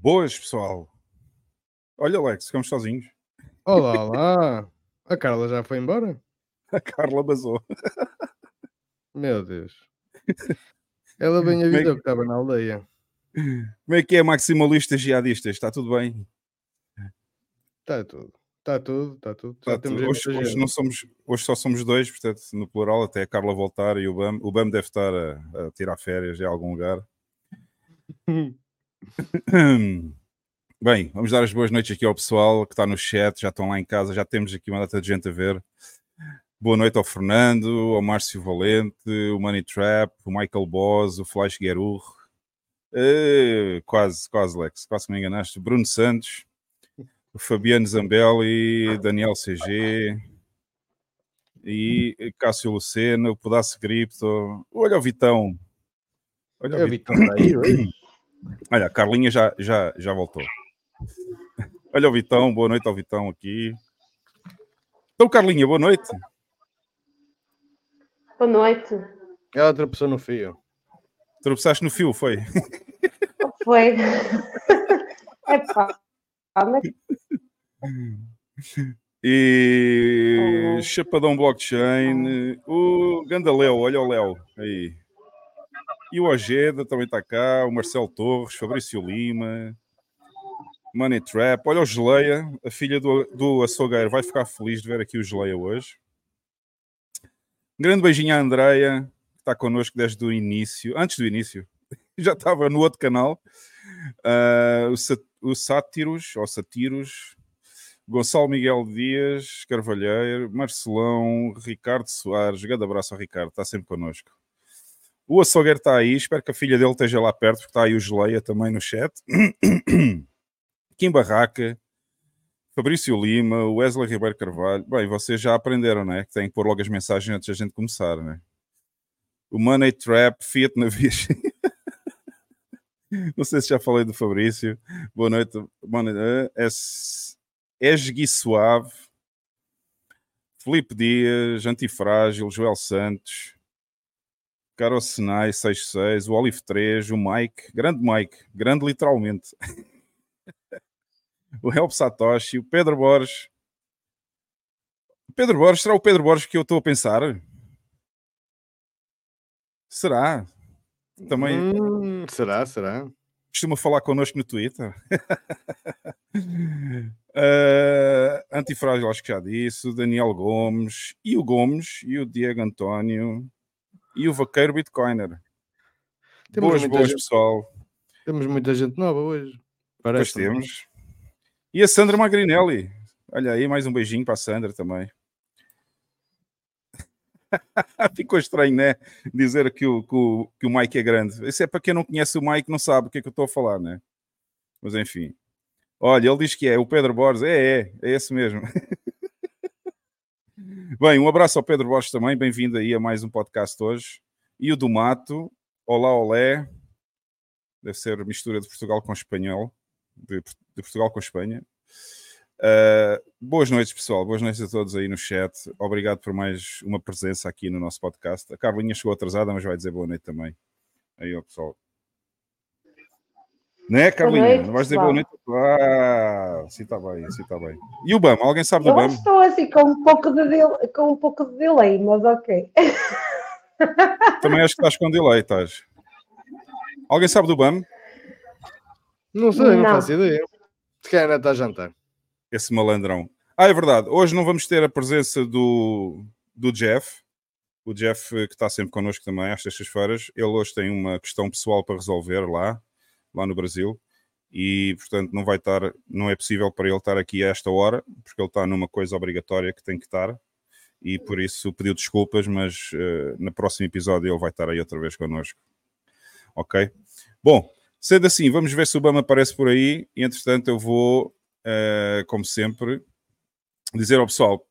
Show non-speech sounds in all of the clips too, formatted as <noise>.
Boas, pessoal. Olha, Alex, ficamos sozinhos. Olá, olá. <laughs> A Carla já foi embora? A Carla basou. Meu Deus. Ela bem avisou que estava na aldeia. Como é que é, maximalista jihadistas? Está tudo bem? Está tudo. Está tudo, está tudo. Tá tudo. Hoje, hoje, não somos, hoje só somos dois, portanto, no plural, até a Carla voltar e o BAM. O BAM deve estar a, a tirar férias em algum lugar. <laughs> <coughs> Bem, vamos dar as boas noites aqui ao pessoal que está no chat, já estão lá em casa, já temos aqui uma data de gente a ver. Boa noite ao Fernando, ao Márcio Valente, o Money Trap, o Michael Boss, o Flash Guerur. Uh, quase, quase, Lex, quase que me enganaste. Bruno Santos, o Fabiano Zambelli, Daniel CG e Cássio Lucena, o Pedaço Cripto. Olha o Vitão. Olha o Vitão está aí, hoje. <coughs> Olha, a Carlinha já, já, já voltou. Olha o Vitão, boa noite ao Vitão aqui. Então, Carlinha, boa noite. Boa noite. Ela tropeçou no fio. Tropeçaste no fio, foi? Foi. <laughs> É pá. E. Chapadão Blockchain, o Gandaleu, olha o Léo aí. E o Ojeda também está cá, o Marcelo Torres, Fabrício Lima, Money Trap, olha o Geleia, a filha do, do açougueiro, vai ficar feliz de ver aqui o Geleia hoje. Um grande beijinho à Andreia, que está connosco desde o início, antes do início, <laughs> já estava no outro canal. Uh, o, Sátiros, ou Satiros, Gonçalo Miguel Dias, Carvalheiro, Marcelão, Ricardo Soares, grande abraço ao Ricardo, está sempre connosco. O açougueiro está aí, espero que a filha dele esteja lá perto, porque está aí o Geleia também no chat. <coughs> Kim Barraca, Fabrício Lima, Wesley Ribeiro Carvalho. Bem, vocês já aprenderam, né? Que têm que pôr logo as mensagens antes da gente começar, né? O Money Trap, Fiat Navios. <laughs> Não sei se já falei do Fabrício. Boa noite. Money, é, Esgui Suave, Felipe Dias, Antifrágil, Joel Santos, Carol Senai 66, o Olive 3, o Mike, grande Mike, grande literalmente. <laughs> o Help Satoshi, o Pedro Borges. O Pedro Borges, será o Pedro Borges que eu estou a pensar? Será? Também. Hum, será, será? Costuma falar connosco no Twitter. uh, <laughs> Antifrágil, acho que já disse. O Daniel Gomes, e o Gomes, e o Diego António, e o Vaqueiro Bitcoiner. Temos boas, boas, gente, pessoal. Temos muita gente nova hoje. Parece pois temos. E a Sandra Magrinelli. Olha aí, mais um beijinho para a Sandra também. <laughs> Ficou estranho, né? Dizer que o, que, o, que o Mike é grande. Isso é para quem não conhece o Mike, não sabe o que é que eu estou a falar, né? Mas enfim. Olha, ele diz que é o Pedro Borges. É, é, é esse mesmo. <laughs> Bem, um abraço ao Pedro Borges também. Bem-vindo aí a mais um podcast hoje. E o do Mato. Olá, olé. Deve ser mistura de Portugal com espanhol de, de Portugal com Espanha. Uh, boas noites, pessoal. Boas noites a todos aí no chat. Obrigado por mais uma presença aqui no nosso podcast. A Carlinha chegou atrasada, mas vai dizer boa noite também. Aí, ó, pessoal. Né, Carlinha? Noite, não vais dizer boa noite? Ah, sim, está bem, sim, está bem. E o BAM? Alguém sabe do Eu BAM? estou assim com um pouco de, del... com um pouco de delay, mas ok. <laughs> Também acho que estás com delay, estás. Alguém sabe do BAM? Não sei, não, não faço ideia. Se calhar ainda está a jantar. Esse malandrão. Ah, é verdade. Hoje não vamos ter a presença do, do Jeff. O Jeff, que está sempre connosco também às sextas-feiras. Ele hoje tem uma questão pessoal para resolver lá, lá no Brasil. E, portanto, não vai estar, não é possível para ele estar aqui a esta hora, porque ele está numa coisa obrigatória que tem que estar. E por isso pediu desculpas, mas uh, no próximo episódio ele vai estar aí outra vez connosco. Ok? Bom, Sendo assim, vamos ver se o Obama aparece por aí. E, entretanto, eu vou, uh, como sempre, dizer ao pessoal: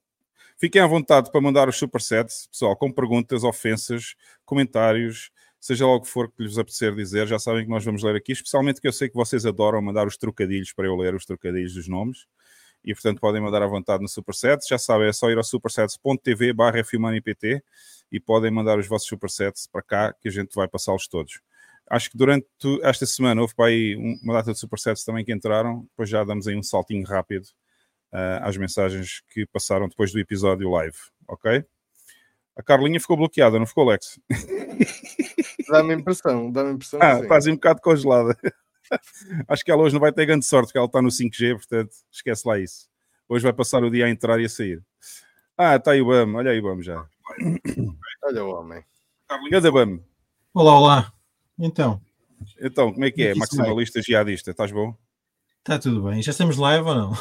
Fiquem à vontade para mandar os supersets, pessoal, com perguntas, ofensas, comentários, seja logo o que for que lhes apetecer dizer, já sabem que nós vamos ler aqui, especialmente que eu sei que vocês adoram mandar os trocadilhos para eu ler os trocadilhos dos nomes, e portanto podem mandar à vontade no Supersets, já sabem, é só ir ao supersets.tv barra FManiPT e podem mandar os vossos supersets para cá que a gente vai passá-los todos. Acho que durante esta semana houve para aí uma data de supersets também que entraram, depois já damos aí um saltinho rápido uh, às mensagens que passaram depois do episódio live, ok? A Carlinha ficou bloqueada, não ficou, Alex? Dá-me impressão, dá-me impressão. Ah, estás um bocado congelada. <laughs> Acho que ela hoje não vai ter grande sorte, porque ela está no 5G, portanto, esquece lá isso. Hoje vai passar o dia a entrar e a sair. Ah, está aí o BAM, olha aí o BAM já. Olha o homem. Ganda BAM. Olá, olá. Então. Então, como é que é? Maximalista jihadista, estás bom? Está tudo bem. Já estamos live ou não?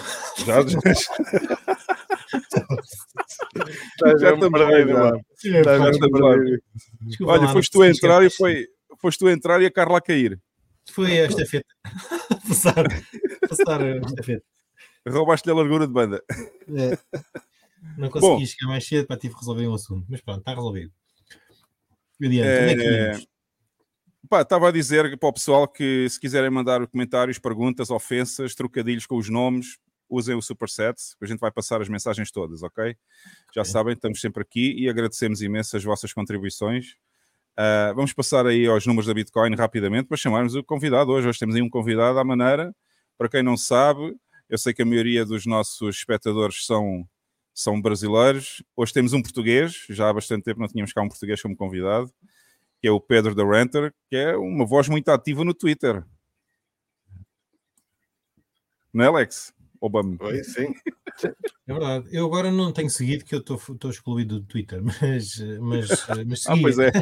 Já, já. <laughs> já estamos live, mano. Já estamos live. Olha, foste tu a entrar e foi, foste tu a entrar e a Carla a cair. Foi a estafeta. <laughs> passar, passar a estafeta. Roubaste-lhe a largura de banda. É. Não consegui Bom, chegar mais cedo para tive que resolver um assunto. Mas pronto, está resolvido. Adiante, é... onde é que íamos? Pá, estava a dizer para o pessoal que se quiserem mandar comentários, perguntas, ofensas, trocadilhos com os nomes, usem o Superset, a gente vai passar as mensagens todas, ok? Já okay. sabem, estamos sempre aqui e agradecemos imenso as vossas contribuições. Uh, vamos passar aí aos números da Bitcoin rapidamente para chamarmos o convidado hoje. Hoje temos aí um convidado à maneira. Para quem não sabe, eu sei que a maioria dos nossos espectadores são, são brasileiros. Hoje temos um português, já há bastante tempo não tínhamos cá um português como convidado que é o Pedro da Renter, que é uma voz muito ativa no Twitter. Não é, Alex? Obama. Oi, sim. É verdade. Eu agora não tenho seguido, que eu estou excluído do Twitter, mas, mas, mas seguia. Ah, pois é.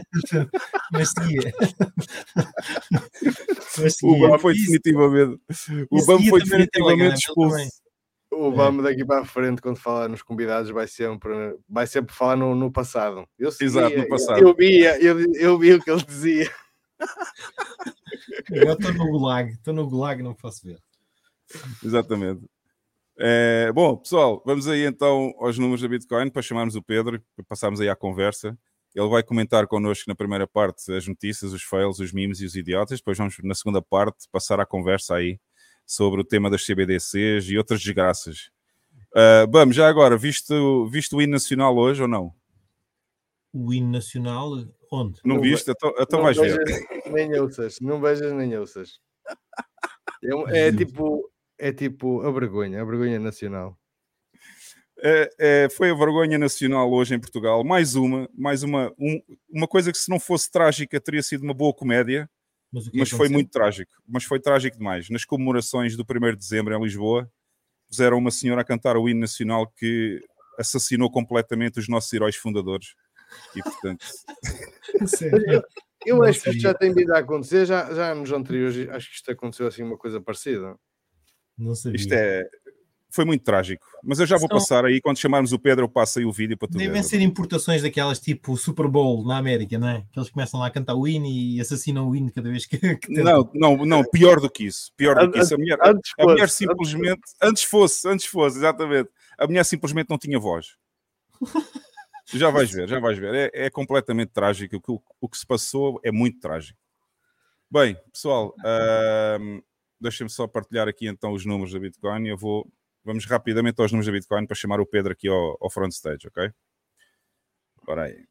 mas seguia. mas seguia. O BAM foi definitivamente, o BAM foi definitivamente expulso o Bam daqui para a frente, quando falar nos convidados, vai sempre, vai sempre falar no, no passado. Eu seguia, Exato, no passado. Eu, eu, via, eu, eu vi o que ele dizia. Eu estou no Gulag, estou no Gulag, não posso ver. Exatamente. É, bom, pessoal, vamos aí então aos números da Bitcoin para chamarmos o Pedro, para passarmos aí à conversa. Ele vai comentar connosco na primeira parte as notícias, os fails, os memes e os idiotas. Depois vamos na segunda parte passar a conversa aí sobre o tema das CBDCs e outras desgraças. Uh, vamos, já agora, visto, visto o hino nacional hoje ou não? O hino nacional, onde? Não, não viste? Então, então vais ver. Nem ouças, não vejas nem ouças. <laughs> É, é, tipo, é tipo a vergonha, a vergonha nacional. É, é, foi a vergonha nacional hoje em Portugal. Mais uma, mais uma, um, uma coisa que se não fosse trágica teria sido uma boa comédia. Mas, mas foi muito trágico. Mas foi trágico demais. Nas comemorações do 1 de dezembro em Lisboa, puseram uma senhora a cantar o hino nacional que assassinou completamente os nossos heróis fundadores. E portanto. <laughs> eu, acho que isto já tem vindo a acontecer. Já, já anos anteriores, acho que isto aconteceu assim uma coisa parecida. Não sabia. Isto é, foi muito trágico. Mas eu já vou São... passar aí, quando chamarmos o Pedro, eu passo aí o vídeo para tu Devem ver. ser importações daquelas tipo Super Bowl na América, não é? Que eles começam lá a cantar o hino e assassinam o hino cada vez que. que não, não, não, pior do que isso. Pior do que isso. A mulher, antes a mulher simplesmente. Antes fosse, antes fosse, exatamente. A mulher simplesmente não tinha voz. <laughs> já vais ver, já vais ver. É, é completamente trágico. O que, o que se passou é muito trágico. Bem, pessoal, <laughs> uh, deixem-me só partilhar aqui então os números da Bitcoin. Eu vou vamos rapidamente aos números da Bitcoin para chamar o Pedro aqui ao, ao front stage, ok? Bora aí.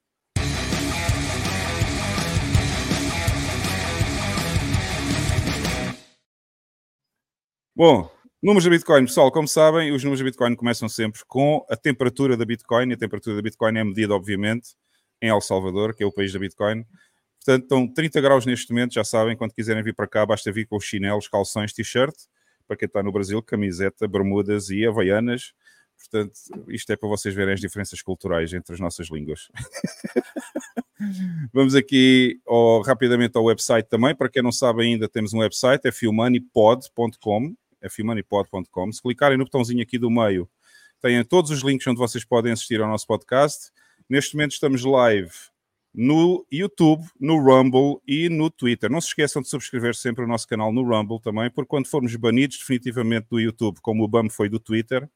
Bom, números da Bitcoin, pessoal, como sabem, os números da Bitcoin começam sempre com a temperatura da Bitcoin, a temperatura da Bitcoin é medida, obviamente, em El Salvador, que é o país da Bitcoin. Portanto, estão 30 graus neste momento, já sabem, quando quiserem vir para cá, basta vir com os chinelos, calções, t-shirt para quem está no Brasil, camiseta, bermudas e havaianas. Portanto, isto é para vocês verem as diferenças culturais entre as nossas línguas. <laughs> Vamos aqui ao, rapidamente ao website também. Para quem não sabe ainda, temos um website, é filmanipod.com. É filmanipod.com. Se clicarem no botãozinho aqui do meio, têm todos os links onde vocês podem assistir ao nosso podcast. Neste momento estamos live no YouTube, no Rumble e no Twitter. Não se esqueçam de subscrever sempre o nosso canal no Rumble também, porque quando formos banidos definitivamente do YouTube, como o BAM foi do Twitter,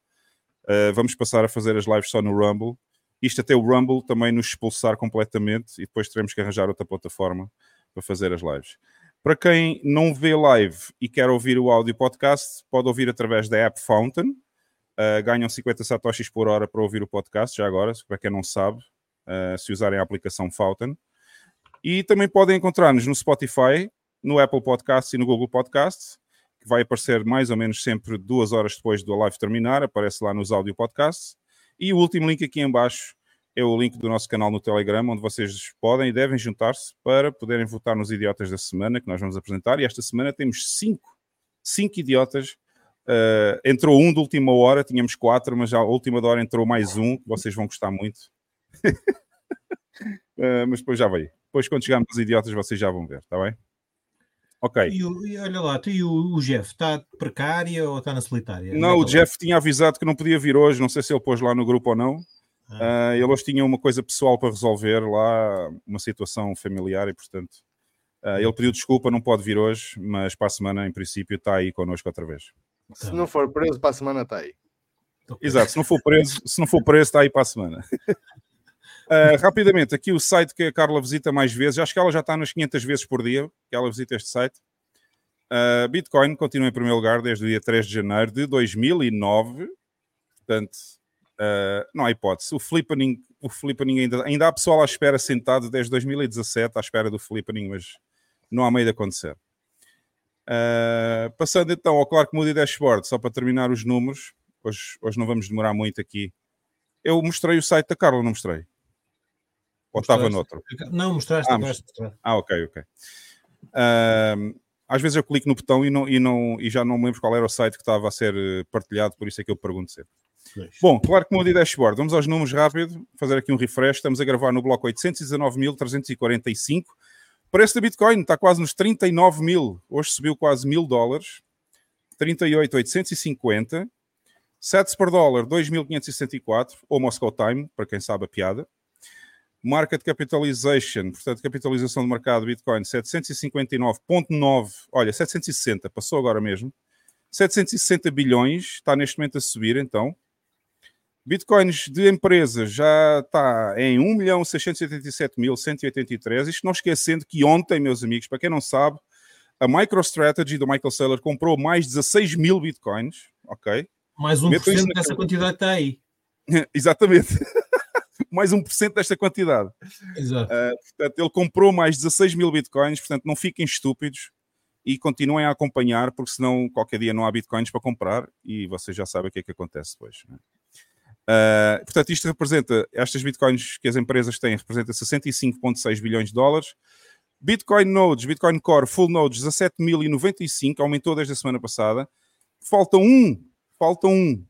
Uh, vamos passar a fazer as lives só no Rumble. Isto até o Rumble também nos expulsar completamente e depois teremos que arranjar outra plataforma para fazer as lives. Para quem não vê live e quer ouvir o áudio podcast, pode ouvir através da app Fountain. Uh, ganham 50 satoshis por hora para ouvir o podcast, já agora, para quem não sabe, uh, se usarem a aplicação Fountain. E também podem encontrar-nos no Spotify, no Apple Podcasts e no Google Podcasts, que vai aparecer mais ou menos sempre duas horas depois do live terminar, aparece lá nos áudio podcasts. E o último link aqui em baixo é o link do nosso canal no Telegram, onde vocês podem e devem juntar-se para poderem votar nos idiotas da semana que nós vamos apresentar. E esta semana temos cinco, cinco idiotas. Uh, entrou um de última hora, tínhamos quatro, mas a última hora entrou mais um, que vocês vão gostar muito. Uh, <laughs> mas depois já veio. Depois, quando chegarmos aos idiotas, vocês já vão ver, está bem? Ok. E, e olha lá, tu e o, o Jeff, está precária ou está na solitária? Não, o Jeff tinha avisado que não podia vir hoje, não sei se ele pôs lá no grupo ou não. Ah. Uh, ele hoje tinha uma coisa pessoal para resolver lá, uma situação familiar e, portanto, uh, ele pediu desculpa, não pode vir hoje, mas para a semana, em princípio, está aí connosco outra vez. Se não for preso, para a semana está aí. Exato, se não for preso, se não for preso, está aí para a semana. <laughs> Uh, rapidamente, aqui o site que a Carla visita mais vezes, acho que ela já está nas 500 vezes por dia que ela visita este site. Uh, Bitcoin continua em primeiro lugar desde o dia 3 de janeiro de 2009. Portanto, uh, não há hipótese. O flippening, o flippening ainda, ainda há pessoal à espera sentado desde 2017 à espera do flippening, mas não há meio de acontecer. Uh, passando então ao Clark Moody Dashboard, só para terminar os números, hoje, hoje não vamos demorar muito aqui. Eu mostrei o site da Carla, não mostrei? Ou estava noutro? Não, mostraste, ah, ah ok, ok. Uh, às vezes eu clico no botão e, não, e, não, e já não me lembro qual era o site que estava a ser eh, partilhado, por isso é que eu pergunto sempre. Bom, claro que muda dashboard. Vamos aos números rápido, fazer aqui um refresh. Estamos a gravar no bloco 819.345. Preço da Bitcoin está quase nos 39 mil. Hoje subiu quase mil dólares. 38,850. Sets por dólar, 2.564. Ou Moscow Time, para quem sabe a piada. Market capitalization, portanto, capitalização de mercado Bitcoin 759,9, olha, 760, passou agora mesmo. 760 bilhões, está neste momento a subir então. Bitcoins de empresas já está em 1.687.183. Isto não esquecendo que ontem, meus amigos, para quem não sabe, a MicroStrategy do Michael Saylor comprou mais 16 mil Bitcoins, ok? Mais 1% dessa quantidade está aí. <laughs> Exatamente. Mais 1% desta quantidade. Exato. Uh, portanto, ele comprou mais 16 mil bitcoins, portanto, não fiquem estúpidos e continuem a acompanhar, porque senão qualquer dia não há bitcoins para comprar e vocês já sabem o que é que acontece depois. Uh, portanto, isto representa, estas bitcoins que as empresas têm, representa 65,6 bilhões de dólares. Bitcoin Nodes, Bitcoin Core, Full Nodes, 17.095, aumentou desde a semana passada. Falta um, falta um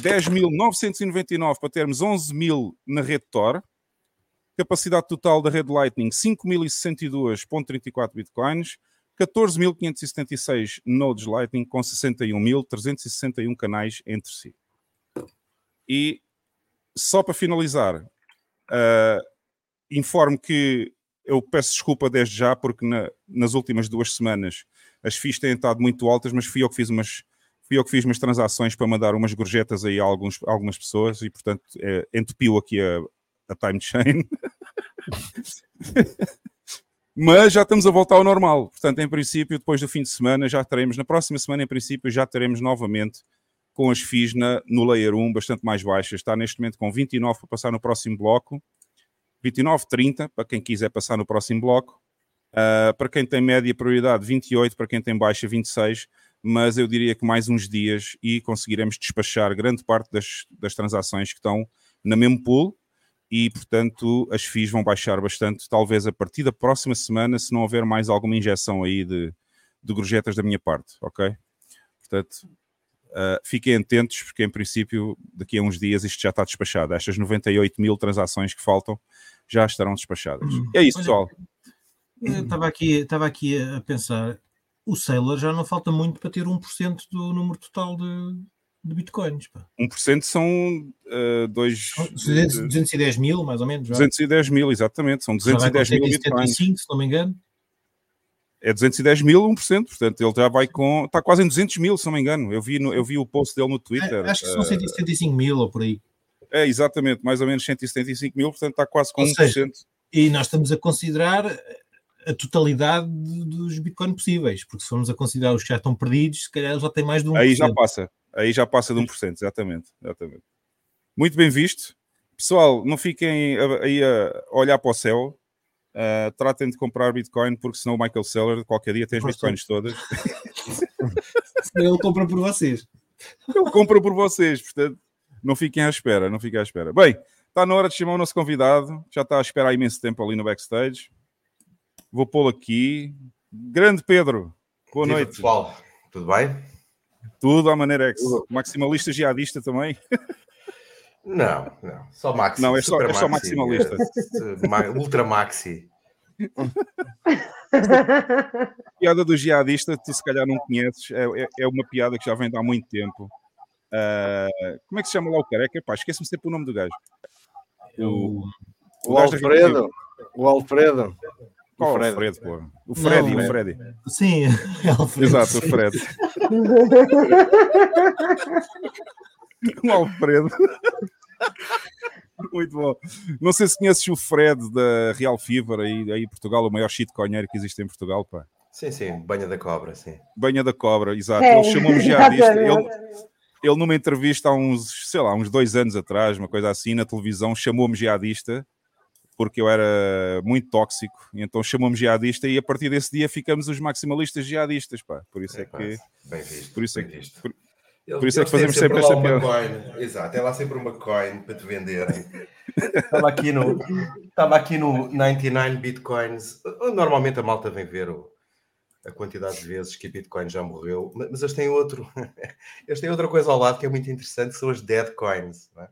10.999 para termos 11.000 na rede Tor. Capacidade total da rede Lightning 5.062.34 bitcoins. 14.576 nodes Lightning com 61.361 canais entre si. E só para finalizar, uh, informo que eu peço desculpa desde já, porque na, nas últimas duas semanas as FIIs têm estado muito altas, mas fui eu que fiz umas fui eu que fiz umas transações para mandar umas gorjetas aí a, alguns, algumas pessoas e, portanto, é, entupiu aqui a, a time chain. <laughs> Mas já estamos a voltar ao normal. Portanto, em princípio, depois do fim de semana, já teremos, na próxima semana, em princípio, já teremos novamente com as FIIs na, no Layer 1 bastante mais baixas. Está neste momento com 29 para passar no próximo bloco. 29, 30 para quem quiser passar no próximo bloco. Uh, para quem tem média prioridade, 28. Para quem tem baixa, 26 mas eu diria que mais uns dias e conseguiremos despachar grande parte das, das transações que estão na mesmo pool e, portanto, as FIIs vão baixar bastante, talvez a partir da próxima semana, se não houver mais alguma injeção aí de, de gorjetas da minha parte, ok? Portanto, uh, fiquem atentos, porque em princípio, daqui a uns dias isto já está despachado. Estas 98 mil transações que faltam já estarão despachadas. Hum. É isso, pessoal. Estava aqui, estava aqui a pensar, o Sailor já não falta muito para ter 1% do número total de, de bitcoins. Pá. 1% são uh, dois, 200, 210 mil, mais ou menos. Já. 210 mil, exatamente. São 210 mil bitcoins. 75, se não me engano. é 210 mil, 1%, portanto ele já vai com, está quase em 200 mil, se não me engano. Eu vi, no, eu vi o post dele no Twitter. É, acho que são uh, 175 mil ou por aí. É, exatamente, mais ou menos 175 mil, portanto está quase com Ou 1%. seja, E nós estamos a considerar a totalidade de- dos Bitcoin possíveis, porque se formos a considerar os que já estão perdidos, se calhar já tem mais de 1%. Aí já passa, aí já passa de 1%, exatamente, exatamente. Muito bem visto. Pessoal, não fiquem aí a olhar para o céu. Uh, tratem de comprar Bitcoin, porque senão o Michael Saylor qualquer dia tem as. Bitcoins todas. <laughs> Ele compra por vocês. Ele compra por vocês, portanto, não fiquem à espera, não fiquem à espera. Bem, está na hora de chamar o nosso convidado, já está a esperar há imenso tempo ali no backstage. Vou pô-lo aqui. Grande Pedro, boa Viva, noite. pessoal. Tudo bem? Tudo à maneira ex. Maximalista jihadista também. Não, não. Só maxi. Não, é só- é só maxi, maximalista. ma- Ultra maxi. <laughs> Piada do jihadista, tu se calhar não conheces, é, é- é uma piada que já vem de há muito tempo. Ah, como é que se chama lá o careca? Pá, esquece-me sempre o nome do gajo. O, O gajo da Alfredo. O Alfredo. Qual O o Fred. Alfredo, pô? O Freddy, Não, o Freddy. Sim, Alfredo, Exato, sim. o Fred. <laughs> O Alfredo. Muito bom. Não sei se conheces o Fred da Real Fever aí, aí em Portugal, o maior shitcoinheiro que existe em Portugal, pá. Sim, sim. Banha da cobra, sim. Banha da Cobra, exato. É, Ele chamou-me jihadista. Ele, exatamente. ele numa entrevista há uns, sei lá, uns dois anos atrás, uma coisa assim, na televisão, chamou-me jihadista porque eu era muito tóxico, e então chamou-me jihadista e a partir desse dia ficamos os maximalistas jihadistas, pá. Por isso é Pá, que... Bem visto. por isso é bem que- visto. por- Eles- por isso é que fazemos sempre esta lá uma piada. coin. Exato, é lá sempre uma coin para te venderem. Estava <laughs> aqui no, estava aqui no 99 bitcoins. Normalmente a malta vem ver o- a quantidade de vezes que a Bitcoin já morreu, mas mas eles têm outro, <laughs> eles têm outra coisa ao lado que é muito interessante, que são as dead coins. Não é?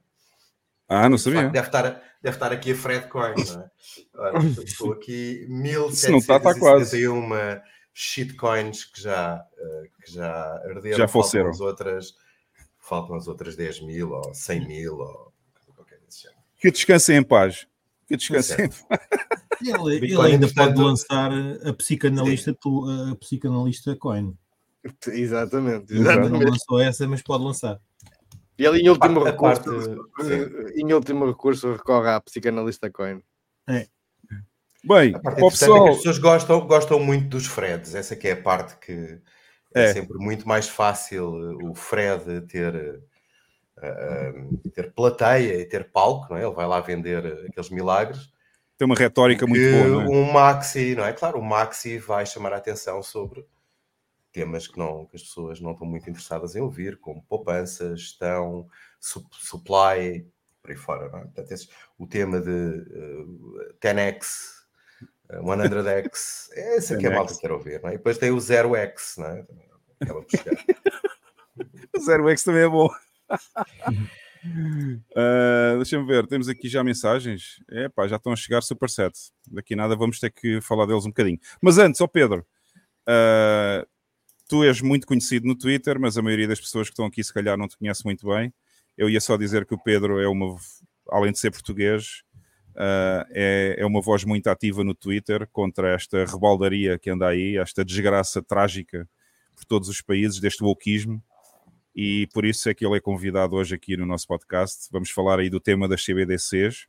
Ah, não De facto, sabia. Deve estar, deve estar aqui a Fred Coin, não é? Ora, <laughs> estou aqui Se não está, está quase. 1771 shitcoins que já, eh, que já arderam. Já faltam as outras, faltam as outras 10 mil ou 100 mil ou qualquer desse género. Que descansem em paz. Que descansem em paz. <laughs> Ele, ele ainda portanto- pode lançar a psicanalista, tu- a psicanalista coin. Exatamente. Ele ainda não exatamente. lançou essa, mas pode lançar. E ele, em último A recurso, parte- eh, em último recurso, recorre à psicanalista coin. Bem, A parte é que pessoal, as pessoas gostam, gostam muito dos Freds. Essa que é a parte que é, É. sempre muito mais fácil o Fred ter, eh, ter plateia e ter palco, não é? Ele vai lá vender aqueles milagres. tem uma retórica muito boa, não é? um maxi, não é? Claro, o maxi vai chamar a atenção sobre temas que, não, que as pessoas não estão muito interessadas em ouvir, como poupança, gestão, su- supply, por aí fora, não é? Portanto, o tema de eh, 10x, eh, 100x, <laughs> é esse que a 10x. malta quer ouvir, não é? E depois tem o 0x, não é? Acaba por chegar. <laughs> Zero X também é bom. Ah, <laughs> Deixa-me ver, temos aqui já mensagens. É pá, já estão a chegar super set. Daqui a nada vamos ter que falar deles um bocadinho. Mas antes, ó Pedro, ah, tu és muito conhecido no Twitter, mas a maioria das pessoas que estão aqui se calhar não te conhece muito bem. Eu ia só dizer que o Pedro é uma, além de ser português, ah, é, é uma voz muito ativa no Twitter contra esta rebaldaria que anda aí, esta desgraça trágica por todos os países deste wokeismo e por isso é que ele é convidado hoje aqui no nosso podcast. Vamos falar aí do tema das CBDCs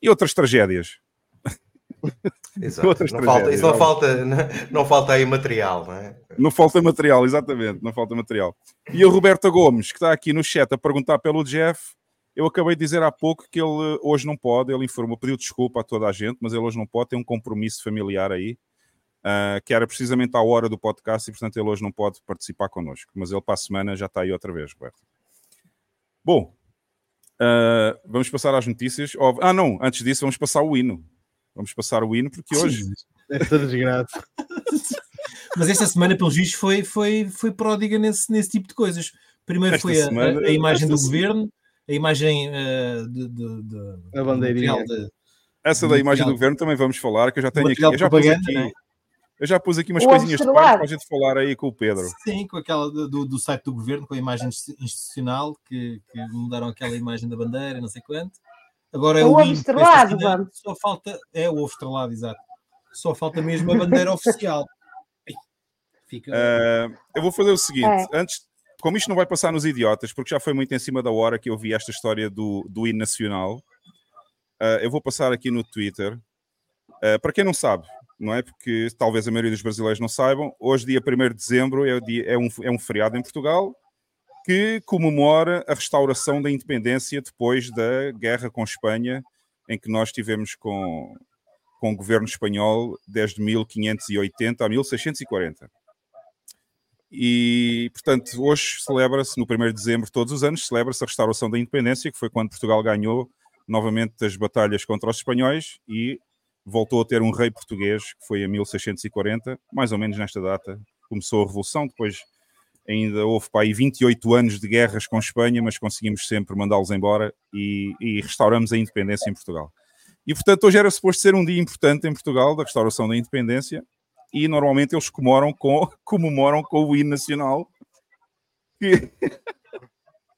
e outras tragédias. <laughs> Exato. Outras Não falta, isso não tragédias. falta, não, não falta aí material, não é? Não falta material, exatamente, não falta material. E a Roberta Gomes, que está aqui no chat a perguntar pelo Jeff, eu acabei de dizer há pouco que ele eh, hoje não pode, ele informou, pediu desculpa a toda a gente, mas ele hoje não pode, tem um compromisso familiar aí, ah, que era precisamente à hora do podcast e, portanto, ele hoje não pode participar connosco. Mas ele para a semana já está aí outra vez, Roberto. Bom, ah, vamos passar às notícias. Ah, não, antes disso, vamos passar o hino. Vamos passar o hino, porque hoje Esta desgraça. <laughs> Mas esta semana, pelos vistos, foi, foi, foi pródiga nesse, nesse tipo de coisas. Primeiro Esta foi a, semana- a- a imagem do esta se- governo, a imagem de, de, de- A bandeirinha. de- Essa da imagem do governo também vamos falar, que eu já tenho aqui. Eu já, pus aqui né? eu já pus aqui umas O coisinhas de parte para a gente falar aí com o Pedro. Sim, com aquela do, do- site do governo, com a imagem institucional, que, que mudaram aquela imagem da bandeira, não sei quanto. Agora é O o ovo estrelado. Só falta, é o ovo estrelado, exato. Só falta mesmo a bandeira <laughs> oficial. Fica. Uh, eu vou fazer o seguinte: É. antes, como isto não vai passar nos idiotas, porque já foi muito em cima da hora que eu vi esta história do, do hino nacional, uh, eu vou passar aqui no Twitter. Uh, para quem não sabe, não é? Porque talvez a maioria dos brasileiros não saibam, hoje, dia 1 de dezembro, é, dia, é, um, é um feriado em Portugal que comemora a restauração da independência depois da guerra com Espanha, em que nós tivemos com, com o governo espanhol desde 1580 a 1640. E, portanto, hoje celebra-se, no 1 de dezembro, todos os anos, celebra-se a restauração da independência, que foi quando Portugal ganhou novamente as batalhas contra os espanhóis e voltou a ter um rei português, que foi em 1640, mais ou menos nesta data. Começou a Revolução, depois ainda houve para aí 28 anos de guerras com Espanha, mas conseguimos sempre mandá-los embora e, e restauramos a independência em Portugal. E, portanto, hoje era suposto ser um dia importante em Portugal, da restauração da independência, e normalmente eles comemoram com, <laughs> comemoram com o hino nacional, <laughs> que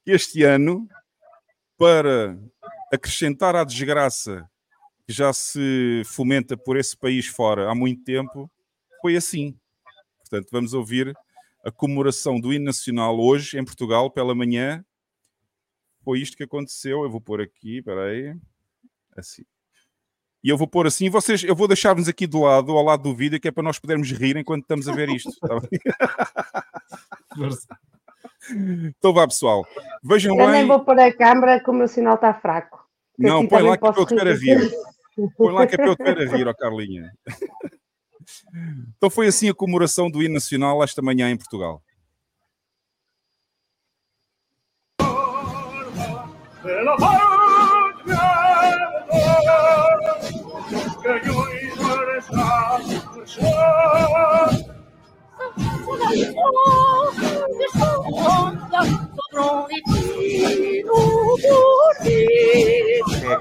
este ano, para acrescentar à desgraça que já se fomenta por esse país fora há muito tempo, foi assim. Portanto, vamos ouvir a comemoração do hino nacional hoje em Portugal pela manhã. Foi isto que aconteceu. Eu vou pôr aqui, espera aí. Assim. E eu vou pôr assim, vocês, eu vou deixar-vos aqui do lado, ao lado do vídeo, que é para nós podermos rir enquanto estamos a ver isto. tá <laughs> então vá, pessoal. Vejam Eu nem bem. vou pôr a câmara que o meu sinal está fraco. Não, assim <laughs> põe lá que é para eu te ver a rir. rir. Põe lá que é para eu te ver a rir, ó Carlinha. Então foi assim a comemoração do hino nacional esta manhã em Portugal. de que yo interesa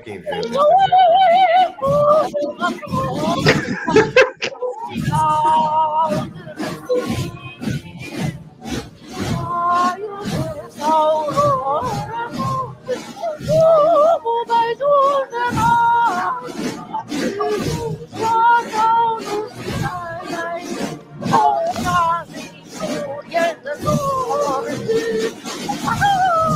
Quem é que inventa esta merda?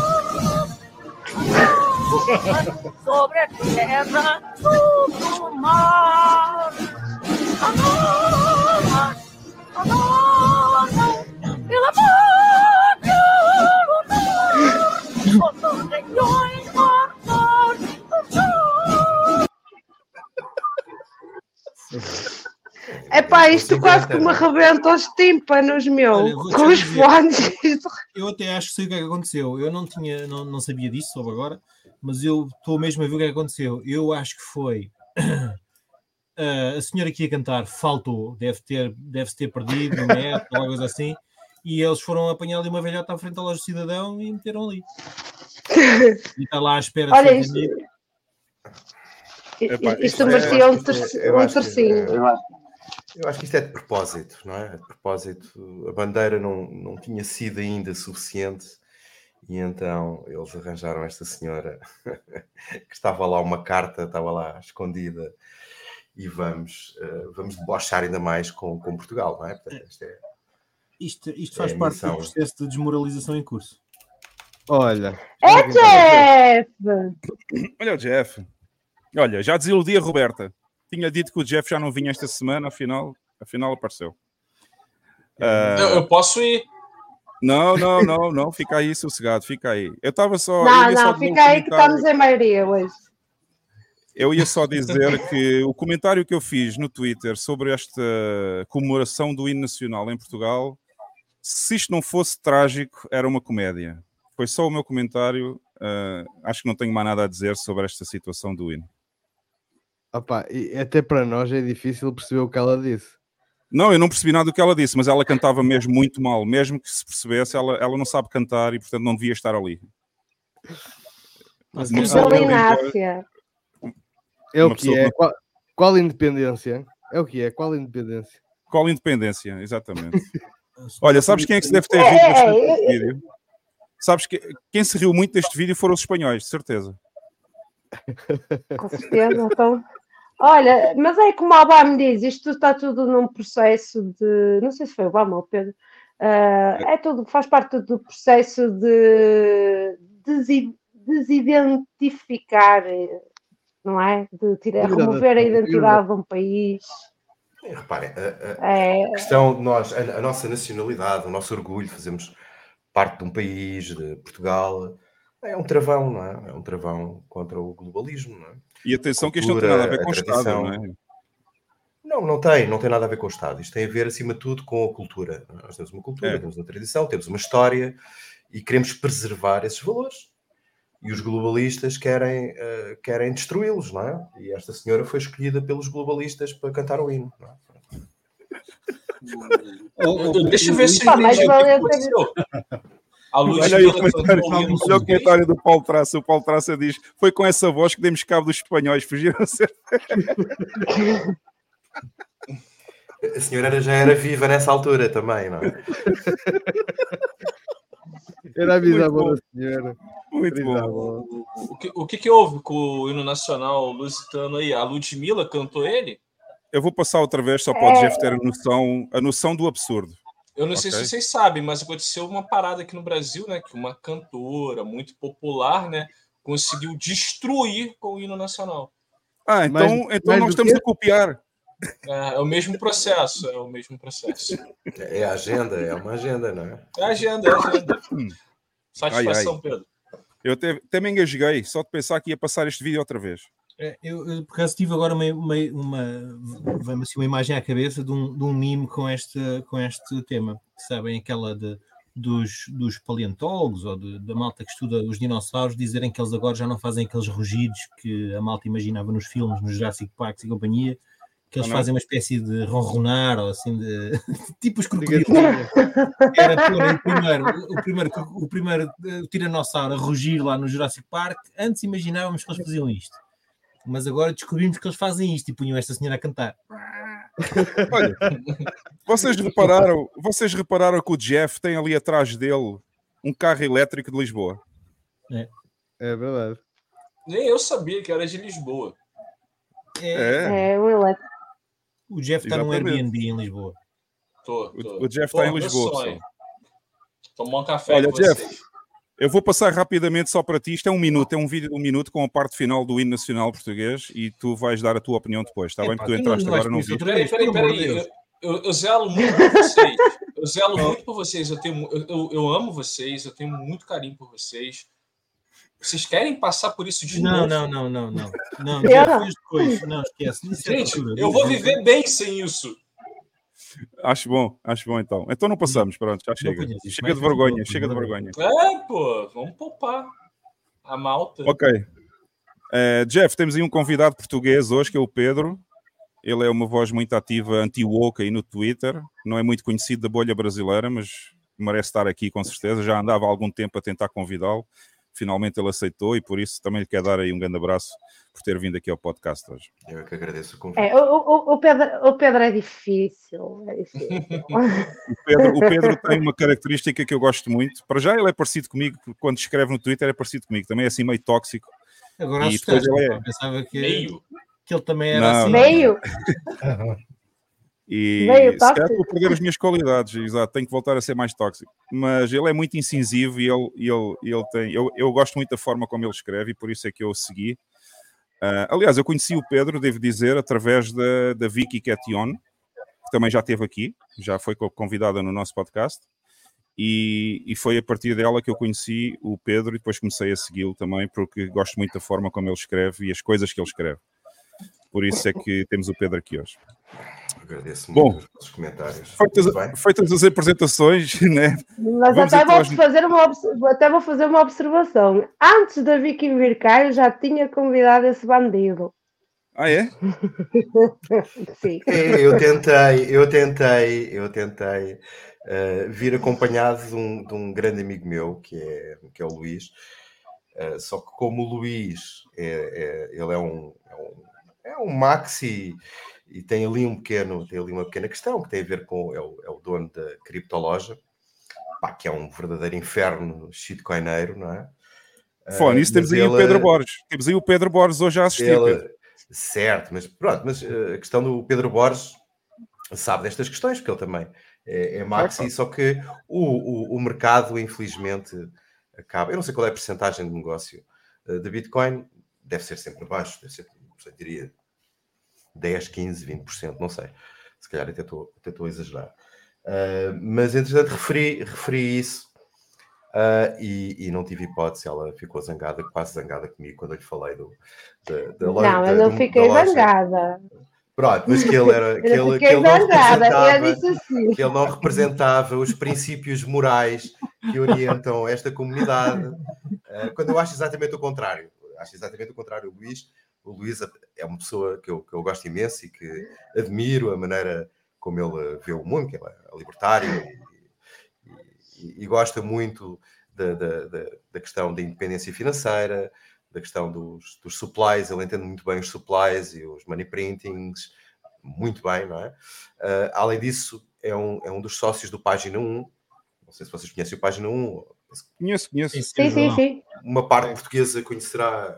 Sobre a terra, sobre o mar. Amor, amor, pela pátria lutar, contra mortos. Epá, isto quase que entender. me arrebenta os tímpanos, meu. Olha, com os dizer. fones. Eu até acho que sei o que é que aconteceu. Eu não tinha, não, não sabia disso, soube agora, mas eu estou mesmo a ver o que é que aconteceu. Eu acho que foi <coughs> ah, a senhora que ia cantar faltou, deve ter, deve-se ter perdido net, ou coisa assim, e eles foram apanhar ali uma velhota à frente da loja do cidadão e meteram ali. <laughs> E está lá à espera de Olha ser isto. vendido. Epá, Isto isto é- merecia um, isto é- terci- eu um acho que- tercinho. Eu acho que isto é de propósito, não é? De propósito, a bandeira não, não tinha sido ainda suficiente e então eles arranjaram esta senhora <laughs> que estava lá uma carta, estava lá escondida e vamos, eh, vamos debochar ainda mais com, com Portugal, não é? Portanto, isto é Isto, isto É faz a parte do processo de desmoralização em curso. Olha. É, Jeff! Olha o Jeff. Olha, já desiludi a Roberta. Tinha dito que o Jeff já não vinha esta semana, afinal, afinal apareceu. Ah, Eu, eu posso ir. não, não, não, não, fica aí sossegado, fica aí. Eu estava só. Não, só não, um fica aí que estamos em maioria hoje. Eu ia só dizer que o comentário que eu fiz no Twitter sobre esta comemoração do hino nacional em Portugal, se isto não fosse trágico, era uma comédia. Foi só o meu comentário. ah, acho que não tenho mais nada a dizer sobre esta situação do hino. Opa, e até para nós é difícil perceber o que ela disse. Não, eu não percebi nada do que ela disse, mas ela cantava mesmo muito mal. Mesmo que se percebesse, ela, ela não sabe cantar e, portanto, não devia estar ali. Mas Uma é- pessoa que não tem voz- Delinácia. É o que é. Qual, qual independência? É o que é? Qual independência? Qual independência? Exatamente. <laughs> Olha, sabes quem é que se deve ter É, rido é, bastante é, deste vídeo? Sabes que quem se riu muito deste vídeo foram os espanhóis, de certeza. <laughs> Com certeza. Então, Olha, mas é como o Obama diz, isto está tudo num processo de. Não sei se foi o Obama ou o Pedro. ah, é tudo, faz parte do processo de desi- desidentificar, não é? De tirar, remover a é identidade de um país. Reparem, a, a- É, a questão de nós, a, a nossa nacionalidade, o nosso orgulho, fazemos parte de um país, de Portugal, é um travão, não é? É um travão contra o globalismo, não é? E atenção que isto não tem nada a ver com o Cultura, a Estado, tradição. não é? Não, não tem, não tem nada a ver com o Estado. Isto tem a ver, acima de tudo, com a cultura. Nós temos uma cultura, É. temos uma tradição, temos uma história e queremos preservar esses valores. E os globalistas querem, eh, querem destruí-los, não é? E esta senhora foi escolhida pelos globalistas para cantar o hino. Não é? Deixa eu ver se valeu aconteceu. A luz Olha aí o comentário, olha o comentário do Paulo Traça. O Paulo Traça diz: Foi com essa voz que demos cabo dos espanhóis, fugiram a ser. A senhora já era viva nessa altura também, não é? <laughs> Era bom. da senhora. Muito bom. Bisavó. O, o que, o que que houve com o hino nacional lusitano aí? A Ludmilla cantou ele? Eu vou passar outra vez só para o É. Jeff ter a noção, a noção do absurdo. Eu não sei Ok. se vocês sabem, mas aconteceu uma parada aqui no Brasil, né? Que uma cantora muito popular, né? Conseguiu destruir com o hino nacional. Ah, então, Mais- então mais nós estamos quê? a copiar. É, é o mesmo processo, é o mesmo processo. É a agenda, é uma agenda, não é? É a agenda, é a agenda. Hum. Satisfação, Pedro. Eu até, até me engasguei só de pensar que ia passar este vídeo outra vez. É, Eu, eu, por acaso, tive agora uma, uma, uma, vem-me assim uma imagem à cabeça de um, de um mime com este, com este tema. Sabem aquela de, dos, dos paleontólogos ou de- da malta que estuda os dinossauros dizerem que eles agora já não fazem aqueles rugidos que a malta imaginava nos filmes, nos Jurassic Park e companhia, que eles Ah, fazem uma espécie de ronronar ou assim de <laughs> tipo os crocodilos. Era pôr o primeiro, o primeiro, o primeiro eh, o tiranossauro a rugir lá no Jurassic Park. Antes imaginávamos que eles faziam isto. Mas agora descobrimos que eles fazem isto e punham esta senhora a cantar. Olha, vocês repararam, vocês repararam que o Jeff tem ali atrás dele um carro elétrico de Lisboa. É verdade. Nem eu sabia que era de Lisboa. É, é um elétrico. O Jeff está num. Airbnb em Lisboa. Tô, O- tô. o Jeff Pô, tá em Lisboa. Tomar um café Olha, com Jeff, vocês. eu vou passar rapidamente só para ti. Isto é um minuto, é um vídeo de um minuto com a parte final do hino nacional português e tu vais dar a tua opinião depois, está bem? Porque tu entraste agora no vídeo. Peraí, peraí, peraí. Eu, eu, zelo muito por vocês. Eu zelo muito por vocês. Eu, tenho, eu, eu amo vocês. Eu tenho muito carinho por vocês. Vocês querem passar por isso de Não, novo? não, não, não, não. Não, não. fez depois. Não, esquece. Gente, eu vou viver bem sem isso. Acho bom, acho bom então. Então não passamos, pronto, já chega. conheço Chega de vergonha, chega de vergonha. É, pô, vamos poupar a malta. Ok. Eh, Jeff, temos aí um convidado português hoje, que é o Pedro. Ele é uma voz muito ativa anti-woke aí no Twitter. Não é muito conhecido da bolha brasileira, mas merece estar aqui com certeza. Já andava há algum tempo a tentar convidá-lo. Finalmente ele aceitou e por isso também lhe quero dar aí um grande abraço por ter vindo aqui ao podcast hoje. Eu é que agradeço o convite. É, o, o, o Pedro, o Pedro é difícil. É difícil. <laughs> O Pedro, o Pedro tem uma característica que eu gosto muito. Para já ele é parecido comigo, quando escreve no Twitter é parecido comigo. Também é assim meio tóxico. Agora E depois assustaste. ele é-. Pensava que, Meio. que ele também era Não, assim. Meio? <laughs> E Meio se calhar tóxico. estou a perder as minhas qualidades, exato, tenho que voltar a ser mais tóxico. Mas ele é muito incisivo e ele, ele, ele tem. Eu, eu gosto muito da forma como ele escreve e por isso é que eu o segui. Ah, aliás, eu conheci o Pedro, devo dizer, através da, da Vicky Cation, que também já esteve aqui, já foi co- convidada no nosso podcast. E, e foi a partir dela que eu conheci o Pedro e depois comecei a segui-lo também, porque gosto muito da forma como ele escreve e as coisas que ele escreve. Por isso é que temos o Pedro aqui hoje. Agradeço Bom, muito os comentários. Feitas, feitas as apresentações, <laughs> né? Mas Vamos até então vou, às- fazer uma, até vou fazer uma observação. Antes da Vicky vir cá, eu já tinha convidado esse bandido. Ah, é? <laughs> Sim. É, eu tentei, eu tentei, eu tentei eh, vir acompanhado de um, de um grande amigo meu, que é, que é o Luís. Eh, só que como o Luís, é, é- ele é um, é um, é um maxi e tem ali um pequeno, tem ali uma pequena questão que tem a ver com, é o, é o dono da criptoloja, pá, que é um verdadeiro inferno shitcoineiro, não é? Fone, Eh, isso temos mas aí o ele- Pedro Borges. Temos aí o Pedro Borges hoje a assistir. Pedro. Certo, mas pronto, mas eh, a questão do Pedro Borges sabe destas questões, porque ele também é, é maxi, Claro, só que o, o, o mercado, infelizmente, acaba. Eu não sei qual é a percentagem de negócio eh, de Bitcoin, deve ser sempre baixo, deve ser, eu diria, 10, 15, 20%, não sei. Se calhar até estou, até estou a exagerar. Uh, mas, entretanto, referi, referi isso uh, e, e não tive hipótese. Ela ficou zangada, quase zangada comigo quando eu lhe falei do, da, da loja. Não, eu não fiquei da zangada. Pronto, mas que ele era. Que ele, que ele não representava- assim. que ele não representava os princípios morais que orientam esta comunidade, eh, quando eu acho exatamente o contrário. Acho exatamente o contrário. O Luís, o Luís é uma pessoa que eu, que eu gosto imenso e que admiro a maneira como ele vê o mundo, que ele é libertário e, e- e gosta muito da, da- da- da questão da independência financeira, da questão dos, dos supplies, ele entende muito bem os supplies e os money printings, muito bem, não é? Uh, além disso, é um, é um dos sócios do Página 1. Não sei se vocês conhecem o Página 1. Conheço, conheço. Sim, sim, sim. Uma parte portuguesa conhecerá,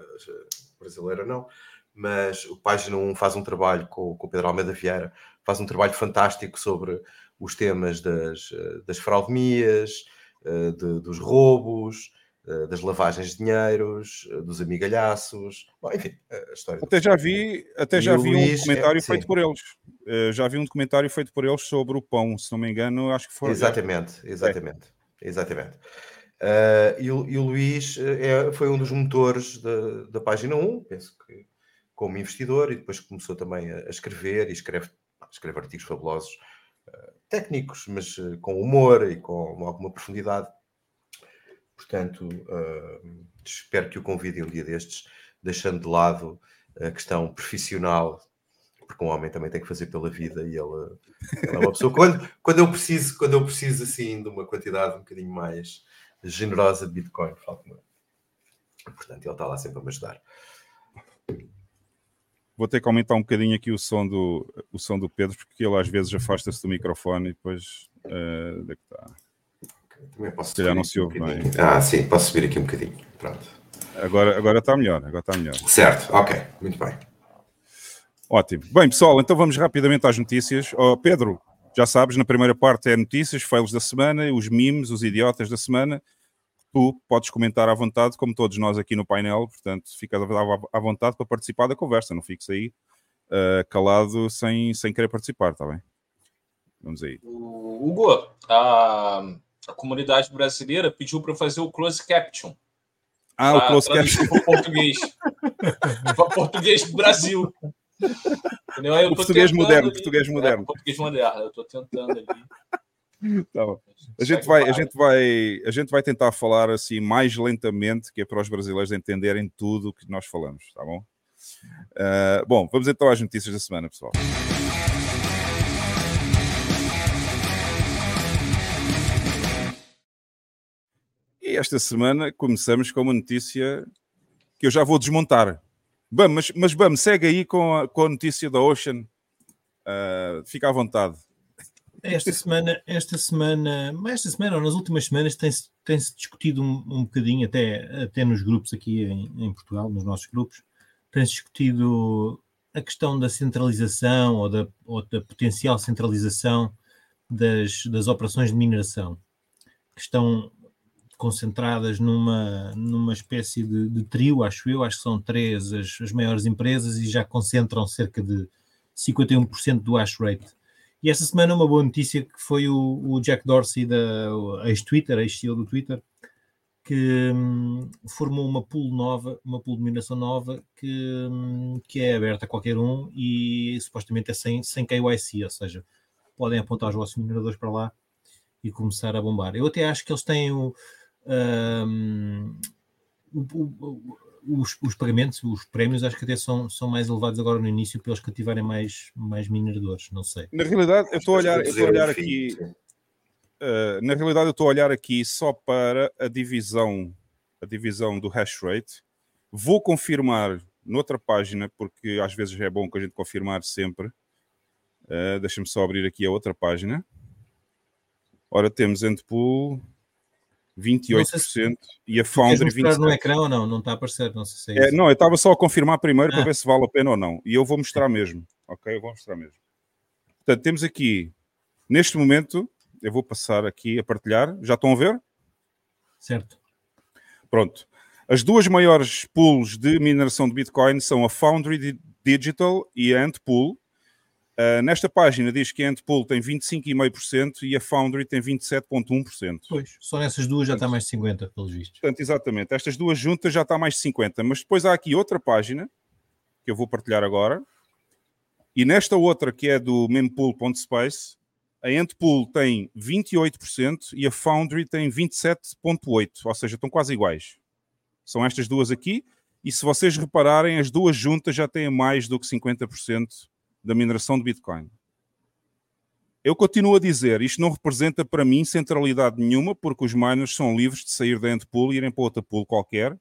brasileira não, mas o Página 1 faz um trabalho com, com o Pedro Almeida Vieira, faz um trabalho fantástico sobre os temas das, eh, das fraudemias, eh, de- dos roubos, eh, das lavagens de dinheiros, dos amigalhaços, Bom, enfim, a história. Até já vi, até já vi Luís um é- documentário sim. feito por eles. Já vi um documentário feito por eles sobre o pão, se não me engano, acho que foi. Exatamente, exatamente, exatamente. Ah, e, o, e o Luís eh, é- foi um dos motores da, da página 1, penso que como investidor, e depois começou também a, a escrever e escreve, escreve artigos fabulosos, ah, técnicos, mas eh, com humor e com alguma profundidade. Portanto, espero que o convidem um dia destes, deixando de lado a questão profissional, porque um homem também tem que fazer pela vida e ele é uma pessoa. Quando, quando, eu preciso, quando eu preciso assim de uma quantidade um bocadinho mais generosa de Bitcoin. Portanto, ele está lá sempre a me ajudar. Vou ter que aumentar um bocadinho aqui o som do, o som do Pedro, porque ele às vezes afasta-se do microfone e depois. eh, onde é que está? Também posso Se calhar não se um ouve bocadinho. bem. Ah, sim, posso subir aqui um bocadinho. Pronto. Agora, agora está melhor, agora está melhor. Certo, ok, muito bem. Ótimo. Bem, pessoal, então vamos rapidamente às notícias. Oh, Pedro, já sabes, na primeira parte é notícias, fails da semana, os memes, os idiotas da semana. Tu podes comentar à vontade, como todos nós aqui no painel, portanto, fica à vontade para participar da conversa, não fiques aí eh, calado sem, sem querer participar, está bem? Vamos aí. O Hugo, a, a comunidade brasileira pediu para fazer o close caption. Ah, o pra close traduzir caption. pro português. <laughs> para português do Brasil. Entendeu? Aí eu O português moderno, ali- português É, moderno. português moderno. Eu estou tentando ali. <laughs> Tá. A gente, vai, a, gente vai, a gente vai tentar falar assim mais lentamente, que é para os brasileiros entenderem tudo o que nós falamos, tá bom? Ah, bom, vamos então às notícias da semana, pessoal. E esta semana começamos com uma notícia que eu já vou desmontar. Bam, mas, mas Bam, segue aí com a, com a notícia da Ocean. Ah, fica à vontade. Esta semana, esta semana, mas esta semana ou nas últimas semanas tem-se tem-se discutido um, um bocadinho, até, até nos grupos aqui em, em Portugal, nos nossos grupos, tem-se discutido a questão da centralização ou da, ou da potencial centralização das, das operações de mineração, que estão concentradas numa, numa espécie de, de trio, acho eu, acho que são três as, as maiores empresas e já concentram cerca de 51% do hash rate. E esta semana uma boa notícia que foi o, o Jack Dorsey, da ex-Twitter, ex-CEO do Twitter, que hum, formou uma pool nova, uma pool de mineração nova que, hum, que é aberta a qualquer um e supostamente é sem, sem KYC, ou seja, podem apontar os vossos mineradores para lá e começar a bombar. Eu até acho que eles têm o, o- o- os, os pagamentos, os prémios, acho que até são, são mais elevados agora no início para eles cativarem mais, mais mineradores, não sei. Na realidade, eu estou a olhar, eu estou a olhar aqui. Uh, na realidade, eu estou a olhar aqui só para a divisão, a divisão do hash rate. Vou confirmar noutra página, porque às vezes é bom que a gente confirmar sempre. Uh, Deixa-me só abrir aqui a outra página. Ora, temos Endpool. 28% e a Foundry mostrar no 27%. ecrã ou não? Não está a aparecer, não sei se é É, não, eu estava só a confirmar primeiro para Ah. ver se vale a pena ou não. E eu vou mostrar mesmo. Ok, eu vou mostrar mesmo. Portanto, temos aqui, neste momento, eu vou passar aqui a partilhar. Já estão a ver? Certo. Pronto. As duas maiores pools de mineração de Bitcoin são a Foundry Di- Digital e a Antpool. Uh, nesta página diz que a Antpool tem 25,5% e a Foundry tem 27,1%. Pois, só nessas duas já está mais de 50, pelos vistos. Portanto, exatamente. Estas duas juntas já está mais de 50. Mas depois há aqui outra página que eu vou partilhar agora. E nesta outra, que é do mempool.space, a Antpool tem 28% e a Foundry tem 27,8%. Ou seja, estão quase iguais. São estas duas aqui. E se vocês repararem, as duas juntas já têm mais do que 50% da mineração de Bitcoin. Eu continuo a dizer, isto não representa para mim centralidade nenhuma, porque os miners são livres de sair da Antpool e irem para outra pool qualquer.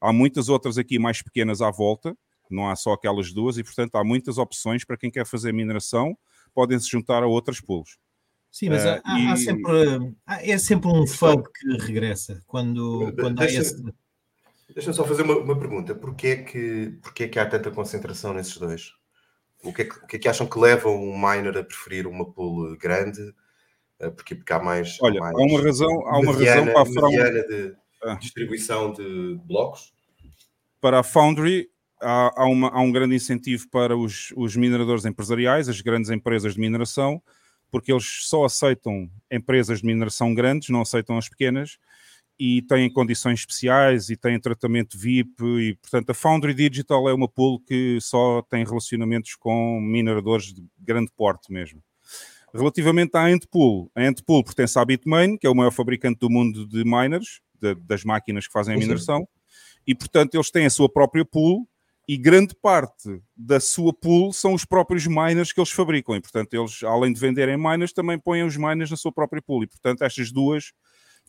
Há muitas outras aqui mais pequenas à volta, não há só aquelas duas, e portanto há muitas opções para quem quer fazer mineração, podem se juntar a outras pools. Sim, mas Eh, há, há- há e- sempre, há- é sempre um fug que regressa quando, quando há deixa- esse. Deixa-me só fazer uma, uma pergunta. Porquê é, que, porquê é que há tanta concentração nesses dois? O que, é que, o que é que acham que leva um miner a preferir uma pool grande? Eh, Porque, porque há mais. Olha, mais há uma razão, há uma mediana- razão para a Foundry. de Ah. distribuição de blocos. para a Foundry há, há uma- há um grande incentivo para os, os mineradores empresariais, as grandes empresas de mineração, porque eles só aceitam empresas de mineração grandes, não aceitam as pequenas, e têm condições especiais e têm tratamento VIP, e portanto a Foundry Digital é uma pool que só tem relacionamentos com mineradores de grande porte mesmo. Relativamente à Antpool, a Antpool pertence à Bitmain, que é o maior fabricante do mundo de miners, de- das máquinas que fazem a mineração, e portanto eles têm a sua própria pool e grande parte da sua pool são os próprios miners que eles fabricam e portanto eles além de venderem miners também põem os miners na sua própria pool e portanto estas duas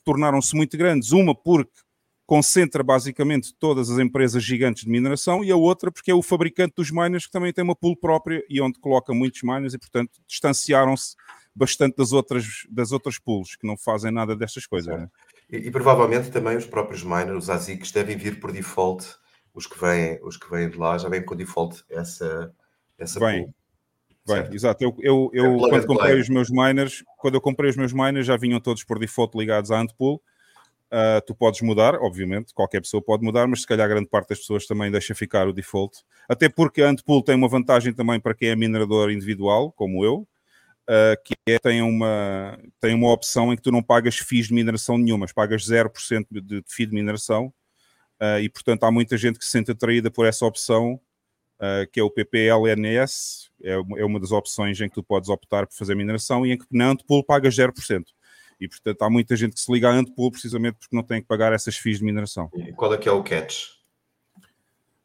tornaram-se muito grandes uma porque concentra basicamente todas as empresas gigantes de mineração e a outra porque é o fabricante dos miners que também tem uma pool própria e onde coloca muitos miners e portanto distanciaram-se bastante das outras das outras pools que não fazem nada destas coisas né? E, e provavelmente também os próprios miners, os ASICs, devem vir por default. Os que vêm, os que vêm de lá já vêm com default essa, essa Vem. pool. Bem, Certo. exato. Eu, eu, É eu plug quando and comprei os meus miners, quando eu comprei os meus miners, já vinham todos por default ligados à Antpool. Ah, tu podes mudar, obviamente, qualquer pessoa pode mudar, mas se calhar grande parte das pessoas também deixa ficar o default. Até porque a Antpool tem uma vantagem também para quem é minerador individual, como eu, ah, que é tem uma, tem uma opção em que tu não pagas FIIs de mineração nenhumas, pagas 0% de, de FII de mineração. Ah, e portanto há muita gente que se sente atraída por essa opção Uh, que é o PPLNS, é uma, é uma das opções em que tu podes optar por fazer mineração e em que na Antpool pagas 0%. E portanto há muita gente que se liga à Antpool precisamente porque não tem que pagar essas FIIs de mineração. E qual é que é o catch?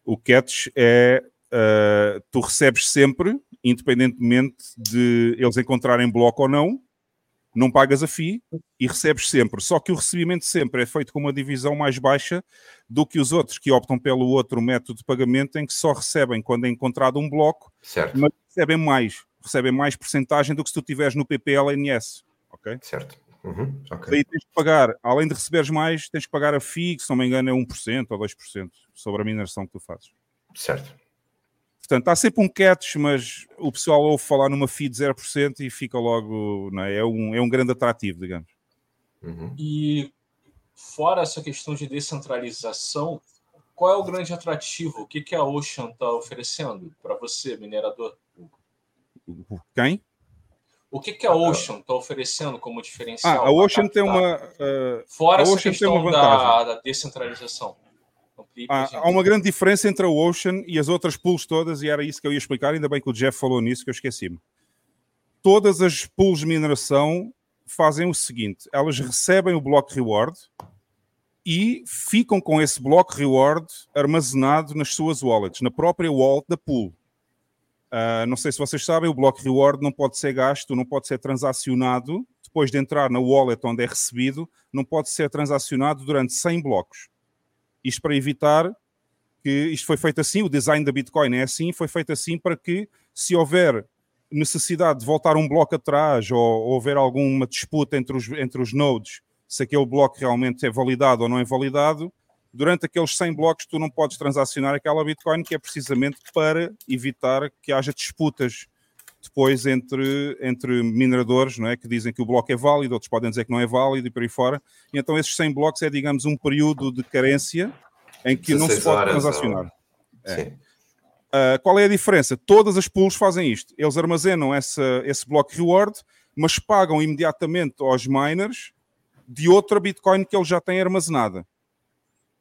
O catch é uh, tu recebes sempre, independentemente de eles encontrarem bloco ou não, não pagas a FII e recebes sempre. Só que o recebimento sempre é feito com uma divisão mais baixa do que os outros que optam pelo outro método de pagamento em que só recebem quando é encontrado um bloco, Certo, mas recebem mais. Recebem mais porcentagem do que se tu tiveres no PPLNS. Ok? certo. Uhum, ok. Daí tens que pagar, além de receberes mais, tens que pagar a FII, que se não me engano é 1% ou 2% sobre a mineração que tu fazes. Certo. Portanto, há sempre um catch, mas o pessoal ouve falar numa FII de 0% e fica logo. Não é? É, um, é um grande atrativo, digamos. Uhum. E fora essa questão de descentralização, qual é o grande atrativo? O que, que a Ocean está oferecendo para você, minerador? Quem? O que, que a Ocean está oferecendo como diferencial? Ah, a Ocean pra tem uma. uh, Fora a essa Ocean tem questão uma da, vantagem. da descentralização. Há, gente. há uma grande diferença entre a Ocean e as outras pools todas, e era isso que eu ia explicar. Ainda bem que o Jeff falou nisso, que eu esqueci-me. Todas as pools de mineração fazem o seguinte: elas recebem o bloco reward e ficam com esse bloco reward armazenado nas suas wallets, na própria wallet da pool. Ah, não sei se vocês sabem, o bloco reward não pode ser gasto, não pode ser transacionado depois de entrar na wallet onde é recebido, não pode ser transacionado durante 100 blocos. Isto para evitar que isto foi feito assim, o design da Bitcoin é assim, foi feito assim para que se houver necessidade de voltar um bloco atrás ou, ou houver alguma disputa entre os, entre os nodes se aquele bloco realmente é validado ou não é validado, durante aqueles 100 blocos tu não podes transacionar aquela Bitcoin, que é precisamente para evitar que haja disputas depois entre, entre mineradores, não é? que dizem que o bloco é válido, outros podem dizer que não é válido e por aí fora. E então esses 100 blocos é, digamos, um período de carência em que não se 16 pode transacionar. É. Sim. Uh, qual é a diferença? Todas as pools fazem isto. Eles armazenam essa, esse bloco reward, mas pagam imediatamente aos miners de outra Bitcoin que eles já têm armazenada.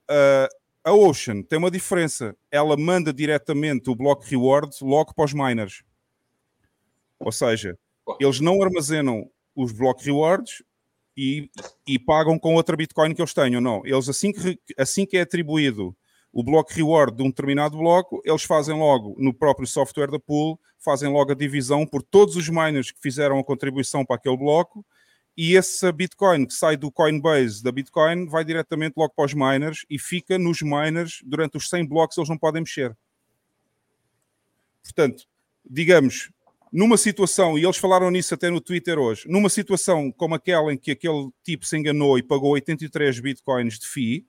Uh, a Ocean tem uma diferença. Ela manda diretamente o bloco reward logo para os miners. Ou seja, eles não armazenam os block rewards e, e pagam com outra Bitcoin que eles tenham. Não, eles assim que, assim que é atribuído o bloco reward de um determinado bloco, eles fazem logo no próprio software da pool, fazem logo a divisão por todos os miners que fizeram a contribuição para aquele bloco e essa Bitcoin que sai do Coinbase da Bitcoin vai diretamente logo para os miners e fica nos miners durante os 100 blocos eles não podem mexer. Portanto, digamos, numa situação, e eles falaram nisso até no Twitter hoje, numa situação como aquela em que aquele tipo se enganou e pagou 83 bitcoins de FII,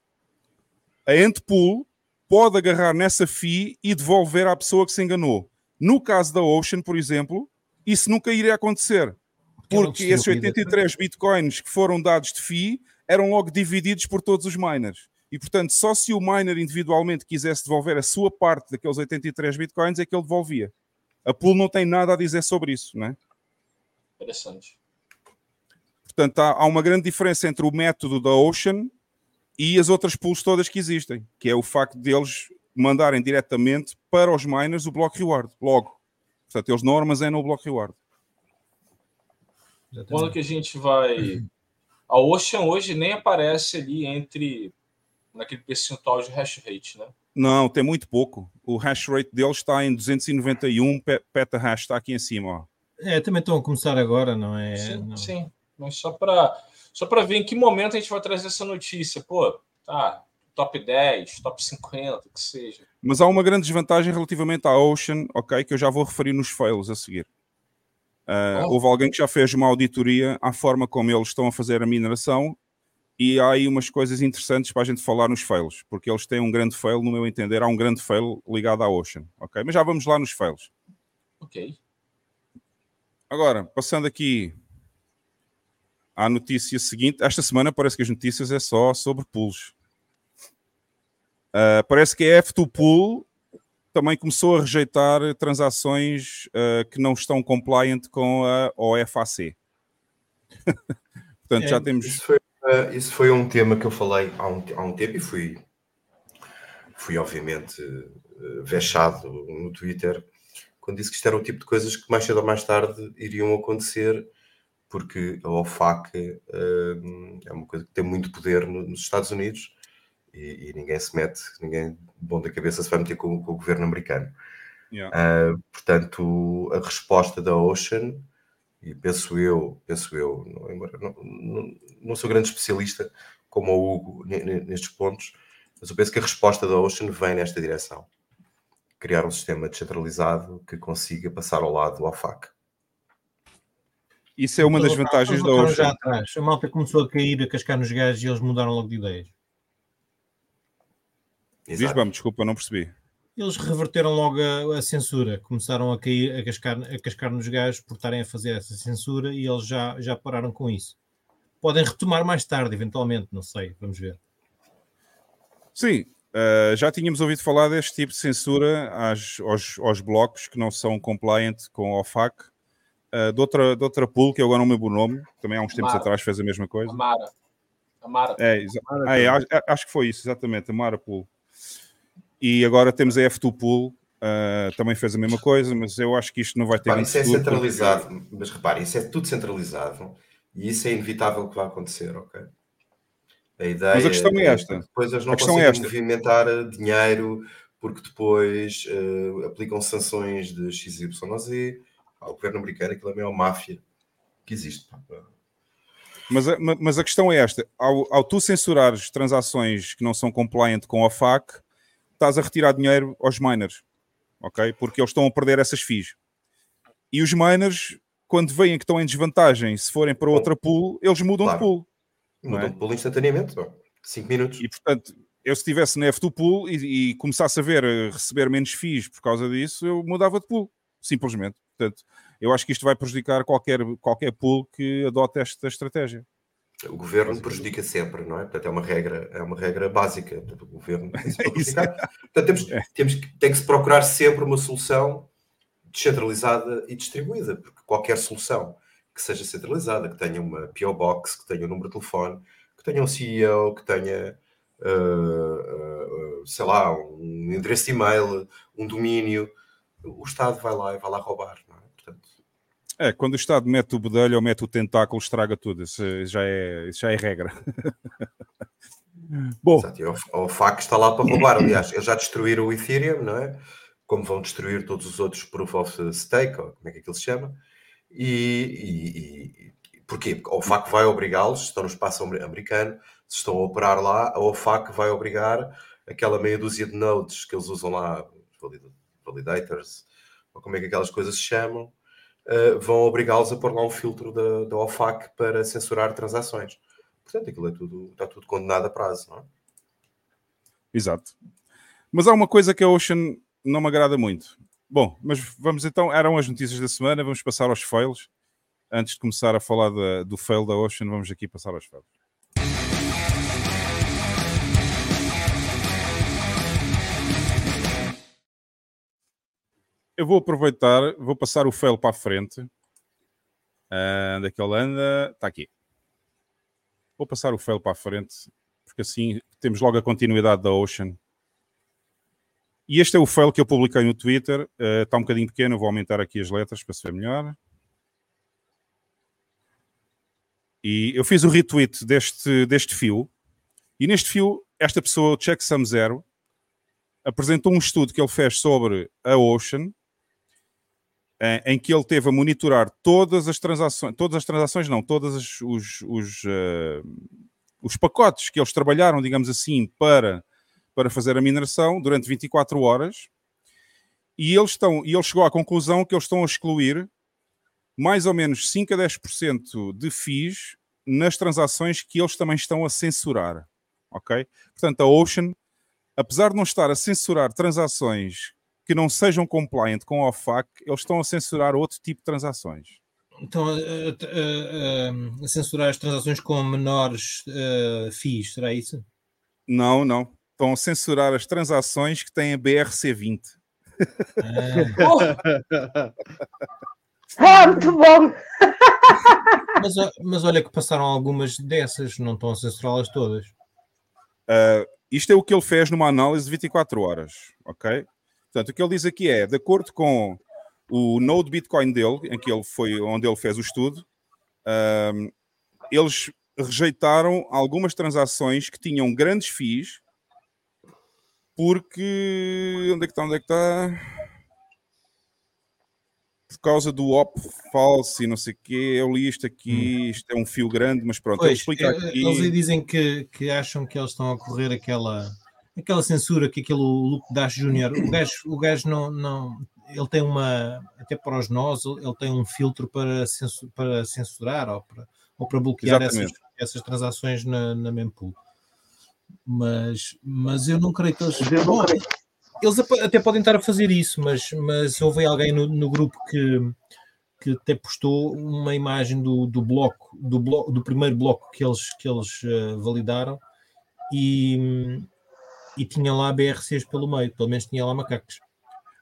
a Endpool pode agarrar nessa FII e devolver à pessoa que se enganou. No caso da Ocean, por exemplo, isso nunca iria acontecer. ela Porque esses estúpida. 83 bitcoins que foram dados de FII eram logo divididos por todos os miners. E, portanto, só se o miner individualmente quisesse devolver a sua parte daqueles 83 bitcoins é que ele devolvia. A pool não tem nada a dizer sobre isso, não é? Interessante. Portanto, há, há uma grande diferença entre o método da Ocean e as outras pools todas que existem, que é o facto deles mandarem diretamente para os miners o block reward, logo. Portanto, eles não armazenam o block reward. Quando que a gente vai. A Ocean hoje nem aparece ali entre. naquele percentual de hash rate, né? Não, tem muito pouco. O hash rate deles está em 291 pe- petahash, está aqui em cima. Ó. É, também estão a começar agora, não é? sim, não. sim. Mas só para só para ver em que momento a gente vai trazer essa notícia. Pô, tá. Top 10, top 50, que seja. Mas há uma grande desvantagem relativamente à Ocean, ok, que eu já vou referir nos fails a seguir. Ah, Oh. Houve alguém que já fez uma auditoria à forma como eles estão a fazer a mineração e há aí umas coisas interessantes para a gente falar nos fails, porque eles têm um grande fail, no meu entender, há um grande fail ligado à Ocean, ok? Mas já vamos lá nos fails. Ok. Agora, passando aqui à notícia seguinte, esta semana parece que as notícias é só sobre pools. Ah, parece que a F2 Pool também começou a rejeitar transações ah, que não estão compliant com a OFAC. <laughs> Portanto, É, já temos. Isso foi, isso foi um tema que eu falei há um, há um tempo e fui, fui obviamente eh, vexado no Twitter quando disse que isto era o tipo de coisas que mais cedo ou mais tarde iriam acontecer porque a OFAC eh, é uma coisa que tem muito poder no- nos Estados Unidos e, e ninguém se mete, ninguém bom da cabeça se vai meter com, com o governo americano. Yeah. Ah, portanto, a resposta da Ocean, e penso eu, penso eu, não, embora não, não, não sou grande especialista como o Hugo ne- ne- nestes pontos, mas eu penso que a resposta da Ocean vem nesta direção. Criar um sistema descentralizado que consiga passar ao lado do OFAC. Isso é uma das vantagens da voltaram já Ocean. atrás. A malta começou a cair, a cascar nos gajos e eles mudaram logo de ideias. Diz, Exato. vamos, desculpa, não percebi. Eles reverteram logo a, a censura, começaram a cair, a cascar, a cascar nos gajos por estarem a fazer essa censura e eles já, já pararam com isso. Podem retomar mais tarde, eventualmente, não sei, vamos ver. Sim, uh, já tínhamos ouvido falar deste tipo de censura às- aos, aos blocos que não são compliant com a OFAC. Uh, de, outra, de outra pool, que eu agora não me lembro o nome, também há uns tempos Mara. atrás fez a mesma coisa. A Mara. A Mara. É, exa- ah, é, acho, acho que foi isso, exatamente, a Mara Pool. E agora temos a F2 Pool, uh, também fez a mesma coisa, mas eu acho que isto não vai ter Repare, isso é futuro, porque- centralizado, mas repare, isso é tudo centralizado e isso é inevitável que vai acontecer, ok? A ideia Mas a questão é esta. que Depois eles A não questão é conseguem esta. movimentar eh, dinheiro porque depois eh, aplicam sanções de XYZ ao governo americano, aquilo é a maior máfia que existe. Mas a, ma- mas a questão é esta: ao, ao tu censurares transações que não são compliant com a FAC, estás a retirar dinheiro aos miners, ok? Porque eles estão a perder essas fees. E os miners, quando veem que estão em desvantagem, se forem para outra pool, eles mudam Claro. de pool. não é? Mudam de pool instantaneamente, 5 minutos. E portanto, eu se estivesse na F2 pool e, e começasse a ver a receber menos FIIs por causa disso, eu mudava de pool, simplesmente. Portanto, eu acho que isto vai prejudicar qualquer, qualquer pool que adote esta estratégia. O governo prejudica sempre, não é? Portanto, é uma regra, é uma regra básica. Portanto, o governo tem. <laughs> Portanto, temos, É. temos que, tem que se procurar sempre uma solução descentralizada e distribuída, porque qualquer solução que seja centralizada, que tenha uma PO Box, que tenha um número de telefone, que tenha um CEO, que tenha, uh, uh, sei lá, um endereço de e-mail, um domínio, o Estado vai lá e vai lá roubar, É, quando o Estado mete o bedelho ou mete o tentáculo, estraga tudo. Isso já é, isso já é regra. <laughs> Bom, Exato, o, o FAC está lá para roubar. Aliás, eles já destruíram o Ethereum, não é? Como vão destruir todos os outros Proof of Stake, ou como é que aquilo se chama. E, e, e porquê? Porque a OFAC vai obrigá-los, se estão no espaço amer- americano, se estão a operar lá, a OFAC vai obrigar aquela meia dúzia de nodes que eles usam lá, validators, ou como é que aquelas coisas se chamam, eh, vão obrigá-los a pôr lá um filtro da, da OFAC para censurar transações. Portanto, aquilo é tudo, está tudo condenado a prazo, não é? Exato. Mas há uma coisa que a Ocean não me agrada muito. Bom, mas vamos então, eram as notícias da semana, vamos passar aos fails. Antes de começar a falar da- do fail da Ocean, vamos aqui passar aos fails. Eu vou aproveitar, vou passar o fail para a frente. Ah, onde é que ele anda? Está aqui. Vou passar o fail para a frente, porque assim temos logo a continuidade da Ocean. E este é o fail que eu publiquei no Twitter. eh, está um bocadinho pequeno, vou aumentar aqui as letras para se ver melhor. E eu fiz o retweet deste, deste fio. E neste fio, esta pessoa, o Checksum Zero, apresentou um estudo que ele fez sobre a Ocean, em que ele teve a monitorar todas as transações, todas as transações não, todos os, os, eh, os pacotes que eles trabalharam, digamos assim, para, para fazer a mineração durante 24 horas. E, eles estão, e ele chegou à conclusão que eles estão a excluir mais ou menos 5 a 10% de FIIs nas transações que eles também estão a censurar. Ok? Portanto, a Ocean, apesar de não estar a censurar transações que não sejam compliant com a OFAC, eles estão a censurar outro tipo de transações. Então, a, a- a- a censurar as transações com menores uh, FIIs, será isso? Não, não. Estão a censurar as transações que têm a BRC20. Ah, <laughs> Ah, muito bom! <laughs> mas, mas olha que passaram algumas dessas, não estão a censurá-las todas. Uh, isto é o que ele fez numa análise de 24 horas, ok? Portanto, o que ele diz aqui é, de acordo com o Node Bitcoin dele, em que ele foi, onde ele fez o estudo, um, eles rejeitaram algumas transações que tinham grandes FIIs, porque onde é que está? Onde é que está? Por causa do op false e não sei o quê, eu li isto aqui, isto é um fio grande, mas pronto, ele Pois, explica eh, aqui. eles aí dizem que, que acham que eles estão a correr aquela, aquela censura que aquele Luke Dash Jr. O gajo, o gajo não, não. Ele tem uma. Até para os nós, ele tem um filtro para, censu- para censurar ou para, ou para bloquear essas, essas transações na, na mempool. Mas, mas eu não creio que eles. Bom, eles até podem estar a fazer isso, mas, mas houve alguém no, no grupo que, que até postou uma imagem do, do bloco, do bloco, do primeiro bloco que eles, que eles eh, validaram e, e tinha lá BRCs pelo meio, pelo menos tinha lá macacos.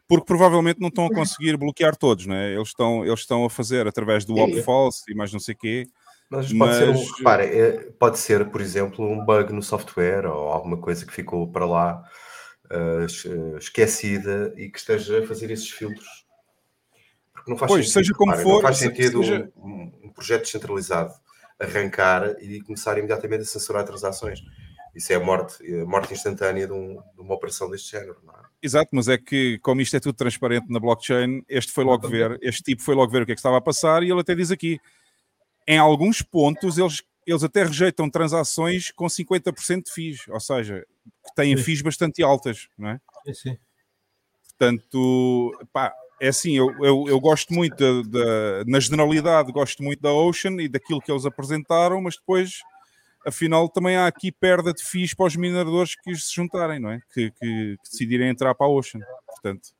porque provavelmente não estão a conseguir bloquear todos, não é? Eles estão, eles estão a fazer através do op false e mais não sei o quê. Mas pode ser, um, Mas- repare, é- pode ser, por exemplo, um bug no software ou alguma coisa que ficou para lá eh, esquecida e que esteja a fazer esses filtros. Porque não faz Pois, sentido, seja como repare, for, não faz se- sentido seja- um, um projeto descentralizado arrancar e começar imediatamente a censurar transações. Isso é a morte, a morte instantânea de, um- de uma operação deste género. Não é? Exato, mas é que como isto é tudo transparente na blockchain, este foi logo ver, este tipo foi logo ver o que é que estava a passar e ele até diz aqui, em alguns pontos eles, eles até rejeitam transações com 50% de FIIs, ou seja, que têm Sim. FIIs bastante altas, não é? Sim, sim. Portanto, pá, é assim, eu, eu, eu gosto muito da, da- na generalidade, gosto muito da Ocean e daquilo que eles apresentaram, mas depois afinal também há aqui perda de FIIs para os mineradores que se juntarem, não é? Que, que- que decidirem entrar para a Ocean. Portanto,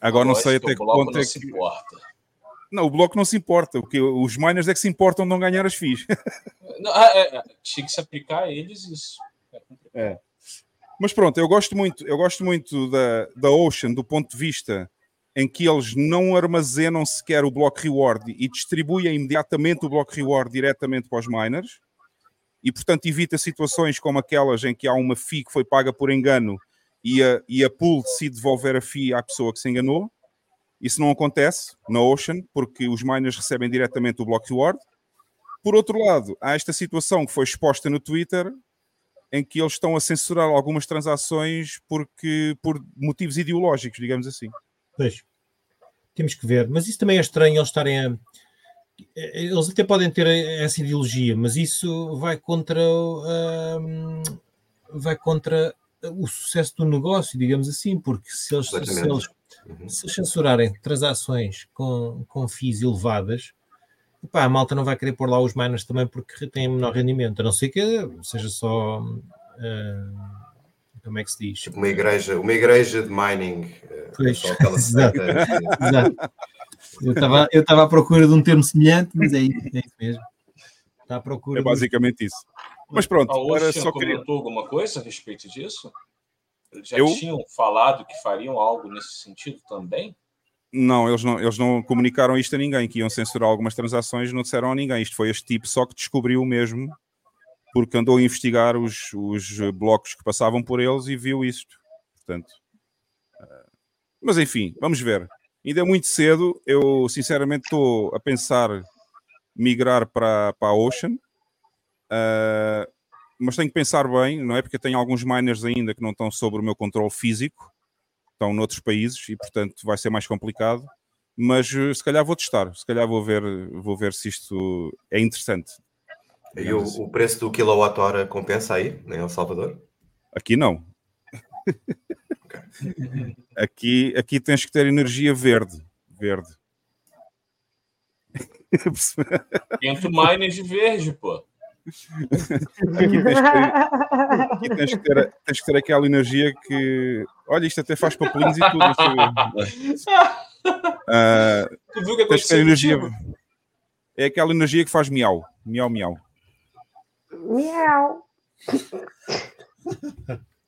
agora não sei até o que ponto não é se que. importa. Não, o bloco não se importa. O que, os miners é que se importam de não ganhar as FIIs. <laughs> Não, ah, é, é, tinha que se aplicar a eles isso. É. Mas pronto, eu gosto muito, eu gosto muito da, da Ocean do ponto de vista em que eles não armazenam sequer o bloco reward e distribuem imediatamente o bloco reward diretamente para os miners e portanto evita situações como aquelas em que há uma FII que foi paga por engano e a, e a pool decide devolver a FII à pessoa que se enganou. Isso não acontece na Ocean porque os miners recebem diretamente o bloco reward. Por outro lado, há esta situação que foi exposta no Twitter em que eles estão a censurar algumas transações porque por motivos ideológicos, digamos assim. Pois. Temos que ver. Mas isso também é estranho eles estarem a. Eles até podem ter essa ideologia, mas isso vai contra. hum, vai contra o sucesso do negócio, digamos assim, porque se eles, se eles, Uhum. se censurarem transações com, com FIIs elevadas, pá, a malta não vai querer pôr lá os miners também porque têm menor rendimento, a não ser que seja só. hum, como é que se diz? Tipo uma igreja, uma igreja de mining. eh, Pois, aquela <laughs> exato. assim. Exato. Eu estava eu estava à procura de um termo semelhante, mas é isso, é isso mesmo. Está à procura. É de- basicamente isso. Mas pronto, A Ocean só queria. comentou alguma coisa a respeito disso? Já Eu? tinham falado que fariam algo nesse sentido também? Não, eles não, eles não comunicaram isto a ninguém, que iam censurar algumas transações, não disseram a ninguém. Isto foi este tipo só que descobriu mesmo, porque andou a investigar os, os blocos que passavam por eles e viu isto. Portanto, eh, mas enfim, vamos ver. Ainda é muito cedo. Eu sinceramente estou a pensar migrar para, para a Ocean, eh, mas tenho que pensar bem, não é? Porque tenho alguns miners ainda que não estão sob o meu controle físico estão noutros países e portanto vai ser mais complicado mas eh, se calhar vou testar se calhar vou ver vou ver se isto é interessante E digamos assim. o, o preço do quilowatt-hora compensa aí, em El Salvador? aqui não <laughs> aqui aqui tens que ter energia verde verde <laughs> Entre miners de verde, pô. aqui tens que ter, aqui tens que ter, tens que ter aquela energia que olha isto até faz papelinhos e tudo. Ah, Tu viu o que tens que ter energia é aquela energia que faz miau miau miau Miau.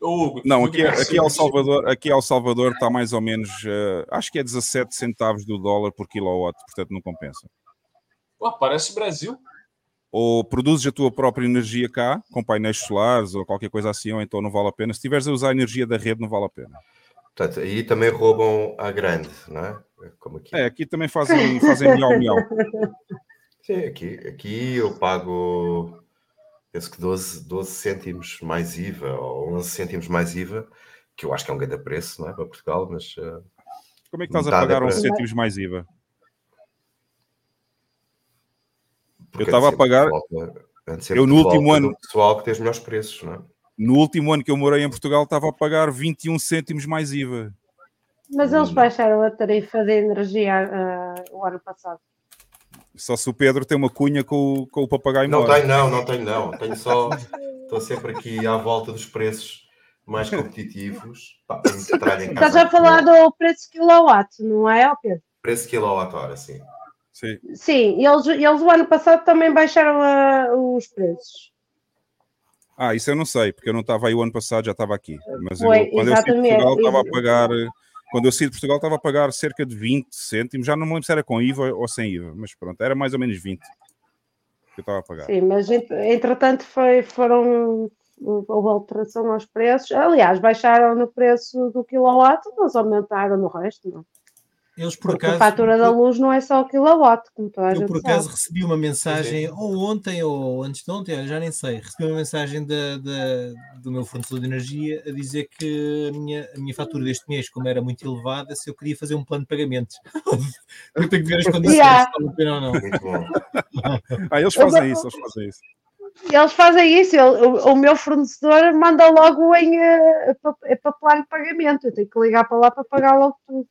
Hugo, Não, aqui, aconteceu aqui El contigo? Salvador, aqui El Salvador está mais ou menos, eh, acho que é 17 centavos do dólar por kilowatt, portanto não compensa. Pô, parece Brasil. Ou produzes a tua própria energia cá, com painéis solares ou qualquer coisa assim, ou então não vale a pena. Se tiveres a usar a energia da rede, não vale a pena. Portanto, aí também roubam a grande, não é? Como aqui. É, aqui também fazem, fazem miau miau. Sim, aqui, aqui eu pago, penso que 12, 12 cêntimos mais IVA, ou 11 cêntimos mais IVA, que eu acho que é um grande preço, não é? Para Portugal, mas eh, Como é que estás a é pagar uns para- cêntimos mais IVA? porque estava a pagar- volta- eu no último ano- pessoal que tem os melhores preços, não é? No último ano que eu morei em Portugal, estava a pagar 21 cêntimos mais IVA. Mas eles baixaram a tarifa de energia ah, o ano passado. Só se o Pedro tem uma cunha com o, com o papagaio Não mora. tenho, não, não tenho, não. Tenho só. Estou sempre aqui à volta dos preços mais competitivos. Pá, Estás a falar do preço quilowatt, não é, Pedro? Preço quilowatt-hora, sim. Sim. Sim, eles, eles o ano passado também baixaram ah, os preços. Ah, isso eu não sei, porque eu não estava aí o ano passado, já estava aqui. Mas eu, Foi, quando eu saí de exatamente. Portugal, estava a pagar. Quando eu saí de Portugal, estava a pagar cerca de 20 cêntimos. Já não me lembro se era com IVA ou sem IVA, mas pronto, era mais ou menos 20 que eu estava a pagar. Sim, mas ent- entretanto foi, foram, houve alteração aos preços. Aliás, baixaram no preço do quilowatt, mas aumentaram no resto, não? Eles por Porque acaso. a fatura da luz não é só o kilowatt, como toda a Eu gente por acaso sabe. recebi uma mensagem, ou ontem ou antes de ontem, já nem sei, recebi uma mensagem da, da- do meu fornecedor de energia a dizer que a minha, a minha fatura deste mês, como era muito elevada, se eu queria fazer um plano de pagamentos. <laughs> eu tenho que ver as condições, Yeah. se vale a pena ou não. <laughs> Ah, eles fazem isso, eles fazem isso. Eles fazem isso, ele- o, o meu fornecedor manda logo em eh, pa- é para plano de pagamento. Eu tenho que ligar para lá para pagar logo tudo.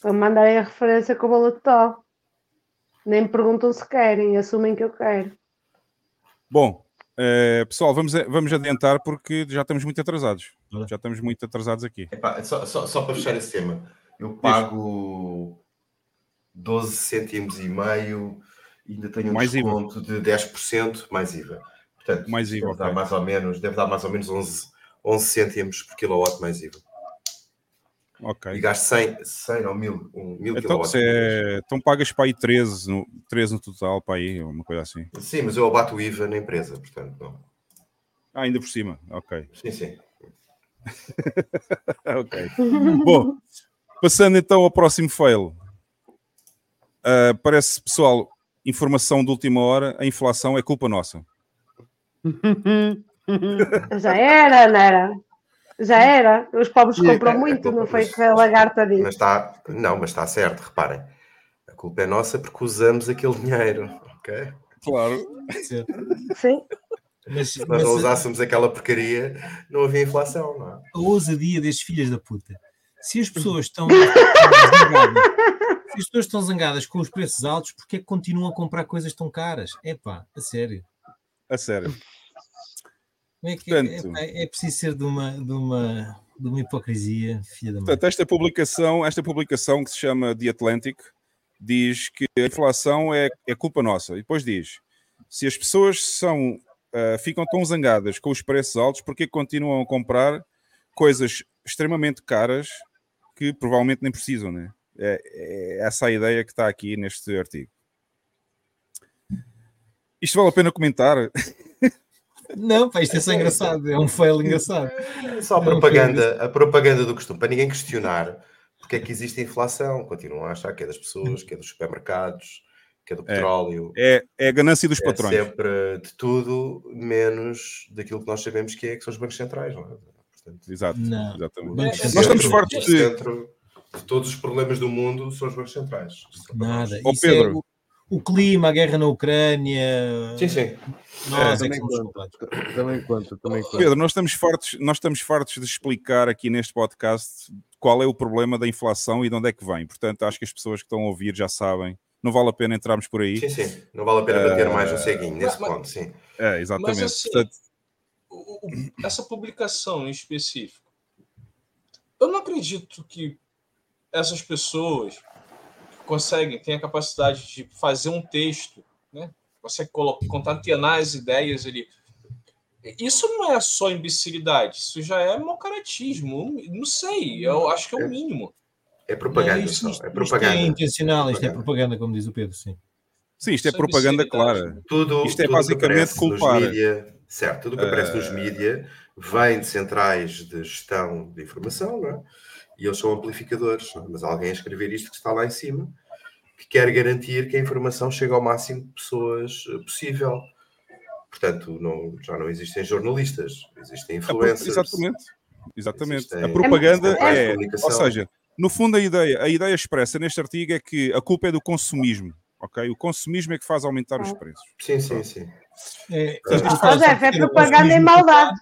Para me mandarem a referência com o valor total. Nem me perguntam se querem, assumem que eu quero. Bom, eh, pessoal, vamos, a- vamos adiantar porque já estamos muito atrasados. Já estamos muito atrasados aqui. Epá, só, só, só para fechar esse tema, eu pago 12 cêntimos e meio e ainda tenho um Mais IVA. desconto de 10% mais IVA. Portanto, Mais IVA, deve, dar ok. mais ou menos, deve dar mais ou menos 11, 11 cêntimos por quilowatt mais IVA. E Ok. gasto 100, 100 ou 1000, um, 1000 Então, se é- então pagas para aí 13 no, 13 no total, para aí, uma coisa assim. Sim, mas eu abato o IVA na empresa, portanto, não. Ah, ainda por cima. Ok. Sim, sim. <laughs> ok. Bom, passando então ao próximo fail. Ah, parece, pessoal, informação de última hora, a inflação é culpa nossa. <laughs> <laughs> Já era, não era? Já era. Os pobres compram é- muito, é- não foi mas- que a lagarta disse. Mas está, não, mas está certo, reparem. A culpa é nossa porque usamos aquele dinheiro, ok? Claro. Sim. Mas, Se nós mas não usássemos aquela porcaria, não havia inflação, não é? a ousadia destes filhos da puta. Se as pessoas <laughs> estão zangadas, se as pessoas estão zangadas com os preços altos, porque é que continuam a comprar coisas tão caras? Epá, a sério. A sério. É, que, Portanto- epá, é preciso ser de uma, de uma, de uma hipocrisia, filha da mãe. Portanto, esta publicação, esta publicação que se chama The Atlantic diz que a inflação é, é culpa nossa. E depois diz: se as pessoas são, ah, ficam tão zangadas com os preços altos, porque que continuam a comprar coisas extremamente caras que provavelmente nem precisam, né? É, é essa a ideia que está aqui neste artigo. Isto vale a pena comentar? <laughs> Não, pá, isto é só engraçado. É um fail engraçado. Só a Não, propaganda, a propaganda do costume, para ninguém questionar porque é que existe inflação. Continuam a achar que é das pessoas, que é dos supermercados, que é do petróleo. É, é a ganância dos É patrões. sempre de tudo, menos daquilo que nós sabemos que é, que são os bancos centrais, não é? Portanto, Exato, Não. exatamente. Bancos É, Nós estamos fartos de. centro de todos os problemas do mundo são os bancos centrais. Nada. Ó, Isso é Pedro. O, clima, a guerra na Ucrânia. Sim, sim. Nós é, É, também culpados. Também conta, também. Pedro, nós estamos fartos, nós estamos fartos de explicar aqui neste podcast qual é o problema da inflação e de onde é que vem. Portanto, acho que as pessoas que estão a ouvir já sabem. Não vale a pena entrarmos por aí. Sim, sim. Não vale a pena bater Eh, mais um ceguinho nesse mas- ponto, sim. É, exatamente. Mas, assim, Portanto, essa publicação em específico, eu não acredito que essas pessoas conseguem, têm a capacidade de fazer um texto, né? Consegue colo- concatenar as ideias ali. Isso não é só imbecilidade, isso já é mau caratismo. Não sei, eu acho que é o mínimo. É propaganda, Não, isto- É isto propaganda. é intencional, isto é Propaganda. propaganda, como diz o Pedro, sim. sim, isto é Isso é propaganda clara. Tudo, Isto é tudo que basicamente aparece nos culpar. mídia- certo, tudo o que aparece Eh, nos mídia vem de centrais de gestão de informação, não é? E eles são amplificadores, é? mas alguém a escrever isto que está lá em cima, que quer garantir que a informação chegue ao máximo de pessoas eh, possível. Portanto, não- já não existem jornalistas, existem pro- influencers. Exatamente. Exatamente. Existem- A propaganda é, ou seja, no fundo a ideia, a ideia expressa neste artigo é que a culpa é do consumismo, ok? O consumismo é que faz aumentar os preços. Sim, sim, sim. É, é por ser o propaganda em maldade.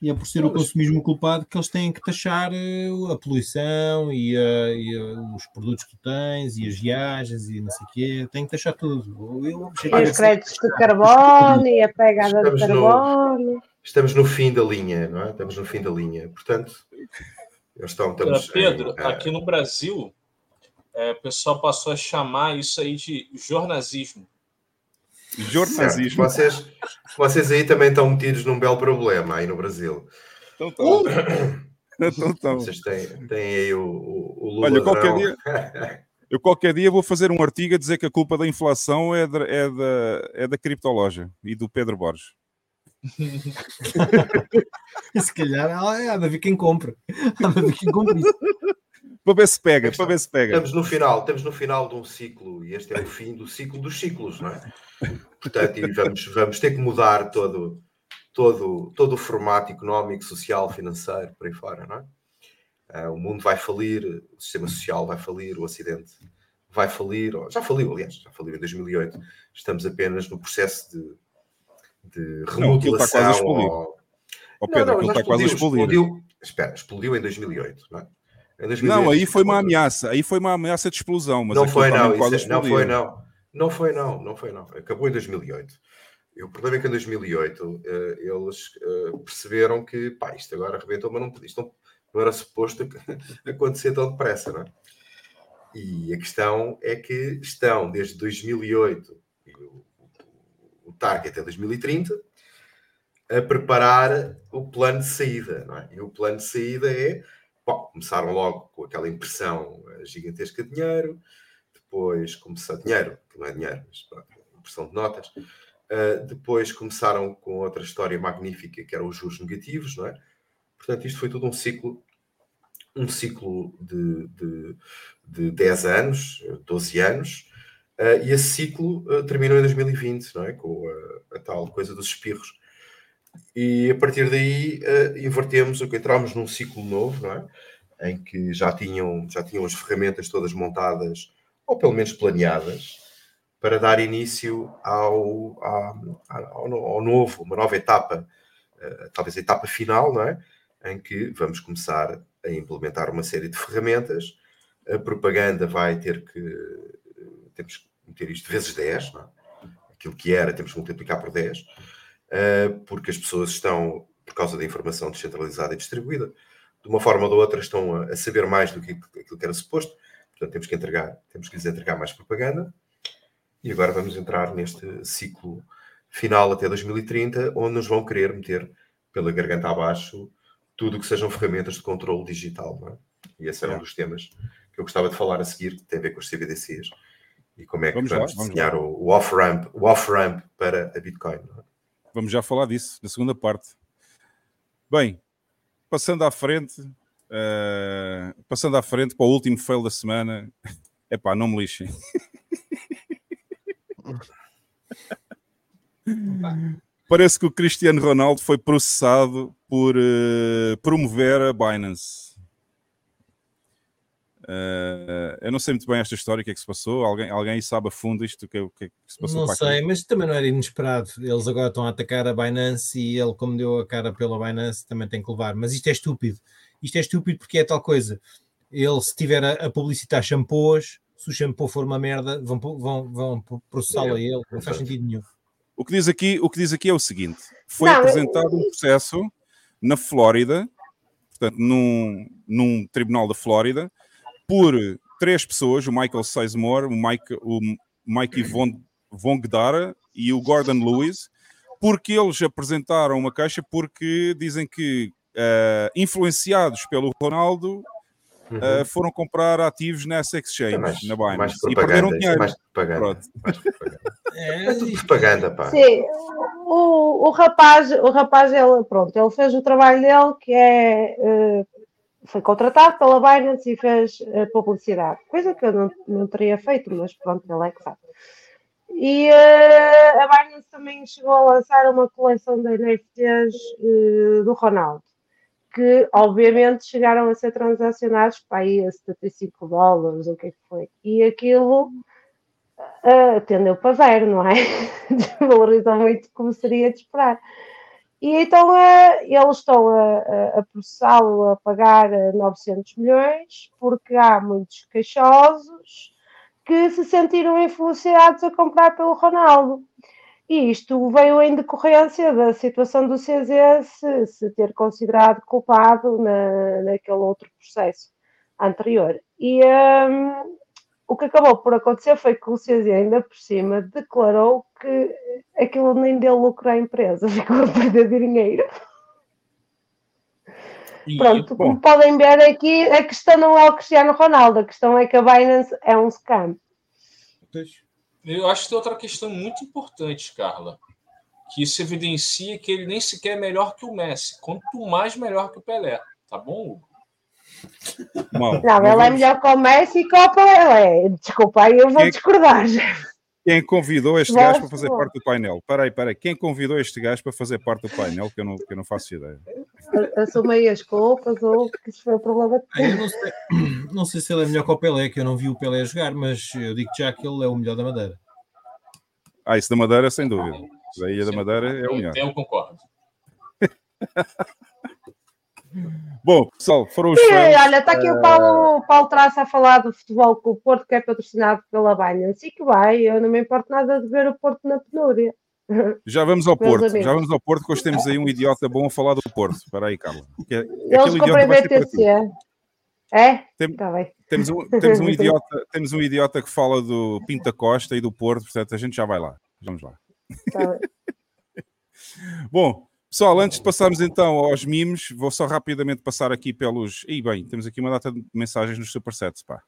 E é por ser o consumismo culpado que eles têm que taxar eh, a poluição e, a- e a- os produtos que tu tens e as viagens e não sei o quê. Têm que taxar tudo. Eu, E os créditos de carbono e a pegada de Estamos no- carbono. Estamos no fim da linha, não é? Estamos no fim da linha. Portanto, eles estão, estamos Pedro, em, eh, aqui no Brasil, é, o pessoal passou a chamar isso aí de jornalismo. Jornalismo. Vocês, vocês aí também estão metidos num belo problema aí no Brasil. Então, então. Então, então. Vocês têm, têm aí o, o, o Lula Olha, qualquer dia- Eu qualquer dia vou fazer um artigo a dizer que a culpa da inflação é da, é da, é da criptoloja e do Pedro Borges. <laughs> Se calhar há há de haver quem compre. Há de haver quem compre isso. Para ver se pega, para ver se pega. Estamos no final, estamos no final de um ciclo e este é o fim do ciclo dos ciclos, não é? Portanto, vamos, vamos ter que mudar todo, todo, todo o formato económico, social, financeiro, por aí fora, não é? Ah, o mundo vai falir, o sistema social vai falir, o Ocidente vai falir, já faliu, aliás, já faliu em 2008. Estamos apenas no processo de, de Não, aquilo está quase a remodelação. explodir. Ó Pedro, Não, não, está quase a explodir. explodiu. Espera, explodiu em 2008, não é? 2008 Não, aí foi uma ameaça, aí foi uma ameaça de explosão, mas não foi não, isso é- não foi não. Não foi não, não foi não. Acabou em 2008. E o problema é que em 2008 eh, eles eh, perceberam que pá, isto agora arrebentou, mas não, isto não, não era suposto <laughs> acontecer tão depressa, não é? E a questão é que estão desde 2008 e o, o target é 2030 a preparar o plano de saída, não é? E o plano de saída é bom, começaram logo com aquela impressão eh, gigantesca de dinheiro, depois começar dinheiro, que não é dinheiro, mas pronto, impressão de notas. Uh, depois começaram com outra história magnífica que eram os juros negativos, não é? Portanto, isto foi todo um ciclo, um ciclo de, de, de 10 anos, 12 anos, uh, e esse ciclo uh, terminou em 2020, não é? Com a, a, tal coisa dos espirros. E a partir daí invertemos, entramos num ciclo novo, não é? Em que já tinham, já tinham as ferramentas todas montadas, ou pelo menos planeadas, para dar início ao, ao, ao, novo, uma nova etapa, uh, talvez a etapa final, não é? Em que vamos começar a implementar uma série de ferramentas. A propaganda vai ter que. Temos que meter isto vezes 10, não é? Aquilo que era, temos que multiplicar por 10, uh, eh, porque as pessoas estão, por causa da informação descentralizada e distribuída, de uma forma ou de outra, estão a, saber mais do que aquilo que era suposto. Portanto, temos que entregar, temos que lhes entregar mais propaganda e agora vamos entrar neste ciclo final até 2030, onde nos vão querer meter pela garganta abaixo tudo o que sejam ferramentas de controle digital. É? E esse era um dos temas que eu gostava de falar a seguir, que tem a ver com as CBDCs e como é que vamos, vamos lá, desenhar vamos o, o off-ramp off para a Bitcoin. É? Vamos já falar disso na segunda parte. Bem, passando à frente, uh, passando à frente para o último fail da semana. <laughs> Epá, não me lixem. <laughs> Parece que o Cristiano Ronaldo foi processado por uh, promover a Binance. Uh, eu não sei muito bem esta história, o que é que se passou. Alguém, alguém sabe a fundo isto, o que, o que, é que se passou? Não sei, mas também não era inesperado. Eles agora estão a atacar a Binance e ele, como deu a cara pela Binance, também tem que levar. Mas isto é estúpido. Isto é estúpido porque é tal coisa. Ele, se tiver a, a publicitar shampoos, se o shampoo for uma merda, vão, vão, vão processá-lo a ele, não faz sentido nenhum. O que, diz aqui, o que diz aqui é o seguinte: foi não, apresentado eu... um processo na Flórida, portanto, num, num tribunal da Flórida, por três pessoas: o Michael Sizemore, o Mike, o Mikey Von, Vongdara e o Gordon Lewis, porque eles apresentaram uma queixa porque dizem que, uh, influenciados pelo Ronaldo, uhum. uh, foram comprar ativos nessa exchange, é mais, na Binance, e perderam dinheiro. É mais propaganda. Mais <laughs> propaganda. é, é tudo propaganda, pá. Sim, o, o rapaz, o rapaz ele, pronto, ele fez o trabalho dele, que é... Uh, foi contratado pela Binance e fez uh, publicidade, coisa que eu não, não teria feito, mas pronto, ele é que sabe. E uh, a Binance também chegou a lançar uma coleção de NFTs uh, do Ronaldo que obviamente chegaram a ser transacionados para aí a 75 dólares, o que é que foi. E aquilo uh, tendeu para zero, não é? <laughs> Desvalorizou muito como seria de esperar. E então uh, eles estão a, a, a processá-lo a pagar 900 milhões, porque há muitos queixosos que se sentiram influenciados a comprar pelo Ronaldo. E isto veio em decorrência da situação do CZ se, se ter considerado culpado na, naquele outro processo anterior. E um, o que acabou por acontecer foi que o CZ, ainda por cima, declarou que aquilo nem deu lucro à empresa, <laughs> ficou a perder dinheiro. E, Pronto, bom. como podem ver aqui, a questão não é o Cristiano Ronaldo, a questão é que a Binance é um scam. Eu acho que tem outra questão muito importante, Carla, que isso evidencia que ele nem sequer é melhor que o Messi, quanto mais melhor que o Pelé. Tá bom, Hugo? Não, não ele é melhor que o Messi e que o Pelé. Desculpa, aí eu vou quem, discordar. <laughs> Quem convidou este gajo para fazer parte do painel? Peraí, peraí. Quem convidou este gajo para fazer parte do painel? Que eu não, que eu não faço ideia. Assumei as culpas ou que isso foi o problema eu não sei, <clears throat> não sei se ele é melhor que o Pelé, que eu não vi o Pelé jogar, mas eu digo já que ele é o melhor da Madeira. Ah, isso da Madeira, sem dúvida. Daí a da Madeira é o melhor. Eu concordo. <laughs> Bom, pessoal, foram os. Sim, fãs, olha, está aqui uh... o Paulo, Paulo Traça a falar do futebol com o Porto, que é patrocinado pela Binance. E que vai, eu não me importo nada de ver o Porto na penúria. <laughs> Já vamos ao Meus Porto. amigos. Já vamos ao Porto, que hoje temos aí um idiota bom a falar do Porto. Espera aí, Carla. Que- Eles ti. BTC. É? Tem- Está bem. Temos um, <laughs> temos, um idiota, temos um idiota que fala do Pinta Costa e do Porto, portanto a gente já vai lá. Vamos lá. Tá. <laughs> Bom, pessoal, antes de passarmos então aos memes, vou só rapidamente passar aqui pelos. E bem, temos aqui uma data de mensagens nos Supersets, pá.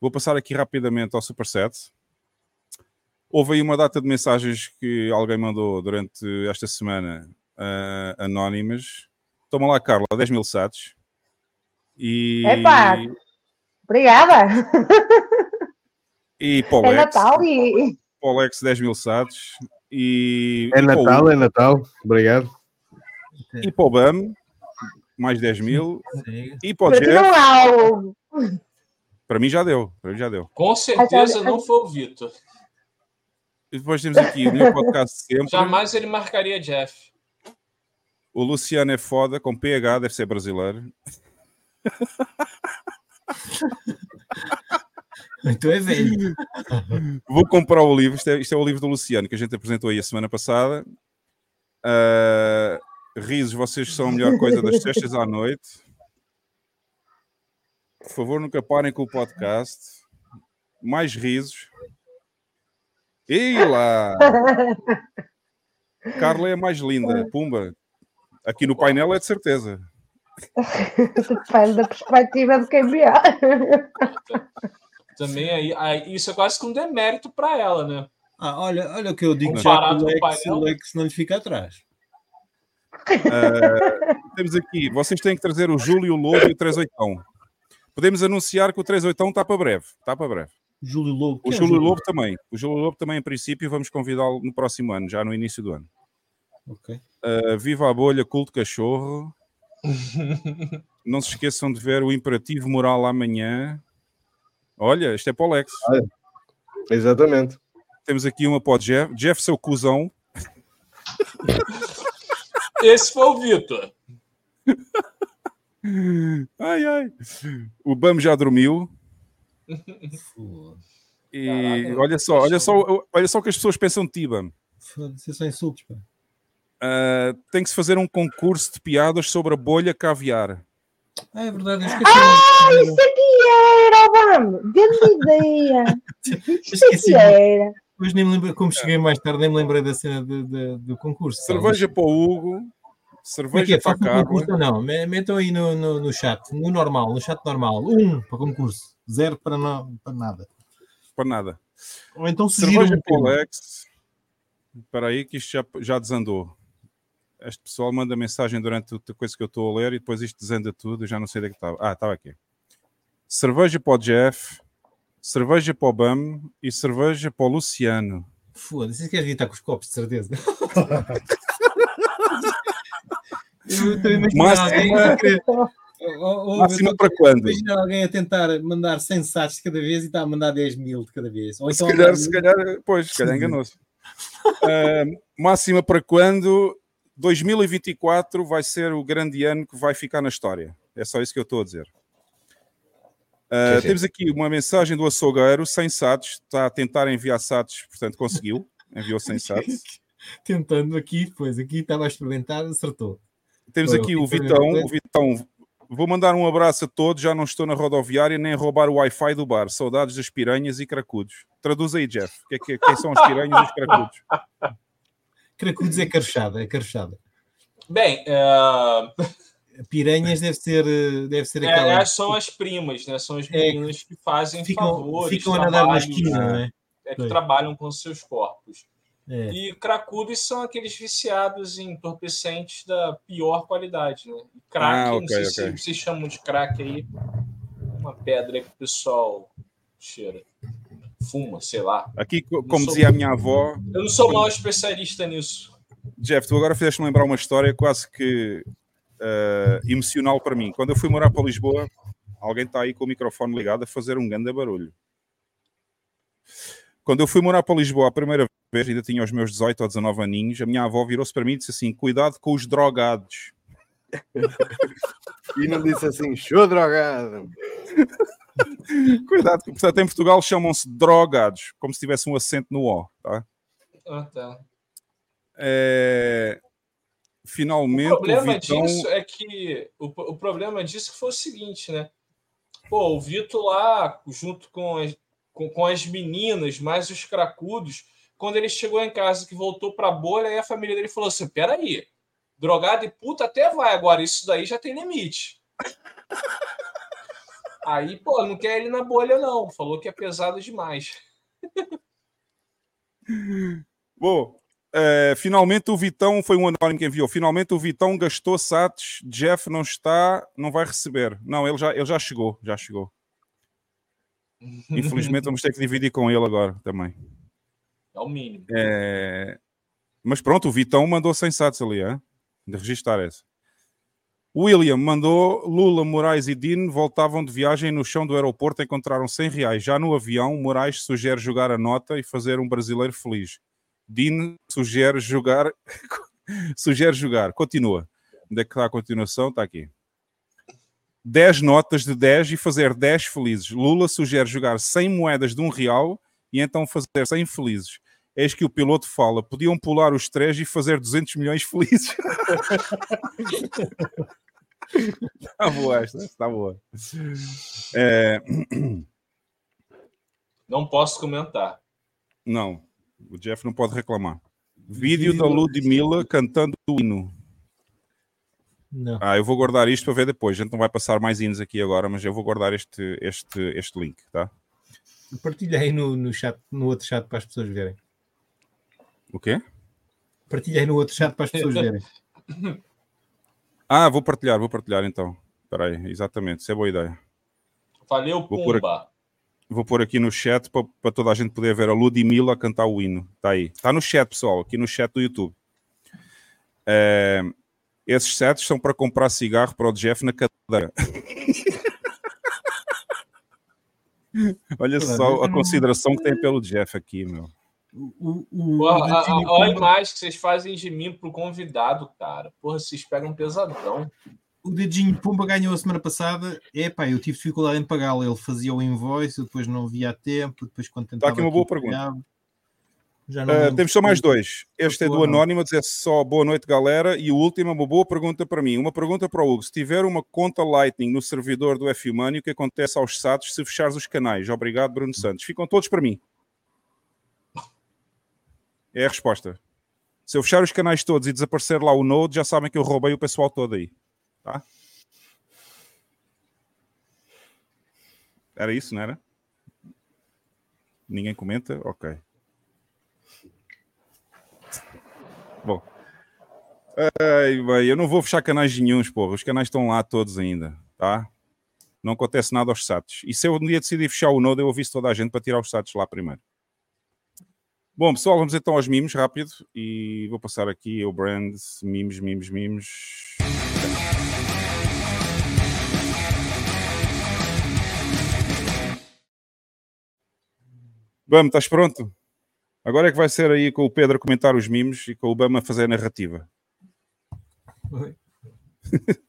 Vou passar aqui rapidamente ao Superset. Houve aí uma data de mensagens que alguém mandou durante esta semana ah, anónimas. Toma lá, Carla, 10 mil sats. E, Epá! Obrigada. e É Polex, Natal e. Polex 10 mil sats. E, É e para o Natal, é Natal. Obrigado. E para o BAM, mais 10 mil. Sim. E para o Jeff, o. para mim já deu. Para mim já deu. Com certeza não foi o Vitor. E depois temos aqui o meu podcast de sempre. Jamais ele marcaria Jeff. O Luciano é foda, com PH, deve ser brasileiro. <laughs> Então é velho. <laughs> Vou comprar o livro. Isto é, isto é o livro do Luciano que a gente apresentou aí a semana passada. Ah, risos, vocês são a melhor coisa das sextas à noite. Por favor, nunca parem com o podcast. Mais risos. E lá! Carla é a mais linda. Pumba. Aqui no painel é de certeza. <laughs> Depende da perspectiva de quem vier. <laughs> Também aí, aí- isso é quase que um demérito para ela, né? Ah, olha, olha o que eu digo já Comparado que o Lex, painel. o Lex não lhe fica atrás. Ah, temos aqui, vocês têm que trazer o Júlio, Lobo e o 38. Podemos anunciar que o 38 está para breve. Está para breve. Júlio Lobo. O é Júlio Lobo também. O Júlio Lobo também, em princípio, vamos convidá-lo no próximo ano, já no início do ano. Ok. Ah, viva a bolha, culto cachorro. <laughs> Não se esqueçam de ver o imperativo moral amanhã. Olha, isto é para o Lex. Exatamente. Temos aqui uma para o Jeff. Jeff, seu cuzão. Esse foi o Vitor. Ai, ai. O Bam já dormiu. Foda-se. E Caraca, olha só, olha só, olha só o que as pessoas pensam de ti, Bam. Foda-se, são insultos, pá. Ah, tem que se fazer um concurso de piadas sobre a bolha caviar. Ah, é verdade, eu esqueci. Ah, isso aqui era, Obama! Grande ideia! Isso Esqueci. aqui era. Depois nem me lembro, como cheguei mais tarde, nem me lembrei da cena de- de- do concurso. Cerveja para o Hugo, é que cerveja é? para Carla. concurso não? Me- Metam aí no, no, no chat, no normal, no chat normal. Um para concurso, zero para, não, para nada. Para nada. Ou então Cerveja um para o. Alex. Espera aí que isto já, já desandou. Este pessoal manda mensagem durante a coisa que eu estou a ler e depois isto desanda tudo. Eu já não sei onde é que estava. Ah, estava aqui. Cerveja para o Jeff, cerveja para o Bam e cerveja para o Luciano. Foda-se, isso queres gritar com os copos, de certeza. <laughs> Eu estou alguém a querer- Máxima para quando? imaginar alguém a tentar mandar 100 sats de cada vez e está a mandar 10 mil de cada vez. Ou Se então calhar, andar- se calhar, pois, se calhar enganou-se. <laughs> Ah, máxima para quando? 2024 vai ser o grande ano que vai ficar na história. É só isso que eu estou a dizer. Sim. temos aqui uma mensagem do açougueiro, 100 SATs, está a tentar enviar SATs, portanto conseguiu, enviou 100 <laughs> SATs. tentando aqui, pois aqui estava a experimentar, acertou. Temos Foi, aqui o Vitão, o Vitão. Vou mandar um abraço a todos, já não estou na rodoviária nem a roubar o Wi-Fi do bar. Saudades das piranhas e cracudos. Traduz aí, Jeff. Que é que- quem são as piranhas e os cracudos? <laughs> Cracudos é carchada, é carchada. Bem, é, Piranhas deve ser, eh, deve ser é, aquela. são as primas, né? São as É, meninas que fazem ficam, favores, ficam a nadar na esquina, não é? é, que Pois. trabalham com seus corpos. É. E cracudos são aqueles viciados em entorpecentes da pior qualidade, né? Crack, Ah, não ok, sei ok. se vocês chamam de crack aí, uma pedra que o pessoal cheira, fuma, sei lá. Aqui, co- como sou- dizia a minha avó, Eu não sou o maior especialista nisso. Jeff, tu agora fizeste-me lembrar uma história quase que eh, emocional para mim. Quando eu fui morar para Lisboa, alguém está aí com o microfone ligado a fazer um grande barulho. Quando eu fui morar para Lisboa a primeira vez, ainda tinha os meus 18 ou 19 aninhos, a minha avó virou-se para mim e disse assim: Cuidado com os drogados. <laughs> E não disse assim, show drogado. <laughs> Cuidado, portanto, em Portugal chamam-se drogados, como se tivesse um acento no O. Tá? Ah, tá. é, O finalmente o, problema Vitão. disso é que o, o problema disso foi o seguinte, né? Pô, o Vitor lá, junto com as, com, com as meninas, mais os cracudos, quando ele chegou em casa que voltou pra bolha, aí a família dele falou assim: peraí, drogado e puta até vai, agora isso daí já tem limite. <laughs> Aí, pô, não quer ele na bolha, não. Falou que é pesado demais. Bom, é, finalmente o Vitão foi um anónimo que enviou. Finalmente o Vitão gastou SATs. Jeff não está, não vai receber. Não, ele já, ele já chegou, já chegou. Infelizmente vamos ter que dividir com ele agora também. É o mínimo. É, Mas pronto, o Vitão mandou 100 SATs ali, hein? de registrar essa. William mandou Lula, Moraes e Dino voltavam de viagem no chão do aeroporto encontraram 100 reais. Já no avião, Moraes sugere jogar a nota e fazer um brasileiro feliz. Dino sugere jogar. <laughs> sugere jogar. Continua. Onde é que está a continuação? Está aqui. 10 notas de 10 e fazer 10 felizes. Lula sugere jogar 100 moedas de um real e então fazer 100 felizes. Eis que o piloto fala: podiam pular os três e fazer 200 milhões felizes. Está <laughs> boa esta, está boa. É, <clears throat> Não posso comentar. não, o Jeff não pode reclamar. Vídeo da Ludmilla cantando o hino. Não. Ah, eu vou guardar isto para ver depois. A gente não vai passar mais hinos aqui agora, mas eu vou guardar este, este, este link, tá? Partilha aí no, no chat, no outro chat para as pessoas verem. O quê? Partilha aí no outro chat para as pessoas verem. <laughs> Ah, vou partilhar, vou partilhar então. Espera aí, exatamente, isso é boa ideia. Valeu, Pumba. Vou pôr aqui no chat para, toda a gente poder ver a Ludmilla cantar o hino. Está aí. Está no chat, pessoal, aqui no chat do YouTube. É, esses sets são para comprar cigarro para o Jeff na cadeira. <laughs> Olha só a consideração que tem pelo Jeff aqui, meu. O, o, Pô, a- a- Dedinho Olha a imagem que vocês fazem de mim pro convidado, cara. Porra, vocês pegam pesadão. O dedinho Pumba ganhou a semana passada. Epá, eu tive dificuldade em pagá-lo. Ele fazia o invoice, depois não via a tempo. Depois, quando tentava. Tá aqui uma boa pergunta. pagava. Já não Uh, temos só mais dois. Este é do. Anónimo, dizer só boa noite, galera. E o último é uma boa pergunta para mim. Uma pergunta para o Hugo. Se tiver uma conta Lightning no servidor do F-Money, o que acontece aos SATs se fechares os canais? Obrigado, Bruno Santos. Ficam todos para mim. É a resposta. Se eu fechar os canais todos e desaparecer lá o Node, já sabem que eu roubei o pessoal todo aí. Tá? Era isso, não era? Ninguém comenta? Ok. Bom. Eu não vou fechar canais nenhuns, porra. Os canais estão lá todos ainda, tá? Não acontece nada aos SATs. E se eu um dia decidir fechar o Node, eu aviso toda a gente para tirar os SATs lá primeiro. Bom, pessoal, vamos então aos mimos, rápido. E vou passar aqui o brand, mimos, mimos, mimos. Vamos, estás pronto? Agora é que vai ser aí com o Pedro a comentar os mimos e com o Bama a fazer a narrativa. Oi. <laughs>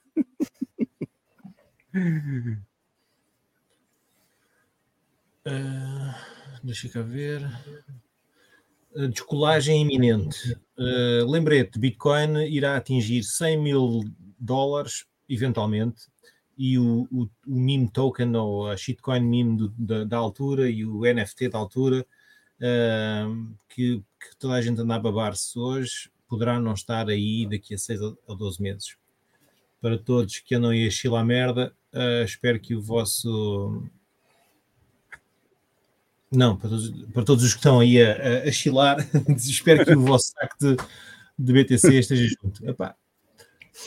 Ah, deixa cá ver. Ah, descolagem iminente. Ah, lembrete: Bitcoin irá atingir 100 mil dólares eventualmente. E o, o, o meme token ou a shitcoin meme do- da, da altura e o NFT da altura ah, que, que toda a gente anda a babar-se hoje poderá não estar aí daqui a 6 ou 12 meses para todos que andam aí a chilar merda. ah, espero que o vosso. Não, para todos, para todos os que estão aí a, a, a chilar, <laughs> espero que o vosso saco de, de BTC esteja junto. Epá,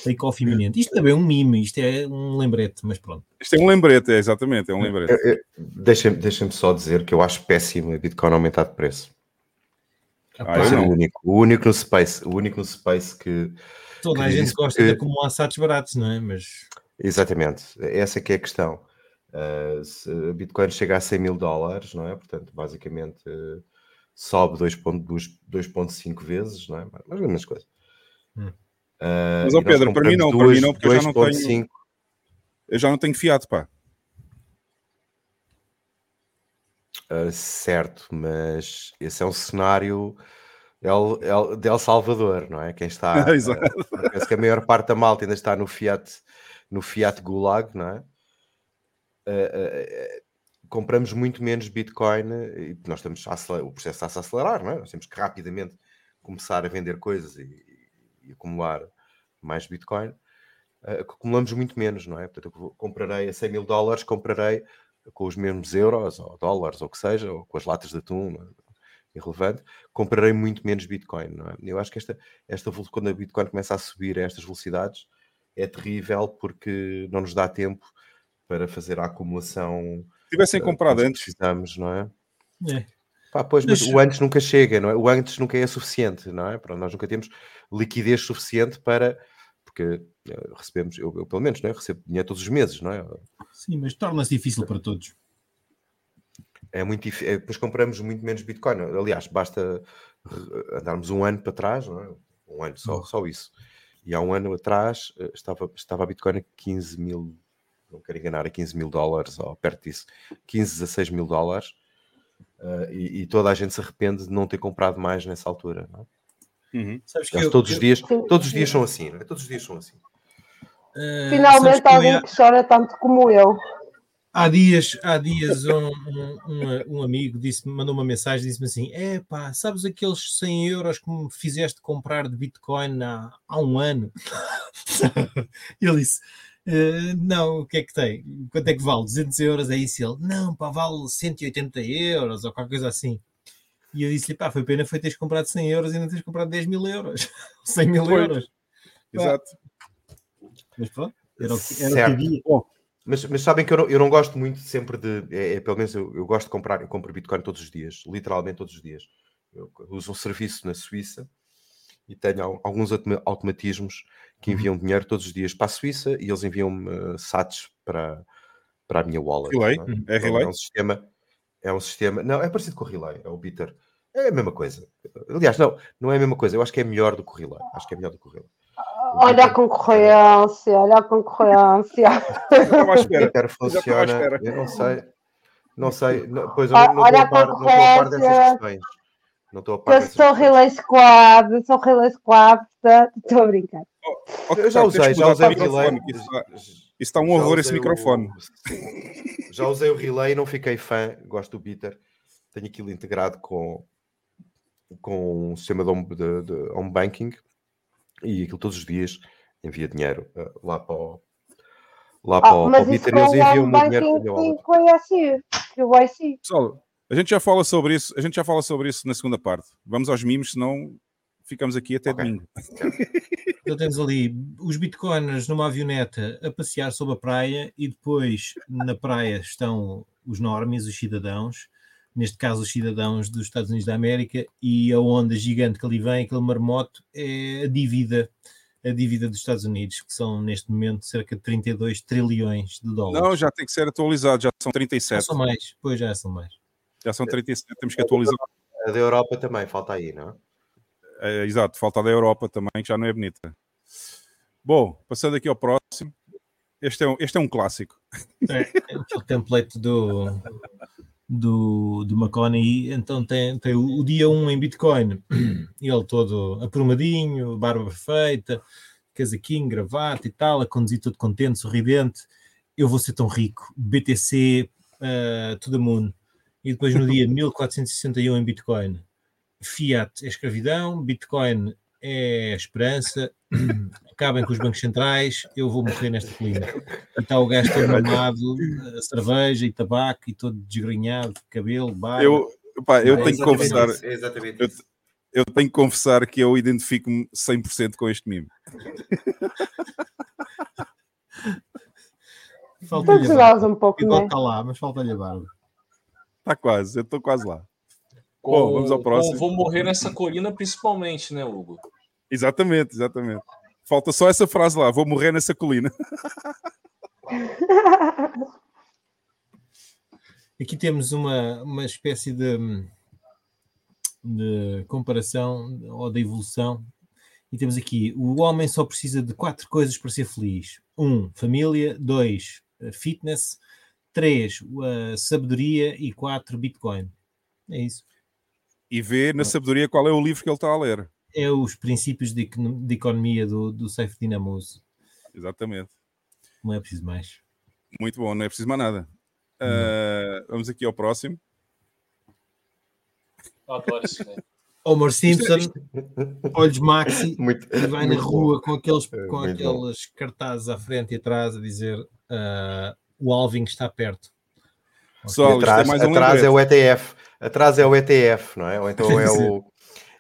take off iminente. Isto também é um mime, isto é um lembrete, mas pronto. Isto é um lembrete, é exatamente, é um lembrete. Deixa-me deixa-me só dizer que eu acho péssimo a Bitcoin aumentar de preço. Ah, não. o único, o único no Space, o único no Space que. Toda a que gente diz gosta que- de acumular satos baratos, não é? Mas Exatamente, essa que é a questão. Uh, se a Bitcoin chega a 100 mil dólares, não é? Portanto, basicamente uh, sobe 2.2 2.5 vezes, não é? Mais ou menos coisa. Hum. Uh, Mas, ó Pedro, para mim não, compramos para mim não, porque eu já não tenho- 2.5. Eu já não tenho fiado, pá. Uh, certo, mas esse é um cenário El, El, de El Salvador, não é? Quem está. <laughs> Exato. penso que a maior parte da malta ainda está no Fiat, no Fiat Gulag, não é? Eh, compramos muito menos Bitcoin e nós estamos a acelerar, o processo está-se a acelerar, não é? Nós temos que rapidamente começar a vender coisas e, e acumular mais Bitcoin. Eh, acumulamos muito menos, não é? Portanto, eu comprarei a 100 mil dólares, comprarei com os mesmos euros ou dólares ou o que seja, ou com as latas de atum, é? irrelevante, comprarei muito menos Bitcoin, não é? Eu acho que esta, esta quando a Bitcoin começa a subir a estas velocidades é terrível porque não nos dá tempo para fazer a acumulação Se tivessem comprado antes, precisamos, não é? É. Pá, pois, mas Mas- o antes nunca chega, não é? O antes nunca é suficiente, não é? Pronto, nós nunca temos liquidez suficiente para. Porque eh, recebemos, eu, eu pelo menos, não é? recebo dinheiro todos os meses, não é? Sim, mas torna-se difícil para todos. É muito difícil. Depois compramos muito menos Bitcoin. Aliás, basta eh, andarmos um ano para trás, não é? Um ano só, só isso. E há um ano atrás eh, estava, estava a Bitcoin a 15 mil, não quero enganar, a 15 mil dólares, ou perto disso, 15, 16 mil dólares. Eh, e, e toda a gente se arrepende de não ter comprado mais nessa altura. Não é? Uhum. Sabes que Aliás, eu- todos os eu- dias, Sim. todos os dias são assim, não é? Todos os dias são assim. sabes Finalmente que eu alguém ia- que chora tanto como eu. Há dias, há dias um, um, um- um amigo disse mandou uma mensagem disse-me assim: é pá, sabes aqueles 100 euros que me fizeste comprar de Bitcoin há, há um ano? <laughs> Ele disse: "Eh, não, o que é que tem? Quanto é que vale? 200 euros? É isso? Ele: não, pá, vale 180 euros ou qualquer coisa assim. E eu disse: pá, foi pena foi teres comprado 100 euros e não teres comprado 10 mil euros, <laughs> 100 mil Foi. euros. Exato. Mas pronto, era o que, era o que havia. Mas, mas sabem que eu não, eu não gosto muito sempre de. É, é, pelo menos eu, eu gosto de comprar, eu compro Bitcoin todos os dias, literalmente todos os dias. Eu uso um serviço na Suíça e tenho al- alguns automa- automatismos que enviam dinheiro todos os dias para a Suíça e eles enviam-me eh, sats para, para a minha wallet. Relay? não É Então, Relay? É um sistema. É um sistema. Não, é parecido com o Relay, é o Bitter. É a mesma coisa. Aliás, não, não é a mesma coisa. Eu acho que é melhor do que o Relay. Acho que é melhor do que o Relay. O Olha a concorrência, olha a concorrência. <laughs> Eu estava à o espera. <laughs> À funciona. espera. Eu não sei. Não sei. <laughs> Não, pois eu Ah, não, não olha estou a par, não estou a par dessas questões. Não estou a par Eu sou questões. Relay Squad, sou Relay Squad, estou a brincar. Ok, Eu já usei, já usei o microfone, relay. Isso está, isso está um horror esse usei o- microfone. Já usei o relay e não fiquei fã. Gosto do Bitter. Tenho aquilo integrado com, com um sistema de home, de, de home banking e aquilo todos os dias envia dinheiro eh, lá para o, lá para, Ah, o- para mas o Bitter e eles enviam o dinheiro para o IC. Pessoal, a gente já fala sobre isso, a gente já fala sobre isso na segunda parte. Vamos aos mimos, senão ficamos aqui até Ok. domingo. <laughs> Então temos ali os bitcoiners numa avioneta a passear sobre a praia e depois na praia estão os normies, os cidadãos, neste caso os cidadãos dos Estados Unidos da América, e a onda gigante que ali vem, aquele marmoto, é a dívida, a dívida dos Estados Unidos, que são neste momento cerca de 32 trilhões de dólares. Não, já tem que ser atualizado, já são Já 37. são mais, pois já são mais. Já são 37, temos que atualizar. A da Europa também, falta aí, não é? É, exato, falta da Europa também, que já não é bonita. Bom, passando aqui ao próximo. Este é um, este é um clássico. É, é aquele template do, do, do McConaughey. Então tem, tem o, o dia 1 em Bitcoin, ele todo aprumadinho, barba perfeita, casaquinho, gravata e tal, a conduzir todo contente, sorridente. Eu vou ser tão rico. BTC, uh, to the moon. E depois no dia <laughs> 1461 em Bitcoin, Fiat é escravidão, Bitcoin é esperança, <clears throat> acabem com os bancos centrais, eu vou morrer nesta colina. E está o gajo todo mamado, a cerveja e tabaco e todo desgrenhado, cabelo, barba. Eu, pá, eu É tenho que exatamente confessar, isso, é exatamente eu- isso. eu tenho que confessar que eu identifico-me 100% com este mimo. Falta-lhe a barba. um pouco, Igual né? está lá, mas falta-lhe a barba. Está quase, eu estou quase lá. Com, Bom, vamos ao com próximo. Vou morrer nessa colina, principalmente, né, Hugo? Exatamente, exatamente. Falta só essa frase lá, vou morrer nessa colina. <laughs> Aqui temos uma, uma espécie de, de comparação ou de evolução. E temos aqui: o homem só precisa de quatro coisas para ser feliz: um, família, dois, eh, fitness, três, a sabedoria e quatro, Bitcoin. É isso. E vê na sabedoria qual é o livro que ele está a ler. É os princípios de, de economia do, do Safe Dinamos. Exatamente. Não é preciso mais. Muito bom, não é preciso mais nada. Ah, vamos aqui ao próximo. Adoro isso, né? Homer Simpson, olhos maxi, <laughs> Muito, e vai na muito bom. rua com aqueles, É, com bom. aqueles cartazes à frente e atrás a dizer ah, o Alvin está perto. Pessoal, isto é atrás mais um atrás é o ETF. Atrás é o ETF, não é? Ou então <laughs> é, o,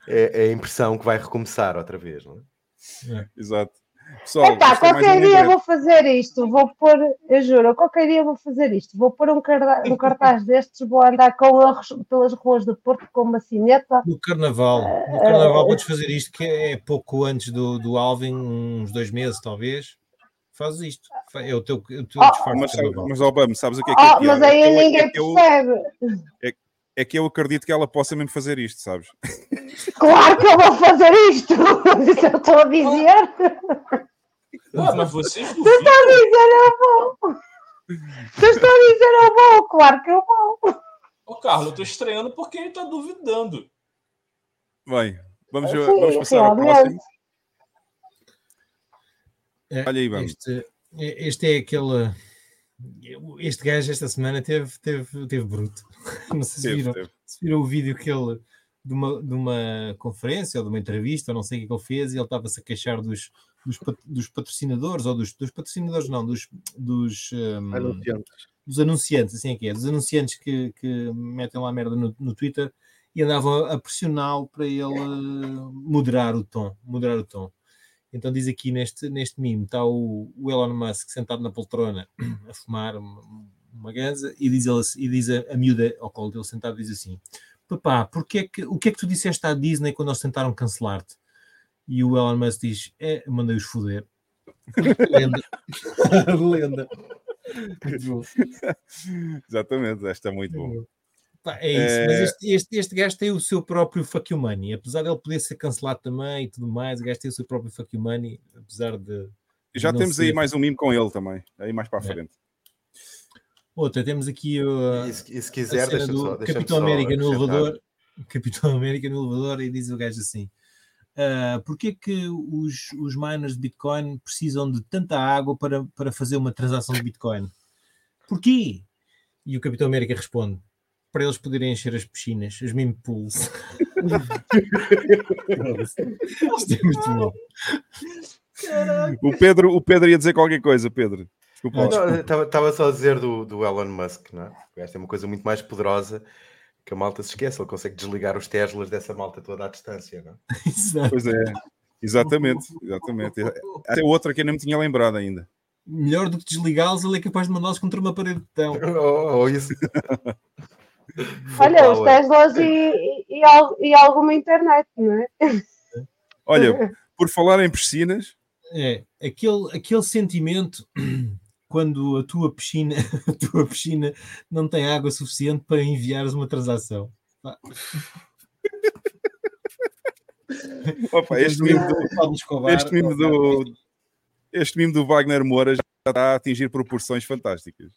é, é a impressão que vai recomeçar outra vez, não é? Exato. Pessoal, Epá, é qualquer um dia vou fazer isto, vou pôr, eu juro, qualquer dia vou fazer isto, vou pôr um, carda- um cartaz destes, vou andar com eles pelas ruas do Porto com uma cineta. No carnaval, no carnaval podes fazer isto que é pouco antes do, do Alvin, uns dois meses talvez. Fazes isto. Fa- É o teu, o teu Oh, disfarce Mas, de carnaval. mas Obama, sabes o que é que é Oh, pior? mas É aí eu- é ninguém eu- percebe. é que eu acredito que ela possa mesmo fazer isto, sabes? Claro que eu vou fazer isto! <laughs> Isso eu estou a dizer. Ah, mas vocês eu estou a dizer, eu vou. Eu estou a dizer, eu vou. Claro que eu vou. Ô, Carlos, eu tô estranhando porque ele tá duvidando. Bem, vamos, Sim, vamos passar ao realmente. próximo. É, Olha aí, vamos. Este, é- este é aquele. Este gajo esta semana teve, teve, teve bruto. <laughs> Não sei se Teve, viram, teve. se viram o vídeo que ele de uma, de uma conferência ou de uma entrevista, ou não sei o que, é ele fez, e ele estava-se a queixar dos, dos, dos patrocinadores, ou dos, dos patrocinadores, não, dos, dos, hum, Anunciantes. dos anunciantes, assim é que é, dos anunciantes que, que metem lá merda no, no Twitter e andavam a pressioná-lo para ele moderar o tom, moderar o tom. Então diz aqui neste, neste meme, está o, o Elon Musk sentado na poltrona a fumar uma, uma ganza e diz, ele, assim- e diz a, a miúda ao colo dele sentado, diz assim, papá, porque é que, o que é que tu disseste à Disney quando eles tentaram cancelar-te? E o Elon Musk diz, é, mandei-os foder. <laughs> Lenda. <laughs> Lenda. Bom. <laughs> Exatamente, esta é muito bom. Pá, é isso, mas É. este, este, este gajo tem o seu próprio fuck you money, apesar de ele poder ser cancelado também e tudo mais, o gajo tem o seu próprio fuck you money, apesar de. Já temos aí ser. mais um mimo com ele também, aí mais para a É. frente. Outra, temos aqui uh, E se, e se a quiser, cena do só, deixa Capitão América no elevador. <laughs> Capitão América no elevador e diz o gajo assim: ah, Porquê que os, os miners de Bitcoin precisam de tanta água para, para fazer uma transação de Bitcoin? Porquê? E o Capitão América responde: Para eles poderem encher as piscinas, as meme pools. Isto é muito bom. O Pedro, o Pedro ia dizer qualquer coisa, Pedro. Estava só a dizer do, do Elon Musk, não é? Esta é uma coisa muito mais poderosa que a malta se esquece. Ele consegue desligar os Teslas dessa malta toda à distância, não é? <laughs> Pois é, exatamente, exatamente. Até outra que eu não me tinha lembrado ainda. Melhor do que desligá-los, ele é capaz de mandá-los contra uma parede de tão. <laughs> Ou, ou isso. Olha, os. Teslas e, e, e al- alguma internet, não é? Olha, por falar em piscinas, É, aquele, aquele sentimento <clears throat> quando a tua piscina, <laughs> a tua piscina não tem água suficiente para enviares uma transação. <laughs> Opa, este mimo do, Escobar, este mimo do, este mimo do Wagner Moura já está a atingir proporções fantásticas.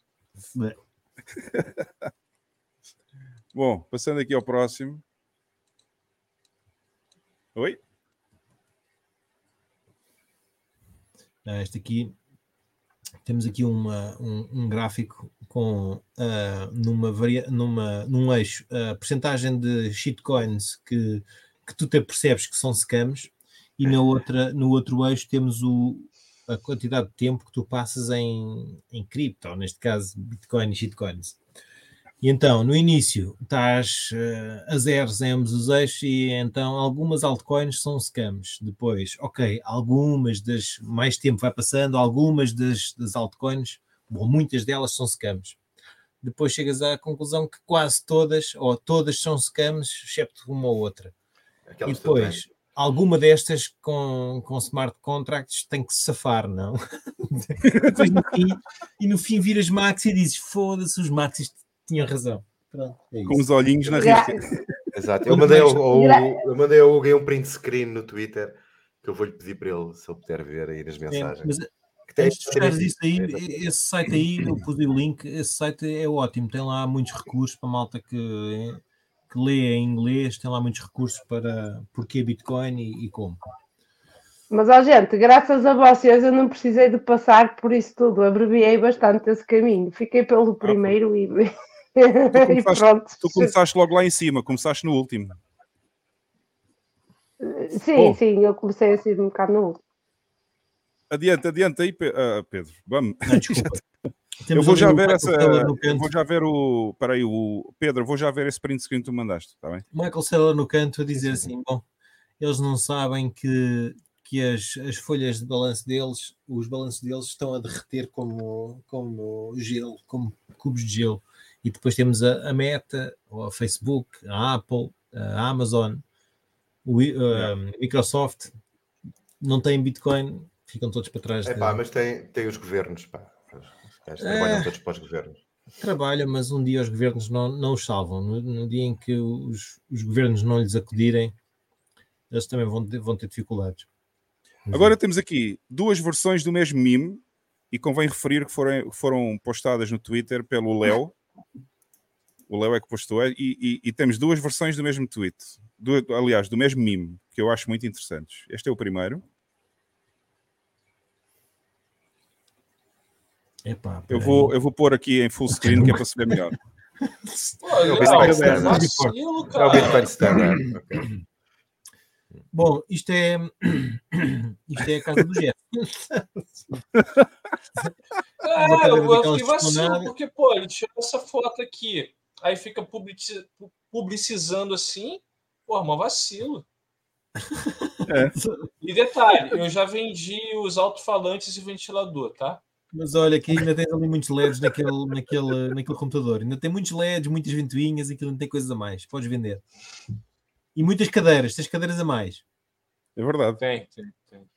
É. <laughs> Bom, passando aqui ao próximo. Oi? Ah, Este aqui temos aqui uma, um, um gráfico com ah, numa, varia, numa num eixo a percentagem de shitcoins que, que tu te percebes que são scams e na outra, no outro eixo temos o, a quantidade de tempo que tu passas em, em cripto, neste caso Bitcoin e shitcoins. E então, no início, estás eh, a zeros em ambos os eixos e então algumas altcoins são scams. Depois, ok, algumas das, mais tempo vai passando, algumas das, das altcoins, ou muitas delas são scams. Depois chegas à conclusão que quase todas, ou todas são scams, excepto uma ou outra. Aquelas E depois, alguma destas com, com smart contracts tem que se safar, não? <laughs> Depois, no fim, e no fim viras Max e dizes: foda-se, os Maxis tinham razão. Pronto, é Com os olhinhos na risca. <laughs> Exato. Eu mandei, ao, ao, eu mandei ao Hugo um print screen no Twitter que eu vou-lhe pedir para ele, se ele puder ver aí nas É, mensagens. mas Que tem- antes de isso aí, É, esse site aí, <laughs> eu pus o link, esse site é ótimo, tem lá muitos recursos para a malta que, que lê em inglês tem lá muitos recursos para porquê Bitcoin e, e como. Mas, ó, gente, graças a vocês eu não precisei de passar por isso tudo. Abreviei bastante esse caminho. Fiquei pelo primeiro e, <laughs> <laughs> e começaste-. Tu começaste logo lá em cima, começaste no último. Sim, Bom. sim, eu comecei assim um bocado no último. Adiante, adiante aí, ah, Pedro. Vamos. Desculpa. <laughs> Eu vou já ver Michael essa. Vou já ver o. Peraí, o. Pedro, vou já ver esse print screen que tu mandaste, está bem? Michael Saylor no canto a dizer assim: bom, eles não sabem que, que as, as folhas de balanço deles, os balanços deles estão a derreter como, como gelo, como cubos de gelo. E depois temos a, a Meta, ou a Facebook, a Apple, a Amazon, o, I- a Microsoft, não têm Bitcoin, ficam todos para trás. É de- pá, mas tem, tem os governos, pá. Os gajos É. trabalham todos para os governos. trabalham, mas um dia os governos não, não os salvam. No, no dia em que os, os governos não lhes acudirem, eles também vão ter, vão ter dificuldades. Agora temos aqui duas versões do mesmo meme e convém referir que foram, foram postadas no Twitter pelo Léo. O Léo é que postou, e, e- e temos duas versões do mesmo tweet. Do- aliás, do mesmo meme, que eu acho muito interessantes. Este é o primeiro. Epá, Eu vou, eu vou pôr aqui em full screen, que é para se ver melhor. É o Bitcoin Standard. É o. Bitcoin. Bom, isto é, <coughs> isto é a casa do Jeff. <laughs> É, cadeira eu, eu fiquei vacilo, porque, pô, ele tirou essa foto aqui, aí fica publici- publicizando assim, pô, uma vacilo. E detalhe, eu já vendi os alto-falantes e ventilador, tá? Mas olha, que ainda tens ali muitos LEDs naquele, naquele, naquele computador. Ainda tem muitos LEDs, muitas ventoinhas, aquilo não tem coisas a mais. Podes vender. E muitas cadeiras, tens cadeiras a mais. É verdade. Tem, tem, tem.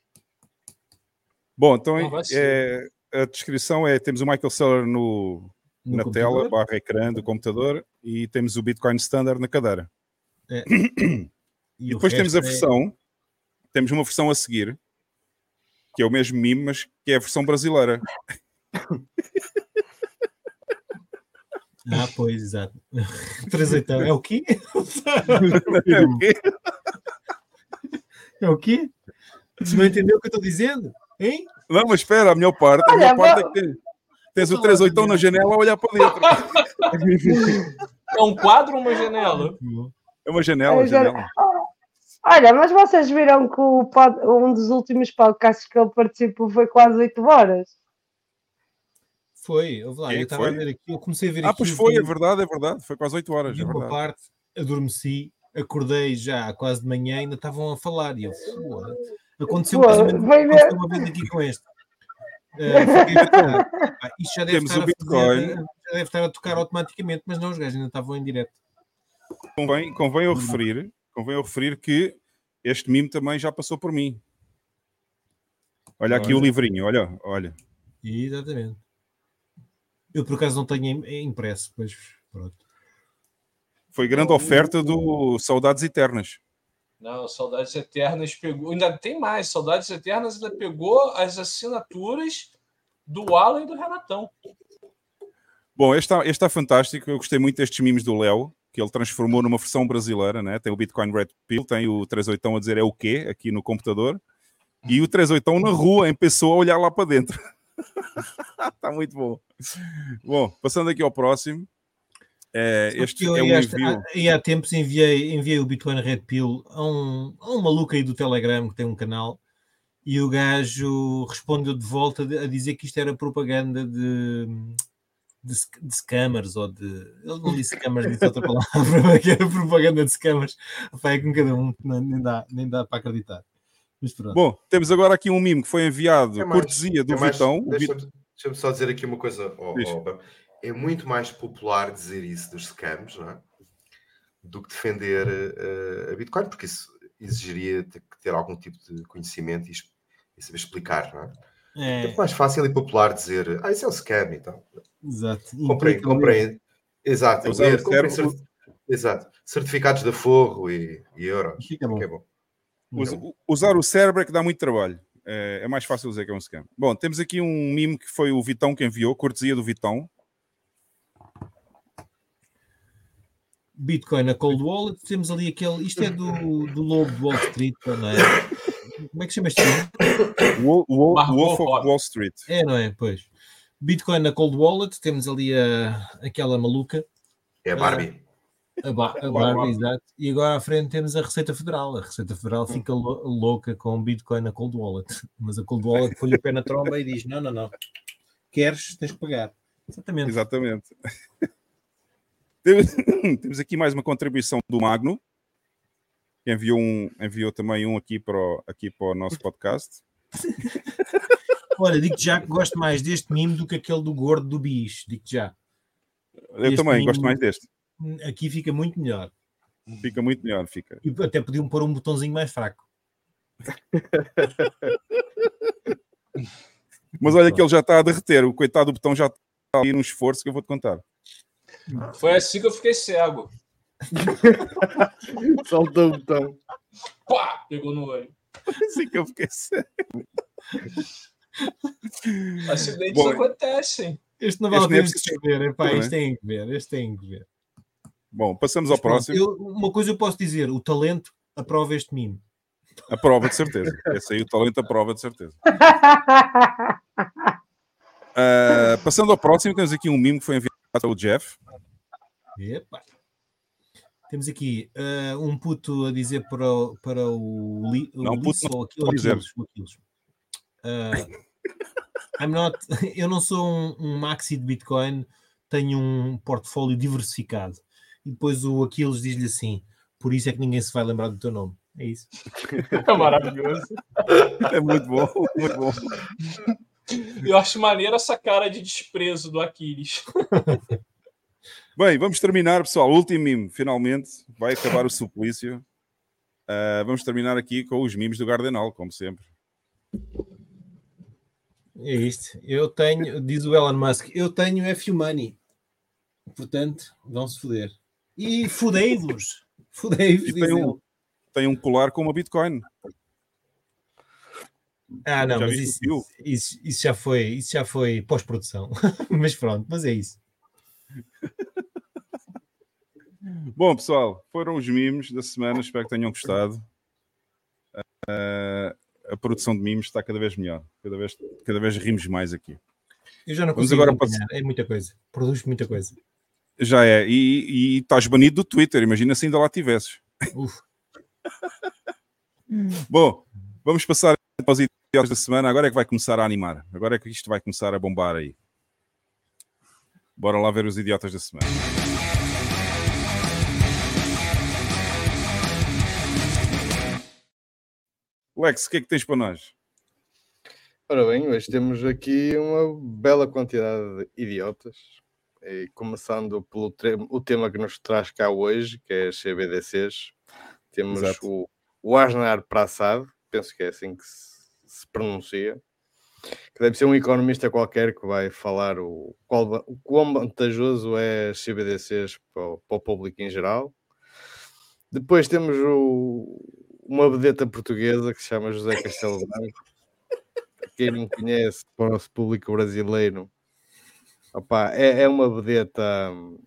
Bom, então é, a descrição é: temos o Michael Saylor no, No na computador. tela, barra ecrã do computador, e temos o Bitcoin Standard na cadeira. <clears throat> E E o depois temos a é- versão, temos uma versão a seguir, que é o mesmo meme, mas que é a versão brasileira. Ah, pois, exato. <laughs> Trezeitão. <laughs> É o quê? É o quê? É o quê? Você não entendeu o que eu estou dizendo? Hein? Não, mas espera, a melhor parte, a Olha, melhor parte vou- é que tens, tens o 38 na janela a olhar para dentro. É um quadro ou uma janela? É uma janela, É, já- janela. Olha, mas vocês viram que o pod- um dos últimos podcasts que ele participou foi quase 8 horas. Foi, eu, lá, eu é que estava a ver aqui, eu comecei a ver Ah, aqui. pois eu foi, vi- é verdade, é verdade. Foi quase 8 horas, vi é uma verdade. parte, adormeci, acordei já quase de manhã, ainda estavam a falar. E eu, "Foda". Aconteceu Pô, vai ver. uma vez aqui com este. Eh, "Pá, <laughs> isto já deve, Temos estar o a Bitcoin. fazer- já deve estar a tocar automaticamente, mas não, os gajos ainda estavam em direto. Convém, convém eu referir, convém eu referir que este mimo também já passou por mim. Olha aqui Olha. o livrinho, olha, olha. Exatamente. Eu por acaso não tenho im- impresso, pois pronto. Foi grande oferta do Saudades Eternas. Não, Saudades Eternas pegou. Ainda tem mais. Saudades Eternas ainda pegou as assinaturas do Alan e do Renatão. Bom, este está, este está fantástico. Eu gostei muito destes mimos do Léo, que ele transformou numa versão brasileira, né? Tem o Bitcoin Red Pill, tem o 38 a dizer é o quê aqui no computador, e o 38 na rua, em pessoa, a olhar lá para dentro. está <laughs> muito bom. Bom, passando aqui ao próximo. É, este eu é um há- envio. aí há tempos enviei, enviei o Bitcoin Red Pill a um, a um maluco aí do Telegram que tem um canal e o gajo respondeu de volta a dizer que isto era propaganda de, de, de scammers ou de. Ele não disse scammers, disse outra palavra, <laughs> que era propaganda de scammers. Pá, é com cada um, não- nem, dá, nem dá para acreditar. Mas pronto. Bom, temos agora aqui um mimo que foi enviado, É mais- cortesia do é mais- Vitão. Deixa-me só dizer aqui uma coisa. Diz. É muito mais popular dizer isso dos scams, não é? Do que defender eh, a Bitcoin, porque isso exigiria ter, ter algum tipo de conhecimento e, e saber explicar, não é? É É, muito mais fácil e popular dizer, ah, isso é um scam e tal. exato. Comprem, Implica- comprem. Exato, Usar o cert- exato. Certificados de forro e, e euros. Fica bom. Que é bom. Us- usar o cérebro é que dá muito trabalho. É, é mais fácil dizer que é um scam. Bom, temos aqui um mimo que foi o Vitão que enviou, cortesia do Vitão. Bitcoin na Cold Wallet, temos ali aquele. Isto é do, <laughs> do Lobo de Wall Street, não é? Como é que chama este filme? Wol- Wol- Margot Wolf of. Wall Street. É, não é? Pois. Bitcoin na Cold Wallet, temos ali a, aquela maluca, É a Barbie. a, ba a Barbie, exato. E agora à frente temos a Receita Federal. A Receita Federal fica lou- louca com Bitcoin na Cold Wallet. <laughs> Mas a Cold Wallet põe o pé na tromba e diz: não, não, não. Queres, tens que pagar. Exatamente. Exatamente. <coughs> Temos, aqui mais uma contribuição do Magno, que enviou, um, enviou também um aqui para, o, aqui para o nosso podcast. <laughs> Olha, digo já que gosto mais deste mimo do que aquele do gordo do bis. Digo já. Eu Este também mimo- gosto mais deste. Aqui fica muito melhor. Fica muito melhor, fica. E até podiam pôr um botãozinho mais fraco. <laughs> Mas olha que ele já está a derreter. O coitado do botão já está a ir um esforço que eu vou-te contar. Foi assim que eu fiquei cego. <laughs> Saltou o botão. Pá! Pegou no olho. Assim que eu fiquei sério. Acidentes Bom, acontecem. Este não vale a é pena Não é? este tem que ver. Este tem que ver. Bom, passamos ao Mas próximo. eu- uma coisa eu posso dizer: o talento aprova este mimo. A prova de certeza. Esse aí o talento a prova de certeza. <laughs> Ah, passando ao próximo, temos aqui um mimo que foi enviado pelo Jeff. Epá. Temos aqui ah, um puto a dizer para o, para o, li, o Não, puto Lisso, não ou aqui- pode ou dizer. Aquiles, o Aquiles. Ah, I'm not, <laughs> eu não sou um, um maxi de Bitcoin, tenho um portfólio diversificado. E depois o Aquiles diz-lhe assim: por isso é que ninguém se vai lembrar do teu nome. É isso. <laughs> É maravilhoso. <laughs> É muito bom, muito bom. Eu acho maneiro essa cara de desprezo do Aquiles. <laughs> Bem, vamos terminar, pessoal. Último mimo, finalmente. Vai acabar o suplício. Ah, vamos terminar aqui com os mimos do Gardenal, como sempre. É isto. Eu tenho, diz o Elon Musk, eu tenho F Money. Portanto, vão-se foder. E fudei-vos. Fudei-vos. E tem um, tem um colar com uma Bitcoin. Ah, não, mas isso, isso, isso já foi, isso já foi pós-produção. <laughs> mas pronto, mas é isso. <laughs> Bom, pessoal, foram os mimos da semana. Espero que tenham gostado. Ah, a produção de mimos está cada vez melhor. Cada vez, cada vez rimos mais aqui. Eu já não Vamos consigo agora. É muita coisa. Produz muita coisa. Já é. E, e estás banido do Twitter. Imagina se ainda lá tivesses. <laughs> Bom, vamos passar para os idiotas da semana. Agora é que vai começar a animar. Agora é que isto vai começar a bombar aí. Bora lá ver os idiotas da semana. Lex, o que é que tens para nós? Ora bem, hoje temos aqui uma bela quantidade de idiotas. E começando pelo o tema que nos traz cá hoje, que é as CBDCs. Temos Exato. o, o Asnar Prassad, penso que é assim que se, se pronuncia, que deve ser um economista qualquer que vai falar o, qual, o quão vantajoso é as CBDCs para o, para o público em geral. Depois temos o- uma vedeta portuguesa que se chama José Castelo <laughs> Branco. Quem não conhece, para o nosso público brasileiro, opá, é, é uma vedeta hum,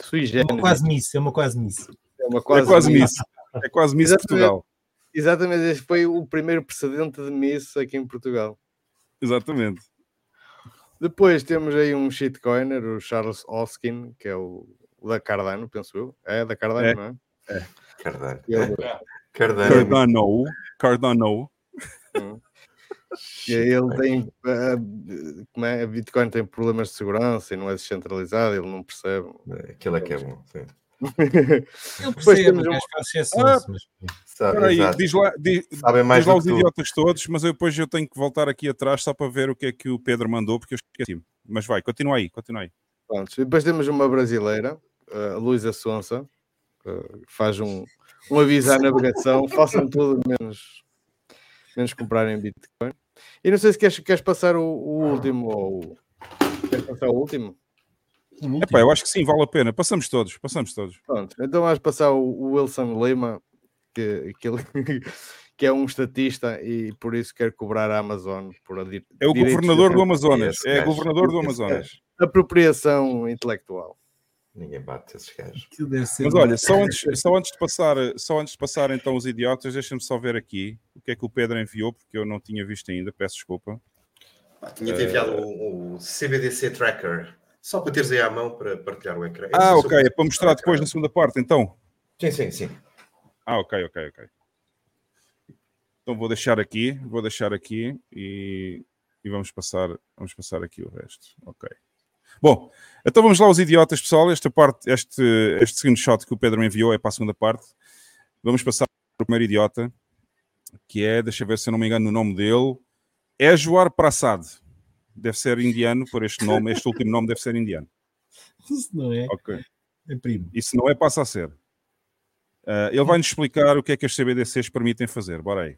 sui É generis. uma quase miss, é uma quase miss. É uma é quase miss. Miss. É quase Miss. Portugal. Exatamente, este foi o primeiro precedente de Miss aqui em Portugal. Exatamente. Depois temos aí um shitcoiner, o Charles Hoskin, que é o da Cardano, penso eu. É da Cardano, É. não é? Cardano. Ele- <laughs> Cardano. Cardano. Cardano. que ele tem. ah, como é? A Bitcoin tem problemas de segurança e não é descentralizado, ele não percebe. Aquilo é que é bom. sim. Eu percebo, um- gajo faz exceções, mas Sabe, aí, diz lá, diz, Sabem mais diz lá os que tu. idiotas todos, mas eu depois eu tenho que voltar aqui atrás só para ver o que é que o Pedro mandou, porque eu esqueci. Mas vai, continua aí, continua aí. Pronto, e Depois temos uma brasileira, a Luísa Sonsa, que faz um, um aviso à navegação, <laughs> façam tudo menos, menos comprarem Bitcoin. E não sei se queres, queres passar o, o último ou queres passar o último? Último. Epá, eu acho que sim, vale a pena. Passamos todos, passamos todos. Pronto, então vamos passar o, Wilson Lima, que, que, ele- <laughs> que é um estatista e por isso quer cobrar a Amazon por a di- É o governador do Amazonas. É gajo. governador do Amazonas. apropriação intelectual. Ninguém bate esses gajos. Mas olha, só antes, só antes de passar, só antes de passar então os idiotas, deixa-me só ver aqui o que é que o Pedro enviou, porque eu não tinha visto ainda, peço desculpa. Pá, Tinha-te enviado o, o CBDC Tracker, só para teres aí à mão para partilhar o ecrã. Ah, Esse ok, é para mostrar depois na segunda parte, então. Sim, sim, sim. Ah, ok, ok, ok. Então vou deixar aqui, vou deixar aqui e, e vamos passar, vamos passar aqui o resto. Ok. Bom, então vamos lá os idiotas, pessoal. Esta parte, este, este screenshot que o Pedro me enviou é para a segunda parte. Vamos passar para o primeiro idiota, que é, deixa eu ver se eu não me engano no nome dele, é Joar Prasad. Deve ser indiano por este nome, este último nome deve ser indiano. <laughs> Isso não é? Ok. É primo. E se não é, passa a ser. Ah, ele vai-nos explicar o que é que as CBDCs permitem fazer. Bora aí.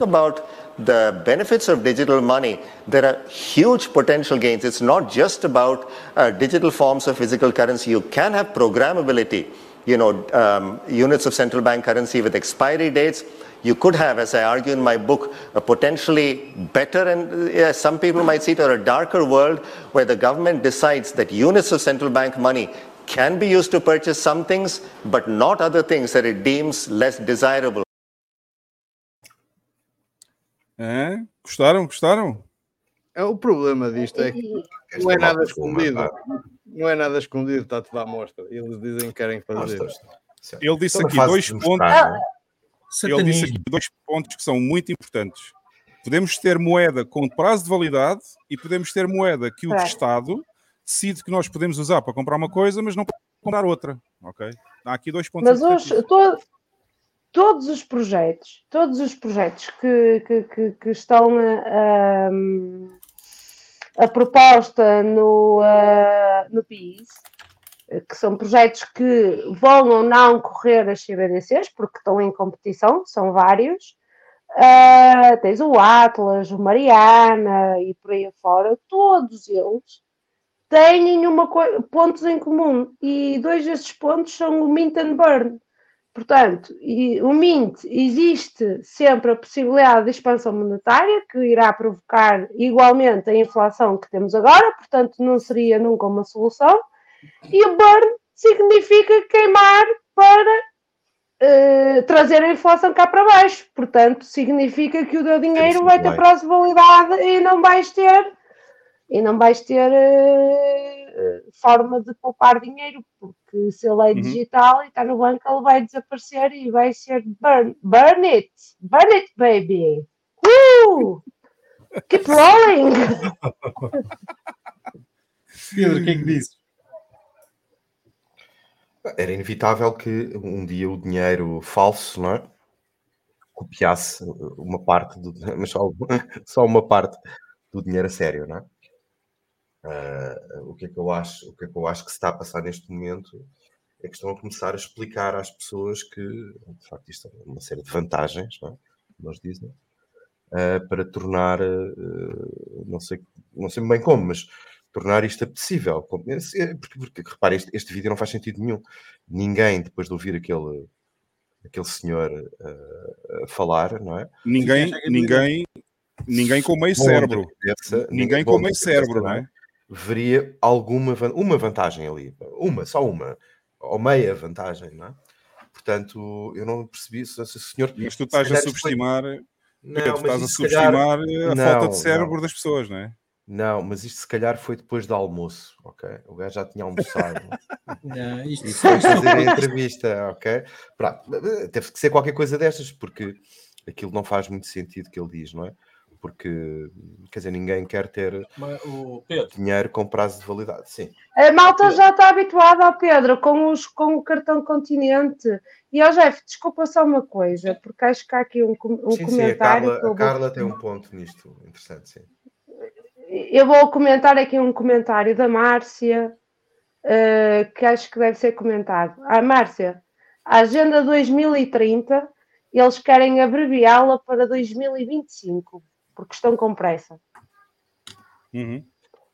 about the benefits of digital money, there are huge potential gains. It's not just about uh, digital forms of physical currency. You can have programmability, you know, um, units of central bank currency with expiry dates. You could have, as I argue in my book, a potentially better and uh, some people might see it or a darker world where the government decides that units of central bank money can be used to purchase some things, but not other things that it deems less desirable. Hã? Gostaram? Gostaram? É, o problema disto é que não é nada escondido. Não é nada escondido, está tudo à mostra. Eles dizem que querem fazer. mostras. Certo. Ele disse aqui dois pontos. é? Ele disse aqui dois pontos que são muito importantes. Podemos ter moeda com prazo de validade e podemos ter moeda que o É. Estado decide que nós podemos usar para comprar uma coisa, mas não para comprar outra. Ok? Há aqui dois pontos. Mas os, importantíssimos. to- todos os projetos, todos os projetos que, que, que, que estão a, a, a proposta no, ah, no PIS, que são projetos que vão ou não correr as CBDCs, porque estão em competição, são vários. Ah, tens o Atlas, o Mariana e por aí afora, todos eles têm uma pontos em comum e dois desses pontos são o Mint and Burn. Portanto, o Mint existe sempre a possibilidade de expansão monetária, que irá provocar igualmente a inflação que temos agora, portanto, não seria nunca uma solução. E o Burn significa queimar para eh, trazer a inflação cá para baixo. Portanto, significa que o teu dinheiro vai ter de validade e não vais ter e não vais ter eh, forma de poupar dinheiro, porque se ele é Uhum. digital e está no banco, ele vai desaparecer e vai ser burn, burn it, burn it, baby. Uh! Keep rolling! Pedro, o que é que dizes? Era inevitável que um dia o dinheiro falso, não é? Copiasse uma parte do <laughs> mas só, só uma parte do dinheiro a sério, não é? Ah, o que é que eu acho, o que é que eu acho que se está a passar neste momento é que estão a começar a explicar às pessoas que, de facto, isto é uma série de vantagens, não é? Como eles dizem, ah, para tornar, ah, não sei, não sei bem como, mas tornar isto apetecível. Como- Porque, porque repare, este, este vídeo não faz sentido nenhum. Ninguém, depois de ouvir aquele, aquele senhor a falar, não é? Ninguém, ninguém, ninguém com meio cérebro. cabeça, Ninguém com meio cérebro, não é? Veria alguma uma vantagem ali, uma, só uma, ou meia vantagem, não é? Portanto, eu não percebi se o senhor. Mas tu se estás a subestimar, Não, Pedro, mas estás a se calhar- subestimar a Não, falta de cérebro não. das pessoas, não é? Não, mas isto se calhar foi depois do almoço, ok? O gajo já tinha almoçado <laughs> Ah, isto, e foi <laughs> fazer a entrevista, ok? Pronto, teve que ser qualquer coisa destas, porque aquilo não faz muito sentido que ele diz, não é? Porque, quer dizer, ninguém quer ter Pedro, dinheiro com prazo de validade. Sim, A malta já está habituada ao Pedro com, os, com o cartão continente. E ao Jeff, desculpa só uma coisa, porque acho que há aqui um, um sim, sim, a comentário. Carla, a vou- Carla tem um ponto nisto, interessante, sim. Eu vou comentar aqui um comentário da Márcia, eh, que acho que deve ser comentado. Ah, Márcia, a Agenda 2030, eles querem abreviá-la para 2025, porque estão com pressa. Uhum.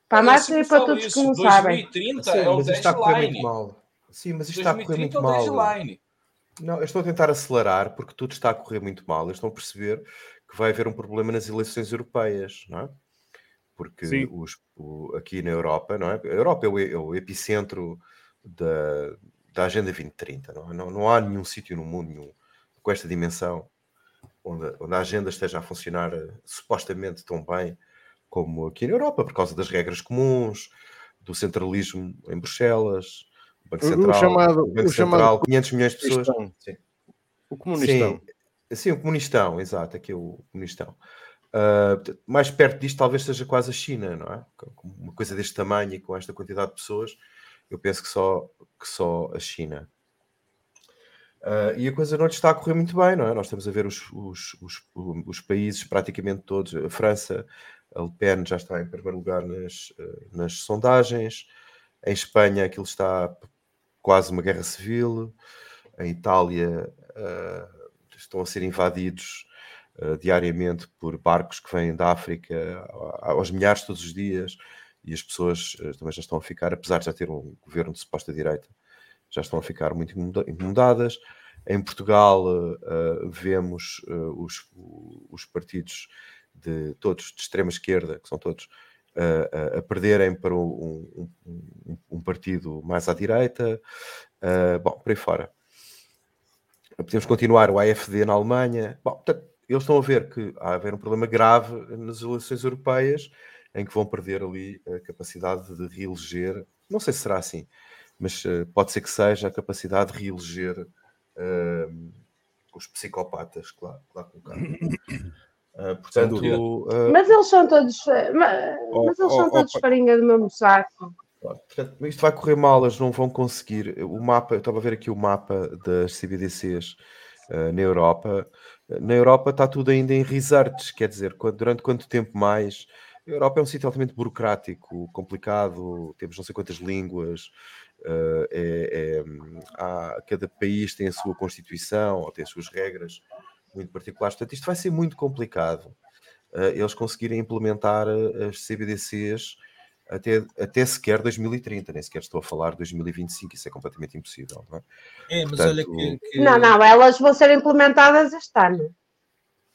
Para a eu e para todos isso, que não sabem. 2030 Sim, é o mas isto está a correr muito deadline. mal. Sim, mas isto está a correr 2030 muito é mal. Não, eu estou a tentar acelerar porque tudo está a correr muito mal. Eles estão a perceber que vai haver um problema nas eleições europeias, não é? porque os- o- aqui na Europa, não é? A Europa é o, é o epicentro da, da Agenda 2030, não, é? não, não há nenhum sítio no mundo nenhum com esta dimensão onde, onde a agenda esteja a funcionar eh, supostamente tão bem como aqui na Europa, por causa das regras comuns, do centralismo em Bruxelas, o Banco O- o Central, chamado- o Banco o chamado Central 500 milhões de pessoas. Sim. O comunistão. Sim, sim, o comunistão, exato, aqui é o comunistão. Portanto, mais perto disto talvez seja quase a China, não é? Uma coisa deste tamanho e com esta quantidade de pessoas, eu penso que só, que só a China. Ah, e a coisa não lhe está a correr muito bem, não é? Nós estamos a ver os, os, os, os países praticamente todos, a França, a Le Pen já está em primeiro lugar nas, eh, nas sondagens, em Espanha aquilo está quase uma guerra civil, em Itália ah, estão a ser invadidos ah, diariamente por barcos que vêm da África aos milhares todos os dias e as pessoas ah, também já estão a ficar, apesar de já ter um governo de suposta direita, já estão a ficar muito incomodadas. Em Portugal ah, vemos ah, os, os partidos de todos de extrema esquerda, que são todos, ah, a perderem para um, um- um- partido mais à direita. Bom, por aí fora. Podemos continuar o AFD na Alemanha. Bom, portanto, eles estão a ver que há a haver um problema grave nas eleições europeias em que vão perder ali a capacidade de reeleger. Não sei se será assim, mas eh, pode ser que seja a capacidade de reeleger eh, os psicopatas que lá, colocaram. <coughs> Eh, portanto, eh, Mas eles são todos, mas, Oh, mas eles oh, são oh, todos pa- farinha do mesmo saco. Portanto, isto vai correr mal, eles não vão conseguir. O mapa, eu estava a ver aqui o mapa das CBDCs eh, na Europa. Na Europa está tudo ainda em research, quer dizer, quando- durante quanto tempo mais? A Europa é um sítio altamente burocrático, complicado, temos não sei quantas línguas, eh, é- é, há- cada país tem a sua constituição ou tem as suas regras muito particulares. Portanto, isto vai ser muito complicado. eh, eles conseguirem implementar eh, as CBDCs até, até sequer 2030, nem sequer estou a falar de 2025, isso é completamente impossível. Não é? É, mas Portanto, olha que, que- Não, não, elas vão ser implementadas este ano.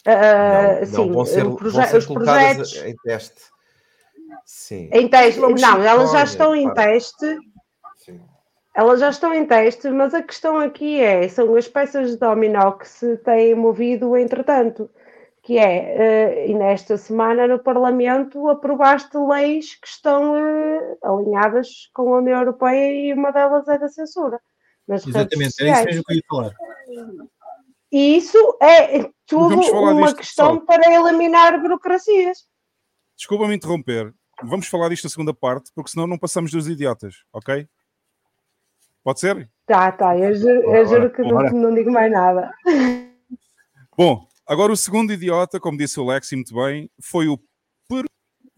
Ah, não, sim, não vão ser, o vão proje- ser os colocadas projetos em teste. Sim. em teste, não, elas já estão em teste. Elas já estão em teste, mas a questão aqui é, são as peças de dominó que se têm movido entretanto, que é, eh, e nesta semana no Parlamento aprovaste leis que estão eh, alinhadas com a União Europeia e uma delas é da censura. Exatamente, era isso mesmo que eu ia falar. E isso é tudo uma disto, questão pessoal. para eliminar burocracias. Desculpa-me interromper. Vamos falar disto na segunda parte, porque senão não passamos dos idiotas, ok? Pode ser? Tá, tá, eu juro, eu juro que não, não digo mais nada. Bom, agora o segundo idiota, como disse o Lexi muito bem, foi o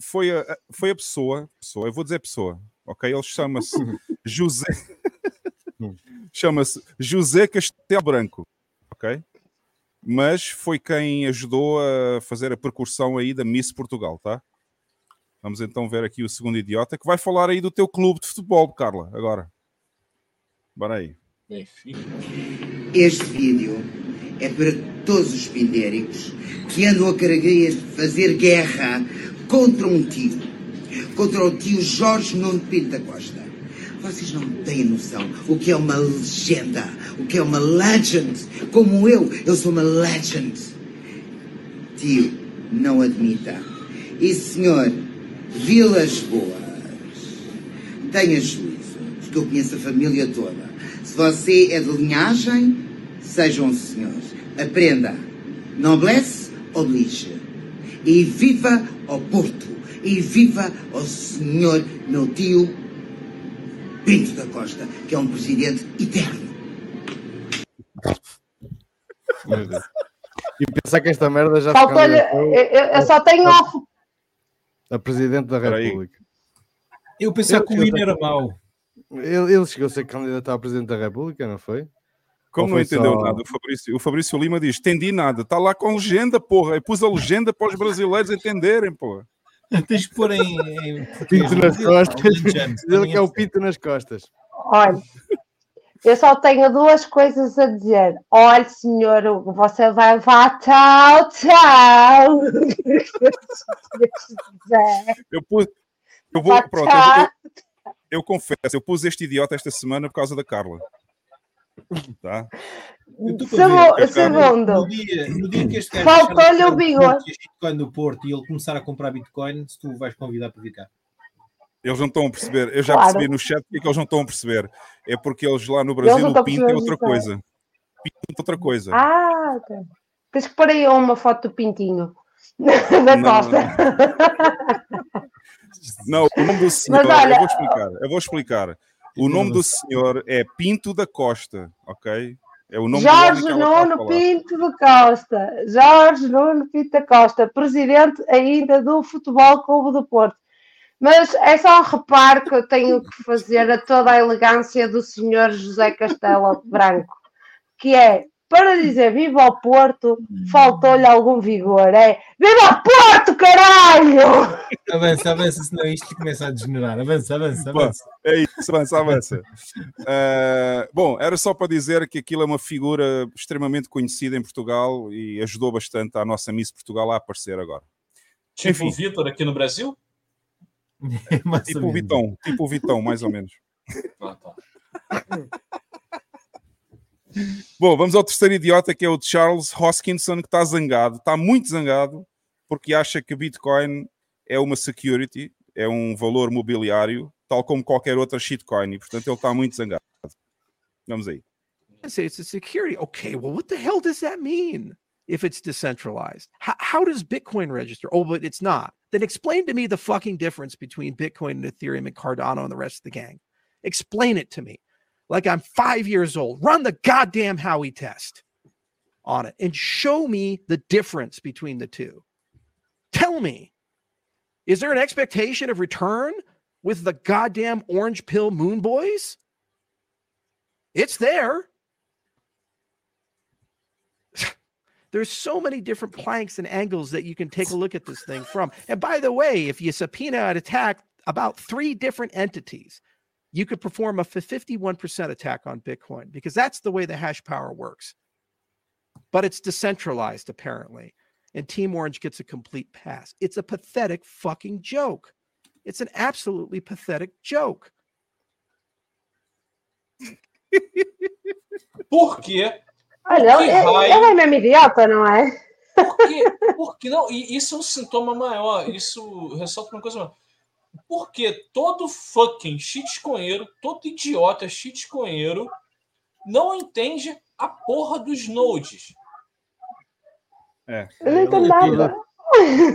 foi a, a- foi a pessoa, pessoa, eu vou dizer pessoa, ok? Ele chama-se <laughs> José chama-se José Castelo Branco, ok? Mas foi quem ajudou a fazer a percussão aí da Miss Portugal, tá? Vamos então ver aqui o segundo idiota que vai falar aí do teu clube de futebol, Carla, agora. Bora aí. Benfica. Este vídeo é para todos os pindéricos que andam a cargueias de fazer guerra contra um tio. Contra o tio Jorge Nuno Pinto da Costa. Vocês não têm noção o que é uma legenda, o que é uma legend. Como eu, eu sou uma legend. Tio, não admita. E senhor, Vilas Boas, tenha juízo, porque eu conheço a família toda. Se você é de linhagem, seja um senhor. Aprenda. Noblesse oblige. E viva ao Porto. E viva ao senhor, meu tio Pinto da Costa, que é um presidente eterno. E pensar que esta merda já Faltou-lhe, eu, eu- eu só tenho off. a Presidente da. República. Eu pensava que o hino era mau. Ele, ele chegou a ser candidato a Presidente da República, não foi? Como não entendeu só- nada, o Fabrício, o Fabrício Lima diz: entendi nada, está lá com legenda, porra. Eu pus a legenda para os brasileiros entenderem, porra. <laughs> Tens que pôr em. em Pinto nas costas. Alentejano, Ele que é o pinto nas costas. Olha, Eu só tenho duas coisas a dizer. Olha, senhor, você vai levar tchau, tchau. <laughs> Eu pus. Eu vou, Vá, pronto, tchau. eu, eu- confesso, eu pus este idiota esta semana por causa da Carla. Tá? Segundo, No dia, no dia que este gajo Faltou-lhe o bigode. Porto e a Bitcoin do Porto e ele começar a comprar Bitcoin, se tu vais convidar para vir cá. Eles não estão a perceber. Eu já Claro. percebi no chat porque é que eles não estão a perceber. É porque eles lá no Brasil o pinto é outra coisa. Pinto é outra coisa. Ah, ok. Tens que pôr aí uma foto do pintinho da Não, costa. Não, o nome do senhor, olha- eu vou explicar. Eu vou explicar. O nome do senhor é Pinto da Costa, ok? É o nome Jorge Nuno. Pinto da Costa. Jorge Nuno Pinto da Costa, presidente ainda do Futebol Clube do Porto. Mas é só um reparo que eu tenho que fazer a toda a elegância do senhor José Castelo Branco, que é, para dizer viva o Porto, faltou-lhe algum vigor. É viva o Porto, caralho! Avança, avança, senão isto começa a degenerar. Avança, avança, avança. É isso, avança, avança. Ah, bom, era só para dizer que aquilo é uma figura extremamente conhecida em Portugal e ajudou bastante a nossa Miss Portugal a aparecer agora. Tipo Enfim. o Vitor aqui no Brasil? <laughs> Mais Tipo ou o menos. Vitão, tipo o Vitão, mais ou menos. Ah, tá. Bom, vamos ao terceiro idiota que é o Charles Hoskinson, que está zangado, está muito zangado, porque acha que Bitcoin é uma security, é um valor mobiliário, tal como qualquer outra shitcoin, e portanto ele está muito zangado. Vamos aí. Say it's a security. Okay, well, what the hell does that mean if it's decentralized? How, how does Bitcoin register? Oh, but it's not. Then explain to me the fucking difference between Bitcoin and Ethereum and Cardano and the rest of the gang. Explain it to me. Like I'm five years old. Run the goddamn Howie test on it and show me the difference between the two. Tell me, is there an expectation of return with the goddamn orange pill moon boys? It's there. <sighs> There's so many different planks and angles that you can take a look at this thing from. And by the way, if you subpoena an attack about three different entities, you could perform a 51% attack on Bitcoin because that's the way the hash power works. But it's decentralized, apparently. And Team Orange gets a complete pass. It's a pathetic fucking joke. It's an absolutely pathetic joke. Por quê? Olha, Que ele, ele raio? é mesmo idiota, não é? Por quê? Porque não, e isso é um sintoma maior. Isso ressalta uma coisa maior. Porque todo fucking shitcoinheiro, todo idiota shitcoinheiro não entende a porra dos nodes. É. Eu não entendo nada. <laughs> É,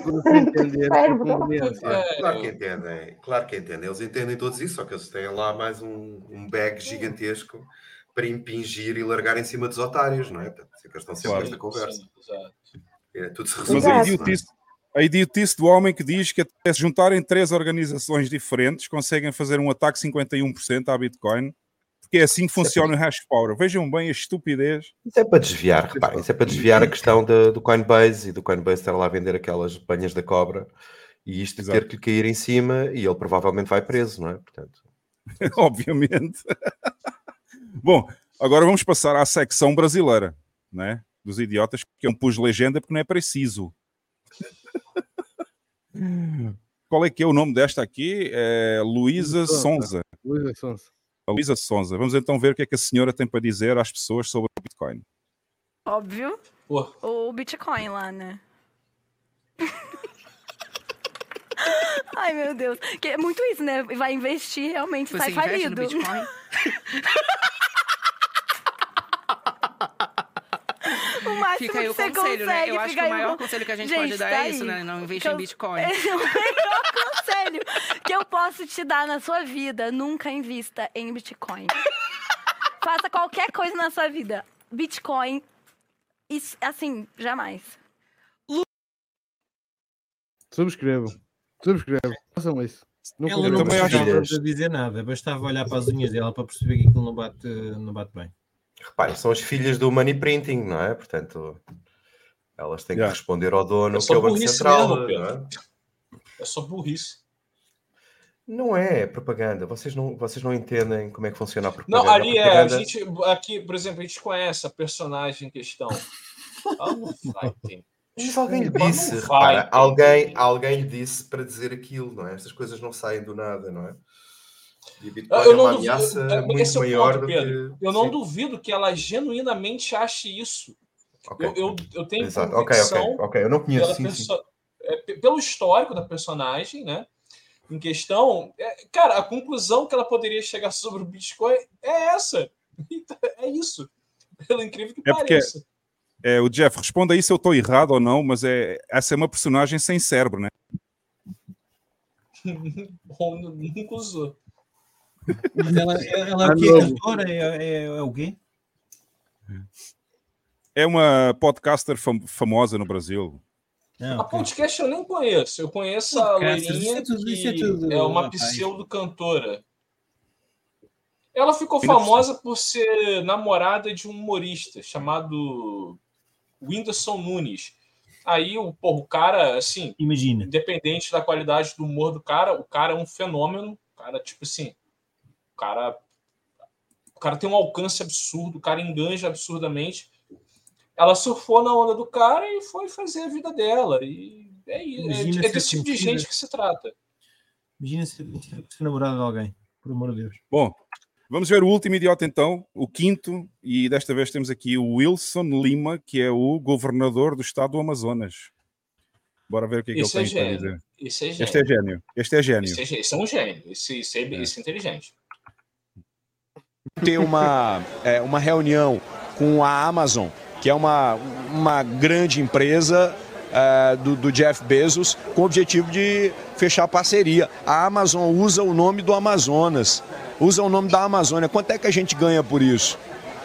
Claro que entendem, claro que entendem. Eles entendem todos isso, só que eles têm lá mais um, um bag gigantesco para impingir e largar em cima dos otários, não é? Portanto, é que eles estão sempre Claro. nesta conversa. sim. É, tudo se Mas resume a não é? idiotice, a idiotice do homem que diz que até se juntarem três organizações diferentes conseguem fazer um ataque 51% à Bitcoin, porque é assim que funciona o hash power. Vejam bem a estupidez. Isso é para desviar, reparem, isso é para desviar a questão da- do Coinbase e do Coinbase estar lá a vender aquelas banhas da cobra e isto Exato. ter que lhe cair em cima e ele provavelmente vai preso, não é? Portanto, <laughs> obviamente. <laughs> Bom, agora vamos passar à secção brasileira, né? Dos idiotas, que eu não pus legenda porque não é preciso. Qual é que é o nome desta aqui? É Luísa Sonza. Luísa Sonza. Luísa Sonza. Vamos então ver o que é que a senhora tem para dizer às pessoas sobre o Bitcoin. Óbvio. Pô, O Bitcoin lá, né? <laughs> Ai, meu Deus. Que é muito isso, né? Vai investir, realmente Você sai investe no falido. Bitcoin? <laughs> o máximo Fica aí que o você conselho, né? consegue Eu acho que o maior um- conselho que a gente, Gente, pode dar tá é isso, aí. né? Não investe Que em eu- Bitcoin. Esse <laughs> é o melhor conselho que eu posso te dar na sua vida. Nunca invista em Bitcoin. <laughs> Faça qualquer coisa na sua vida. Bitcoin, isso, assim, jamais. Subscrevam. Subscrevam. Façam isso. Não Ela não precisava dizer nada, bastava olhar para as unhas dela para perceber que aquilo não bate, não bate bem. Reparem, são as filhas do money printing, não é? Portanto, elas têm Yeah. que responder ao dono, É que só é o Banco Central, mesmo, não é? é só burrice. Não é propaganda. Vocês não, vocês não entendem como é que funciona a propaganda. Não, ali a é. A propaganda- gente, aqui, por exemplo, a gente conhece a personagem em questão. Ela não vai ter. Mas alguém lhe disse, repara, alguém, alguém lhe disse para dizer aquilo, não é? Estas coisas não saem do nada, não é? Bitcoin é uma duvido, é, muito esse é ponto, Pedro. que. Eu não Sim. duvido que ela genuinamente ache isso. Ok. Eu, eu, eu tenho Exato. Ok, convicção ok, ok. Eu não conheço, sim, sim. é, pe- pelo histórico da personagem, né? Em questão, é, cara, a conclusão que ela poderia chegar <laughs> sobre o Bitcoin é essa. <laughs> É isso. Pelo incrível que É porque- pareça. É, o Jeff, responda aí se eu estou errado ou não, mas é, essa é uma personagem sem cérebro, né? <laughs> Nunca usou. Mas ela, ela é o Ah, quê? não. Cantora? É, é, é o quê? É uma podcaster fam- famosa no Brasil. Ah, A podcast eu nem conheço. Eu conheço a loirinha, isso é tudo- que é é uma pseudo-cantora. Ela ficou famosa por ser namorada de um humorista chamado Whindersson Nunes. Aí o, porra, o cara, assim, Imagina. independente da qualidade do humor do cara, o cara é um fenômeno. O cara, tipo assim, cara, o cara tem um alcance absurdo, o cara enganja absurdamente. Ela surfou na onda do cara e foi fazer a vida dela. E é, isso. Imagina é, é desse tipo de gente que se trata. Imagina ser, ser namorada de alguém, por amor de Deus. Bom, vamos ver o último idiota então, o quinto, e desta vez temos aqui o Wilson Lima, que é o governador do estado do Amazonas. Bora ver o que é que Esse é ele tem para gênio. dizer. Esse é Este é gênio. gênio. Este é gênio. Esse é, esse é um gênio. Esse, esse, é, esse é inteligente. Ter uma, é, uma reunião com a Amazon, que é uma, uma grande empresa é, do, do Jeff Bezos, com o objetivo de fechar parceria. A Amazon usa o nome do Amazonas, usa o nome da Amazônia. Quanto é que a gente ganha por isso?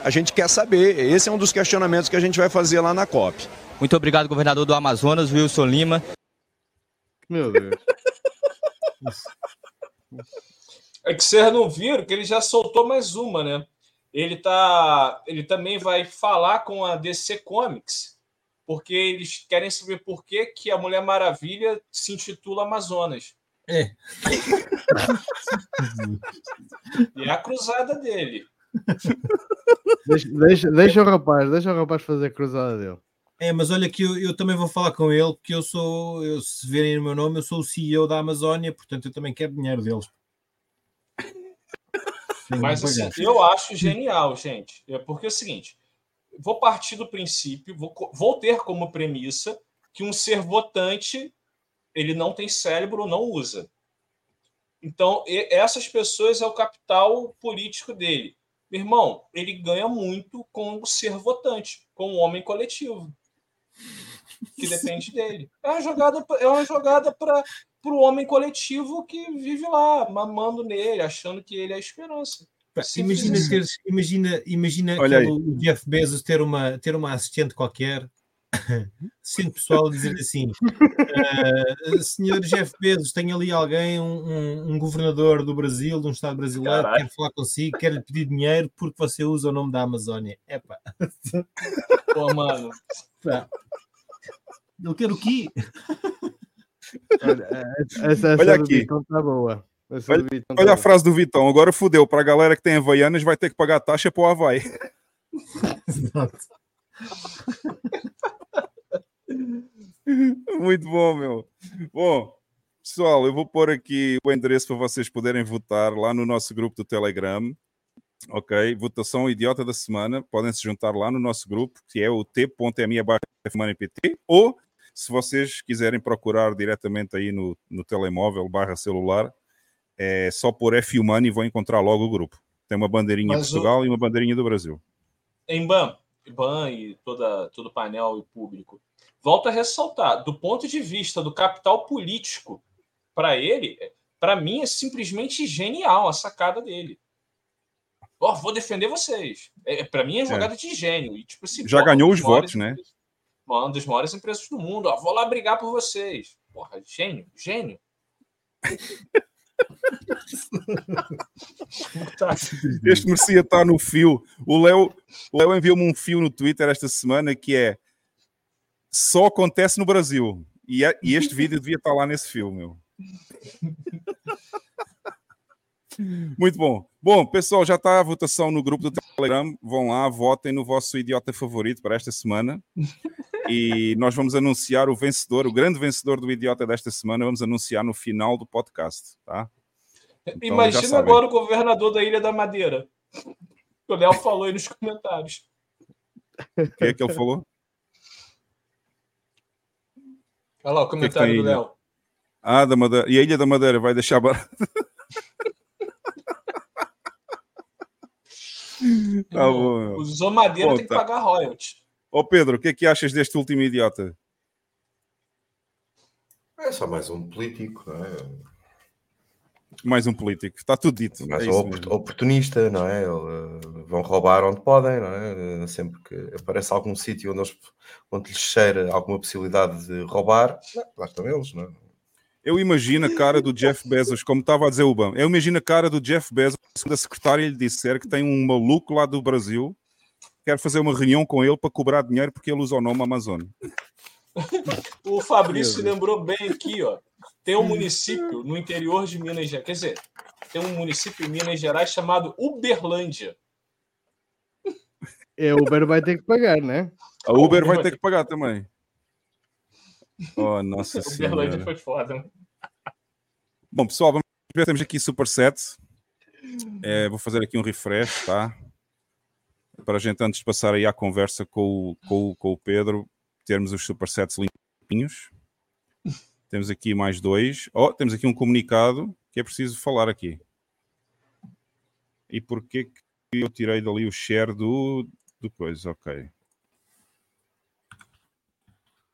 A gente quer saber. Esse é um dos questionamentos que a gente vai fazer lá na COP. Muito obrigado, governador do Amazonas, Wilson Lima. Meu Deus. <laughs> É que vocês não viram que ele já soltou mais uma, né? Ele tá, ele também vai falar com a DC Comics, porque eles querem saber por que, que a Mulher Maravilha se intitula Amazonas. É. <laughs> E é a cruzada dele. Deixa, deixa, deixa o rapaz, deixa o rapaz fazer a cruzada dele. É, mas olha que eu, eu também vou falar com ele, porque eu sou, eu, se verem o meu nome, eu sou o CEO da Amazónia, portanto eu também quero dinheiro deles. Tenho Mas assim, pagar. eu acho genial, gente. É porque é o seguinte: vou partir do princípio, vou, vou ter como premissa que um ser votante ele não tem cérebro, não usa. Então, essas pessoas é o capital político dele. Meu irmão, ele ganha muito com o ser votante, com o homem coletivo, que <laughs> depende dele. É uma jogada, é uma jogada para o homem coletivo que vive lá, mamando nele, achando que ele é a esperança. Imagina, teres- imagina, imagina o Jeff Bezos ter uma, ter uma assistente qualquer, <laughs> sendo pessoal dizer assim: "Ah, senhor Jeff Bezos, tem ali alguém, um, um- um governador do Brasil, de um estado brasileiro, Caralho. quer falar consigo, quer lhe pedir dinheiro porque você usa o nome da Amazónia. Epá, Pô, mano, pá. Ele quer o quê? Olha, essa, Olha aqui. Bitão está boa. Olha, Bitão tá olha a frase do Vitão. Agora fudeu. Para a galera que tem Havaianas, vai ter que pagar taxa para o Havaí. Muito bom, meu. Bom, pessoal, eu vou pôr aqui o endereço para vocês poderem votar lá no nosso grupo do Telegram. Ok? Votação idiota da semana. Podem se juntar lá no nosso grupo, que é o t.me pt ou se vocês quiserem procurar diretamente aí no, no telemóvel barra celular, é só por F Humano e vão encontrar logo o grupo. Tem uma bandeirinha Mas o- Portugal e uma bandeirinha do Brasil. em BAM, BAM e toda, todo o painel e público, volto a ressaltar, do ponto de vista do capital político, para ele, para mim é simplesmente genial a sacada dele. Ó, vou defender vocês. É, para mim é jogada de gênio. E, tipo, assim, Já ganhou os votos, né? empresas- Uma das maiores empresas do mundo. Ó, vou lá brigar por vocês. Porra, gênio, gênio. Tá. Este merecia estar no fio. O Léo, o Léo enviou-me um fio no Twitter esta semana que é só acontece no Brasil. E, é- e este vídeo devia estar lá nesse fio, meu. <laughs> Muito bom. Bom, pessoal, já está a votação no grupo do Telegram. Vão lá, votem no vosso idiota favorito para esta semana. E nós vamos anunciar o vencedor, o grande vencedor do idiota desta semana, vamos anunciar no final do podcast, tá? Então, Imagina agora o governador da Ilha da Madeira. O Léo falou aí nos comentários. O que é que ele falou? Olha lá o O que é que comentário tem do aí, Léo. Ah, da Madeira. E a Ilha da Madeira vai deixar barato. Tá bom. Usou madeira, Bom, tem que tá. pagar royalties. Ó Pedro, o que é que achas deste último idiota? É só mais um político, não é? Mais um político. Está tudo dito. Mais é um oportunista, não é? Eh, vão roubar onde podem, não é? Eh, Sempre que aparece algum sítio onde, eles- onde lhes cheira alguma possibilidade de roubar, não, lá estão eles, não é? Eu imagino a cara do Jeff Bezos, como estava a dizer o Obama. Eu imagino a cara do Jeff Bezos quando a secretária lhe disser que tem um maluco lá do Brasil quer fazer uma reunião com ele para cobrar dinheiro porque ele usa o nome Amazon. <laughs> O Fabrício lembrou bem aqui, ó. Tem um município no interior de Minas Gerais. Quer dizer, tem um município em Minas Gerais chamado Uberlândia. É, o Uber vai ter que pagar, né? A Uber vai ter que pagar também. Oh, nossa <laughs> Uberlândia senhora. foi foda. Bom, pessoal, vamos ver. Temos aqui Superset. É, vou fazer aqui um refresh, tá? Para a gente, antes de passar aí à conversa com o, com com o Pedro, termos os Supersets limpinhos. Temos aqui mais dois. Oh, temos aqui um comunicado que é preciso falar aqui. E porquê que eu tirei dali o share do, do coisa? Ok.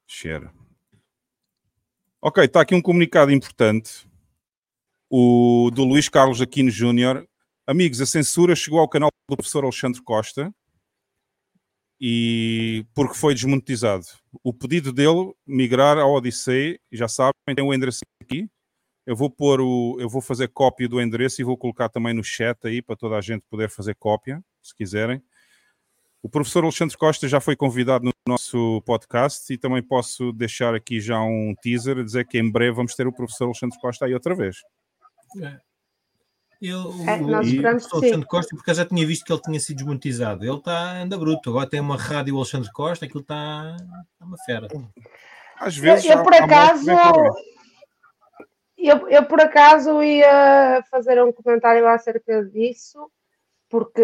Share. Ok, está aqui um comunicado importante. O do Luís Carlos Aquino Júnior. Amigos, a censura chegou ao canal do professor Alexandre Costa e porque foi desmonetizado. O pedido dele migrar ao Odyssey, já sabem, tem o endereço aqui. Eu vou pôr o, eu vou fazer cópia do endereço e vou colocar também no chat aí para toda a gente poder fazer cópia, se quiserem. O professor Alexandre Costa já foi convidado no nosso podcast e também posso deixar aqui já um teaser a dizer que em breve vamos ter o professor Alexandre Costa aí outra vez. É. Ele, o, É, nós o que sim. Alexandre Costa, porque eu já tinha visto que ele tinha sido desmonetizado. Ele está anda bruto. Agora tem uma rádio Alexandre Costa, aquilo está está uma fera. Às Eu, eu, por acaso, eu, eu por acaso ia fazer um comentário acerca disso, porque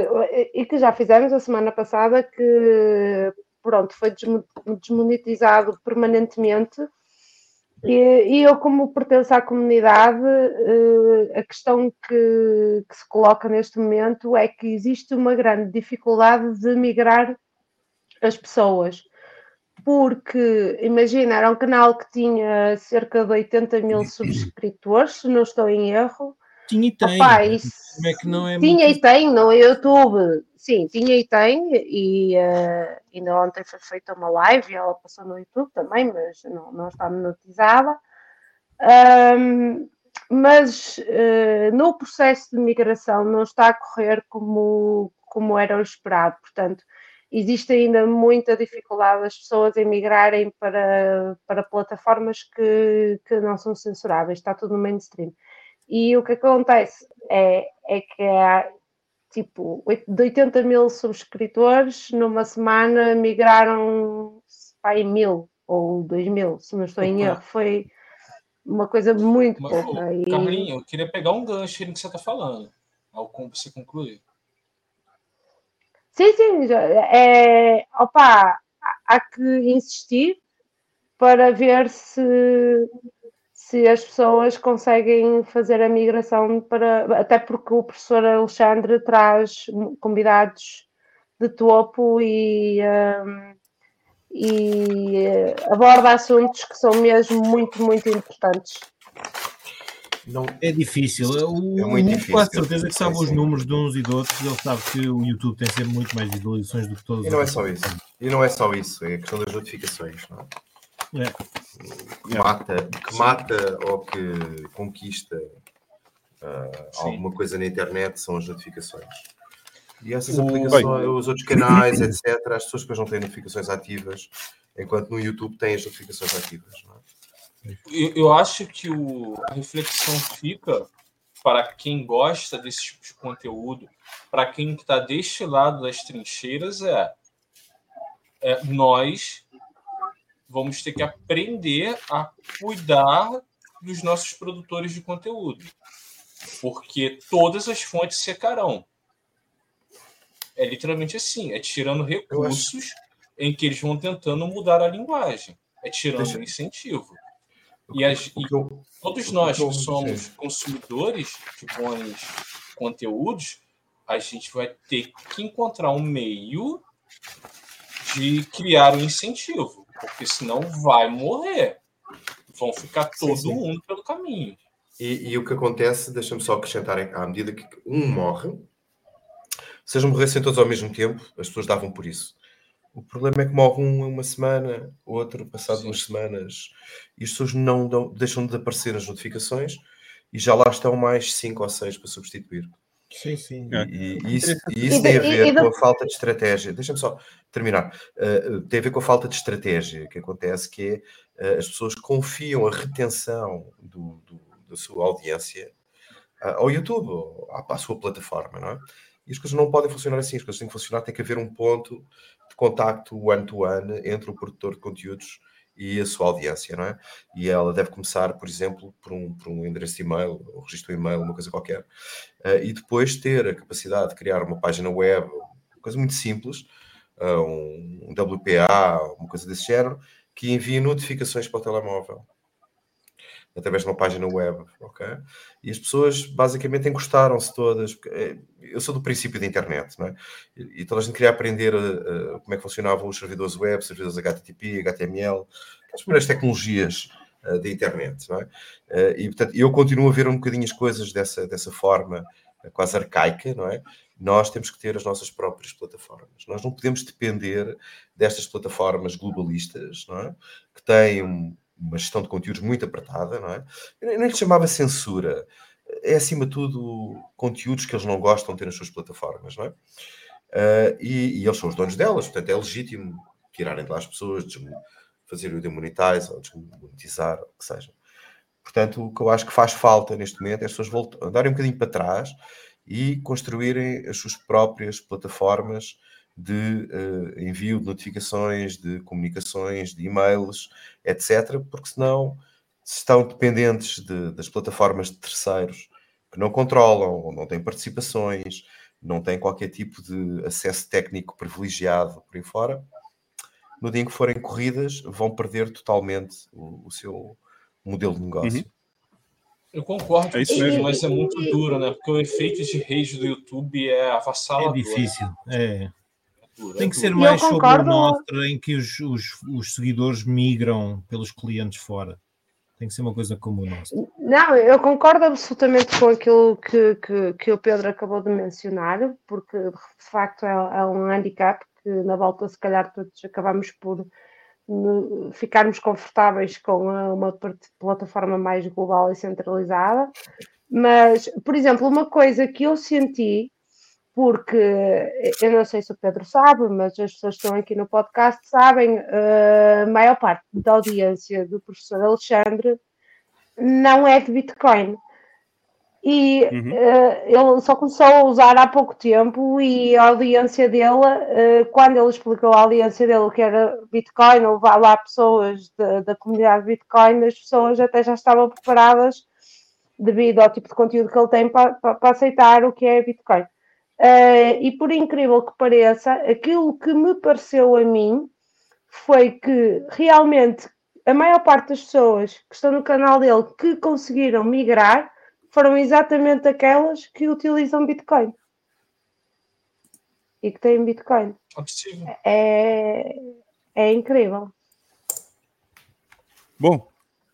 e que já fizemos a semana passada que pronto, foi desmo- desmonetizado permanentemente. E, e eu, como pertenço à comunidade, eh, a questão que, que se coloca neste momento é que existe uma grande dificuldade de migrar as pessoas porque imagina, era um canal que tinha cerca de 80 mil <clears throat> subscritores, se não estou em erro. Tinha e tem. Isso- Como é que não é tinha muito- e tem no YouTube, sim, tinha e tem, e eh, ainda ontem foi feita uma live e ela passou no YouTube também, mas não, não está monetizada. Ahm, mas eh, no processo de migração não está a correr como, como era o esperado, portanto, existe ainda muita dificuldade das pessoas em migrarem para, para plataformas que, que não são censuráveis, está tudo no mainstream. E o que acontece é, é que há tipo de 80 mil subscritores, numa semana migraram para mil ou dois mil, se não estou em erro. Foi uma coisa muito Mas, pouca. E- Carlinho, eu queria pegar um gancho no que você está falando. Ao você concluir. Sim, sim, é, opa, há que insistir para ver se, se as pessoas conseguem fazer a migração para. Até porque o professor Alexandre traz convidados de topo e, hum, e eh, aborda assuntos que são mesmo muito, muito importantes. É difícil. O, É muito difícil. quase certeza que sabe Sim, os números de uns e de outros. Ele sabe que o YouTube tem sempre muito mais visualizações do que todos E os não é outros. só isso. E não é só isso, é a questão das notificações, não é? Que mata, que mata ou que conquista Sim. alguma coisa na internet são as notificações. E essas O- aplicações, Bem. os outros canais, etc., as pessoas depois não têm notificações ativas, enquanto no YouTube têm as notificações ativas. É? Eu, eu acho que o, a reflexão fica para quem gosta desse tipo de conteúdo, para quem está deste lado das trincheiras, é, é nós vamos ter que aprender a cuidar dos nossos produtores de conteúdo, porque todas as fontes secarão. É literalmente assim, é tirando recursos em que eles vão tentando mudar a linguagem, é tirando o incentivo. E, as- e todos nós que somos consumidores de bons conteúdos, a gente vai ter que encontrar um meio de criar um incentivo, porque senão vai morrer. Vão ficar todo sim. mundo pelo caminho. E, e o que acontece, deixa-me só acrescentar, é à medida que um morre, se eles morressem todos ao mesmo tempo, as pessoas davam por isso. O problema é que morre um uma semana, outro passado duas semanas, e as pessoas não dão- deixam de aparecer as notificações e já lá estão mais cinco ou seis para substituir. Sim, sim. E, e isso, e E isso de- tem a ver com de- a falta de estratégia. Deixa-me só terminar. Uh, tem a ver com a falta de estratégia que acontece, que é uh, as pessoas confiam a retenção do, do- da sua audiência uh, ao YouTube, ou à, à sua plataforma, não é? E as coisas não podem funcionar assim. As coisas têm que funcionar, tem que haver um ponto de contacto one-to-one entre o produtor de conteúdos e a sua audiência, não é? E ela deve começar, por exemplo, por um, por um endereço de e-mail, um registro de e-mail, uma coisa qualquer, eh, e depois ter a capacidade de criar uma página web, uma coisa muito simples, eh, um WPA, uma coisa desse género, que envie notificações para o telemóvel através de uma página web, ok? E as pessoas basicamente encostaram-se todas. eh, Eu sou do princípio da internet, não é? E toda a gente queria aprender eh, como é que funcionavam os servidores web, servidores HTTP, HTML, as primeiras tecnologias eh, da internet, não é? Eh, E portanto, eu continuo a ver um bocadinho as coisas dessa, dessa forma quase arcaica, não é? Nós temos que ter as nossas próprias plataformas. Nós não podemos depender destas plataformas globalistas, não é? Que têm uma gestão de conteúdos muito apertada, não é? Eu nem lhe chamava censura. É, acima de tudo, conteúdos que eles não gostam de ter nas suas plataformas, não é? Ah, e, e eles são os donos delas, portanto é legítimo tirarem de lá as pessoas, fazer o demonetize ou desmonetizar, o que seja. Portanto, o que eu acho que faz falta neste momento é as pessoas voltam, andarem um bocadinho para trás e construírem as suas próprias plataformas de eh, envio de notificações, de comunicações, de e-mails, etc., porque senão se estão dependentes de- das plataformas de terceiros que não controlam, ou não têm participações, não têm qualquer tipo de acesso técnico privilegiado por aí fora, no dia em que forem corridas, vão perder totalmente o, o seu modelo de negócio. Eu concordo É isso mesmo. mas é muito duro, né? Porque o efeito de rede do YouTube é É avassalador. difícil. É. Tem que ser mais sobre o mostra em que os, os, os seguidores migram pelos clientes fora. Tem que ser uma coisa como o nosso. Não, eu concordo absolutamente com aquilo que, que, que o Pedro acabou de mencionar, porque de facto é, é um handicap que na volta se calhar todos acabamos por no- ficarmos confortáveis com a- uma plataforma mais global e centralizada. Mas, por exemplo, uma coisa que eu senti, porque eu não sei se o Pedro sabe, mas as pessoas que estão aqui no podcast sabem, eh, a maior parte da audiência do professor Alexandre não é de Bitcoin. E Uhum. eh, ele só começou a usar há pouco tempo e a audiência dele, eh, quando ele explicou à audiência dele o que era Bitcoin, levar lá pessoas da, da comunidade Bitcoin, as pessoas até já estavam preparadas devido ao tipo de conteúdo que ele tem para, para- para aceitar o que é Bitcoin. Eh, e por incrível que pareça, aquilo que me pareceu a mim foi que realmente a maior parte das pessoas que estão no canal dele que conseguiram migrar foram exatamente aquelas que utilizam Bitcoin e que têm Bitcoin. É. É, incrível. Bom,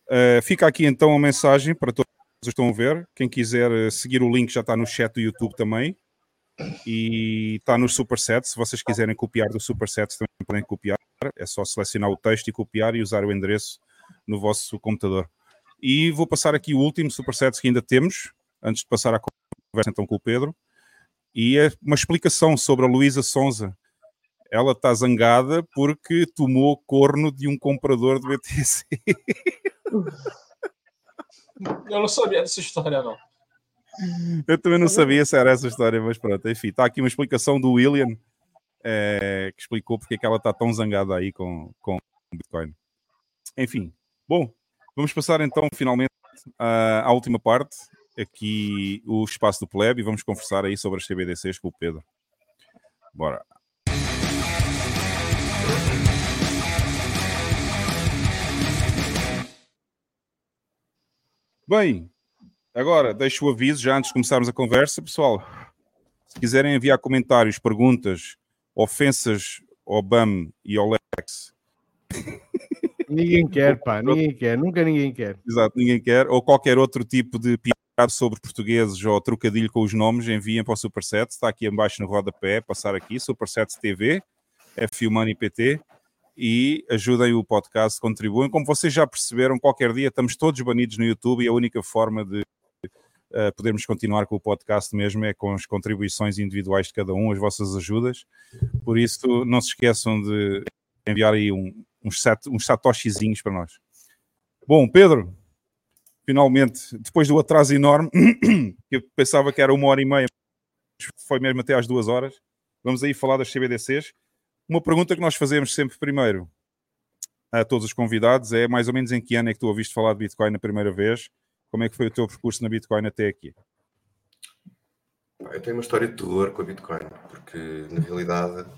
eh, fica aqui então a mensagem para todos que estão a ver. Quem quiser eh, seguir o link já está no chat do YouTube também. E está nos supersets. Se vocês quiserem copiar do supersets, também podem copiar. É só selecionar o texto e copiar e usar o endereço no vosso computador. E vou passar aqui o último supersets que ainda temos, antes de passar a conversa então com o Pedro. E é uma explicação sobre a Luísa Sonza. Ela está zangada porque tomou corno de um comprador de BTC. Eu não sabia dessa história, não. Eu também não sabia se era essa história, mas pronto, enfim, está aqui uma explicação do William eh, que explicou porque é que ela está tão zangada aí com, com o Bitcoin. Enfim, bom, vamos passar então finalmente à, à última parte, aqui o espaço do Pleb, e vamos conversar aí sobre as CBDCs com o Pedro. Bora. Bem, agora deixo o aviso já antes de começarmos a conversa, pessoal. Se quiserem enviar comentários, perguntas, ofensas ao BAM e ao Lex, Ninguém quer, pá, ninguém quer, nunca ninguém quer. Exato, ninguém quer, ou qualquer outro tipo de piada sobre portugueses ou trocadilho com os nomes, enviem para o Superset, está aqui embaixo no rodapé, passar aqui, Superset TV, F Money PT, e ajudem o podcast, contribuem. Como vocês já perceberam, qualquer dia estamos todos banidos no YouTube e a única forma de uh, podermos continuar com o podcast mesmo é com as contribuições individuais de cada um, as vossas ajudas. Por isso, não se esqueçam de enviar aí um, uns, sat, uns satoshizinhos para nós. Bom, Pedro, finalmente, depois do atraso enorme, <coughs> que eu pensava que era uma hora e meia, foi mesmo até às duas horas, vamos aí falar das CBDCs. Uma pergunta que nós fazemos sempre primeiro a todos os convidados é mais ou menos em que ano é que tu ouviste falar de Bitcoin a primeira vez? Como é que foi o teu percurso na Bitcoin até aqui? Eu tenho uma história de terror com a Bitcoin, porque na realidade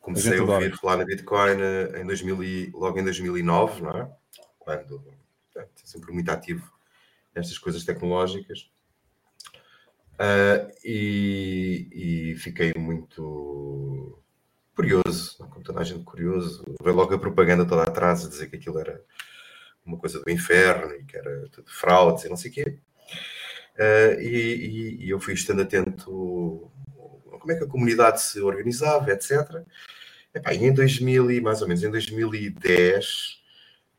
comecei gente a ouvir falar na Bitcoin eh, em 2000, e- logo em 2009, não é? Quando portanto, sempre muito ativo nestas coisas tecnológicas. Ah, e, e fiquei muito curioso, como toda a gente curioso. Veio logo a propaganda toda atrás a dizer que aquilo era uma coisa do inferno e que era tudo fraudes e não sei o quê. Ah, e, e- eu fui estando atento como é que a comunidade se organizava, etc. Epá, e em 2000, e mais ou menos em 2010,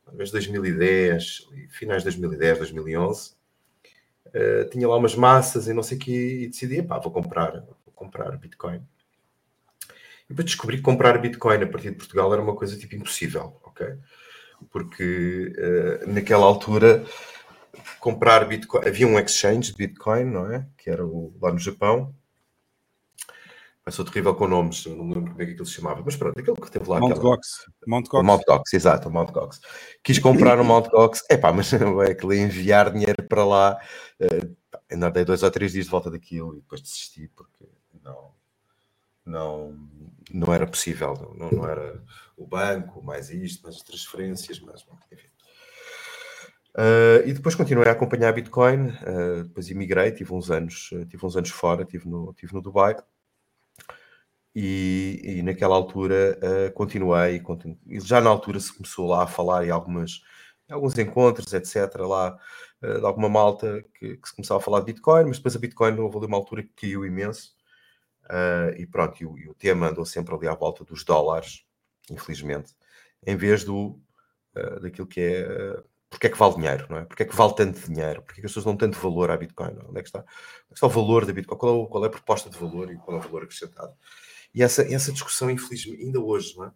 talvez 2010, finais de 2010, 2011, eh, tinha lá umas massas e não sei o quê, e decidi, epá, vou comprar, vou comprar Bitcoin. E depois descobri que comprar Bitcoin a partir de Portugal era uma coisa tipo impossível, ok? Porque eh, naquela altura comprar Bitcoin, havia um exchange de Bitcoin, não é? Que era o, lá no Japão. Eu sou terrível com nomes, não lembro como é que aquilo se chamava, mas pronto, aquele que teve lá. Mount aquela- Gox. Mount o Gox. Mount Gox, exato, o Mount Gox. Quis comprar um Mount Gox, epá, mas <laughs> é aquele enviar dinheiro para lá, pá, ainda dei dois ou três dias de volta daquilo e depois desisti porque não, não, não era possível, não, não era o banco, mais isto, mais as transferências, bom, enfim. Ah, e depois continuei a acompanhar a Bitcoin, ah, depois emigrei, tive uns anos, tive uns anos fora, tive no, tive no Dubai. E, e naquela altura eh, continuei, continu- já na altura se começou lá a falar em algumas, alguns encontros, etc., lá de alguma malta que, que se começava a falar de Bitcoin, mas depois a Bitcoin houve ali uma altura que caiu imenso, eh, e pronto, e o, e o tema andou sempre ali à volta dos dólares, infelizmente, em vez do, eh, daquilo que é eh, porque é que vale dinheiro, não é? Porque é que vale tanto dinheiro? Porque é que as pessoas dão tanto valor à Bitcoin? Onde é que está, onde é está o valor da Bitcoin? Qual é, o- qual é a proposta de valor e qual é o valor acrescentado? E essa, essa discussão, infelizmente, ainda hoje, não é?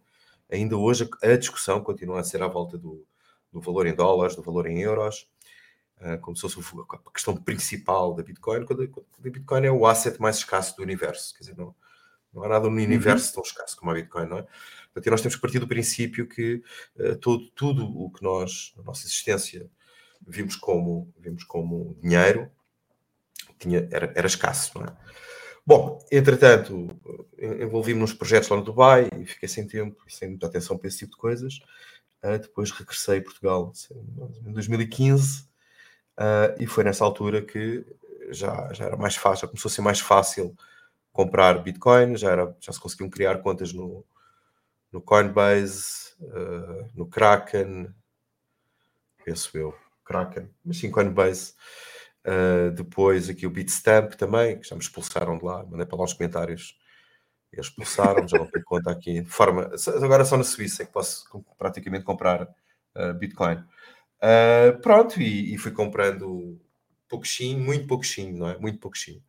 Ainda hoje a, a discussão continua a ser à volta do, do valor em dólares, do valor em euros, como se fosse a questão principal da Bitcoin, quando, a Bitcoin é o asset mais escasso do universo. Quer dizer, não, não há nada no universo tão escasso como a Bitcoin, não é? Portanto, nós temos que partir do princípio que eh, todo, tudo o que nós, na nossa existência, vimos como, vimos como dinheiro, tinha, era, era escasso, não é? Bom, entretanto, envolvi-me nos projetos lá no Dubai e fiquei sem tempo e sem muita atenção para esse tipo de coisas. Ah, depois regressei a Portugal em 2015 ah, e foi nessa altura que já, já era mais fácil, já começou a ser mais fácil comprar Bitcoin, já, era, já se conseguiam criar contas no, no Coinbase, ah, no Kraken, penso eu, Kraken, mas sim Coinbase. Uh, depois aqui o Bitstamp também, que já me expulsaram de lá, mandei para lá os comentários. Eles expulsaram, já não tenho conta aqui. Forma, agora só na Suíça é que posso praticamente comprar uh, Bitcoin. Uh, pronto, e, e fui comprando pouquinho, muito pouquinho, não é? Muito pouquinho.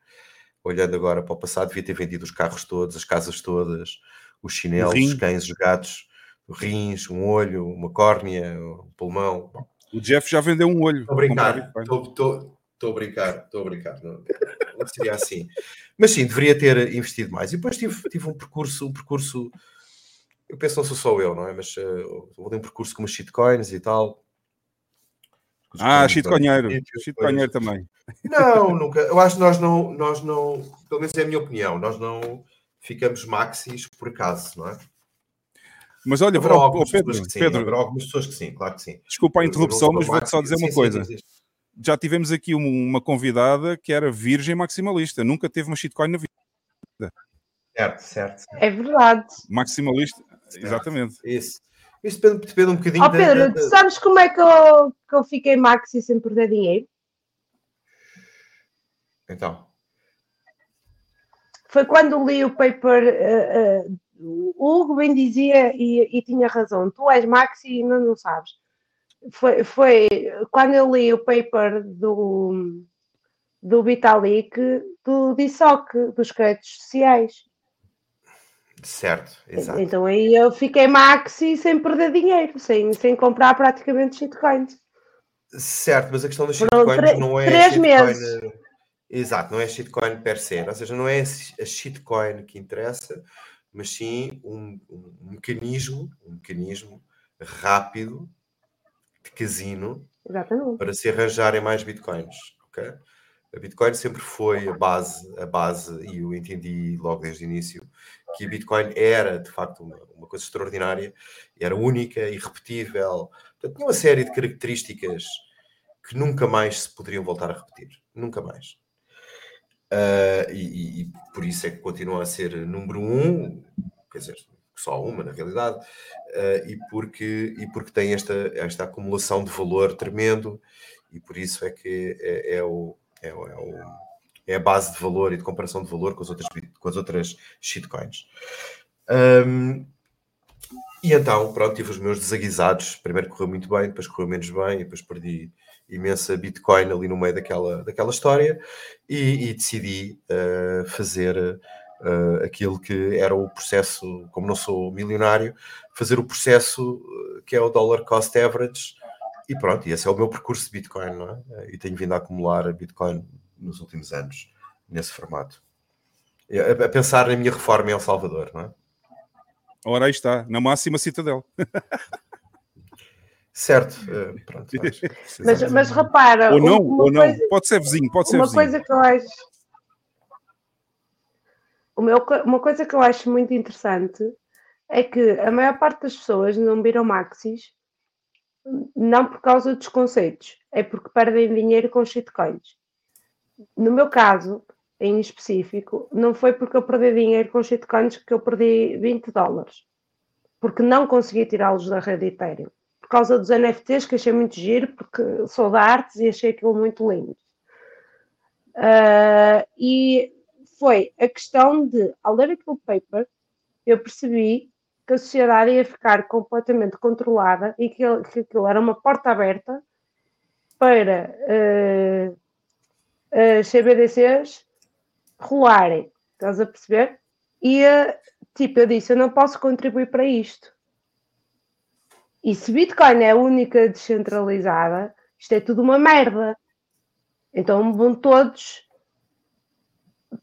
Olhando agora para o passado, devia ter vendido os carros todos, as casas todas, os chinelos, os cães, os gatos, rins, um olho, uma córnea, um pulmão. O Jeff já vendeu um olho. Estou a brincar. Estou Estou a brincar, estou a brincar. Não, não seria assim. Mas sim, deveria ter investido mais. E depois tive, tive um percurso, um percurso. Eu penso não sou só eu, não é? Mas uh, um percurso com umas shitcoins e tal. Ah, shitcoinheiro. Shitcoinheiro também. Não, nunca. Eu acho que nós não, nós não, pelo menos é a minha opinião, nós não ficamos maxis por acaso, não é? Mas olha, oh, algumas oh, Pedro, pessoas que sim, Pedro, algumas pessoas que sim, claro que sim. desculpa a interrupção, mas vou-te só dizer sim, uma sim, coisa. isto- Já tivemos aqui um- uma convidada que era virgem maximalista, nunca teve uma shitcoin na vida. Certo, certo. É verdade. Maximalista, exatamente. Isso. Isso depende, depende um bocadinho da- Pedro, da- da- sabes como é que eu, que eu fiquei maxi sem perder dinheiro? Então. Foi quando li o paper. eh, eh, o Hugo bem dizia e, e tinha razão. Tu és maxi e ainda não sabes. Foi, foi quando eu li o paper do, do Vitalik do DISOC, dos créditos sociais. Certo, exato. Então aí eu fiquei maxi sem perder dinheiro, sem, sem comprar praticamente shitcoins. Certo, mas a questão Foram shitcoins não é três shitcoin. meses. eh, Exato, não é shitcoin per se. Ou seja, não é a shitcoin que interessa, mas sim um, um mecanismo, um mecanismo rápido de casino Exatamente. para se arranjarem mais bitcoins. ok? A Bitcoin sempre foi a base, a base, e eu entendi logo desde o início que a Bitcoin era de facto uma, uma coisa extraordinária, era única, irrepetível, Portanto, tinha uma série de características que nunca mais se poderiam voltar a repetir. Nunca mais. Ah, e, e- por isso é que continua a ser número um, quer dizer, só uma na realidade, ah, e, porque, e porque tem esta, esta acumulação de valor tremendo, e por isso é que é, é o, é, é o- é a base de valor e de comparação de valor com as outras, com as outras shitcoins. Ahm, e então, pronto, tive os meus desaguisados. Primeiro correu muito bem, depois correu menos bem, depois perdi imensa Bitcoin ali no meio daquela, daquela história e, e decidi eh, fazer eh, aquilo que era o processo, como não sou milionário, fazer o processo eh, que é o dollar cost average e pronto, e esse é o meu percurso de Bitcoin, não é? E tenho vindo a acumular Bitcoin nos últimos anos, nesse formato. A, a pensar na minha reforma em El Salvador, não é? Ora, aí está, na máxima citadel. Certo, eh, pronto. <laughs> Mas, mas repara, Ou não, ou não. coisa- Pode ser vizinho, pode ser uma vizinho. coisa que eu acho o meu co- uma coisa que eu acho muito interessante é que a maior parte das pessoas não viram maxis não por causa dos conceitos, é porque perdem dinheiro com shitcoins. No meu caso, em específico, não foi porque eu perdi dinheiro com shitcoins que eu perdi 20 dólares, porque não consegui tirá-los da rede Ethereum. Por causa dos NFTs, que achei muito giro, porque sou da artes e achei aquilo muito lindo. Ah, e foi a questão de, ao ler aquele paper, eu percebi que a sociedade ia ficar completamente controlada e que, que aquilo era uma porta aberta para ah, as CBDCs rolarem. Estás a perceber? E, ah, tipo, eu disse, eu não posso contribuir para isto. E se Bitcoin é a única descentralizada, isto é tudo uma merda. Então vão todos.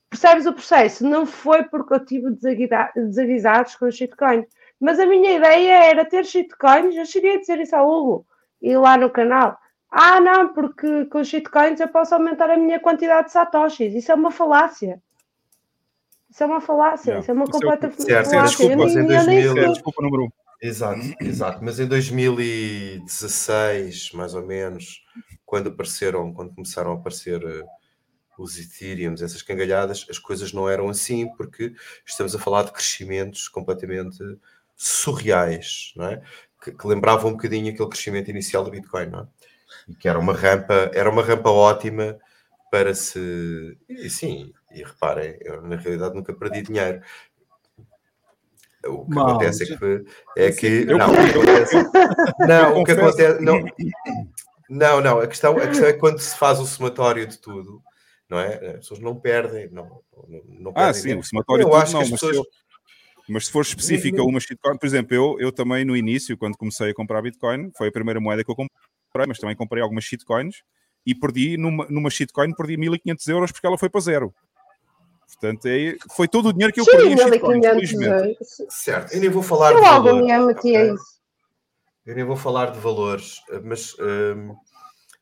Percebes o processo? Não foi porque eu tive desaguisados com shitcoins. Mas a minha ideia era ter shitcoins. Eu cheguei a dizer isso ao Hugo e lá no canal. Ah, não, porque com shitcoins eu posso aumentar a minha quantidade de satoshis. Isso é uma falácia. Isso é uma falácia. Yeah. Isso é uma Isso é o completa que- certo, falácia. Eu desculpa, nem- em eu nem 2000, sei- Desculpa, número um. Exato, exato. Mas em 2016, mais ou menos, quando apareceram, quando começaram a aparecer eh, os Ethereums, essas cangalhadas, as coisas não eram assim, porque estamos a falar de crescimentos completamente surreais, não é? Que, que lembravam um bocadinho aquele crescimento inicial do Bitcoin, não é? E que era uma rampa, era uma rampa ótima para se. E sim, e reparem, eu na realidade nunca perdi dinheiro. O que Mal, acontece é já- que, é que Eu não, o que acontece, não, o que acontece, não, não, não, a questão, a questão é que quando se faz o somatório de tudo, não é? As pessoas não perdem, não, não, não Ah, perdem sim, dinheiro. o somatório Eu tudo acho não, que as mas, pessoas, mas se for específica uma shitcoin, por exemplo, eu, eu também no início, quando comecei a comprar Bitcoin, foi a primeira moeda que eu comprei, mas também comprei algumas shitcoins e perdi numa, numa shitcoin, perdi 1500 euros porque ela foi para zero. Portanto, é, foi todo o dinheiro que eu perdi em shitcoins, 1500 felizmente. euros. Certo, eu nem vou falar Eu de algum valores. dia metia ok? isso. Eu nem vou falar de valores, mas hum,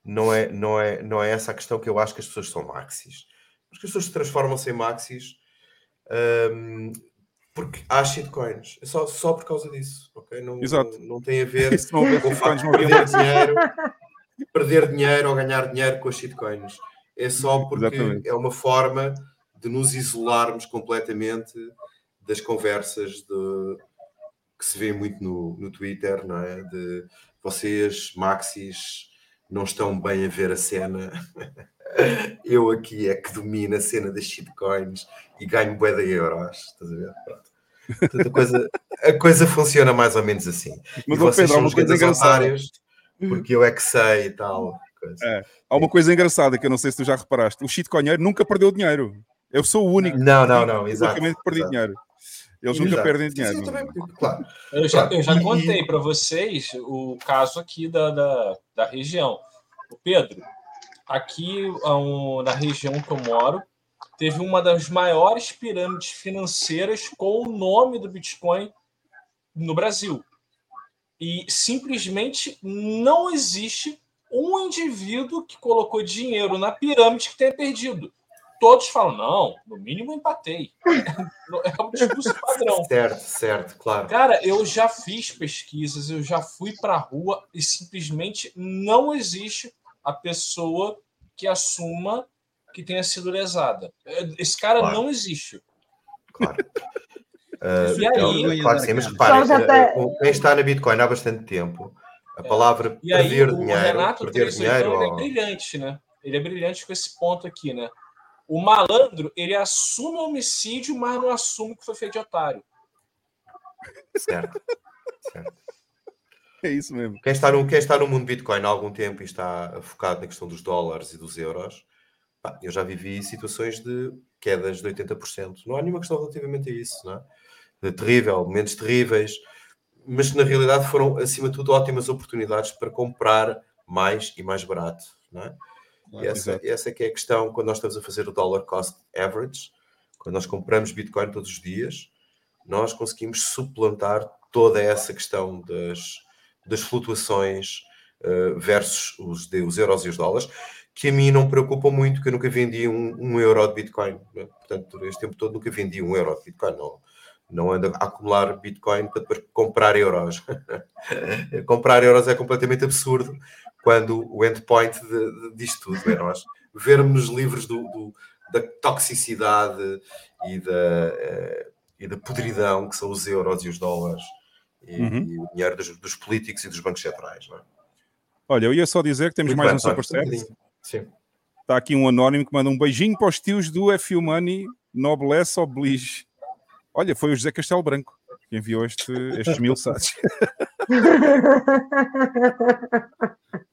não, é, não, é, não é essa a questão que eu acho que as pessoas são maxis. Acho que as pessoas se transformam-se em maxis hum, porque há shitcoins. É só, só por causa disso, ok? Não, Exato. não, não tem a ver <laughs> não com o facto de perder dinheiro, perder dinheiro ou ganhar dinheiro com as shitcoins. É só porque Exatamente. é uma forma de nos isolarmos completamente das conversas de, que se vê muito no, no Twitter, não é? De vocês, maxis, não estão bem a ver a cena. <laughs> Eu aqui é que domino a cena das shitcoins e ganho bué de euros. Estás a ver? Pronto. Portanto, a, coisa, a coisa funciona mais ou menos assim. Mas, e vocês Pedro, são os grandes otários, porque eu é que sei e tal. coisa. É. Há uma coisa engraçada que eu não sei se tu já reparaste: o shitcoinheiro nunca perdeu dinheiro. Eu sou o único. Não, não, não, exato, basicamente perdi exato. dinheiro. Eles nunca Exato. perdem dinheiro. também, claro. Eu já, Claro. eu já contei para vocês o caso aqui da, da, da região. O Pedro, aqui ah, na região que eu moro, teve uma das maiores pirâmides financeiras com o nome do Bitcoin no Brasil. E simplesmente não existe um indivíduo que colocou dinheiro na pirâmide que tenha perdido. Todos falam, não, no mínimo empatei. <laughs> É um discurso padrão. Certo, certo, claro. Cara, eu já fiz pesquisas, eu já fui pra rua e simplesmente não existe a pessoa que assuma que tenha sido lesada. Esse cara Claro. não existe. <laughs> Ah, E aí- então, claro que sim, mas reparem, ah, tá- quem está na Bitcoin há bastante tempo, a palavra E aí perder o dinheiro, Renato perder 380 dinheiro, ele é brilhante, né? Ele é brilhante com esse ponto aqui, né? O malandro, ele assume o homicídio, mas não assume que foi feito de otário. certo, certo. É isso mesmo. Quem está, no, quem está no mundo Bitcoin há algum tempo e está focado na questão dos dólares e dos euros, pá, eu já vivi situações de quedas de 80%. Não há nenhuma questão relativamente a isso, não é? De terrível, momentos terríveis, mas na realidade foram, acima de tudo, ótimas oportunidades para comprar mais e mais barato, não é? E essa, essa é que é a questão quando nós estamos a fazer o dollar cost average, quando nós compramos Bitcoin todos os dias, nós conseguimos suplantar toda essa questão das, das flutuações eh, versus os, de- os euros e os dólares, que a mim não me preocupam muito, que eu nunca vendi um, um euro de Bitcoin. né? Portanto, este tempo todo nunca vendi um euro de Bitcoin. Não, não ando a acumular Bitcoin para depois comprar euros. <laughs> comprar euros é completamente absurdo quando o endpoint de, de, disto tudo é nós vermos livros do, do- da toxicidade e da, eh, e da podridão que são os euros e os dólares e, Uhum. e o dinheiro dos, dos políticos e dos bancos centrais. Não é? Olha, eu ia só dizer que temos Muito mais bem, um superchat. bocadinho. Sim. Está aqui um anónimo que manda um beijinho para os tios do FU Money, Noblesse Oblige. Olha, foi o José Castelo Branco que enviou este, estes mil sats.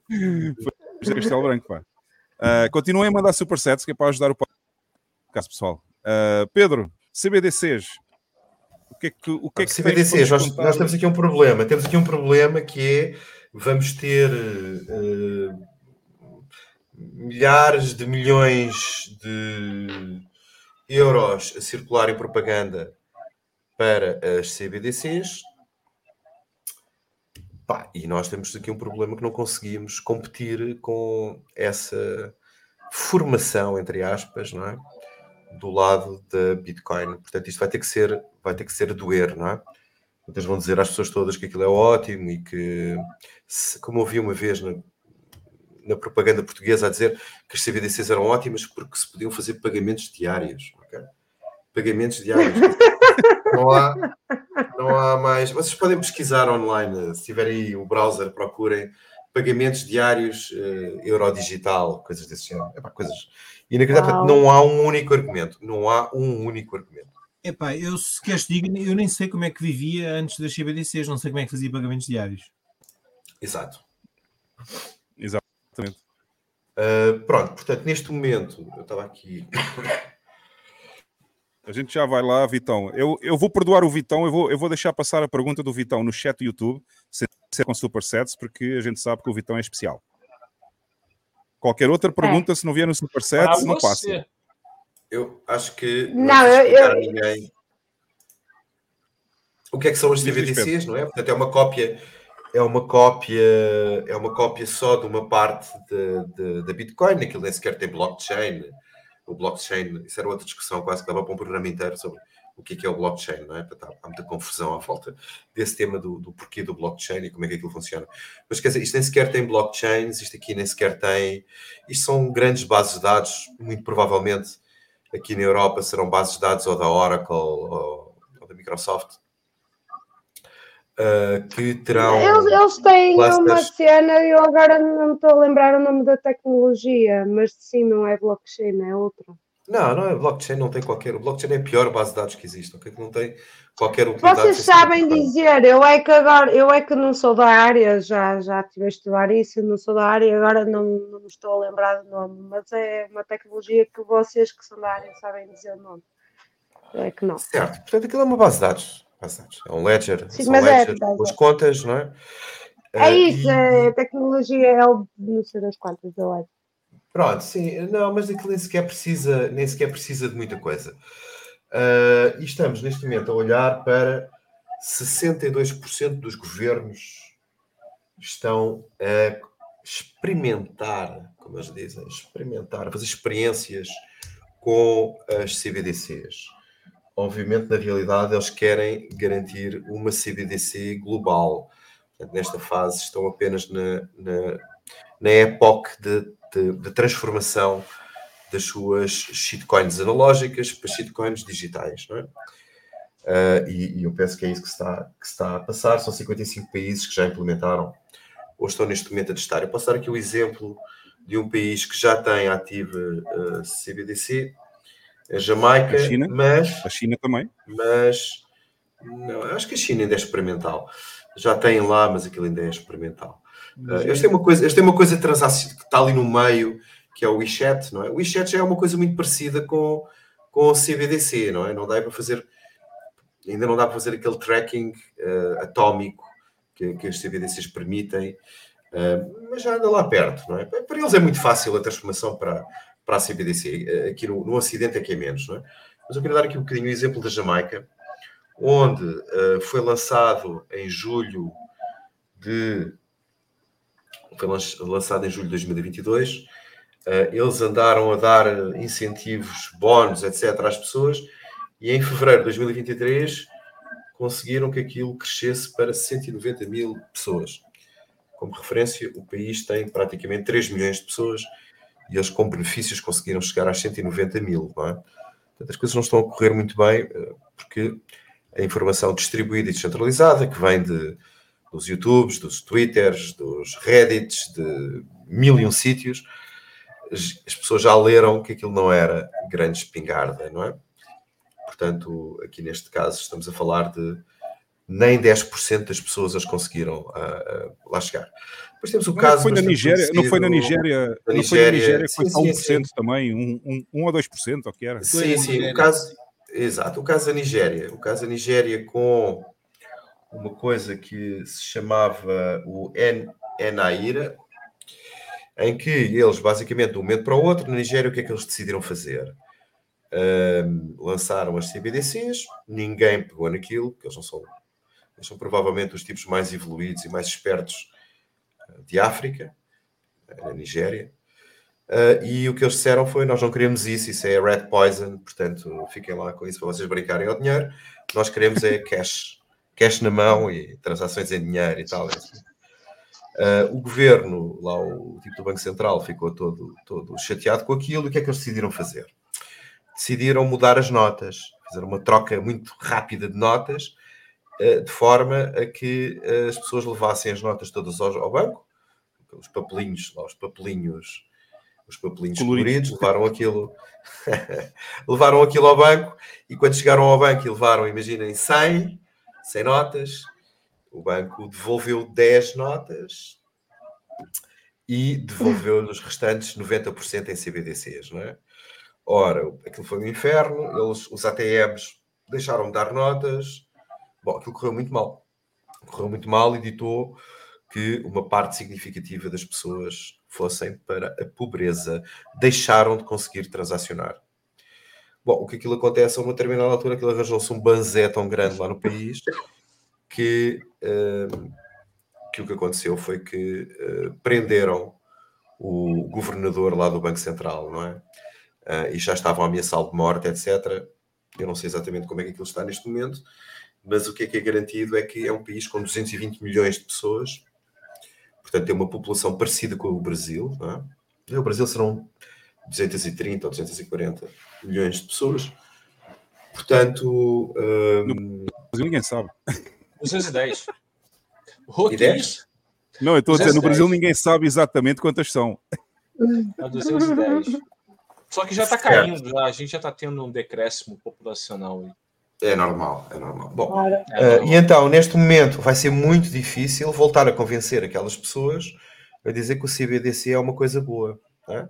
Foi o José Castelo Branco, pá. Ah, continuem a mandar supersets que é para ajudar o podcast, pessoal. Ah, Pedro, CBDCs. O que é que, o que, é que CBDCs, nós, nós temos aqui um problema. Temos aqui um problema que é vamos ter eh, milhares de milhões de euros a circular em propaganda para as CBDCs. Pá, e nós temos aqui um problema que não conseguimos competir com essa formação, entre aspas, não é? Do lado da Bitcoin. Portanto, isto vai ter que ser, vai ter que ser doer, não é? Muitas vão dizer às pessoas todas que aquilo é ótimo e que, se- como ouvi uma vez na, na propaganda portuguesa a dizer que as CBDCs eram ótimas porque se podiam fazer pagamentos diários. ok? Pagamentos diários. <laughs> não, há, não há mais. Vocês podem pesquisar online, se tiverem aí o browser, procurem pagamentos diários, eh, Eurodigital, coisas desse género. Epá, coisas inacreditáveis. Uau. Não há um único argumento. Não há um único argumento. Epá, eu se queres te diga, eu nem sei como é que vivia antes das CBDCs, não sei como é que fazia pagamentos diários. Exato. Exatamente. Uh, pronto, portanto, neste momento, eu estava aqui. A gente já vai lá, Vitão. Eu, eu vou perdoar o Vitão, eu vou, eu vou deixar passar a pergunta do Vitão no chat do YouTube, sem ser com supersets, porque a gente sabe que o Vitão é especial. Qualquer outra pergunta, se não vier no Superset, Para não você. passa. Eu acho que Não, não, eu- preciso explicar eu- a ninguém o que é que são diz, CBDCs, não é? Portanto, é uma cópia, é uma cópia, é uma cópia só de uma parte da Bitcoin, aquilo nem sequer tem blockchain. O blockchain, isso era outra discussão, quase que dava para um programa inteiro sobre o que é que é o blockchain, não é? Há muita confusão à volta desse tema do, do porquê do blockchain e como é que aquilo funciona. Mas quer dizer, isto nem sequer tem blockchains, isto aqui nem sequer tem. Isto são grandes bases de dados, muito provavelmente aqui na Europa serão bases de dados ou da Oracle ou, ou da Microsoft, uh, que terão. Eles, eles têm uma clusters. cena, eu agora não estou a lembrar o nome da tecnologia, mas sim, não é blockchain, é outra. Não, não é blockchain, não tem qualquer. O blockchain é a pior base de dados que existe, ok? Que não tem qualquer utilidade. Vocês sabem dizer, eu é que agora, eu é que não sou da área, já, já estive a estudar isso, não sou da área, agora não, não me estou a lembrar do nome, mas é uma tecnologia que vocês que são da área sabem dizer o nome. Eu é que não. Certo, portanto aquilo é uma base de dados. Base de dados. É um ledger, Sim, mas é, de com as contas, não é? É Uh, isso, e- é, a tecnologia é o não sei das quantas, eu acho. Pronto, sim, não, mas aquilo nem sequer precisa, nem sequer precisa de muita coisa. Ah, e estamos neste momento a olhar para 62% dos governos estão a experimentar, como eles dizem, experimentar, fazer experiências com as CBDCs. Obviamente, na realidade, eles querem garantir uma CBDC global. Portanto, nesta fase, estão apenas na, na, na época de, de, de transformação das suas shitcoins analógicas para shitcoins digitais. Não é? Ah, e, e eu penso que é isso que está, que está a passar. São 55 países que já implementaram ou estão neste momento a testar. Eu posso dar aqui o exemplo de um país que já tem ativa ah, CBDC, a Jamaica, A China? mas A China também. mas não, acho que a China ainda é experimental. Já tem lá, mas aquilo ainda é experimental. Uh, eles têm uma coisa, eles têm uma coisa que está ali no meio, que é o WeChat, não é? O WeChat já é uma coisa muito parecida com, com o CBDC, não é? Não dá para fazer, ainda não dá para fazer aquele tracking uh, atómico que, que as CBDCs permitem, uh, mas já anda lá perto, não é? Para eles é muito fácil a transformação para, para a CBDC. Aqui no, no Ocidente é que é menos, não é? Mas eu queria dar aqui um bocadinho o exemplo da Jamaica, onde uh, foi lançado em julho de. Foi lan- lançado em julho de 2022. Uh, eles andaram a dar incentivos, bónus, etc., às pessoas, e em fevereiro de 2023 conseguiram que aquilo crescesse para 190 mil pessoas. Como referência, o país tem praticamente 3 milhões de pessoas e eles, com benefícios, conseguiram chegar às 190 mil. Não é? Portanto, as coisas não estão a correr muito bem, uh, porque a informação distribuída e descentralizada, que vem de, dos YouTubes, dos Twitters, dos Reddits, de mil e um sítios, as, as pessoas já leram que aquilo não era grande espingarda, não é? Portanto, aqui neste caso estamos a falar de nem 10% das pessoas as conseguiram ah, ah, lá chegar. Depois temos o Não caso. foi na Nigéria, não foi na Nigéria, da não foi na Nigéria, sim, foi só sim, sim. 1% também, um, um, um ou 2%, ou que era? Sim, sim, o caso, exato, o caso da Nigéria, o caso da Nigéria com uma coisa que se chamava o En- Enaira, em que eles, basicamente, de um momento para o outro, na Nigéria, o que é que eles decidiram fazer? Lançaram as CBDCs, ninguém pegou naquilo, porque eles não são, eles são provavelmente os tipos mais evoluídos e mais espertos ah, de África, eh, na Nigéria. Uh, e o que eles disseram foi: Nós não queremos isso, isso é red poison, portanto fiquem lá com isso para vocês brincarem ao dinheiro. Nós queremos é cash, cash na mão e transações em dinheiro e tal. assim. Uh, o governo, lá o tipo do Banco Central, ficou todo, todo chateado com aquilo. E o que é que eles decidiram fazer? Decidiram mudar as notas, fazer uma troca muito rápida de notas, uh, de forma a que uh, as pessoas levassem as notas todas ao, ao banco, os papelinhos, lá os papelinhos os papelinhos Coloridos. coloridos, levaram aquilo, <laughs> levaram aquilo ao banco e quando chegaram ao banco e levaram, imaginem, 100, 100 notas, o banco devolveu 10 notas e devolveu os restantes 90% em CBDCs, não é? Ora, aquilo foi um inferno, eles, os ATMs deixaram de dar notas, bom, aquilo correu muito mal. Correu muito mal e ditou que uma parte significativa das pessoas fossem para a pobreza, deixaram de conseguir transacionar. Bom, o que aquilo acontece a uma determinada altura, aquilo arranjou-se um banzé tão grande lá no país que, hum, que o que aconteceu foi que eh, prenderam o governador lá do Banco Central, não é? Ah, e já estavam a ameaçá-lo de morte, etc. Eu não sei exatamente como é que aquilo está neste momento, mas o que é que é garantido é que é um país com 220 milhões de pessoas, portanto tem uma população parecida com o Brasil, não é? O Brasil serão 230 ou 240 milhões de pessoas. Portanto, hum, Brasil ninguém sabe. 210. E Roquis, 10? Não, eu estou a dizer, no 210. Brasil ninguém sabe exatamente quantas são. a 210. Só que já está caindo, já, a gente já está tendo um decréscimo populacional. aí. É normal, é normal. Bom, É Ah, e então, neste momento, vai ser muito difícil voltar a convencer aquelas pessoas a dizer que o CBDC é uma coisa boa. não é?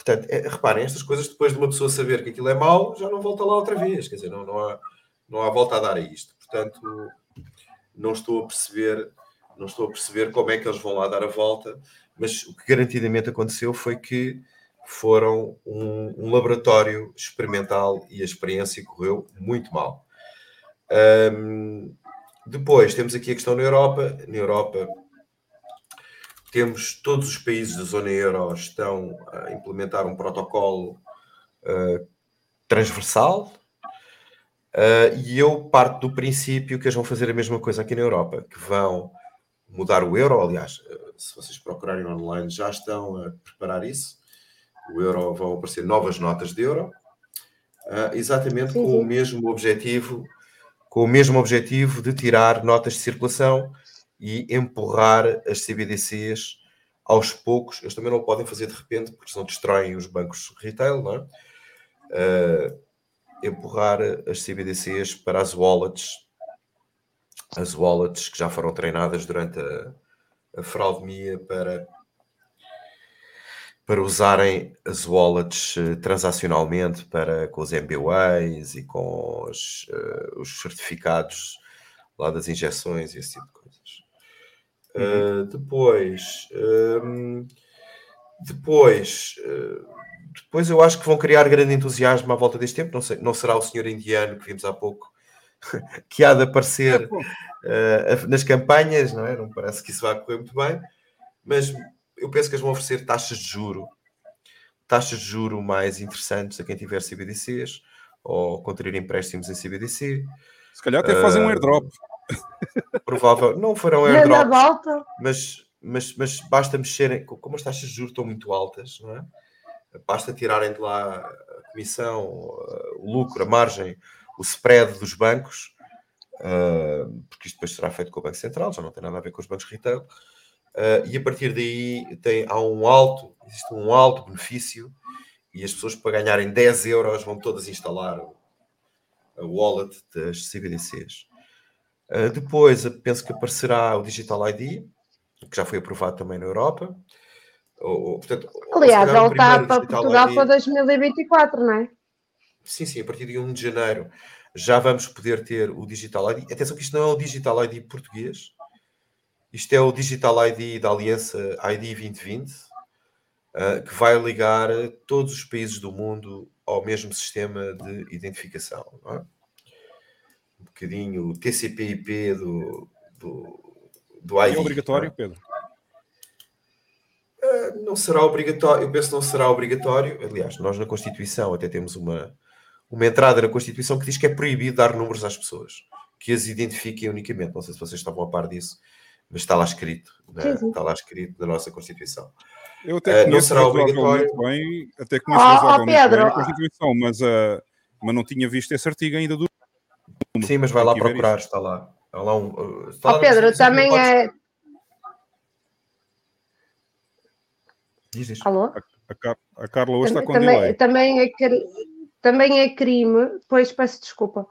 Portanto, é- reparem, estas coisas, depois de uma pessoa saber que aquilo é mau, já não volta lá outra vez. Quer dizer, não, não, há, não há volta a dar a isto. Portanto, não estou a perceber, não estou a perceber como é que eles vão lá dar a volta, mas o que garantidamente aconteceu foi que foram um, um laboratório experimental e a experiência correu muito mal. Ahm, depois temos aqui a questão na Europa. Na Europa temos todos os países da zona euro estão a implementar um protocolo ah, transversal. Ah, e eu parto do princípio que eles vão fazer a mesma coisa aqui na Europa, que vão mudar o euro. Aliás, ah, se vocês procurarem online, já estão a preparar isso. O euro vão aparecer novas notas de euro, ah, exatamente Sim, com sim. o mesmo objetivo, com o mesmo objetivo de tirar notas de circulação e empurrar as CBDCs aos poucos. Eles também não podem fazer de repente, porque senão destroem os bancos retail, não é? Ah, empurrar as CBDCs para as wallets, as wallets que já foram treinadas durante a, a fraudemia para, para usarem as wallets eh, transacionalmente para, com os MBWays e com os, eh, os certificados lá das injeções e esse tipo de coisas. Uh, depois, hum, depois, uh, depois eu acho que vão criar grande entusiasmo à volta deste tempo. Não, sei, não será o senhor indiano que vimos há pouco <laughs> que há de aparecer uh, nas campanhas, não é? Não parece que isso vá correr muito bem, mas eu penso que eles vão oferecer taxas de juro, taxas de juro mais interessantes a quem tiver CBDCs ou contrair empréstimos em CBDC. Se calhar até fazem um Uh, airdrop. Provável, não farão airdrop, volta. mas, mas, mas basta mexerem, co- como as taxas de juros estão muito altas, não é? Basta tirarem de lá a comissão, uh, o lucro, a margem, o spread dos bancos, uh, porque isto depois será feito com o Banco Central, já não tem nada a ver com os bancos retail, uh, e a partir daí tem, há um alto, existe um alto benefício, e as pessoas para ganharem 10 euros vão todas instalar o- a wallet das CBDCs. Uh, depois, penso que aparecerá o Digital ID, que já foi aprovado também na Europa. Ou- ou, portanto, Aliás, ele está para Portugal ID para 2024, não é? Sim, sim, a partir de 1 de janeiro já vamos poder ter o Digital ID. Atenção que isto não é o Digital ID português, isto é o Digital ID da Aliança ID 2020, ah, que vai ligar todos os países do mundo ao mesmo sistema de identificação. não é? Um bocadinho o TCP/IP do, do, do ID. é obrigatório, não é? Pedro? Ah, Não será obrigatório, eu penso que não será obrigatório. Aliás, nós na Constituição até temos uma, uma entrada na Constituição que diz que é proibido dar números às pessoas, que as identifiquem unicamente. Não sei se vocês estavam a par disso, mas está lá escrito, né? Está lá escrito na nossa Constituição. Eu até Ah, não será obrigatório. bem, até conheço ó, razoavelmente Pedro, bem a Constituição, mas, ah, mas não tinha visto esse artigo ainda do. Sim, mas vai lá procurar, isso. está lá. Está lá um, uh, está lá Ó na Pedro, também é. Diz, diz. Alô? A, a Car- a Carla hoje está com também, delay. também, é também é crime, pois peço desculpa,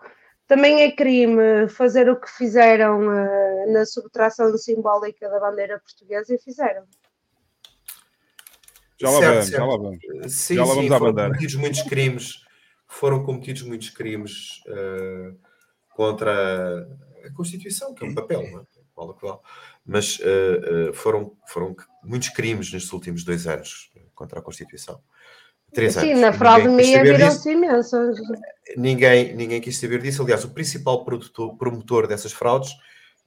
também é crime fazer o que fizeram eh, na subtração simbólica da bandeira portuguesa e fizeram. Já lá Certo, vamos, certo. já lá vamos. Sim, já lá sim, vamos à foram bandeira. cometidos muitos crimes, foram cometidos muitos crimes eh, contra a Constituição, que é um papel, não é? Mas eh, eh, foram, foram muitos crimes nestes últimos dois anos contra a Constituição. Três Sim, anos. na fraude meia viram-se imensos. Ninguém, ninguém quis saber disso. Aliás, o principal produtor- promotor dessas fraudes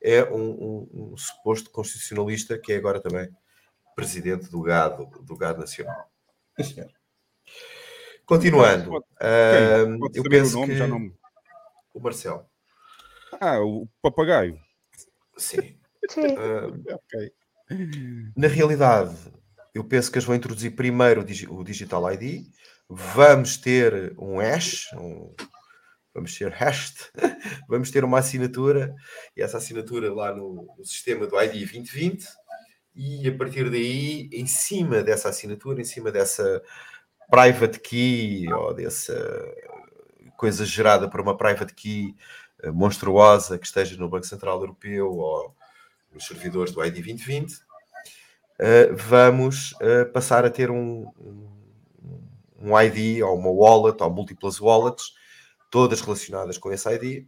é um, um- um suposto constitucionalista que é agora também presidente do gado, do gado nacional. Sim. Continuando, Pode- ah, quem? Pode eu saber o penso nome? que Já não o Marcelo. Ah, o papagaio. Sim. Sim. Ah, Ok. Na realidade, eu penso que eles vão introduzir primeiro o, digi- o Digital ID, vamos ter um hash, um- vamos ter hashed, <laughs> vamos ter uma assinatura, e essa assinatura lá no, no sistema do ID 2020, e a partir daí, em cima dessa assinatura, em cima dessa private key, ou dessa coisa gerada por uma private key monstruosa que esteja no Banco Central Europeu ou nos servidores do ID 2020, uh, vamos uh, passar a ter um, um, ID ou uma wallet ou múltiplas wallets, todas relacionadas com esse ID,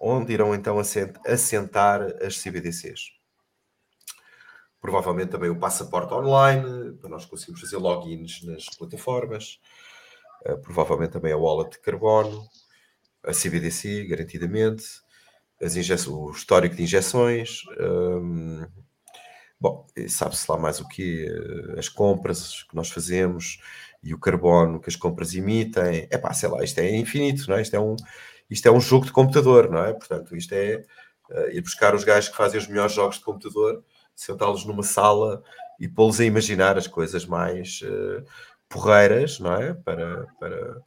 onde irão então assent- assentar as CBDCs. Provavelmente também o passaporte online, para nós conseguirmos fazer logins nas plataformas. Provavelmente também a wallet de carbono, a CBDC, garantidamente, as o histórico de injeções. hum, bom, sabe-se lá mais o que as compras que nós fazemos e o carbono que as compras emitem. É pá, sei lá, isto é infinito, não é? Isto é um, isto é um jogo de computador, não é? Portanto, isto é eh, ir buscar os gajos que fazem os melhores jogos de computador, sentá-los numa sala e pô-los a imaginar as coisas mais eh, porreiras, não é? Para, para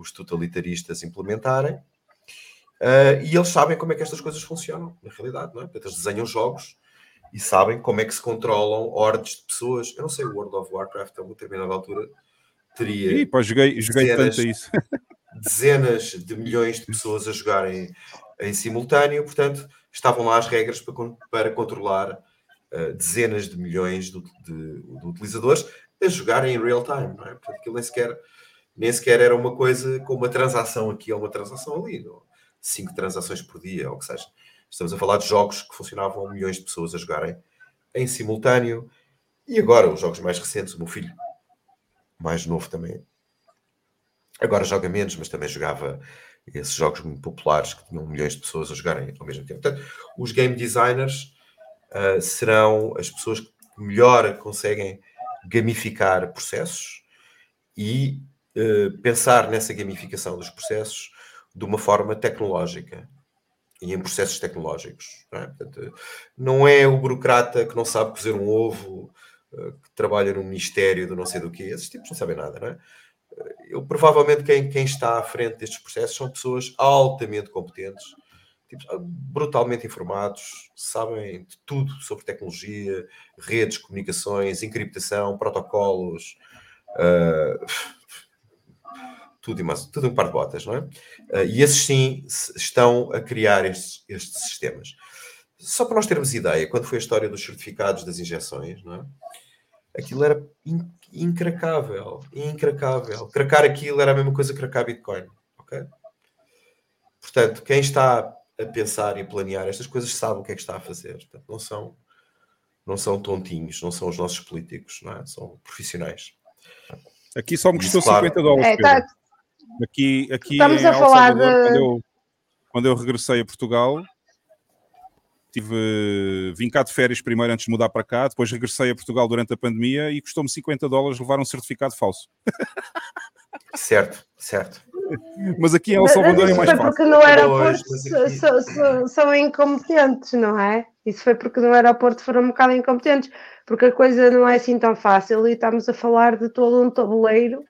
os totalitaristas implementarem. Uh, e eles sabem como é que estas coisas funcionam, na realidade, não é? Eles desenham jogos e sabem como é que se controlam hordes de pessoas. Eu não sei, o World of Warcraft, a uma determinada altura, teria Ih, pá, joguei, joguei dezenas, tanto a isso. <laughs> dezenas de milhões de pessoas a jogarem em simultâneo, portanto, estavam lá as regras para, para controlar uh, dezenas de milhões de, de- de utilizadores a jogarem em real time, não é? Portanto, aquilo nem sequer, nem sequer era uma coisa com uma transação aqui ou uma transação ali, não? cinco transações por dia, ou o que seja. Estamos a falar de jogos que funcionavam milhões de pessoas a jogarem em simultâneo. E agora, os jogos mais recentes, o meu filho, mais novo também, agora joga menos, mas também jogava esses jogos muito populares que tinham milhões de pessoas a jogarem ao mesmo tempo. Portanto, os game designers ah, serão as pessoas que melhor conseguem gamificar processos e pensar nessa gamificação dos processos de uma forma tecnológica e em processos tecnológicos. Não é, Portanto, não é o burocrata que não sabe cozer um ovo, eh, que trabalha no ministério do não sei do quê. Esses tipos não sabem nada, não é? Eh, Eu, provavelmente quem, quem está à frente destes processos são pessoas altamente competentes, tipos, ah, brutalmente informados, sabem de tudo sobre tecnologia, redes, comunicações, encriptação, protocolos, ah, tudo e mais, tudo um par de botas, não é? Ah, e esses sim estão a criar estes, estes sistemas. Só para nós termos ideia, quando foi a história dos certificados das injeções, não é? Aquilo era in- incracável, incracável. Cracar aquilo era a mesma coisa que cracar Bitcoin, ok? Portanto, quem está a pensar e a planear estas coisas sabe o que é que está a fazer. Portanto, não são, não são tontinhos, não são os nossos políticos, não é? São profissionais. Aqui só me Isso, custou claro. 50 dólares. É, tá- Aqui, aqui Estamos em a falar Salvador, de- quando, eu, quando eu regressei a Portugal, tive, vim cá de férias primeiro antes de mudar para cá, depois regressei a Portugal durante a pandemia e custou-me 50 dólares levar um certificado falso. Certo, certo. Mas aqui em El Salvador é isso mais foi fácil. porque no aeroporto Pois, so- so- so- são incompetentes, não é? Isso foi porque no aeroporto foram um bocado incompetentes, porque a coisa não é assim tão fácil e estamos a falar de todo um tabuleiro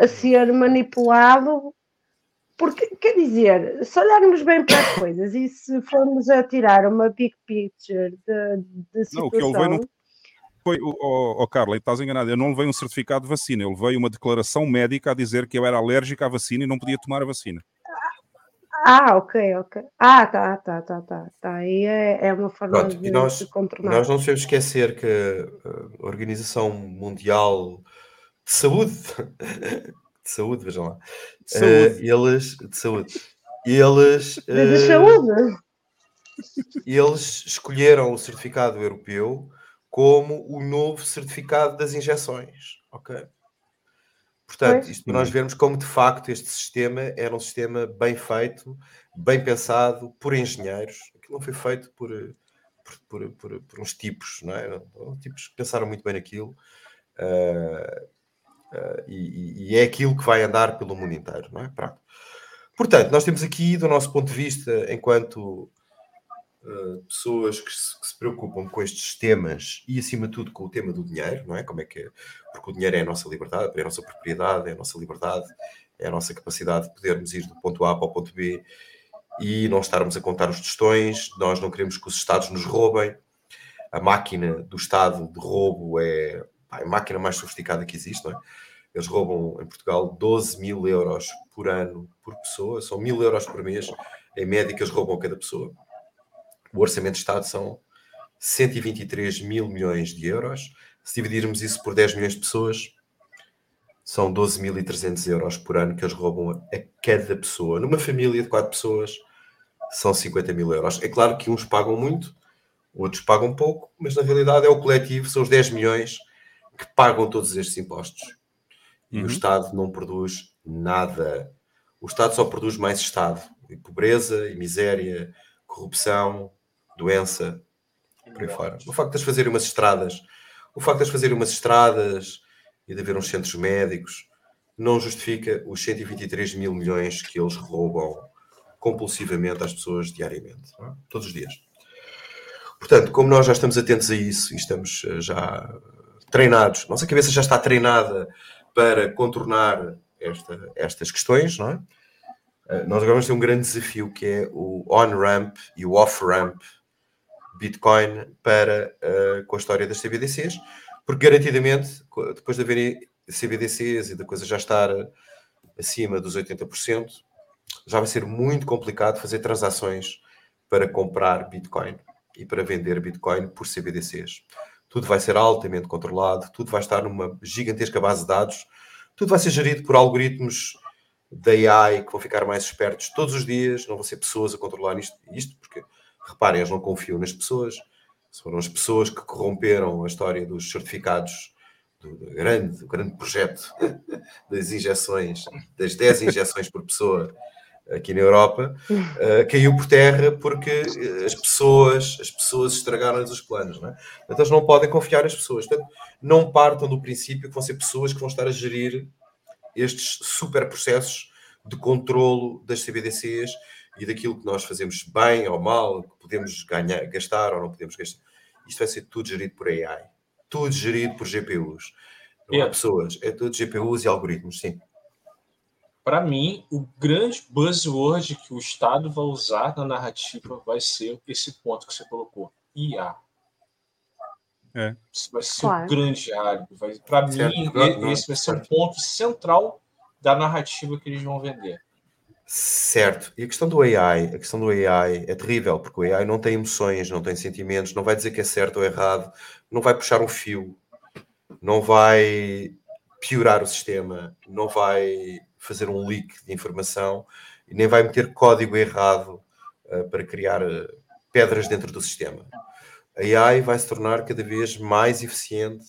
a ser manipulado. Porque, quer dizer, se olharmos bem para as coisas e se formos a tirar uma big picture de, de Não, o que levei situação, não foi, o oh, Carla, estás enganado, eu não levei um certificado de vacina, eu levei uma declaração médica a dizer que eu era alérgico à vacina e não podia tomar a vacina. Ah, ok, ok. Ah, tá, tá, tá, tá. tá. Aí é, é uma forma Pronto, de, nós, de contornar. nós não devemos esquecer que uh, a Organização Mundial Saúde, <laughs> de saúde, vejam lá, De saúde. uh, eles, de saúde, eles, <laughs> De, de uh, saúde. eles escolheram o certificado europeu como o novo certificado das injeções, ok? Portanto, isto para nós vermos como de facto este sistema era um sistema bem feito, bem pensado, por engenheiros. Aquilo não foi feito por, eh, por, por, por- por uns tipos, não é? Tipos que pensaram muito bem naquilo. ah, ah, e, e- é aquilo que vai andar pelo mundo inteiro, não é? Pronto. Portanto, nós temos aqui, do nosso ponto de vista, enquanto uh, pessoas que se, que se preocupam com estes temas e, acima de tudo, com o tema do dinheiro, não é? Como é que é? Porque o dinheiro é a nossa liberdade, é a nossa propriedade, é a nossa liberdade, é a nossa capacidade de podermos ir do ponto A para o ponto B e não estarmos a contar os tostões. Nós não queremos que os Estados nos roubem. A máquina do Estado de roubo é pá, é a máquina mais sofisticada que existe, não é? Eles roubam em Portugal 12 mil euros por ano por pessoa, são mil euros por mês, em média, que eles roubam a cada pessoa. O orçamento de Estado são 123 mil milhões de euros. Se dividirmos isso por 10 milhões de pessoas, são 12.300 euros por ano que eles roubam a cada pessoa. Numa família de 4 pessoas, são 50 mil euros. É claro que uns pagam muito, outros pagam pouco, mas na realidade é o coletivo, são os 10 milhões que pagam todos estes impostos. E Uhum. o Estado não produz nada. O Estado só produz mais Estado. E pobreza, e miséria, corrupção, doença, por aí fora. O facto de eles fazerem umas estradas, o facto de eles fazerem umas estradas e de haver uns centros médicos, não justifica os 123 mil milhões que eles roubam compulsivamente às pessoas diariamente, é? todos os dias. Portanto, como nós já estamos atentos a isso e estamos eh, já treinados, nossa cabeça já está treinada para contornar esta- estas questões, não é? Eh, Nós agora vamos ter um grande desafio que é o on-ramp e o off-ramp Bitcoin para eh, com a história das CBDCs, porque garantidamente, depois de haverem CBDCs e da coisa já estar eh, acima dos 80%, já vai ser muito complicado fazer transações para comprar Bitcoin e para vender Bitcoin por CBDCs. Tudo vai ser altamente controlado, tudo vai estar numa gigantesca base de dados, tudo vai ser gerido por algoritmos da AI que vão ficar mais espertos todos os dias, não vão ser pessoas a controlar isto, isto porque, reparem, eles não confiam nas pessoas, foram as pessoas que corromperam a história dos certificados do, grande, do grande projeto das injeções, das 10 injeções por pessoa aqui na Europa, <laughs> eh, caiu por terra porque eh, as pessoas, as pessoas estragaram-lhes os planos, não é? Portanto, eles não podem confiar nas pessoas. Portanto, não partam do princípio que vão ser pessoas que vão estar a gerir estes super processos de controlo das CBDCs e daquilo que nós fazemos bem ou mal, que podemos ganhar, gastar ou não podemos gastar. Isto vai ser tudo gerido por AI. Tudo gerido por GPUs. Não há Yeah. pessoas, é tudo GPUs e algoritmos, sim. Para mim, o grande buzzword que o Estado vai usar na narrativa vai ser esse ponto que você colocou: IA. É. Isso vai ser Claro. o grande algo. Para mim, Não, não, esse vai ser o ponto central da narrativa que eles vão vender. Certo. E a questão do AI, a questão do AI é terrível, porque o AI não tem emoções, não tem sentimentos, não vai dizer que é certo ou errado, não vai puxar um fio, não vai piorar o sistema, não vai fazer um leak de informação e nem vai meter código errado eh, para criar eh, pedras dentro do sistema. A AI vai se tornar cada vez mais eficiente,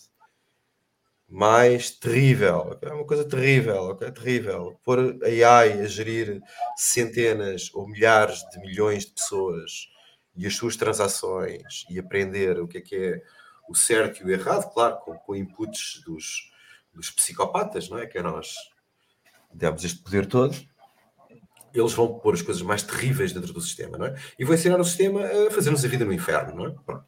mais terrível. É uma coisa terrível, ok? Terrível. Pôr a AI a gerir centenas ou milhares de milhões de pessoas e as suas transações e aprender o que é que é o certo e o errado, claro, com, com inputs dos, dos psicopatas, não é? Que é nós demos este poder todo. Eles vão pôr as coisas mais terríveis dentro do sistema, não é? E vão ensinar o sistema a fazer-nos a vida no inferno, não é?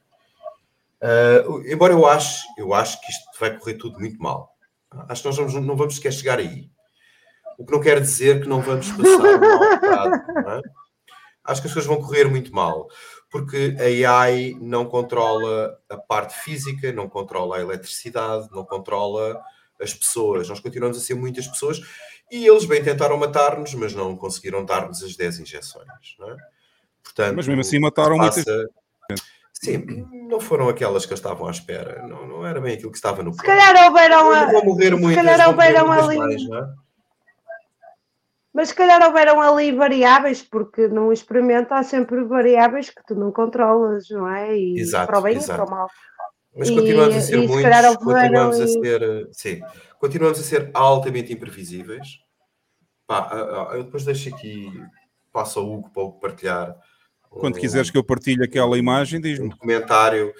Uh, embora eu ache, eu acho que isto vai correr tudo muito mal. Acho que nós vamos, não vamos sequer chegar aí. O que não quer dizer que não vamos passar bocado, não é? Acho que as coisas vão correr muito mal, porque a AI não controla a parte física, não controla a eletricidade, não controla as pessoas. Nós continuamos a ser muitas pessoas e eles bem tentaram matar-nos, mas não conseguiram dar-nos as 10 injeções, não é? Portanto, Mas mesmo assim mataram passa- muitas. Sim, não foram aquelas que eles estavam à espera. Não, não era bem aquilo que estava no Se plano. calhar houveram a- vão morrer se muitas, calhar vão morrer houveram ali- mais, não é? Mas se calhar houveram ali variáveis, porque no experimento há sempre variáveis que tu não controlas, não é? E Exato, para o bem e exato. para o mal. Mas E- continuamos a ser e se muitos, continuamos a e- ser, sim, continuamos a ser altamente imprevisíveis. Pá, eu depois deixo aqui, passo ao Hugo para o partilhar Quando um- quiseres que eu partilhe aquela imagem, diz-me. um documentário,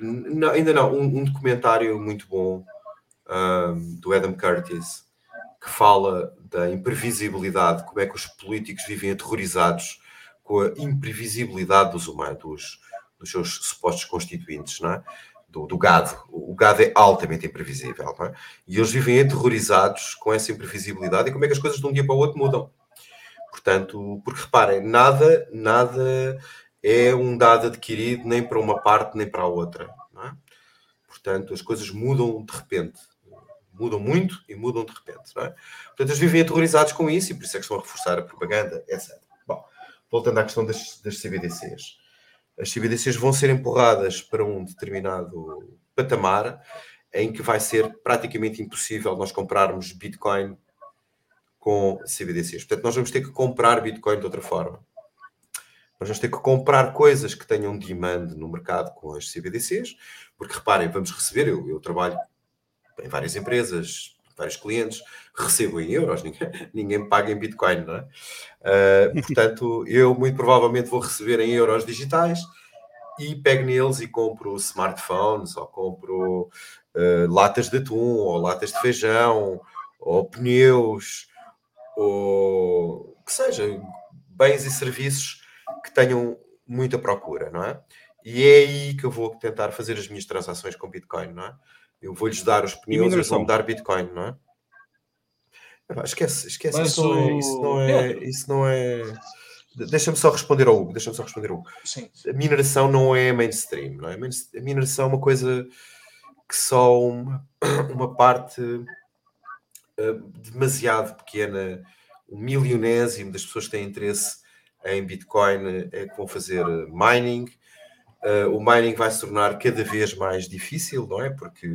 não, ainda não, um, um documentário muito bom ahm, do Adam Curtis que fala da imprevisibilidade, como é que os políticos vivem aterrorizados com a imprevisibilidade dos humanos, dos, dos seus supostos constituintes, não é? Do, do gado. O gado é altamente imprevisível, é? E eles vivem aterrorizados com essa imprevisibilidade e como é que as coisas de um dia para o outro mudam. Portanto, porque reparem, nada, nada é um dado adquirido nem para uma parte nem para a outra. é? Portanto, as coisas mudam de repente. Mudam muito e mudam de repente. É? Portanto, eles vivem aterrorizados com isso e por isso é que estão a reforçar a propaganda, etc. Bom, voltando à questão das, das CBDCs. As CBDCs vão ser empurradas para um determinado patamar em que vai ser praticamente impossível nós comprarmos Bitcoin com CBDCs. Portanto, nós vamos ter que comprar Bitcoin de outra forma. Nós vamos ter que comprar coisas que tenham demand no mercado com as CBDCs, porque reparem, vamos receber, eu, eu trabalho em várias empresas, vários clientes, recebo em euros, <laughs> ninguém, ninguém paga em Bitcoin, não é? Ah, <laughs> portanto, eu muito provavelmente vou receber em euros digitais e pego neles e compro smartphones, ou compro ah, latas de atum, ou latas de feijão, ou pneus, ou que seja, bens e serviços que tenham muita procura, não é? E é aí que eu vou tentar fazer as minhas transações com Bitcoin, não é? Eu vou-lhes dar os pneus e vão-me dar Bitcoin, não é? Epá, Esquece, esquece, Mas isso, não é, o- isso não é, isso não é. De- Deixa-me só responder ao Hugo, deixa-me só responder ao Hugo. Sim. A mineração não é mainstream, não é? A mineração é uma coisa que só uma, <coughs> uma parte eh, demasiado pequena, um milionésimo das pessoas que têm interesse em Bitcoin é que vão fazer eh, mining. Eh, o mining vai se tornar cada vez mais difícil, não é? Porque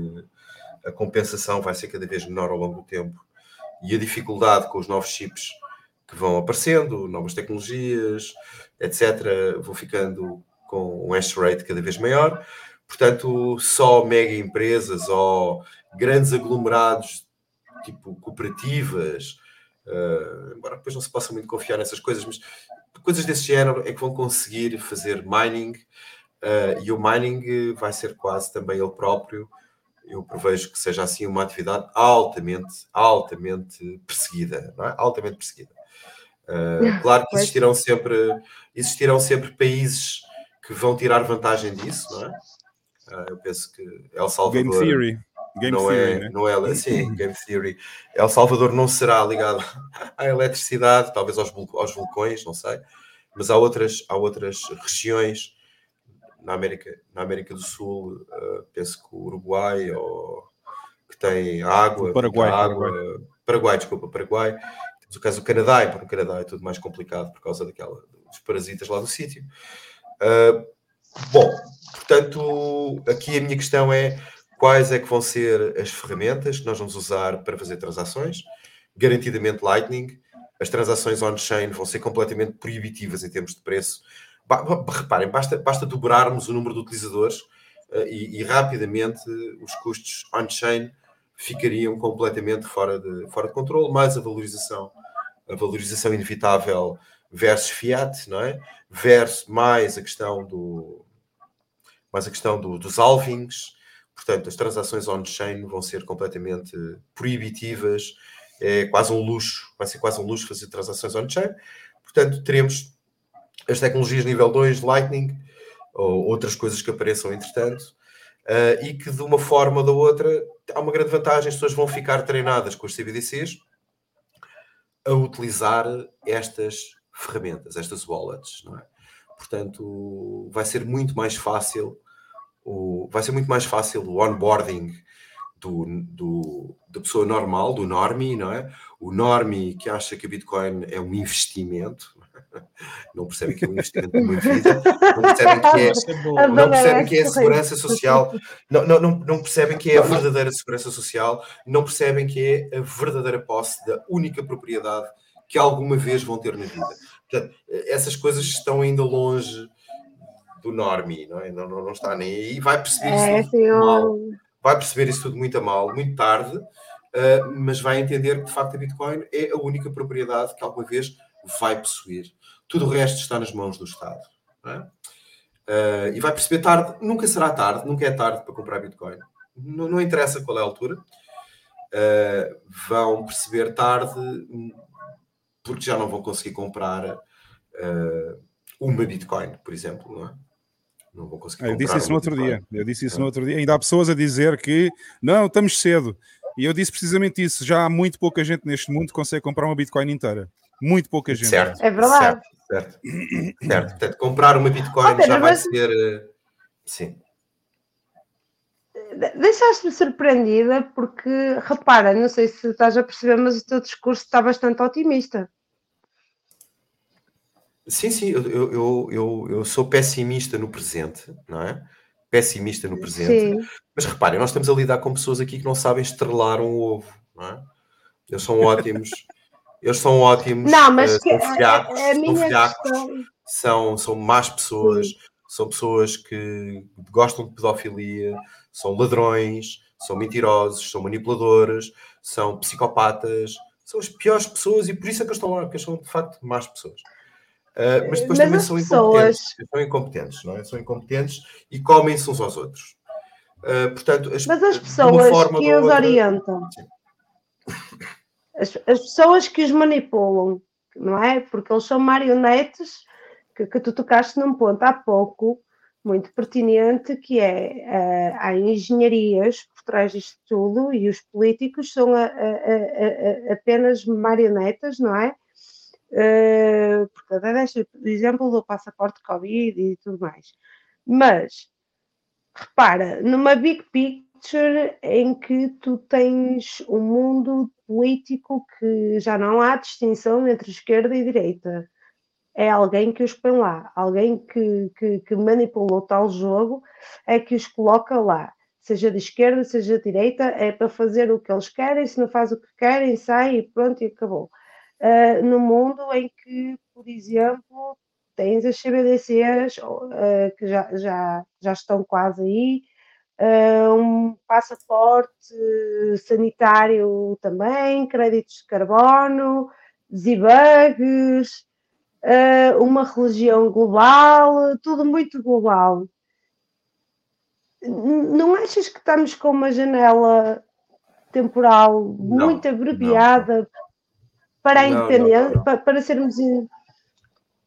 a compensação vai ser cada vez menor ao longo do tempo e a dificuldade com os novos chips que vão aparecendo, novas tecnologias, etc., vão ficando com um hash rate cada vez maior. Portanto, só mega empresas ou grandes aglomerados, tipo cooperativas, eh, embora depois não se possa muito confiar nessas coisas, mas coisas desse género é que vão conseguir fazer mining eh, e o mining vai ser quase também ele próprio. Eu prevejo que seja assim uma atividade altamente, altamente perseguida, não é? Altamente perseguida. Uh, <laughs> claro que existirão sempre, existirão sempre países que vão tirar vantagem disso, não é? Uh, eu penso que El Salvador Game Theory. Game não Theory, é, né? não é, sim, Game Theory. El Salvador não será ligado <laughs> à eletricidade, talvez aos, aos vulcões, não sei, mas há outras, há outras regiões na América, na América do Sul, uh, penso que o Uruguai ou que tem água, Paraguai, água, Paraguai. desculpa, Paraguai. Temos o caso do Canadá, e para o Canadá é tudo mais complicado por causa daquela, dos parasitas lá do sítio. Uh, bom, portanto, aqui a minha questão é quais é que vão ser as ferramentas que nós vamos usar para fazer transações, garantidamente Lightning, as transações on-chain vão ser completamente proibitivas em termos de preço. Reparem, basta, basta dobrarmos o número de utilizadores eh, e, e rapidamente os custos on-chain ficariam completamente fora de, fora de controle, mais a valorização, a valorização inevitável versus fiat, não é? Versus mais a questão do mais a questão do- dos alvings, portanto, as transações on-chain vão ser completamente proibitivas, é quase um luxo, vai ser quase um luxo fazer transações on-chain, portanto, teremos as tecnologias nível 2, Lightning, ou outras coisas que apareçam entretanto, ah, e que de uma forma ou da outra há uma grande vantagem, as pessoas vão ficar treinadas com os CBDCs a utilizar estas ferramentas, estas wallets, não é? Portanto, vai ser muito mais fácil o, vai ser muito mais fácil o onboarding do, do, da pessoa normal, do normie, não é? O normie que acha que a Bitcoin é um investimento, <laughs> não percebem que é um investimento de uma vida, não percebem que é, não percebem que é a segurança social, não, não, não, não percebem que é a verdadeira segurança social, não percebem que é a verdadeira posse da única propriedade que alguma vez vão ter na vida. Portanto, essas coisas estão ainda longe do normie, não é? Não, não, não está nem aí. Vai perceber É, isso mal. Vai perceber isso tudo muito a mal, muito tarde, ah, mas vai entender que de facto a Bitcoin é a única propriedade que alguma vez vai possuir. Tudo o resto está nas mãos do Estado. é? Ah, e vai perceber tarde, nunca será tarde, nunca é tarde para comprar Bitcoin. Não, não interessa qual é a altura. Ah, vão perceber tarde, porque já não vão conseguir comprar uma Bitcoin, por exemplo, não é? Não vão conseguir Eu disse isso no outro dia. Eu disse isso no outro dia. Ainda há pessoas a dizer que não, estamos cedo. E eu disse precisamente isso. Já há muito pouca gente neste mundo que consegue comprar uma Bitcoin inteira. Muito pouca gente. Certo. É verdade. Certo, certo. certo. Portanto, comprar uma Bitcoin Pedro, já vai mas- ser. eh, Sim. De- Deixaste-me surpreendida porque, repara, não sei se estás a perceber, mas o teu discurso está bastante otimista. Sim, sim, eu, eu, eu, eu, sou pessimista no presente, não é? Pessimista no presente. Sim. Mas reparem, nós estamos a lidar com pessoas aqui que não sabem estrelar um ovo, não é? Eles são ótimos. Eles são ótimos. Não, mas que- são a- filhacos, a são minha filhacos, questão- são, são más pessoas, são pessoas que gostam de pedofilia, são ladrões, são mentirosos, são manipuladores, são psicopatas, são as piores pessoas e por isso é que eles estão lá, porque eles são de facto más pessoas. Uh, mas depois Mas também são pessoas- incompetentes, são incompetentes, não é? São incompetentes e comem-se uns aos outros. Uh, portanto, as, Mas as pessoas forma que os outra- orientam, as, as pessoas que os manipulam, não é? Porque eles são marionetes que, que tu tocaste num ponto há pouco muito pertinente, que é eh, há engenharias por trás disto tudo e os políticos são a- a- a- apenas marionetas, não é? Porque até deixa o exemplo do passaporte Covid e tudo mais. Mas repara, numa big picture em que tu tens um mundo político que já não há distinção entre esquerda e direita. É alguém que os põe lá, alguém que, que, que manipulou tal jogo, é que os coloca lá. Seja de esquerda, seja de direita, é para fazer o que eles querem, se não faz o que querem, sai e pronto, e acabou. Uh, no mundo em que, por exemplo, tens as CBDCs uh, que já, já, já estão quase aí, uh, um passaporte sanitário também, créditos de carbono, debugs, uh, uma religião global, tudo muito global. Não achas que estamos com uma janela temporal muito abreviada para a Não, não, independência, não. Para, para sermos, in-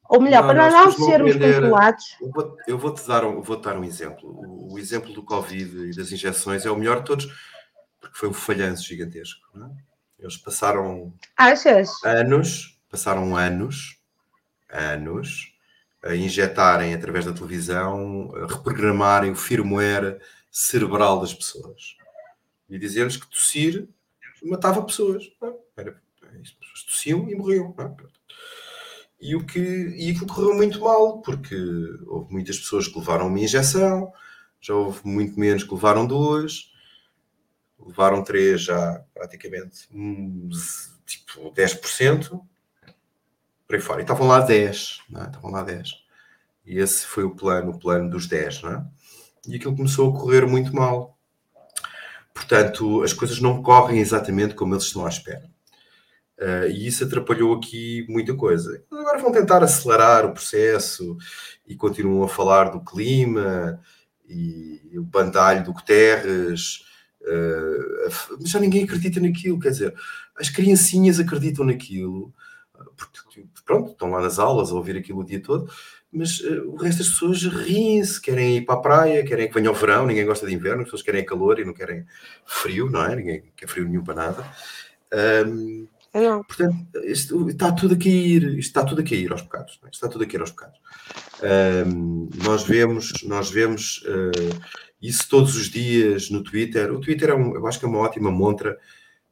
ou melhor, para não pessoas vão sermos controlados? Eu vou- Eu vou-te dar, um, vou dar um exemplo. O, o exemplo do Covid e das injeções é o melhor de todos, porque foi um falhanço gigantesco. não é? Eles passaram Achas? anos, passaram anos, anos, a injetarem através da televisão, a reprogramarem o firmware cerebral das pessoas e dizer-lhes que tossir matava pessoas. não é? Era- as pessoas tossiam e morriam. é? E, o que, e aquilo correu muito mal, porque houve muitas pessoas que levaram uma injeção, já houve muito menos que levaram duas, levaram três já praticamente tipo 10%, por aí fora. E estavam lá 10, não é? estavam lá 10. E esse foi o plano, o plano dos 10, não é? E aquilo começou a correr muito mal. Portanto, as coisas não correm exatamente como eles estão à espera. Uh, e isso atrapalhou aqui muita coisa. Agora vão tentar acelerar o processo e continuam a falar do clima e o bandalho do Guterres. uh, f- mas já ninguém acredita naquilo, quer dizer, as criancinhas acreditam naquilo, uh, porque tipo, pronto, estão lá nas aulas a ouvir aquilo o dia todo, mas uh, o resto das pessoas riem-se, querem ir para a praia, querem que venha o verão, ninguém gosta de inverno, as pessoas querem calor e não querem frio, não é? Ninguém quer frio nenhum para nada. Um, Portanto, isto está tudo a cair, está tudo a aos bocados, não é? Está tudo a cair aos bocados. Ahm, nós vemos, nós vemos ah, isso todos os dias no Twitter. O Twitter é um, eu acho que é uma ótima montra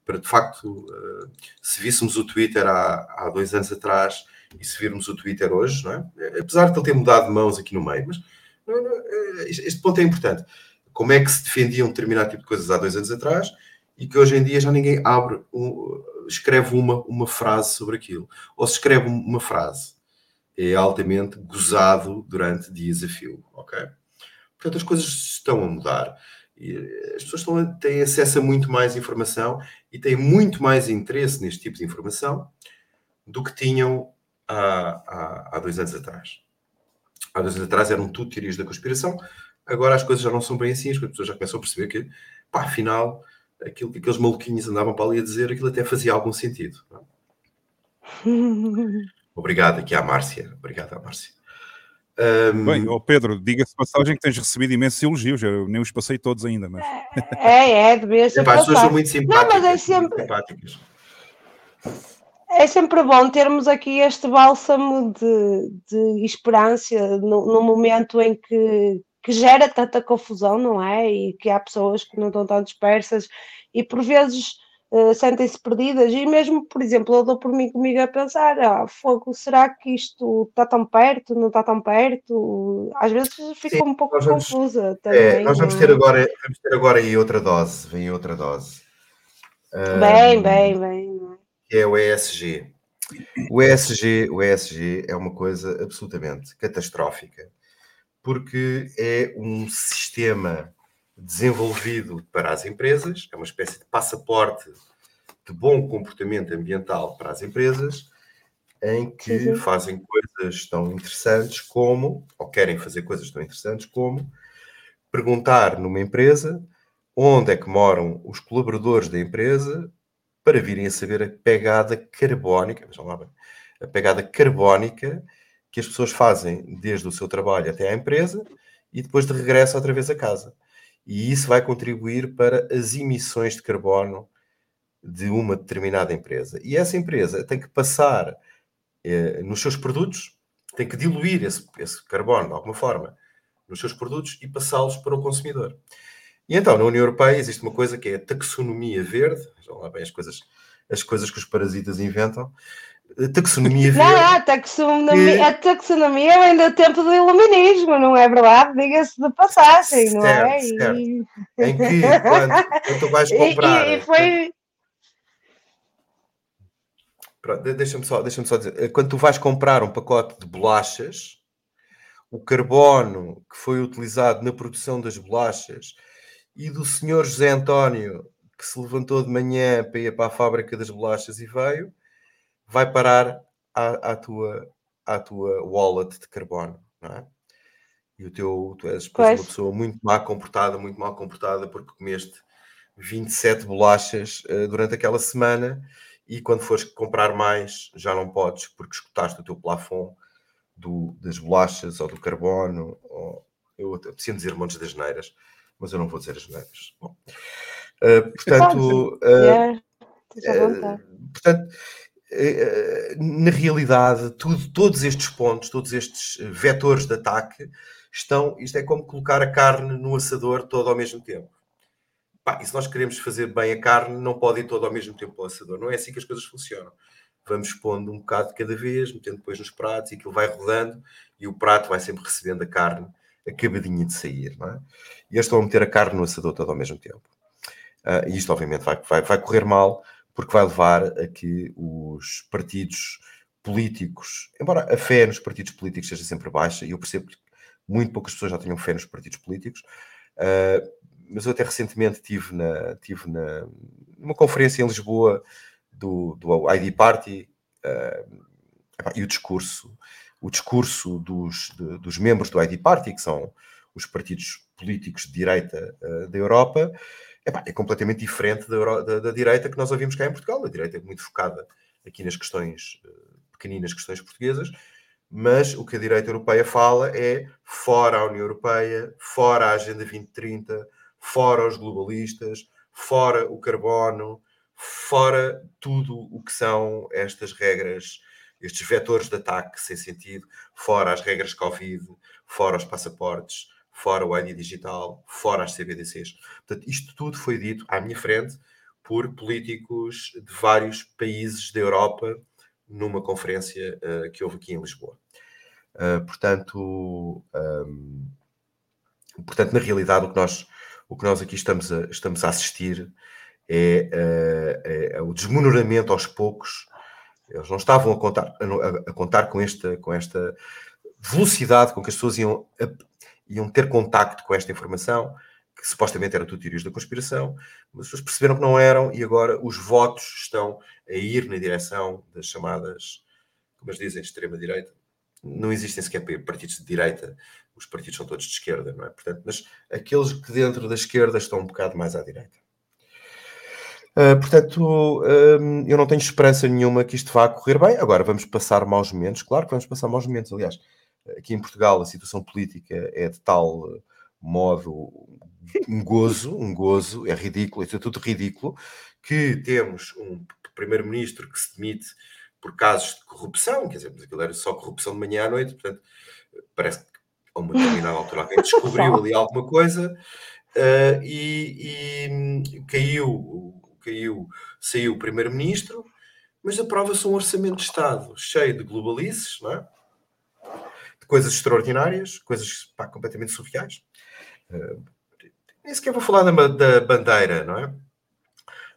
para, de facto, ah, se víssemos o Twitter há, há dois anos atrás e se virmos o Twitter hoje, não é? Apesar de ele ter mudado de mãos aqui no meio, mas não, não, eh, este ponto é importante. Como é que se defendia um determinado tipo de coisas há dois anos atrás e que hoje em dia já ninguém abre, um- escreve uma, uma frase sobre aquilo. Ou se escreve uma frase, é altamente gozado durante dias a fio, ok? Portanto, as coisas estão a mudar. Eh, as pessoas estão têm acesso a muito mais informação e têm muito mais interesse neste tipo de informação do que tinham há, há, há dois anos atrás. Há dois anos atrás eram tudo teorias da conspiração, agora as coisas já não são bem assim, as pessoas já começam a perceber que, pá, afinal, aquilo que aqueles maluquinhos andavam para ali a dizer, aquilo até fazia algum sentido. é? <laughs> Obrigado aqui à Márcia. Obrigado à Márcia. Ahm, Bem, ó Pedro, diga-se de passagem que tens recebido imensos elogios. Eu nem os passei todos ainda, mas. É, é, devia ser epá, as pessoas são muito Não, mas simpáticas. é muito sempre, simpáticas. é sempre bom termos aqui este bálsamo de, de esperança no, no momento em que, que gera tanta confusão, não é? E que há pessoas que não estão tão dispersas e por vezes eh, sentem-se perdidas. E mesmo, por exemplo, eu dou por mim comigo a pensar: ah, fogo, será que isto está tão perto? Não está tão perto? Às vezes fico um pouco vamos- confusa É, também. nós vamos ter é? agora, vamos ter agora aí outra dose. Vem outra dose. Bem, bem, bem. que é o ESG. O ESG, o ESG é uma coisa absolutamente catastrófica, porque é um sistema desenvolvido para as empresas, é uma espécie de passaporte de bom comportamento ambiental para as empresas, em que Sim, sim. fazem coisas tão interessantes como, ou querem fazer coisas tão interessantes como, perguntar numa empresa onde é que moram os colaboradores da empresa para virem a saber a pegada carbónica, lá a pegada carbónica que as pessoas fazem desde o seu trabalho até à empresa e depois de regresso outra vez a casa. E isso vai contribuir para as emissões de carbono de uma determinada empresa. E essa empresa tem que passar eh, nos seus produtos, tem que diluir esse, esse carbono de alguma forma nos seus produtos e passá-los para o consumidor. E então, na União Europeia existe uma coisa que é a taxonomia verde, vejam lá bem as coisas, as coisas que os parasitas inventam. A taxonomia Não, a taxonomia, a taxonomia vem do tempo do iluminismo, não é verdade? Diga-se de passagem, não é? Certo, certo. E- <laughs> Em que quando, quando tu vais comprar. e, e foi. Pronto, deixa-me só, deixa só dizer. eh, Quando tu vais comprar um pacote de bolachas, o carbono que foi utilizado na produção das bolachas e do senhor José António que se levantou de manhã para ir para a fábrica das bolachas e veio, vai parar à, à tua, à tua wallet de carbono, não é? E o teu, tu és uma pessoa muito má comportada, muito mal comportada, porque comeste 27 bolachas eh, durante aquela semana e quando fores comprar mais já não podes porque escutaste o teu plafond do, das bolachas ou do carbono. Ou, eu preciso dizer montes das neiras, mas eu não vou dizer as neiras. Bom, eh, portanto, Pode, eh, vontade. portanto, na realidade, tudo- todos estes pontos, todos estes eh, vetores de ataque estão. Isto é como colocar a carne no assador todo ao mesmo tempo. Pá, e se nós queremos fazer bem a carne, não pode ir todo ao mesmo tempo ao assador. Não é assim que as coisas funcionam. Vamos pondo um bocado de cada vez, metendo depois nos pratos e aquilo vai rodando e o prato vai sempre recebendo a carne acabadinha de sair. Não é? E eles estão a meter a carne no assador todo ao mesmo tempo. Ah, e isto, obviamente, vai, vai, vai correr mal, porque vai levar a que os partidos políticos, embora a fé nos partidos políticos seja sempre baixa, e eu percebo que muito poucas pessoas já tinham fé nos partidos políticos, ah, mas eu até recentemente tive, na, tive na, numa conferência em Lisboa do, do ID Party epá, e o discurso, o discurso dos, de- dos membros do ID Party, que são os partidos políticos de direita ah, da Europa, epá, é completamente diferente da, da- da direita que nós ouvimos cá em Portugal. A direita é muito focada aqui nas questões, eh, pequeninas questões portuguesas, mas o que a direita europeia fala é fora a União Europeia, fora a Agenda 2030, fora os globalistas, fora o carbono, fora tudo o que são estas regras, estes vetores de ataque sem sentido, fora as regras Covid, fora os passaportes, fora o ID digital, fora as CBDCs. Portanto, isto tudo foi dito à minha frente por políticos de vários países da Europa numa conferência eh, que houve aqui em Lisboa. Uh, portanto, um, portanto, na realidade, o que nós, o que nós aqui estamos a, estamos a assistir é, eh, é o desmonoramento aos poucos. Eles não estavam a contar, a, a contar com, esta, com esta velocidade com que as pessoas iam, iam ter contacto com esta informação, que supostamente era tudo teorias da conspiração, mas as pessoas perceberam que não eram e agora os votos estão a ir na direção das chamadas, como eles dizem, extrema-direita. Não existem sequer partidos de direita, os partidos são todos de esquerda, não é? Portanto, mas aqueles que dentro da esquerda estão um bocado mais à direita. Uh, portanto, um, eu não tenho esperança nenhuma que isto vá correr bem. Agora, vamos passar maus momentos. Claro que vamos passar maus momentos. Aliás, aqui em Portugal a situação política é de tal modo um gozo, um gozo, é ridículo, é tudo ridículo, que temos um primeiro-ministro que se demite por casos de corrupção, quer dizer, mas aquilo era só corrupção de manhã à noite, portanto, parece que a uma determinada altura alguém <laughs> descobriu ali alguma coisa uh, e, e, caiu, caiu, saiu o primeiro-ministro, mas aprova-se um orçamento de Estado cheio de globalices, não é? Coisas extraordinárias, coisas pá, completamente surreais. Uh, nem sequer vou falar da, da bandeira, não é?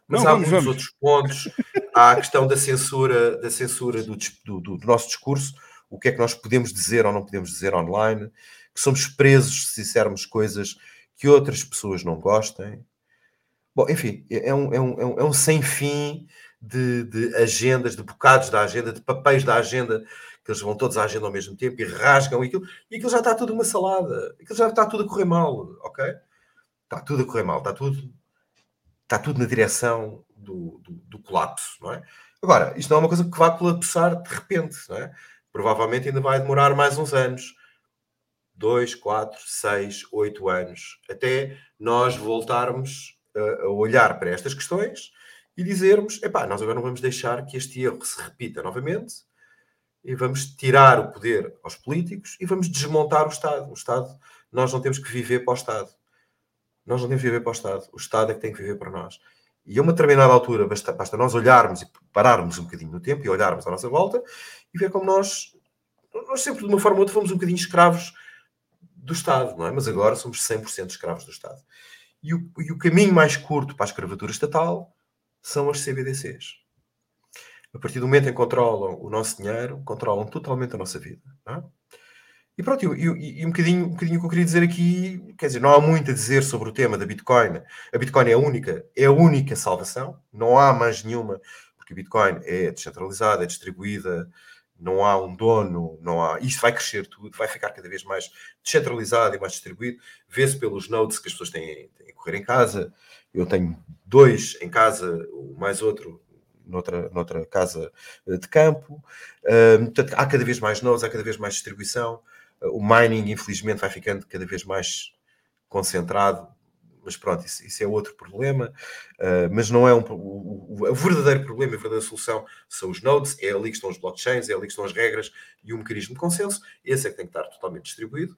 Mas Não, há vamos, muitos vamos. outros pontos. Há a questão da censura, da censura do, do- do- do nosso discurso, o que é que nós podemos dizer ou não podemos dizer online, que somos presos se dissermos coisas que outras pessoas não gostem. Bom, enfim, é um, é um, é um, é um sem fim de, de agendas, de bocados da agenda, de papéis da agenda, que eles vão todos à agenda ao mesmo tempo e rasgam aquilo, e aquilo já está tudo uma salada, aquilo já está tudo a correr mal, ok? Está tudo a correr mal, está tudo, está tudo na direção do, do, do colapso, não é? Agora, isto não é uma coisa que vai colapsar de repente, não é? Provavelmente ainda vai demorar mais uns anos. Dois, quatro, seis, oito anos. Até nós voltarmos a olhar para estas questões e dizermos, epá, nós agora não vamos deixar que este erro se repita novamente e vamos tirar o poder aos políticos e vamos desmontar o Estado. O Estado, nós não temos que viver para o Estado. Nós não temos que viver para o Estado. O Estado é que tem que viver para nós. E a uma determinada altura basta, basta nós olharmos e pararmos um bocadinho no tempo e olharmos à nossa volta e ver como nós, nós sempre de uma forma ou outra fomos um bocadinho escravos do Estado, não é? Mas agora somos 100% escravos do Estado. E o, e o caminho mais curto para a escravatura estatal são as CBDCs. A partir do momento em que controlam o nosso dinheiro, controlam totalmente a nossa vida. é? E pronto, e, e- e um, bocadinho, um bocadinho o que eu queria dizer aqui, quer dizer, não há muito a dizer sobre o tema da Bitcoin. A Bitcoin é a única, é a única salvação, não há mais nenhuma, porque a Bitcoin é descentralizada, é distribuída, não há um dono, não há. Isto vai crescer tudo, vai ficar cada vez mais descentralizado e mais distribuído. Vê-se pelos nodes que as pessoas têm, têm a correr em casa. Eu tenho dois em casa, mais outro noutra, noutra casa eh, de campo. Portanto, há cada vez mais nodes, há cada vez mais distribuição. Uh, o mining, infelizmente, vai ficando cada vez mais concentrado. Mas pronto, isso, isso é outro problema. Uh, mas não é um. O, o- o verdadeiro problema, a verdadeira solução são os nodes, é ali que estão os blockchains, é ali que estão as regras e o mecanismo de consenso. Esse é que tem que estar totalmente distribuído.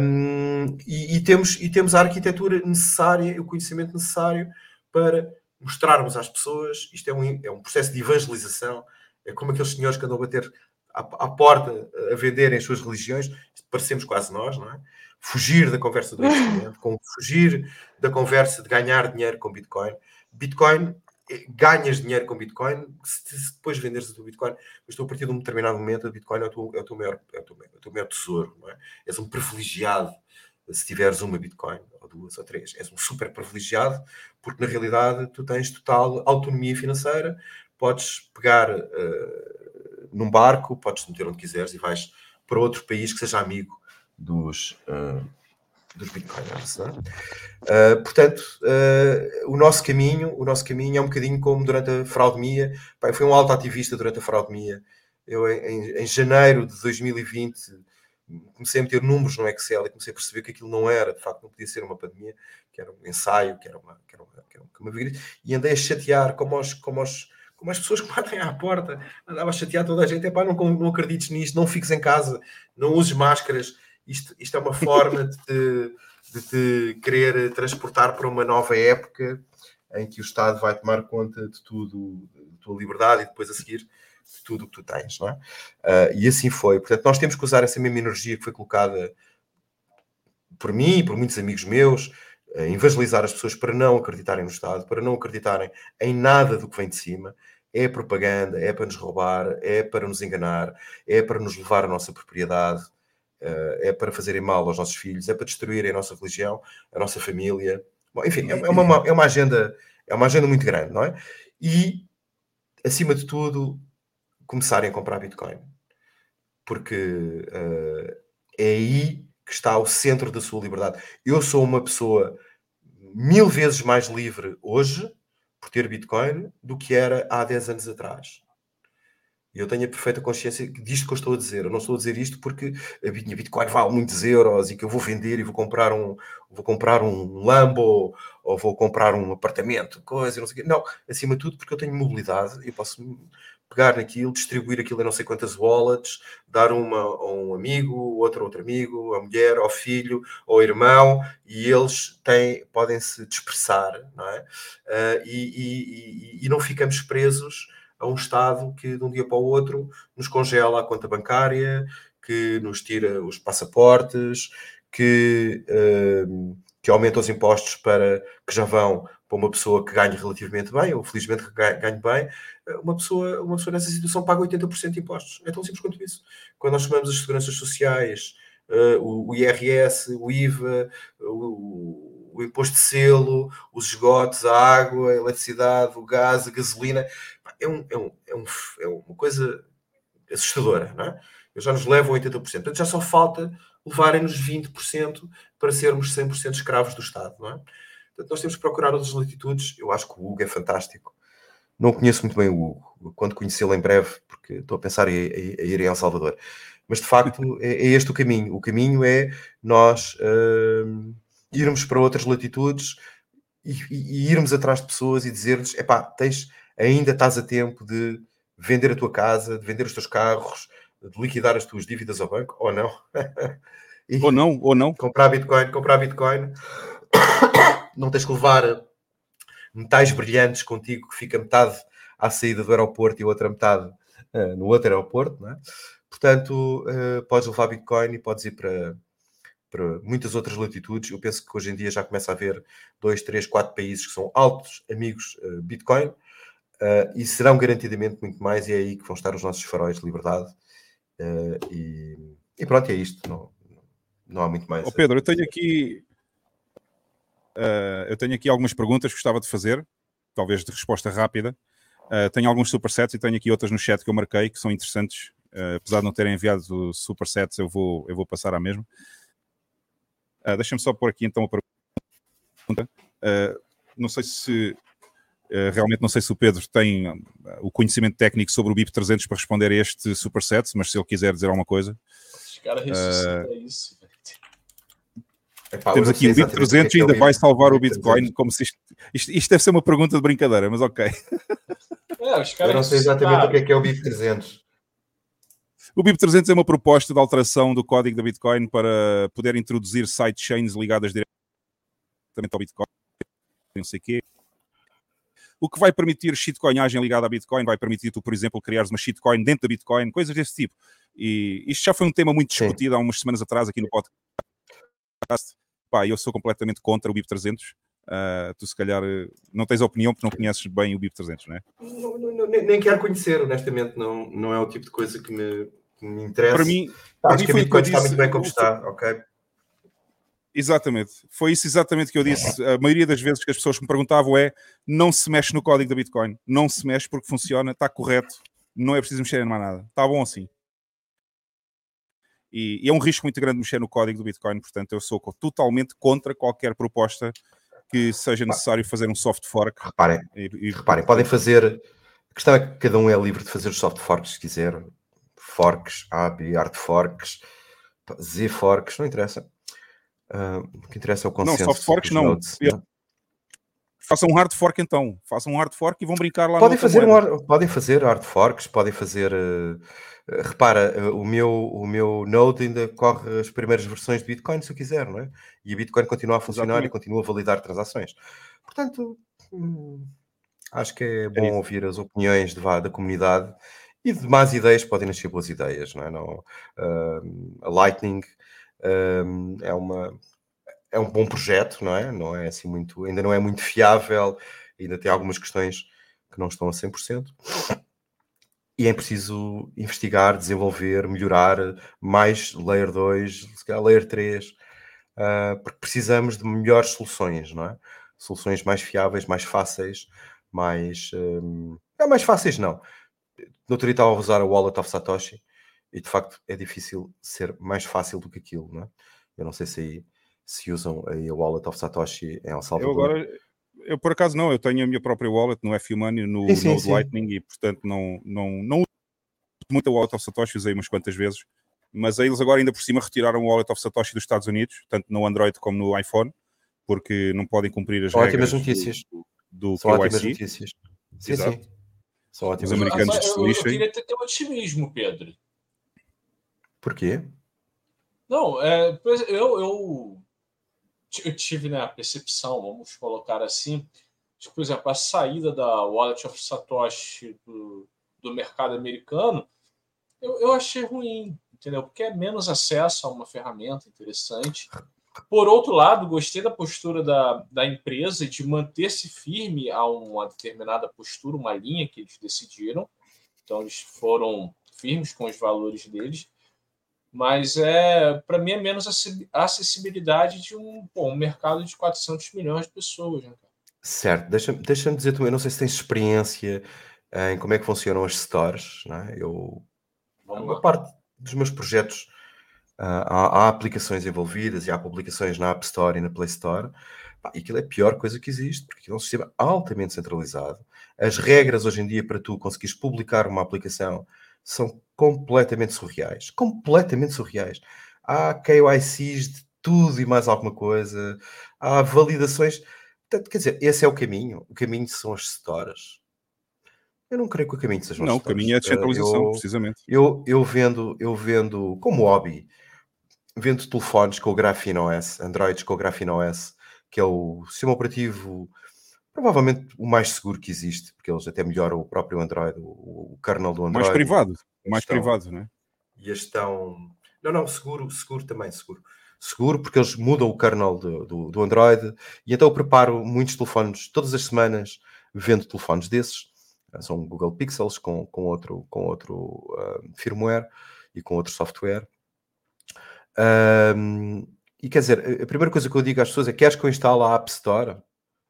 Um, e, e temos, e temos a arquitetura necessária, o conhecimento necessário para mostrarmos às pessoas. Isto é um, é um processo de evangelização. É como aqueles senhores que andam a bater à, à porta a venderem as suas religiões. Parecemos quase nós, não é? Fugir da conversa do <laughs> investimento, com fugir da conversa de ganhar dinheiro com Bitcoin. Bitcoin, eh, ganhas dinheiro com Bitcoin se, se depois venderes o teu Bitcoin. Mas tu, a partir de um determinado momento, o Bitcoin é o teu, é o teu, maior, é o teu, é o teu maior tesouro, não é? És um privilegiado se tiveres uma Bitcoin, ou duas, ou três. És um super privilegiado, porque na realidade tu tens total autonomia financeira, podes pegar eh, num barco, podes te meter onde quiseres e vais para outro país que seja amigo dos, eh, dos bitcoiners. é? Eh, portanto, o nosso caminho, o nosso caminho é um bocadinho como durante a fraudemia. Eu fui um alto ativista durante a fraudemia. Eu, em- em janeiro de 2020, comecei a meter números no Excel e comecei a perceber que aquilo não era, de facto, não podia ser uma pandemia, que era um ensaio, que era uma, que era uma, que era uma vírus, e andei a chatear como os, como os, como as pessoas que batem à porta, andava a chatear toda a gente, epá, não, não acredites nisto, não fiques em casa, não uses máscaras, isto, isto é uma forma de te, de te querer transportar para uma nova época em que o Estado vai tomar conta de tudo, da tua liberdade e depois a seguir de tudo o que tu tens, não é? Ah, e assim foi. Portanto, nós temos que usar essa mesma energia que foi colocada por mim e por muitos amigos meus a evangelizar as pessoas para não acreditarem no Estado, para não acreditarem em nada do que vem de cima. É propaganda, é para nos roubar, é para nos enganar, é para nos levar a nossa propriedade, eh, é para fazerem mal aos nossos filhos, é para destruírem a nossa religião, a nossa família. Bom, enfim, é é uma, é uma agenda, é uma agenda muito grande, não é? E, acima de tudo, começarem a comprar Bitcoin. Porque eh, é aí que está o centro da sua liberdade. Eu sou uma pessoa mil vezes mais livre hoje por ter Bitcoin do que era há 10 anos atrás. E eu tenho a perfeita consciência disto que eu estou a dizer. Eu não estou a dizer isto porque a minha Bitcoin vale muitos euros e que eu vou vender e vou comprar um, vou comprar um Lambo ou vou comprar um apartamento, coisa, não sei o quê. Não, acima de tudo porque eu tenho mobilidade e posso pegar naquilo, distribuir aquilo em não sei quantas wallets, dar uma a um amigo, outro a outro amigo, a mulher, ao filho, ao irmão, e eles têm, podem se dispersar, não é? Uh, e, e, e, e não ficamos presos a um Estado que de um dia para o outro nos congela a conta bancária, que nos tira os passaportes, que, uh, que aumenta os impostos para que já vão para uma pessoa que ganhe relativamente bem, ou felizmente que ganhe bem, uma pessoa, uma pessoa nessa situação paga 80% de impostos. É tão simples quanto isso. Quando nós chamamos as seguranças sociais, uh, o, o, IRS, o IVA, o, o, imposto de selo, os esgotos, a água, a eletricidade, o gás, a gasolina, é, um, é, um, é, um, é uma coisa assustadora, não é? Eu já nos levam 80%. Portanto, já só falta levarem-nos 20% para sermos 100% escravos do Estado, não é? Portanto, nós temos que procurar outras latitudes. Eu acho que o Hugo é fantástico. Não conheço muito bem o Hugo, quando conhecê-lo em breve, porque estou a pensar em, em, em ir em El Salvador. Mas de facto <laughs> é, é, este o caminho. O caminho é nós uh, irmos para outras latitudes e, e, e, irmos atrás de pessoas e dizer-lhes: epá, tens, ainda estás a tempo de vender a tua casa, de vender os teus carros, de liquidar as tuas dívidas ao banco, ou não. <laughs> ou não, ou não. Comprar Bitcoin, comprar Bitcoin. <coughs> não tens que levar metais brilhantes contigo, que fica metade à saída do aeroporto e outra metade uh, no outro aeroporto, não é? Portanto, uh, podes levar Bitcoin e podes ir para, para muitas outras latitudes. Eu penso que hoje em dia já começa a haver dois, três, quatro países que são altos amigos uh, Bitcoin e serão garantidamente muito mais, e é aí que vão estar os nossos faróis de liberdade. E, e, pronto, é isto. Não, não há muito mais. Oh, Pedro, eu tenho aqui Uh, eu tenho aqui algumas perguntas que gostava de fazer, talvez de resposta rápida. Uh, tenho alguns supersets e tenho aqui outras no chat que eu marquei que são interessantes. Uh, apesar de não terem enviado supersets, eu vou, eu vou passar à mesma. Uh, Deixa-me só pôr aqui então a pergunta. não sei se realmente não sei se o Pedro tem o conhecimento técnico sobre o BIP 300 para responder a este superset, mas se ele quiser dizer alguma coisa. Os caras ressuscitam isso. Epá, Temos aqui o BIP 300 e ainda vai salvar o Bitcoin, como se isto, isto, isto, deve ser uma pergunta de brincadeira, mas ok. <laughs> É, eu não sei exatamente o que é que é o BIP 300. O BIP 300 é uma proposta de alteração do código da Bitcoin para poder introduzir sidechains ligadas diretamente ao Bitcoin, não sei o quê. O que vai permitir shitcoinagem ligada à Bitcoin, vai permitir tu, por exemplo, criares uma shitcoin dentro da Bitcoin, coisas desse tipo. E isto já foi um tema muito discutido Sim. há umas semanas atrás aqui no podcast pá, eu sou completamente contra o BIP 300. Uh, tu se calhar não tens opinião porque não conheces bem o BIP 300, não é? Não, não, nem quero conhecer, honestamente, não, não é o tipo de coisa que me, que me interessa. Para mim, Acho para que mim a Bitcoin está muito bem como está, ok? Exatamente, foi isso exatamente que eu disse. A maioria das vezes que as pessoas me perguntavam é: não se mexe no código da Bitcoin, não se mexe porque funciona, está correto, não é preciso mexer em mais nada, está bom assim. E, e, é um risco muito grande mexer no código do Bitcoin, portanto, eu sou totalmente contra qualquer proposta que seja necessário fazer um soft fork. Reparem, e, e... reparem podem fazer. A questão é que cada um é livre de fazer os soft forks se quiser. Forks, AB, hard forks, Z forks, não interessa. Uh, o que interessa é o consenso. Não, soft forks não. Nodes, não. Façam um hard fork então. Façam um hard fork e vão brincar lá podem fazer um, Podem fazer hard forks, podem fazer. Uh, repara, uh, o, meu, o meu Node ainda corre as primeiras versões de Bitcoin se eu quiser, não é? E a Bitcoin continua a funcionar Exatamente. e continua a validar transações. Portanto, hum, acho que é bom é ouvir as opiniões de, da comunidade e de más ideias podem nascer boas ideias, não é? Não, uh, a Lightning é uma é um bom projeto, não é? Não é assim muito, ainda não é muito fiável, ainda tem algumas questões que não estão a 100%. E é preciso investigar, desenvolver, melhorar mais Layer 2, se calhar Layer 3, uh, porque precisamos de melhores soluções, não é? Soluções mais fiáveis, mais fáceis, mais. É mais fáceis, não. No outro dia estava a usar a Wallet of Satoshi e de facto é difícil ser mais fácil do que aquilo, não é? Eu não sei se aí se usam aí a Wallet of Satoshi em El Eu Salvador. agora, eu por acaso não, eu tenho a minha própria wallet no F-Money, no Sim, sim, Node sim. Lightning e portanto não, não, não uso muito a Wallet of Satoshi, usei umas quantas vezes, mas aí eles agora ainda por cima retiraram o Wallet of Satoshi dos Estados Unidos, tanto no Android como no iPhone, porque não podem cumprir as São ótimas regras do- notícias. do, São ótimas KYC. notícias. Sim, Exato. sim. São ótimas Os americanos Mas que se eu, eu queria ter, ter um otimismo, Pedro. Porquê? Não, é, eu, eu, eu tive né, a percepção, vamos colocar assim, de, por exemplo, a saída da Wallet of Satoshi do, do mercado americano, eu, eu achei ruim, entendeu? Porque é menos acesso a uma ferramenta interessante. Por outro lado, gostei da postura da, da empresa de manter-se firme a uma determinada postura, uma linha que eles decidiram. Então, eles foram firmes com os valores deles mas é para mim é menos acessi- acessibilidade de um, pô, um mercado de 400 milhões de pessoas. Né? Certo, deixa-me deixa dizer também, não sei se tens experiência em como é que funcionam as stores, não é? Eu, a lá. parte dos meus projetos ah, há, há aplicações envolvidas e há publicações na App Store e na Play Store, Pá, e aquilo é a pior coisa que existe, porque aquilo é um sistema altamente centralizado. As regras hoje em dia para tu conseguires publicar uma aplicação são completamente surreais, completamente surreais. Há KYCs de tudo e mais alguma coisa, há validações. Portanto, quer dizer, esse é o caminho. O caminho são as stores. Eu não creio que o caminho sejam as Não, o caminho é a descentralização, eu- precisamente. Eu, eu vendo, eu vendo como hobby, vendo telefones com o Graphene OS, Androids com o Graphene OS, que é o sistema operativo provavelmente o mais seguro que existe, porque eles até melhoram o próprio Android, o, o kernel do Android. Mais privado, mais privado, né? E a gestão. Não, não, seguro, seguro também, seguro. Seguro porque eles mudam o kernel do, do, do Android e então eu preparo muitos telefones todas as semanas, vendo telefones desses. Eh, São Google Pixels com, com outro, com outro ah, firmware e com outro software. Ahm, e quer dizer, a primeira coisa que eu digo às pessoas é: queres que eu instale a App Store,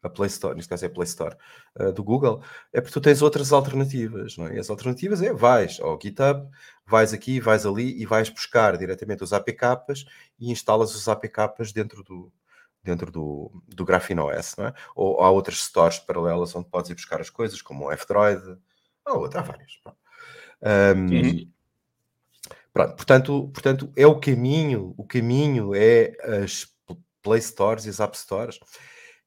a Play Store, neste caso é a Play Store ah, do Google, é porque tu tens outras alternativas, não é? E as alternativas é vais ao GitHub, vais aqui, vais ali e vais buscar diretamente os APKs e instalas os APKs dentro do dentro do, do Graphene OS, não é? Ou há outras stores paralelas onde podes ir buscar as coisas, como o F-Droid, há outra, há várias. Uhum. Pronto, portanto, portanto, é o caminho, o caminho é as Play Stores e as App Stores.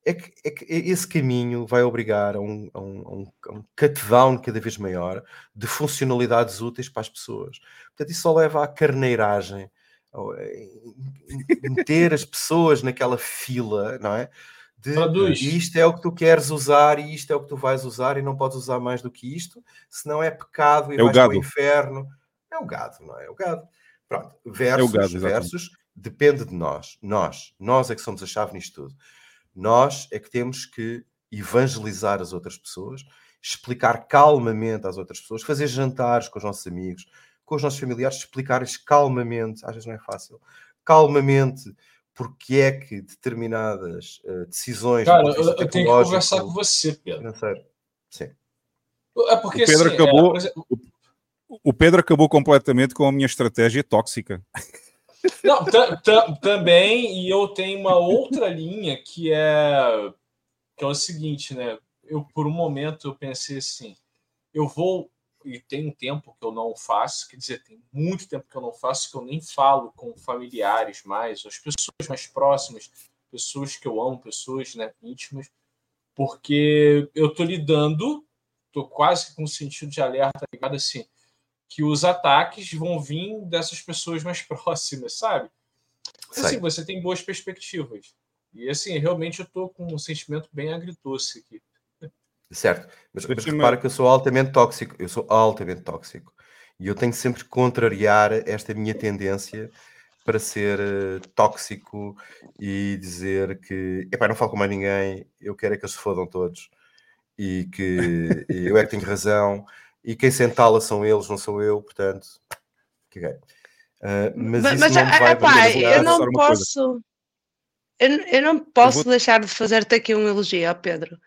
É que, é que esse caminho vai obrigar a um, a um, a um, a um cut-down cada vez maior de funcionalidades úteis para as pessoas. Portanto, isso só leva à carneiragem, meter as pessoas naquela fila, não é? De Traduz. isto é o que tu queres usar e isto é o que tu vais usar e não podes usar mais do que isto, senão é pecado e É o vais para o gado. inferno. É o gado, não é? É o gado. Pronto, versus, gado, exatamente. versus, depende de nós. Nós, nós é que somos a chave nisto tudo. Nós é que temos que evangelizar as outras pessoas, explicar calmamente às outras pessoas, fazer jantares com os nossos amigos, com os nossos familiares, explicar-lhes calmamente, às vezes não é fácil, calmamente porque é que determinadas eh, decisões Cara, eu, eu tenho que conversar com você, Pedro. financeiro. Sim. É porque O Pedro assim, é, acabou. por exemplo, O Pedro acabou completamente com a minha estratégia tóxica. <laughs> Não, ta- ta- também, e eu tenho uma outra linha que é que é o seguinte, né? Eu por um momento eu pensei assim, eu vou e tem um tempo que eu não faço, quer dizer, tem muito tempo que eu não faço que eu nem falo com familiares mais, as pessoas mais próximas, pessoas que eu amo, pessoas, né, íntimas, porque eu tô lidando, tô quase com um sentido de alerta ligado assim, que os ataques vão vir dessas pessoas mais <laughs> próximas, sabe? Sei. Assim, você tem boas perspectivas. E assim, realmente eu tô com um sentimento bem agridoce aqui. Certo, mas, mas repara que eu sou altamente tóxico, eu sou altamente tóxico e eu tenho sempre que contrariar esta minha tendência para ser eh, tóxico e dizer que epá, não falo com mais ninguém, eu quero é que eles se fodam todos e que <laughs> e eu é que tenho razão e quem sentá-la são eles, não sou eu, portanto, caguei. Ah, mas Mas, mas não pá, eu não posso. Eu, eu não posso vou- deixar de fazer-te aqui um elogio, ó Pedro.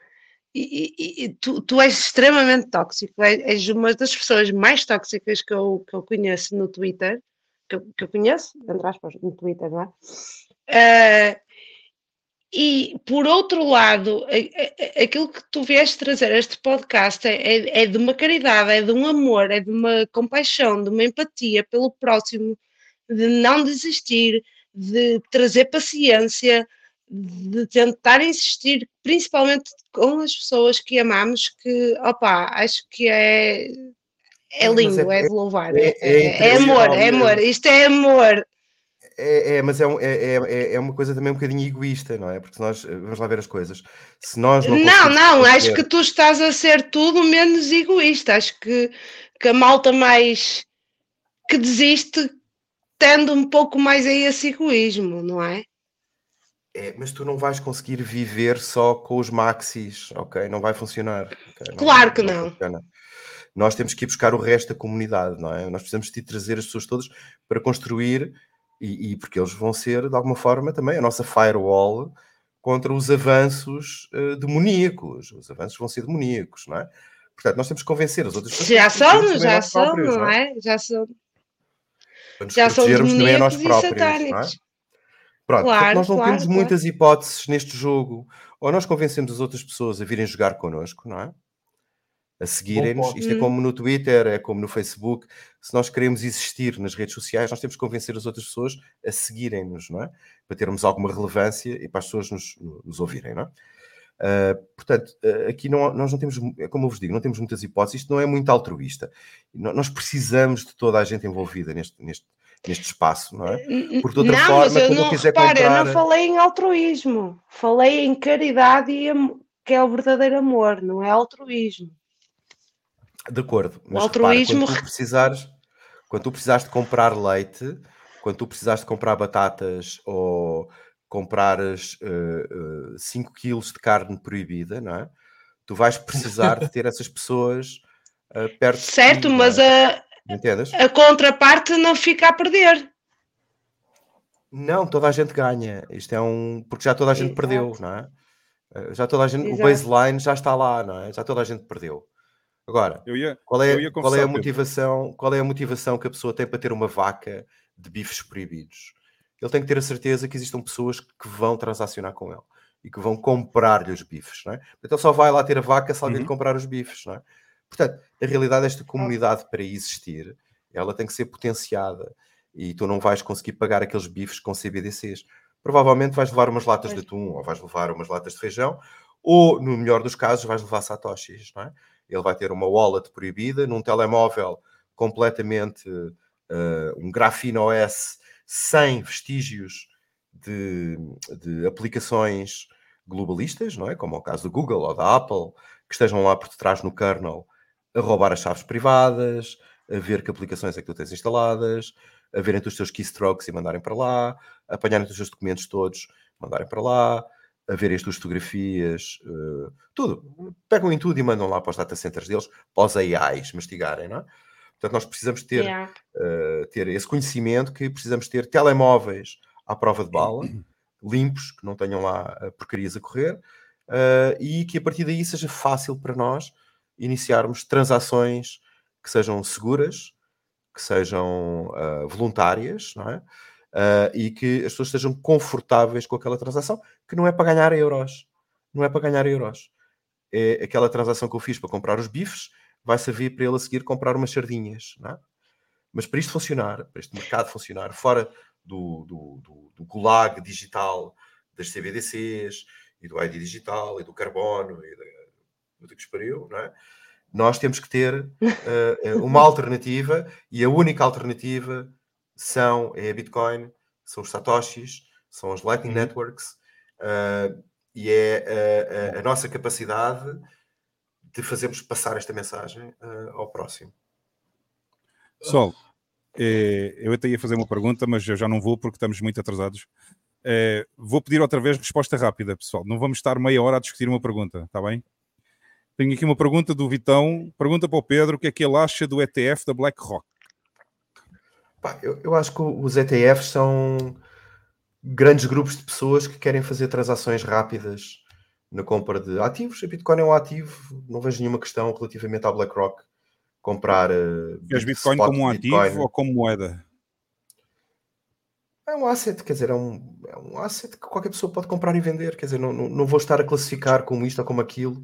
E, e- e tu, tu és extremamente tóxico, és, és uma das pessoas mais tóxicas que eu, que eu conheço no Twitter, que eu, que eu conheço, entre aspas, no Twitter, não é? Ah, e por outro lado, aquilo que tu vieste trazer a este podcast é, é- é de uma caridade, é de um amor, é de uma compaixão, de uma empatia pelo próximo, de não desistir, de trazer paciência, de tentar insistir, principalmente com as pessoas que amamos, que, opá, acho que é, é lindo, é- é, de louvar, é- é, é é- é amor, é amor, isto é amor. É, é, mas é, um- é, é, é- é uma coisa também um bocadinho egoísta, não é? Porque nós, eh, vamos lá ver as coisas. Se nós não Não, não, acho convencer- que tu estás a ser tudo menos egoísta. Acho que, que a malta mais que desiste tende um pouco mais a esse egoísmo, não é? É, mas tu não vais conseguir viver só com os maxis, ok? Não vai funcionar. ok? Não- Claro que não. funciona. Nós temos que ir buscar o resto da comunidade, não é? Nós precisamos de trazer as pessoas todas para construir, e, e porque eles vão ser, de alguma forma, também a nossa firewall contra os avanços eh, demoníacos. Os avanços vão ser demoníacos, não é? Portanto, nós temos que convencer as outras pessoas. Já são, já são, próprios, não é? Já são, Para nos já são protegermos também a nós próprios, não é? Pronto, Claro, nós não claro, temos claro. muitas hipóteses neste jogo. Ou nós convencemos as outras pessoas a virem jogar connosco, não é? A seguirem-nos. Isto é como no Twitter, é como no Facebook. Se nós queremos existir nas redes sociais, nós temos que convencer as outras pessoas a seguirem-nos, não é? Para termos alguma relevância e para as pessoas nos, nos ouvirem, não é? Ah, portanto, ah, aqui não, nós não temos, é como eu vos digo, não temos muitas hipóteses, isto não é muito altruísta. No- Nós precisamos de toda a gente envolvida neste, neste, neste espaço, não é? Porque de outra não, forma, mas eu eu não, quiser repara, eu comprar. não falei em altruísmo, falei em caridade e que é o verdadeiro amor, não é altruísmo. De acordo, mas altruísmo repara, quando tu precisares, quando tu precisares de comprar leite, quando tu precisares de comprar batatas ou comprares 5 quilos de carne proibida, não é? Tu vais precisar de ter essas pessoas eh, perto de Certo, ti, mas é? a, Entendes? a contraparte não fica a perder. Não, toda a gente ganha. Isto é um. Porque já toda a gente perdeu, não é? Eh, Já toda a gente. O Exato. baseline já está lá, não é? Já toda a gente perdeu. Agora, ia, qual é, qual é a Pedro. motivação? Qual é a motivação que a pessoa tem para ter uma vaca de bifes proibidos? Ele tem que ter a certeza que existam pessoas que vão transacionar com ele e que vão comprar-lhe os bifes, não é? Então só vai lá ter a vaca se alguém Uhum. comprar os bifes, não é? Portanto, na realidade, esta comunidade para existir, ela tem que ser potenciada e tu não vais conseguir pagar aqueles bifes com CBDCs. Provavelmente vais levar umas latas de atum ou vais levar umas latas de feijão ou, no melhor dos casos, vais levar satoshis, não é? Ele vai ter uma wallet proibida num telemóvel completamente eh, um grafeno OS sem vestígios de, de aplicações globalistas, não é? Como é o caso do Google ou da Apple, que estejam lá por detrás no kernel a roubar as chaves privadas, a ver que aplicações é que tu tens instaladas, a verem os teus keystrokes e mandarem para lá, apanharem os teus documentos todos, mandarem para lá, a verem as tuas fotografias, eh, tudo. Pegam em tudo e mandam lá para os data centers deles, para os AIs mastigarem, não é? Portanto, nós precisamos ter, Yeah. eh, ter esse conhecimento que precisamos ter telemóveis à prova de bala, <coughs> limpos, que não tenham lá eh, porcarias a correr, eh, e que a partir daí seja fácil para nós iniciarmos transações que sejam seguras, que sejam voluntárias, não é? Ah, e que as pessoas estejam confortáveis com aquela transação, que não é para ganhar euros. Não é para ganhar euros. É aquela transação que eu fiz para comprar os bifes, vai servir para ele a seguir comprar umas sardinhas, não é? Mas para isto funcionar, para este mercado funcionar, fora do, do, do, do gulag digital das CBDCs e do ID digital e do carbono e do que espariu, não é? Nós temos que ter eh, uma <laughs> alternativa e a única alternativa são é a Bitcoin, são os Satoshis, são as Lightning Networks eh, e é eh, a, a nossa capacidade de fazermos passar esta mensagem eh, ao próximo. Pessoal, Eh, Eu até ia fazer uma pergunta, mas eu já não vou porque estamos muito atrasados. Eh, Vou pedir outra vez resposta rápida, pessoal. Não vamos estar meia hora a discutir uma pergunta, está bem? Tenho aqui uma pergunta do Vitão. Pergunta para o Pedro o que é que ele acha do ETF da BlackRock. Pá, eu, eu acho que os ETFs são grandes grupos de pessoas que querem fazer transações rápidas na compra de ativos. A Bitcoin é um ativo, não vejo nenhuma questão relativamente à BlackRock comprar. Uh, Bitcoin spot como um Bitcoin. ativo ou como moeda? É um asset, quer dizer, é um, é um asset que qualquer pessoa pode comprar e vender. Quer dizer, não, não, não vou estar a classificar como isto ou como aquilo.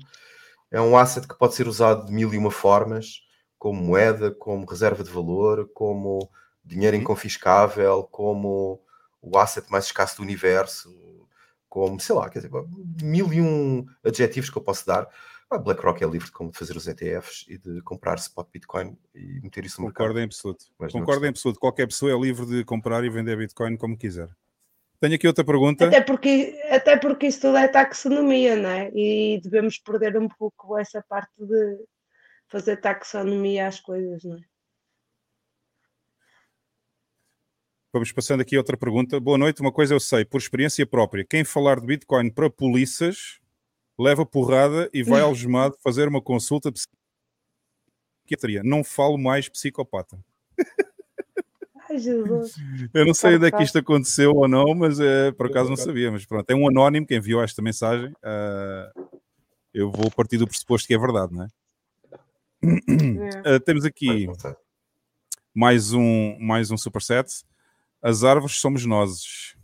É um asset que pode ser usado de mil e uma formas, como moeda, como reserva de valor, como dinheiro inconfiscável, como o asset mais escasso do universo, como, sei lá, quer dizer, mil e um adjetivos que eu posso dar. A BlackRock é livre de como fazer os ETFs e de comprar spot Bitcoin e meter isso no mercado. Concordo em absoluto. Mas Concordo em absoluto. Qualquer pessoa é livre de comprar e vender Bitcoin como quiser. Tenho aqui outra pergunta. Até porque, até porque isso tudo é taxonomia, não é? E devemos perder um pouco essa parte de fazer taxonomia às coisas, não é? Vamos passando aqui a outra pergunta. Boa noite. Uma coisa eu sei, por experiência própria, quem falar de Bitcoin para polícias leva porrada e vai algemado fazer uma consulta psiquiatria. Não falo mais psicopata. <laughs> Ai, Jesus. Eu não sei onde é que isto aconteceu ou não, mas eh, por acaso não sabia. Mas pronto, é um anónimo que enviou esta mensagem. Ah, eu vou partir do pressuposto que é verdade, não é? <coughs> Ah, temos aqui mais um, mais um superset. As árvores somos nós.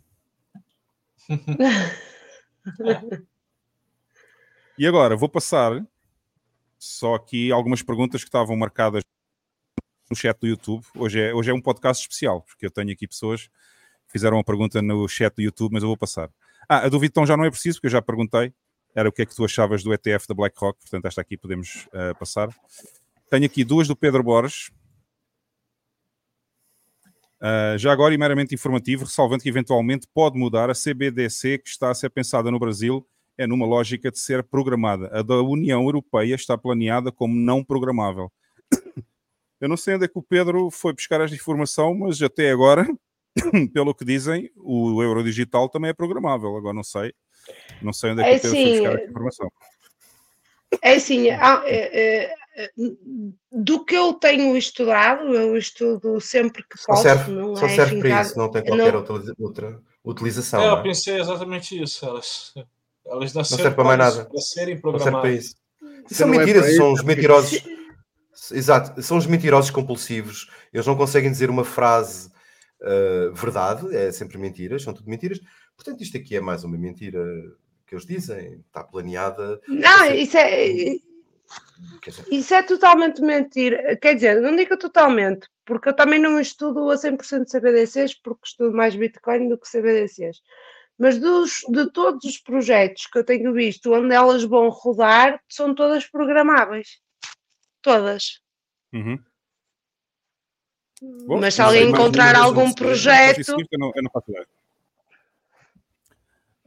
E agora vou passar só aqui algumas perguntas que estavam marcadas no chat do YouTube. Hoje é, hoje é um podcast especial, porque eu tenho aqui pessoas que fizeram uma pergunta no chat do YouTube, mas eu vou passar. Ah, a do Vitão já não é preciso, porque eu já perguntei. Era o que é que tu achavas do ETF da BlackRock, portanto, esta aqui podemos ah, passar. Tenho aqui duas do Pedro Borges. Uh, já agora, e meramente informativo, ressalvando que eventualmente pode mudar, a CBDC que está a ser pensada no Brasil é numa lógica de ser programada. A da União Europeia está planeada como não programável. <coughs> Eu não sei onde é que o Pedro foi buscar esta informação, mas até agora, <coughs> pelo que dizem, o euro digital também é programável. Agora não sei. Não sei onde é que É o Pedro foi assim, buscar esta informação. É assim, há- é- é- do que eu tenho estudado, eu estudo sempre que Só posso, serve, não só é serve para isso, não tem qualquer não- outra, outra utilização. É, não eu é? pensei exatamente isso. Elas, elas Não nasceram serve para mais isso, nada. para serem Não serve para programadas. isso. São não é mentiras, para são isso, os é mentirosos. Exato, são os mentirosos compulsivos. Eles não conseguem dizer uma frase uh, verdade, é sempre mentiras, são tudo mentiras. Portanto, isto aqui é mais uma mentira que eles dizem, está planeada. Não, isso é, Quer dizer, isso é totalmente mentira. Quer dizer, não digo totalmente, porque eu também não estudo a 100% CBDCs, porque estudo mais Bitcoin do que CBDCs. Mas dos, de todos os projetos que eu tenho visto onde elas vão rodar, são todas programáveis. Todas. Uhum. Bom, Mas se alguém encontrar algum não projeto- eu não, eu não faço ideia.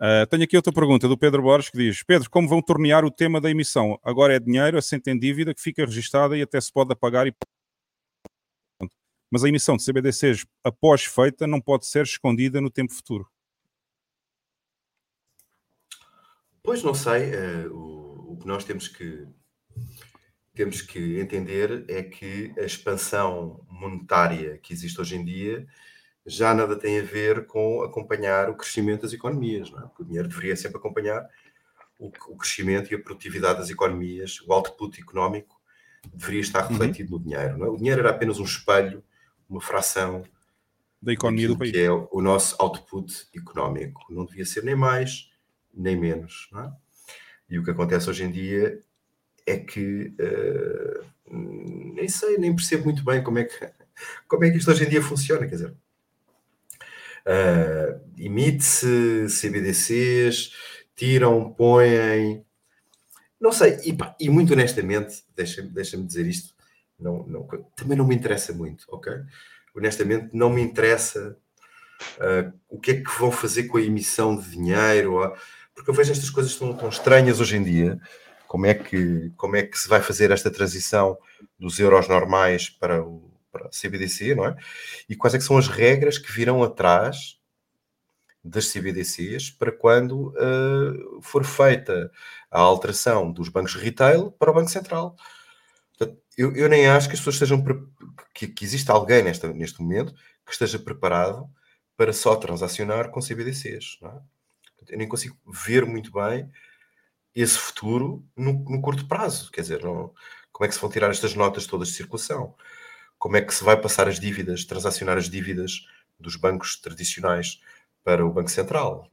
Ah, tenho aqui outra pergunta do Pedro Borges que diz: Pedro, como vão tornear o tema da emissão? Agora é dinheiro, assente em dívida que fica registada e até se pode apagar e. Mas a emissão de CBDCs após feita não pode ser escondida no tempo futuro. Pois não sei, eh, o, o que nós temos que temos que entender é que a expansão monetária que existe hoje em dia já nada tem a ver com acompanhar o crescimento das economias, não é? Porque o dinheiro deveria sempre acompanhar o, o crescimento e a produtividade das economias, o output económico deveria estar Uhum. refletido no dinheiro, não é? O dinheiro era apenas um espelho, uma fração Da economia do país. que é o nosso output económico. Não devia ser nem mais nem menos. É? E o que acontece hoje em dia é que eh, nem sei, nem percebo muito bem como é que, <laughs> como é que isto hoje em dia funciona. Quer dizer, eh, emite-se CBDCs, tiram, põem. Não sei, e, pá, e muito honestamente, deixa-me deixa dizer isto, não, não- também não me interessa muito, ok? Honestamente, não me interessa ah, o que é que vão fazer com a emissão de dinheiro, ah, porque eu vejo estas coisas tão, tão estranhas hoje em dia. Como é, que, como é que se vai fazer esta transição dos euros normais para o, para a CBDC, não é? E quais é são as regras que virão atrás das CBDCs para quando uh, for feita a alteração dos bancos retail para o Banco Central. Eu, eu, nem acho que as pessoas estejam que, que exista alguém nesta, neste momento que esteja preparado para só transacionar com CBDCs. É? Eu nem consigo ver muito bem esse futuro no, no curto prazo. Quer dizer, não, como é que se vão tirar estas notas todas de circulação? Como é que se vai passar as dívidas, transacionar as dívidas dos bancos tradicionais para o Banco Central?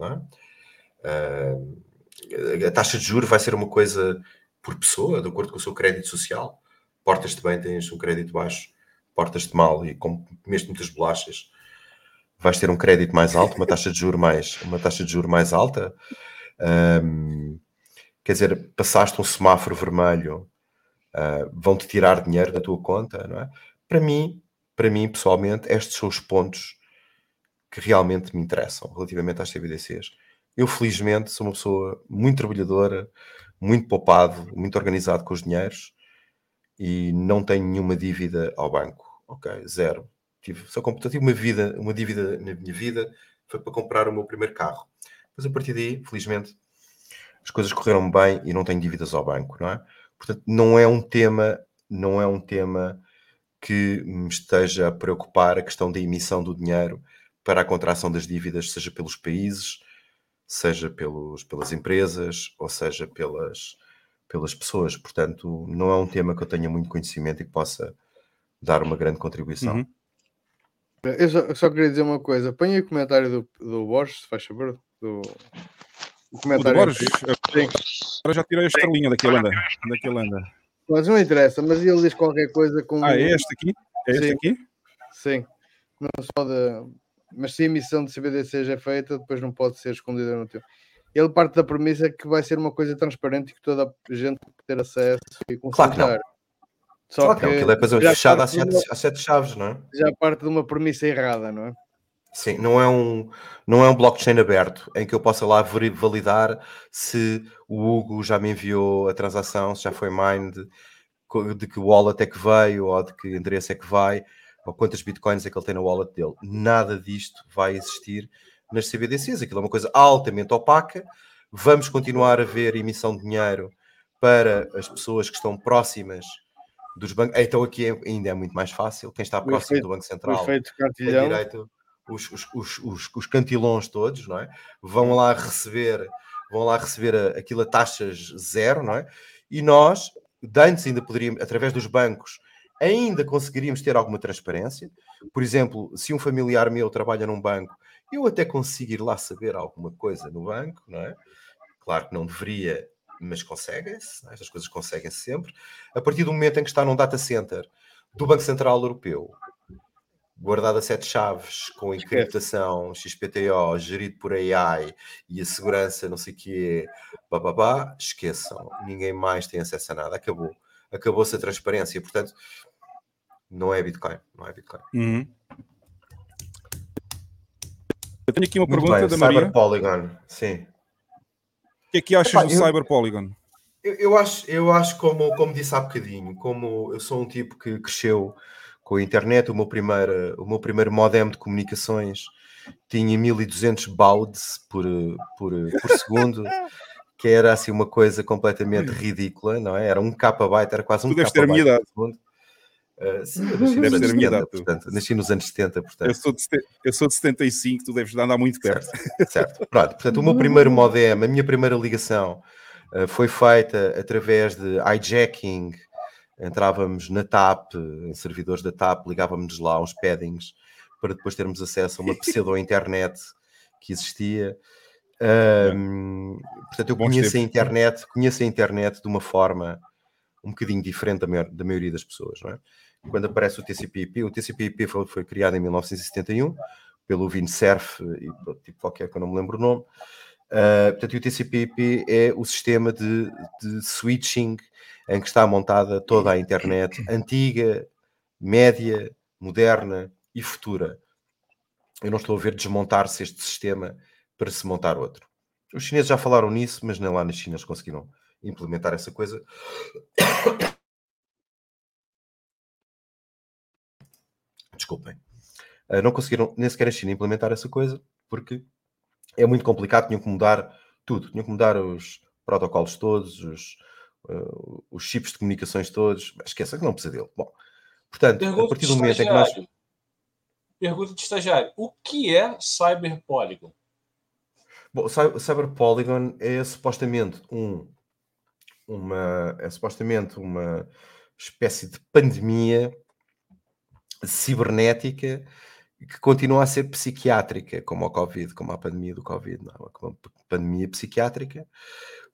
É? Uh, a taxa de juros vai ser uma coisa por pessoa, de acordo com o seu crédito social. Portas-te bem, tens um crédito baixo, portas-te mal e como comeste muitas bolachas, vais ter um crédito mais alto, uma taxa de juros mais, uma taxa de juros mais alta. Um, quer dizer, passaste um semáforo vermelho, uh, vão-te tirar dinheiro da tua conta, não é? Para mim, para mim, pessoalmente, estes são os pontos que realmente me interessam relativamente às CBDCs. Eu, felizmente, sou uma pessoa muito trabalhadora, muito poupado, muito organizado com os dinheiros e não tenho nenhuma dívida ao banco. Ok, zero. Tive, só tive uma, vida, uma dívida na minha vida, foi para comprar o meu primeiro carro. Mas a partir daí, felizmente, as coisas correram bem e não tenho dívidas ao banco, não é? Portanto, não é um tema, não é um tema que me esteja a preocupar a questão da emissão do dinheiro para a contração das dívidas, seja pelos países, seja pelos, pelas empresas, ou seja pelas, pelas pessoas. Portanto, não é um tema que eu tenha muito conhecimento e que possa dar uma grande contribuição. Uhum. Eu, só, eu só, queria dizer uma coisa. Põe o comentário do, do Borges, se faz favor. Do, o comentário. O Borges? Agora já tirei a estrelinha daquele anda. Daquele anda. Mas não interessa, mas ele diz qualquer coisa como. Ah, é este aqui? É este Sim. aqui? Sim. Não se pode mas se a emissão de CBDC já é feita, depois não pode ser escondida no tempo. Ele parte da premissa que vai ser uma coisa transparente e que toda a gente pode ter acesso e consultar. Claro que não. Só claro que, que aquilo é coisa fechada às sete, às sete chaves, não é? Já parte de uma premissa errada, não é? Sim, não é um, não é um blockchain aberto em que eu possa lá validar se o Hugo já me enviou a transação, se já foi mined, de que wallet é que veio ou de que endereço é que vai ou quantas bitcoins é que ele tem na wallet dele. Nada disto vai existir nas CBDCs. Aquilo é uma coisa altamente opaca. Vamos continuar a ver emissão de dinheiro para as pessoas que estão próximas dos bancos. Então aqui é, ainda é muito mais fácil. Quem está próximo efeito, do Banco Central tem direito. Os, os, os, os, os todos, não é? Vão lá receber, vão lá receber a, aquilo a taxas zero, não é? E nós, antes ainda poderíamos, através dos bancos, ainda conseguiríamos ter alguma transparência. Por exemplo, se um familiar meu trabalha num banco, eu até consigo ir lá saber alguma coisa no banco, não é? Claro que não deveria, mas conseguem-se, é? estas coisas conseguem-se sempre. A partir do momento em que está num data center do Banco Central Europeu, guardado a sete chaves, com encriptação, XPTO, gerido por AI e a segurança, não sei o quê, bababá, esqueçam, ninguém mais tem acesso a nada, acabou. Acabou-se a transparência, portanto, não é Bitcoin. Não é Bitcoin. Uhum. Eu tenho aqui uma Muito pergunta bem, da Maria. Cyber Polygon, sim. O que é que achas Epá, do eu- Cyber Polygon? Eu, eu acho, eu acho como, como disse há bocadinho, como eu sou um tipo que cresceu com a internet, o meu primeiro, o meu primeiro modem de comunicações tinha 1200 bauds por, por, por segundo, <laughs> que era assim uma coisa completamente ridícula, não é? Era um kbyte, era quase um Tu deves ter a minha idade. Uh, sim, eu <laughs> nasci nos anos ter a minha 70, idade, tu. portanto, nasci nos anos 70, portanto. Eu sou, de, eu sou de 75, tu deves andar muito perto. Certo. Pronto, portanto, o meu primeiro modem, a minha primeira ligação uh, foi feita através de hijacking. Entrávamos na TAP, em servidores da TAP, ligávamos lá uns paddings para depois termos acesso a uma pseudo-internet <laughs> que existia. Um, portanto, eu conheço a tempos. internet, conheço a internet de uma forma um bocadinho diferente da, maior- da maioria das pessoas, não é? Quando aparece o TCP/IP, o TCP/IP foi, foi criado em 1971 pelo Vincerf e tipo qualquer que eu não me lembro o nome. Uh, portanto, o TCP/IP é o sistema de, de switching em que está montada toda a internet antiga, média, moderna e futura. Eu não estou a ver desmontar-se este sistema para se montar outro. Os chineses já falaram nisso, mas nem lá na China eles conseguiram implementar essa coisa. desculpem, uh, não conseguiram nem sequer a China implementar essa coisa, porque é muito complicado, tinham que mudar tudo, tinham que mudar os protocolos todos, os, uh, os chips de comunicações todos, esqueça que não é um pesadelo. Bom, portanto, a Pergunta partir de do momento em que nós... Pergunta de estagiário. O que é Cyber Polygon? Bom, o Cy- o Cyber Polygon é supostamente um uma é supostamente uma espécie de pandemia cibernética que continua a ser psiquiátrica, como a Covid, como a pandemia do Covid, não, é uma p- pandemia psiquiátrica,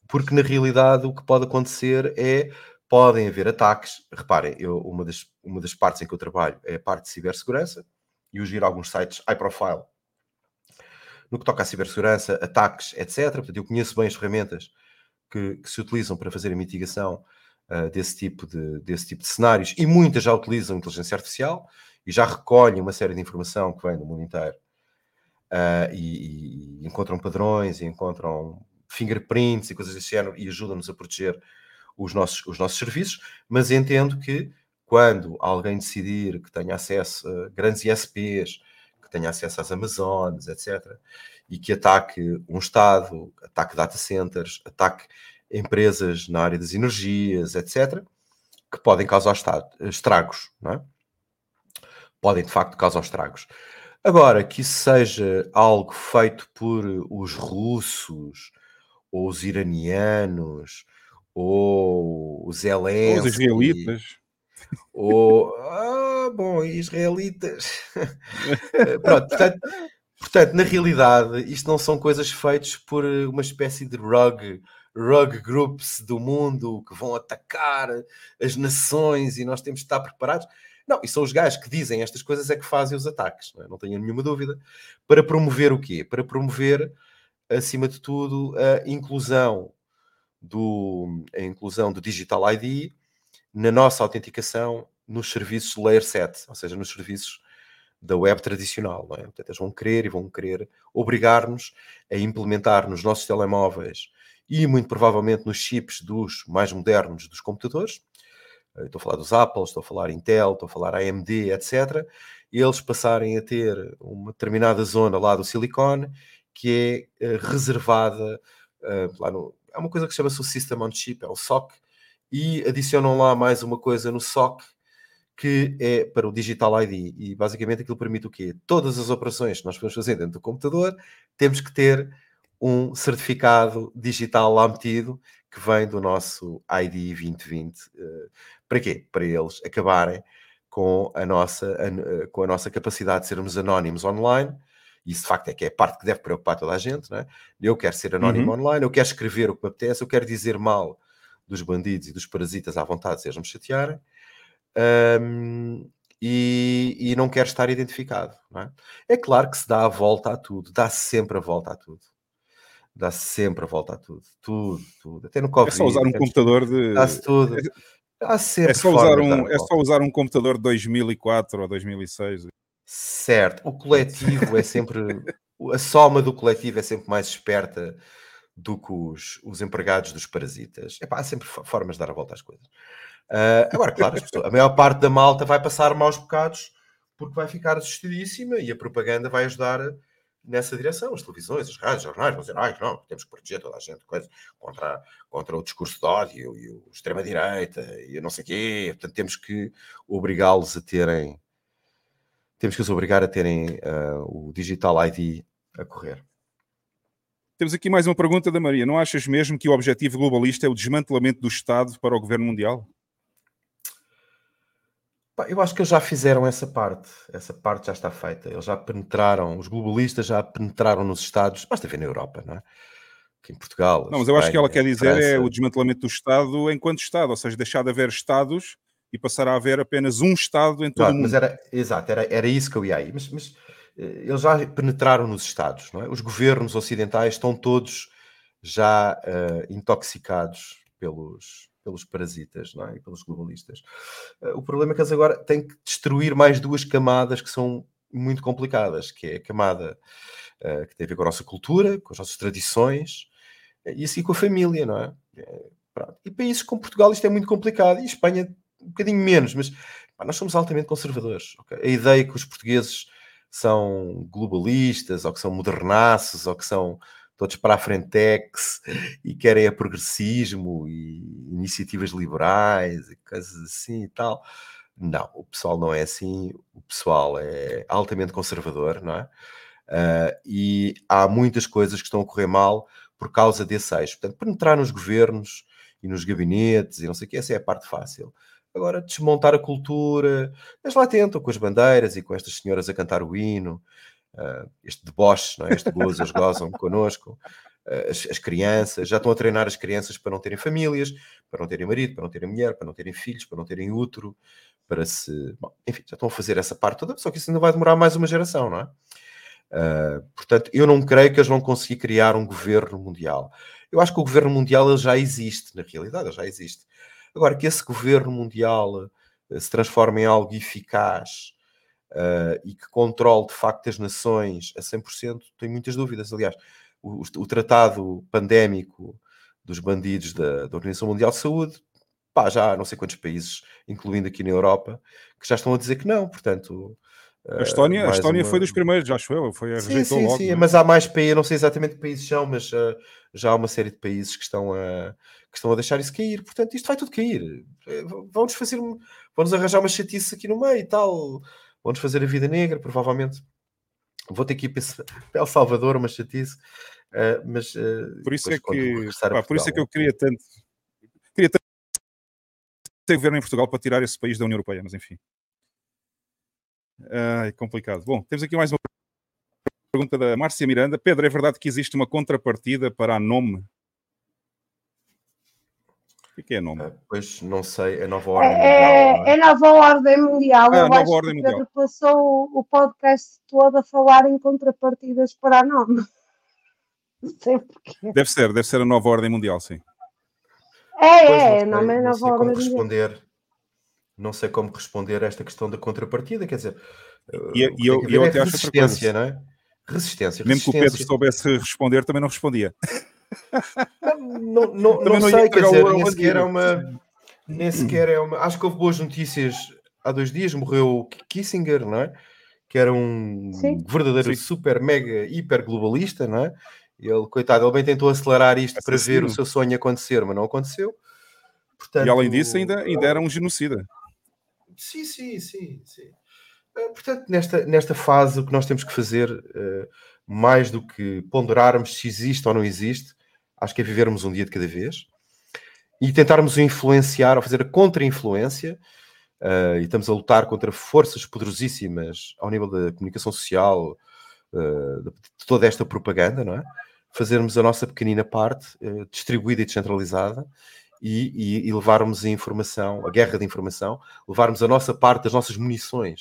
porque na realidade o que pode acontecer é podem haver ataques. Reparem, eu, uma, das, uma das partes em que eu trabalho é a parte de cibersegurança e eu giro alguns sites high profile no que toca à cibersegurança, ataques, etc. Portanto, eu conheço bem as ferramentas que, que se utilizam para fazer a mitigação ah, desse, tipo de, desse tipo de cenários e muitas já utilizam inteligência artificial e já recolhem uma série de informação que vem do mundo inteiro ah, e, e encontram padrões e encontram fingerprints e coisas desse género e ajudam-nos a proteger os nossos, os nossos serviços, mas entendo que quando alguém decidir que tenha acesso a grandes ISPs, que tenha acesso às Amazonas, etc., e que ataque um Estado, ataque data centers, ataque empresas na área das energias, etc., que podem causar estragos, não é? Podem, de facto, causar estragos. Agora, que isso seja algo feito por os russos, ou os iranianos, ou os Os Zelensky, israelitas. ou ah, bom, israelitas. <laughs> Eh, Pronto, portanto, portanto, na realidade, isto não são coisas feitas por eh, uma espécie de rug, rug groups do mundo que vão atacar as nações e nós temos de estar preparados. Não, e são os gajos que dizem estas coisas é que fazem os ataques, não, é? não tenho nenhuma dúvida. Para promover o quê? Para promover, acima de tudo, a inclusão do, a inclusão do Digital ID na nossa autenticação nos serviços Layer 7, ou seja, nos serviços da web tradicional. Não é? Portanto, eles vão querer e vão querer obrigar-nos a implementar nos nossos telemóveis e muito provavelmente nos chips dos mais modernos dos computadores. Estou a falar dos Apple, estou a falar Intel, estou a falar AMD, etc. Eles passarem a ter uma determinada zona lá do silicone que é eh, reservada eh, lá no. Há uma coisa que chama-se o System on Chip, é o SOC, e adicionam lá mais uma coisa no SOC que é para o Digital ID. E basicamente aquilo permite o quê? Todas as operações que nós podemos fazer dentro do computador, temos que ter um certificado digital lá metido que vem do nosso ID 2020. Eh, Para quê? Para eles acabarem com a nossa, com a nossa capacidade de sermos anónimos online. Isso de facto é que é a parte que deve preocupar toda a gente. Não é? Eu quero ser anónimo Uhum. online, eu quero escrever o que me apetece, eu quero dizer mal dos bandidos e dos parasitas à vontade, se eles me chatearem. Ahm, e, e não quer estar identificado. não é? É claro que se dá a volta a tudo, dá sempre a volta a tudo. Dá sempre a volta a tudo. Tudo, tudo. Até no É Covid. só usar um computador de. Dá-se tudo. Sempre É só, usar um, a é só usar um computador de 2004 ou 2006. Certo, o coletivo é sempre. A soma do coletivo é sempre mais esperta do que os, os empregados dos parasitas. Epá, há sempre fo- formas de dar a volta às coisas. Ah, agora, claro, as pessoas- a maior parte da malta vai passar maus bocados porque vai ficar assustadíssima e a propaganda vai ajudar nessa direção. As televisões, as rádios, os jornais vão dizer: ai, não, temos que proteger toda a gente coisa, contra, contra o discurso de ódio e o extrema-direita e não sei o quê. Portanto, temos que obrigá-los a terem temos que os obrigar a terem ah, o Digital ID a correr. Temos aqui mais uma pergunta da Maria. Não achas mesmo que o objetivo globalista é o desmantelamento do Estado para o governo mundial? Eu acho que eles já fizeram essa parte. Essa parte já está feita. Eles já penetraram, os globalistas já penetraram nos Estados, basta ver na Europa, não é? Aqui em Portugal. Não, mas eu acho que ela quer dizer é França. o desmantelamento do Estado enquanto Estado, ou seja, deixar de haver Estados e passar a haver apenas um Estado em todo Exato, o mundo. mas era, exato, era, era isso que eu ia aí. Mas, mas, eh, eles já penetraram nos Estados, não é? Os governos ocidentais estão todos já eh, intoxicados pelos, pelos parasitas, não é? E pelos globalistas. Eh, o problema é que eles agora têm que destruir mais duas camadas que são muito complicadas, que é a camada eh, que tem a ver com a nossa cultura, com as nossas tradições, e assim com a família, não é? E países como Portugal isto é muito complicado, e Espanha um bocadinho menos, mas pá, nós somos altamente conservadores. ok? A ideia que os portugueses são globalistas, ou que são modernaços, ou que são todos para a frentex e querem a progressismo e iniciativas liberais e coisas assim e tal. Não, o pessoal não é assim, o pessoal é altamente conservador, não é? Ah, e há muitas coisas que estão a correr mal por causa desse eixo. Portanto, penetrar nos governos e nos gabinetes e não sei o que, essa é a parte fácil. Agora, desmontar a cultura, eles lá tentam com as bandeiras e com estas senhoras a cantar o hino, ah, este deboche, não é? este gozo, eles gozam <laughs> connosco. Ah, as, as crianças, já estão a treinar as crianças para não terem famílias, para não terem marido, para não terem mulher, para não terem filhos, para não terem útero, para se. Bom, enfim, já estão a fazer essa parte toda, só que isso ainda vai demorar mais uma geração, não é? Uh, portanto, eu não creio que eles vão conseguir criar um governo mundial. Eu acho que o governo mundial ele já existe, na realidade, ele já existe. Agora, que esse governo mundial uh, se transforme em algo eficaz uh, e que controle de facto as nações a 100%, tenho muitas dúvidas. Aliás, o, o tratado pandémico dos bandidos da, da Organização Mundial de Saúde, pá, já há não sei quantos países, incluindo aqui na Europa, que já estão a dizer que não. Portanto, A Estónia, a Estónia uma- foi dos primeiros, acho eu. Foi, Sim, rejeitou sim, logo. sim, né? mas há mais países, não sei exatamente que países são, mas uh, já há uma série de países que estão a, que estão a deixar isso cair. Portanto, isto vai tudo cair. Eh, Vão-nos fazer, vão-nos arranjar uma chatice aqui no meio e tal. Vão-nos fazer a vida negra, provavelmente. Vou ter que ir para <laughs> El Salvador, uma chatice. uh, mas uh, Por isso é que, pá, por isso é que eu queria tanto, queria tanto ter governo em Portugal para tirar esse país da União Europeia, mas enfim. Ai, complicado. Bom, temos aqui mais uma pergunta da Márcia Miranda. Pedro, é verdade que existe uma contrapartida para a NOME? O que é é NOME? Pois não sei, a nova ordem mundial. É, não é? é nova ordem mundial. Ah, Eu nova acho ordem que o Pedro mundial. passou o- podcast todo a falar em contrapartidas para a nome. <laughs> Não sei porquê. Deve ser, deve ser a nova ordem mundial, sim. É, Pois, é, não não sei, é não nova sei como ordem mundial. responder. Não sei como responder a esta questão da contrapartida, quer dizer, E, e que eu, e eu é até acho outra coisa. resistência, não é? Resistência, Mesmo que o Pedro resistência. soubesse responder, também não respondia. <laughs> Não, não, não sei, quer dizer, nem sequer é uma. Nem sequer é uma. Acho que houve boas notícias há dois dias. Morreu o Kissinger, não é? Que era um Sim. verdadeiro Sim. super, mega, hiper globalista, não é? Ele, coitado, ele bem tentou acelerar isto para ver Assassino. o seu sonho acontecer, mas não aconteceu. E Portanto, além disso, ainda, ainda era um genocida. Sim, sim, sim, sim. Eh, Portanto, nesta, nesta fase, o que nós temos que fazer, eh, mais do que ponderarmos se existe ou não existe, acho que é vivermos um dia de cada vez e tentarmos influenciar ou fazer a contra-influência. eh, e estamos a lutar contra forças poderosíssimas ao nível da comunicação social, eh, de toda esta propaganda, não é? Fazermos a nossa pequenina parte, eh, distribuída e descentralizada, e, e- e levarmos a informação, a guerra de informação, levarmos a nossa parte das nossas munições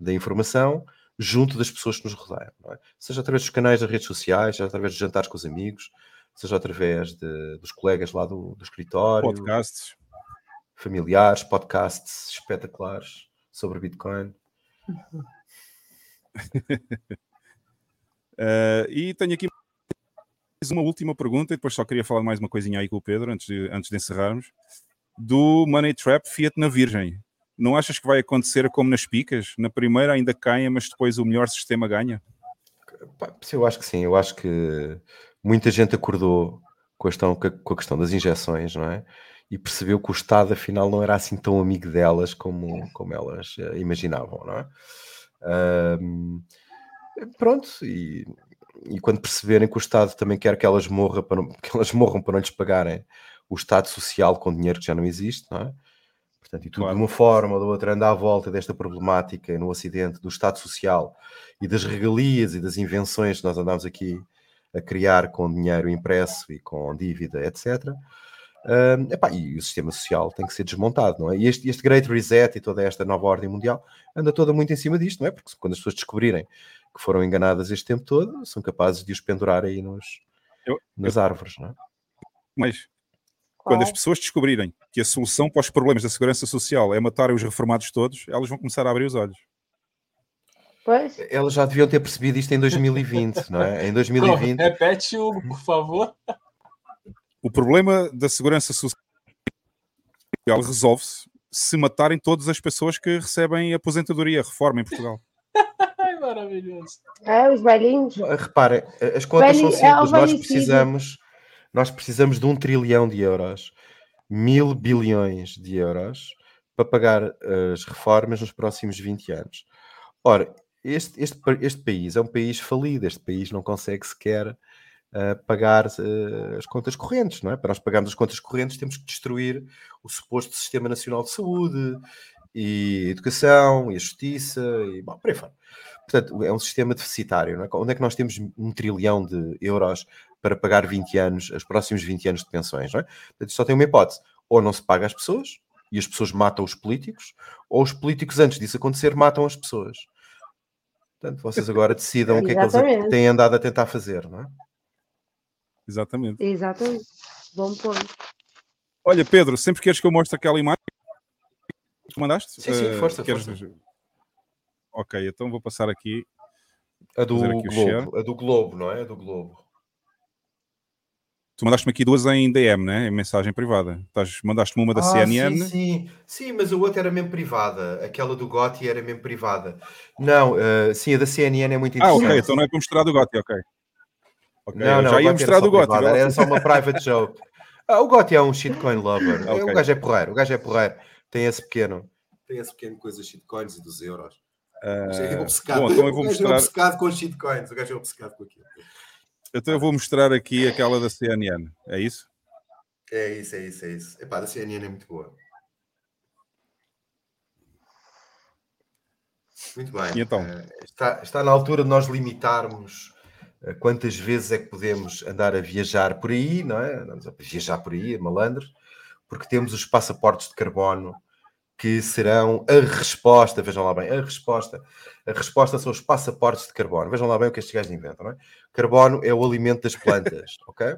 da informação junto das pessoas que nos rodeiam, é? seja através dos canais das redes sociais, seja através dos jantares com os amigos, seja através de- dos colegas lá do, do escritório, Podcasts. familiares, podcasts espetaculares sobre Bitcoin. Uh, <laughs> e tenho aqui mais uma última pergunta, e depois só queria falar mais uma coisinha aí com o Pedro, antes de, antes de encerrarmos. Do Money Trap Fiat na Virgem. Não achas que vai acontecer como nas picas? Na primeira ainda caem, mas depois o melhor sistema ganha? Eu acho que sim, eu acho que muita gente acordou com a questão, com a questão das injeções, não é? E percebeu que o Estado, afinal, não era assim tão amigo delas como, como elas eh, imaginavam, não é? Pronto, e, e quando perceberem que o Estado também quer que elas, morra para não- <laughs> que elas morram para não lhes pagarem o Estado social com dinheiro que já não existe, não é? Portanto, e tudo de uma forma ou de outra anda à volta desta problemática no Ocidente do Estado Social e das regalias e das invenções que nós andamos aqui a criar com dinheiro impresso e com dívida, etc. Hum, epá, e o sistema social tem que ser desmontado, não é? E este, este Great Reset e toda esta nova ordem mundial anda toda muito em cima disto, não é? Porque quando as pessoas descobrirem que foram enganadas este tempo todo, são capazes de os pendurar aí nos, Eu- nas árvores, não é? Mas quando as pessoas descobrirem que a solução para os problemas da segurança social é matarem os reformados todos, elas vão começar a abrir os olhos. Pois. Elas já deviam ter percebido isto em 2020, não é? Em 2020. Repete, Hugo, por favor. O problema da segurança social resolve-se se matarem todas as pessoas que recebem aposentadoria, reforma em Portugal. <laughs> Ai, maravilhoso. É, os velhinhos. Reparem, as contas Velhi- são é simples. Nós velhicídio. precisamos, nós precisamos de um trilhão de euros, mil bilhões de euros, para pagar as reformas nos próximos 20 anos. Ora, este, este, este país é um país falido, este país não consegue sequer ah, pagar ah, as contas correntes, não é? Para nós pagarmos as contas correntes temos que destruir o suposto Sistema Nacional de Saúde e educação e a justiça e bom, por aí fora. Portanto, é um sistema deficitário, não é? Onde é que nós temos um trilhão de euros para pagar 20 anos, os próximos 20 anos de pensões, não é? Portanto, só tem uma hipótese. Ou não se paga às pessoas, e as pessoas matam os políticos, ou os políticos, antes disso acontecer, matam as pessoas. Portanto, vocês agora decidam o que é que eles Exatamente. têm andado a tentar fazer, não é? Exatamente. Exatamente. Bom ponto. Olha, Pedro, sempre queres que eu mostre aquela imagem que tu mandaste? Sim, sim, Eh, força, queres- força. Ok, então vou passar aqui. A do aqui. Globo, a do Globo, não é? A do Globo. Tu mandaste-me aqui duas em DM, né? Em mensagem privada. Estás, mandaste-me uma da Ah, CNN. Sim, sim, sim, mas a outra era mesmo privada. Aquela do Gotti era mesmo privada. Não, eh, sim, a da CNN é muito Ah, interessante. ok, então não é para mostrar do Gotti, ok. Ok, Não, não, já o ia Gotti mostrar era do só Gotti. privada, Era só uma private joke. Ah, o Gotti é um shitcoin lover. Ah, <laughs> ok. O gajo é porreiro, o gajo é porreiro. Tem esse pequeno. Tem esse pequeno coisa shitcoins e dos euros. O gajo é Ah, obcecado. bom, então eu vou <laughs> o gajo é mostrar. obcecado com shitcoins. O gajo é obcecado com aquilo. Então eu vou mostrar aqui aquela da CNN. É isso? É isso, é isso, é isso. Epá, da CNN é muito boa. Muito bem. E então? Eh, está, está na altura de nós limitarmos eh, quantas vezes é que podemos andar a viajar por aí, não é? Andamos a viajar por aí, malandros, porque temos os passaportes de carbono que serão a resposta, vejam lá bem, a resposta. A resposta são os passaportes de carbono. Vejam lá bem o que estes gajos inventam, não é? Carbono é o alimento das plantas, <laughs> ok?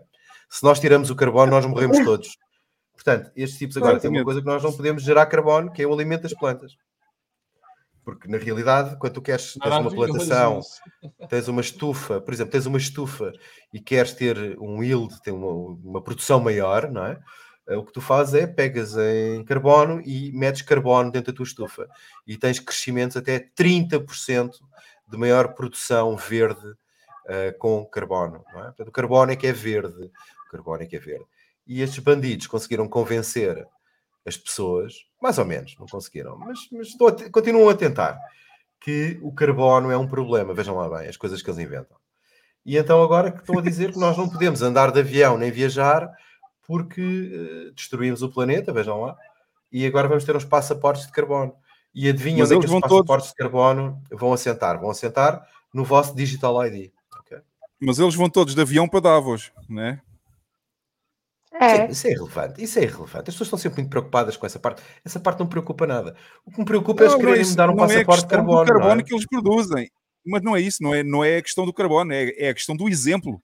Se nós tiramos o carbono, nós morremos todos. Portanto, estes tipos agora têm uma coisa que nós não podemos gerar carbono, que é o alimento das plantas. Porque, na realidade, quando tu queres, tens uma plantação, tens uma estufa, por exemplo, tens uma estufa e queres ter um yield, ter uma, uma produção maior, não é? Eh, O que tu fazes é pegas em carbono e metes carbono dentro da tua estufa e tens crescimentos até 30% de maior produção verde eh, com carbono. É? Portanto, o carbono é que é verde. O carbono é que é verde. E estes bandidos conseguiram convencer as pessoas, mais ou menos, não conseguiram, mas, mas a continuam a tentar, que o carbono é um problema. Vejam lá bem as coisas que eles inventam. E então agora que estão a dizer que nós não podemos andar de avião nem viajar porque eh, destruímos o planeta, vejam lá, e agora vamos ter uns passaportes de carbono. E adivinham onde é que eles esses vão todos- passaportes de carbono vão assentar? Vão assentar no vosso Digital ID. ok? Mas eles vão todos de avião para Davos, né? É. Sim, isso é irrelevante. Isso é irrelevante. As pessoas estão sempre muito preocupadas com essa parte. Essa parte não preocupa nada. O que me preocupa é eles Não, não é quererem isso, me dar um não é a passaporte de carbono. não é? carbono que eles produzem. Mas não é isso, não é, não é a questão do carbono, é, é a questão do exemplo.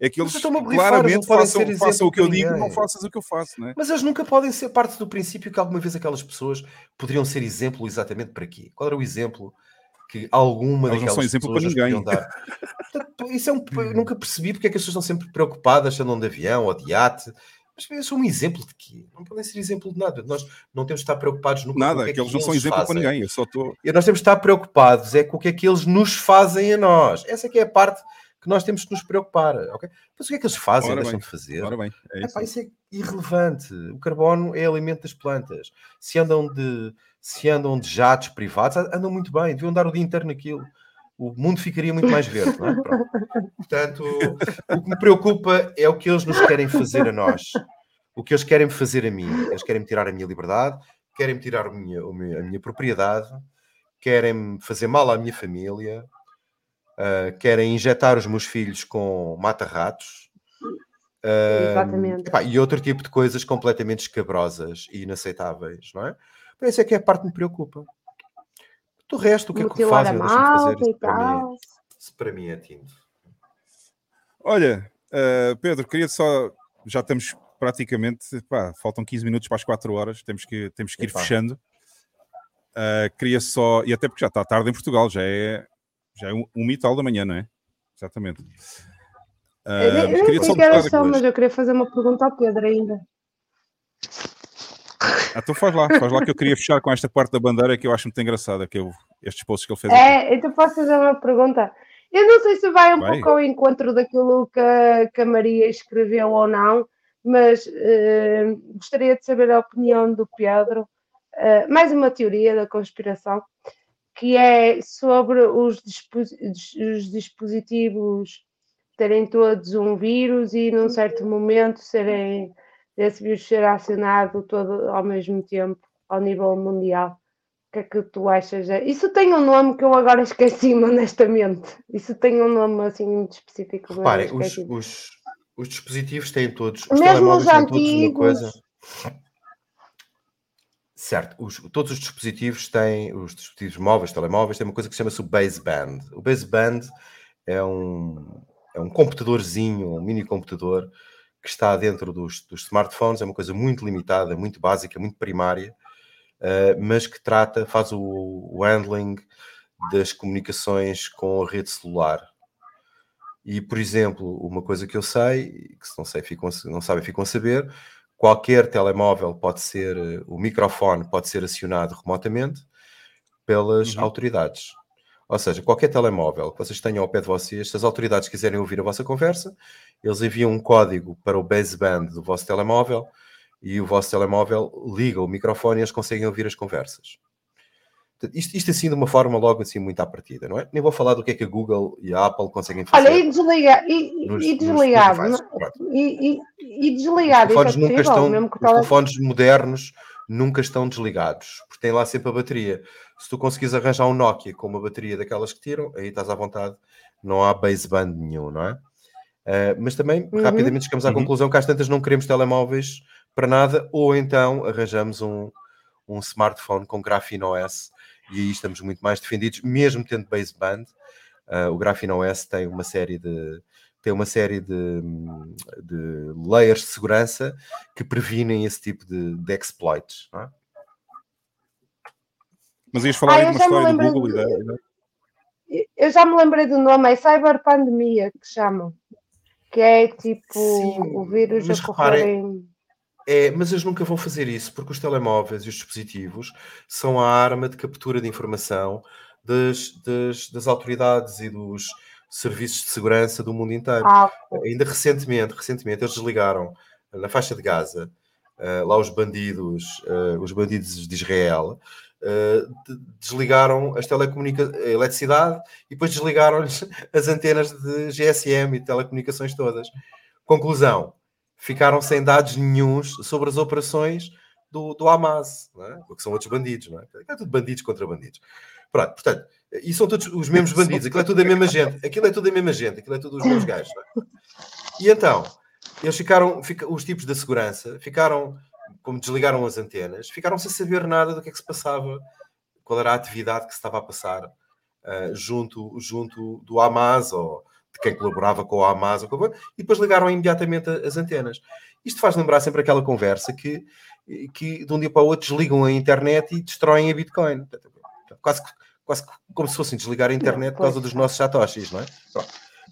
É que eles claramente não façam, ser façam exemplo o que eu para digo, ninguém. não faças o que eu faço, né? Mas eles nunca podem ser parte do princípio que alguma vez aquelas pessoas poderiam ser exemplo exatamente para quê? Qual era o exemplo que alguma Eles não daquelas são exemplo pessoas para ninguém. dar? Isso é um, eu nunca percebi porque é que as pessoas estão sempre preocupadas se andam de avião ou de iate. Mas eles são um exemplo de quê? Não podem ser exemplo de nada. Nós não temos de estar preocupados nunca com o Nada, que é que eles não são eles exemplo para fazem. ninguém. Eu só estou. E nós temos de estar preocupados é com o que é que eles nos fazem a nós. Essa é que é a parte que nós temos que nos preocupar, ok? Mas o que é que eles fazem Ora deixam bem, de fazer? ora bem, é isso. Epá, isso é irrelevante. O carbono é alimento das plantas. Se andam de, se andam de jatos privados, andam muito bem, deviam dar o dia inteiro naquilo. O mundo ficaria muito mais verde, não é? Pronto. Portanto, o que me preocupa é o que eles nos querem fazer a nós. O que eles querem fazer a mim. Eles querem me tirar a minha liberdade, querem me tirar a minha, a minha propriedade, querem fazer mal à minha família, ah, querem injetar os meus filhos com mata-ratos. ah, Exatamente. epá, e outro tipo de coisas completamente escabrosas e inaceitáveis, não é? Por isso é que é a parte que me preocupa. Do resto, o que é que Mutilar fazem fazer? para, mim, isso para mim é tinto. Olha, eh, Pedro, queria só. Já estamos praticamente. Pá, faltam 15 minutos para as 4 horas, temos que, temos que ir Epá. fechando. Eh, queria só. E até porque já está tarde em Portugal, já é, já é um, um e tal da manhã, não é? Exatamente. Eh, Eu nem- eu nem queria sei só que são, aqui. mas eu queria fazer uma pergunta ao Pedro ainda. Ah, então faz lá, faz lá que eu queria fechar com esta parte da bandeira que eu acho muito engraçada, que o- estes posts que ele fez aqui. É, então posso fazer uma pergunta? Eu não sei se vai um Vai. pouco ao encontro daquilo que, a- que a Maria escreveu ou não, mas eh, gostaria de saber a opinião do Pedro. Eh, mais uma teoria da conspiração, que é sobre os, os dispositivos terem todos um vírus e num certo momento serem esse vírus ser acionado todo ao mesmo tempo ao nível mundial. O que é que tu achas? Isso tem um nome que eu agora esqueci-me, honestamente. Isso tem um nome assim muito específico. Reparem, os, os, os dispositivos têm todos, os Mesmo telemóveis os têm todos uma antigos. coisa. Certo, os- todos os dispositivos têm, os dispositivos móveis, telemóveis, têm uma coisa que chama-se o baseband. O baseband é um, é um computadorzinho, um mini computador que está dentro dos, dos smartphones, é uma coisa muito limitada, muito básica, muito primária, eh, mas que trata, faz o, o handling das comunicações com a rede celular. E, por exemplo, uma coisa que eu sei, que se não, sei, ficam, não sabem, ficam a saber, qualquer telemóvel pode ser, eh, o microfone pode ser acionado remotamente pelas autoridades. Ou seja, qualquer telemóvel que vocês tenham ao pé de vocês, se as autoridades quiserem ouvir a vossa conversa, eles enviam um código para o baseband do vosso telemóvel e o vosso telemóvel liga o microfone e eles conseguem ouvir as conversas. Isto, isto assim de uma forma logo assim muito à partida, não é? Nem vou falar do que é que a Google e a Apple conseguem fazer. Olha, e, desliga, e, nos- e nos desligado? e, e, e Os desligado, isso é telefones nunca possível? estão, Mesmo que o os tele- telefones modernos nunca estão desligados, porque têm lá sempre a bateria. Se tu conseguires arranjar um Nokia com uma bateria daquelas que tiram, aí estás à vontade, não há baseband nenhum, não é? Eh, mas também, Uhum. rapidamente, chegamos à Uhum. conclusão que às tantas não queremos telemóveis para nada, ou então arranjamos um, um smartphone com Graphene OS e aí estamos muito mais defendidos, mesmo tendo baseband. Eh, o Graphene OS tem uma série de tem uma série de, de layers de segurança que previnem esse tipo de, de exploits. Não é? Mas ias falar Ah, aí de uma história do Google de- e da- Eu já me lembrei do nome, é cyberpandemia que chamam. Que é tipo o vírus a correr reparem, em. É, mas eles nunca vão fazer isso, porque os telemóveis e os dispositivos são a arma de captura de informação das, das, das autoridades e dos serviços de segurança do mundo inteiro. Ah, Ainda recentemente, recentemente eles desligaram na faixa de Gaza, eh, lá os bandidos, eh, os bandidos de Israel, de- desligaram as telecomunica a eletricidade e depois desligaram-lhes <laughs> as antenas de GSM e telecomunicações todas. Conclusão, ficaram sem dados nenhuns sobre as operações do, do Hamas, não é? porque são outros bandidos, não é? É tudo bandidos contra bandidos. Pronto, portanto, e são todos os mesmos bandidos, aquilo é tudo a mesma gente, aquilo é tudo a mesma gente, aquilo é tudo os mesmos gajos. é? E então, eles ficaram, fica- os tipos da segurança ficaram, como desligaram as antenas, ficaram sem saber nada do que é que se passava, qual era a atividade que se estava a passar ah, junto, junto do Hamas ou de quem colaborava com o Hamas e depois ligaram imediatamente a- as antenas. Isto faz lembrar sempre aquela conversa que, que de um dia para o outro desligam a internet e destroem a Bitcoin. Quase, que- quase como se fossem desligar a internet por causa dos nossos satoshis, não é?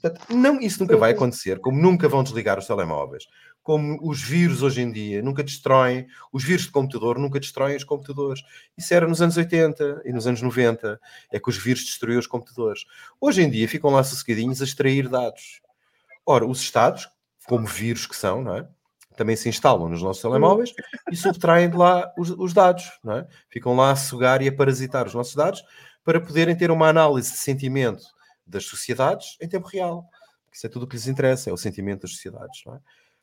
Portanto, não, isso nunca vai acontecer, como nunca vão desligar os telemóveis, como os vírus hoje em dia nunca destroem, os vírus de computador nunca destroem os computadores. Isso era nos anos 80 e nos anos 90, é que os vírus destruíam os computadores. Hoje em dia ficam lá sossegadinhos a extrair dados. Ora, os Estados, como vírus que são, não é? também se instalam nos nossos telemóveis e subtraem de lá os, os dados, não é? ficam lá a sugar e a parasitar os nossos dados para poderem ter uma análise de sentimento das sociedades em tempo real. Isso é tudo o que lhes interessa, é o sentimento das sociedades. Não é?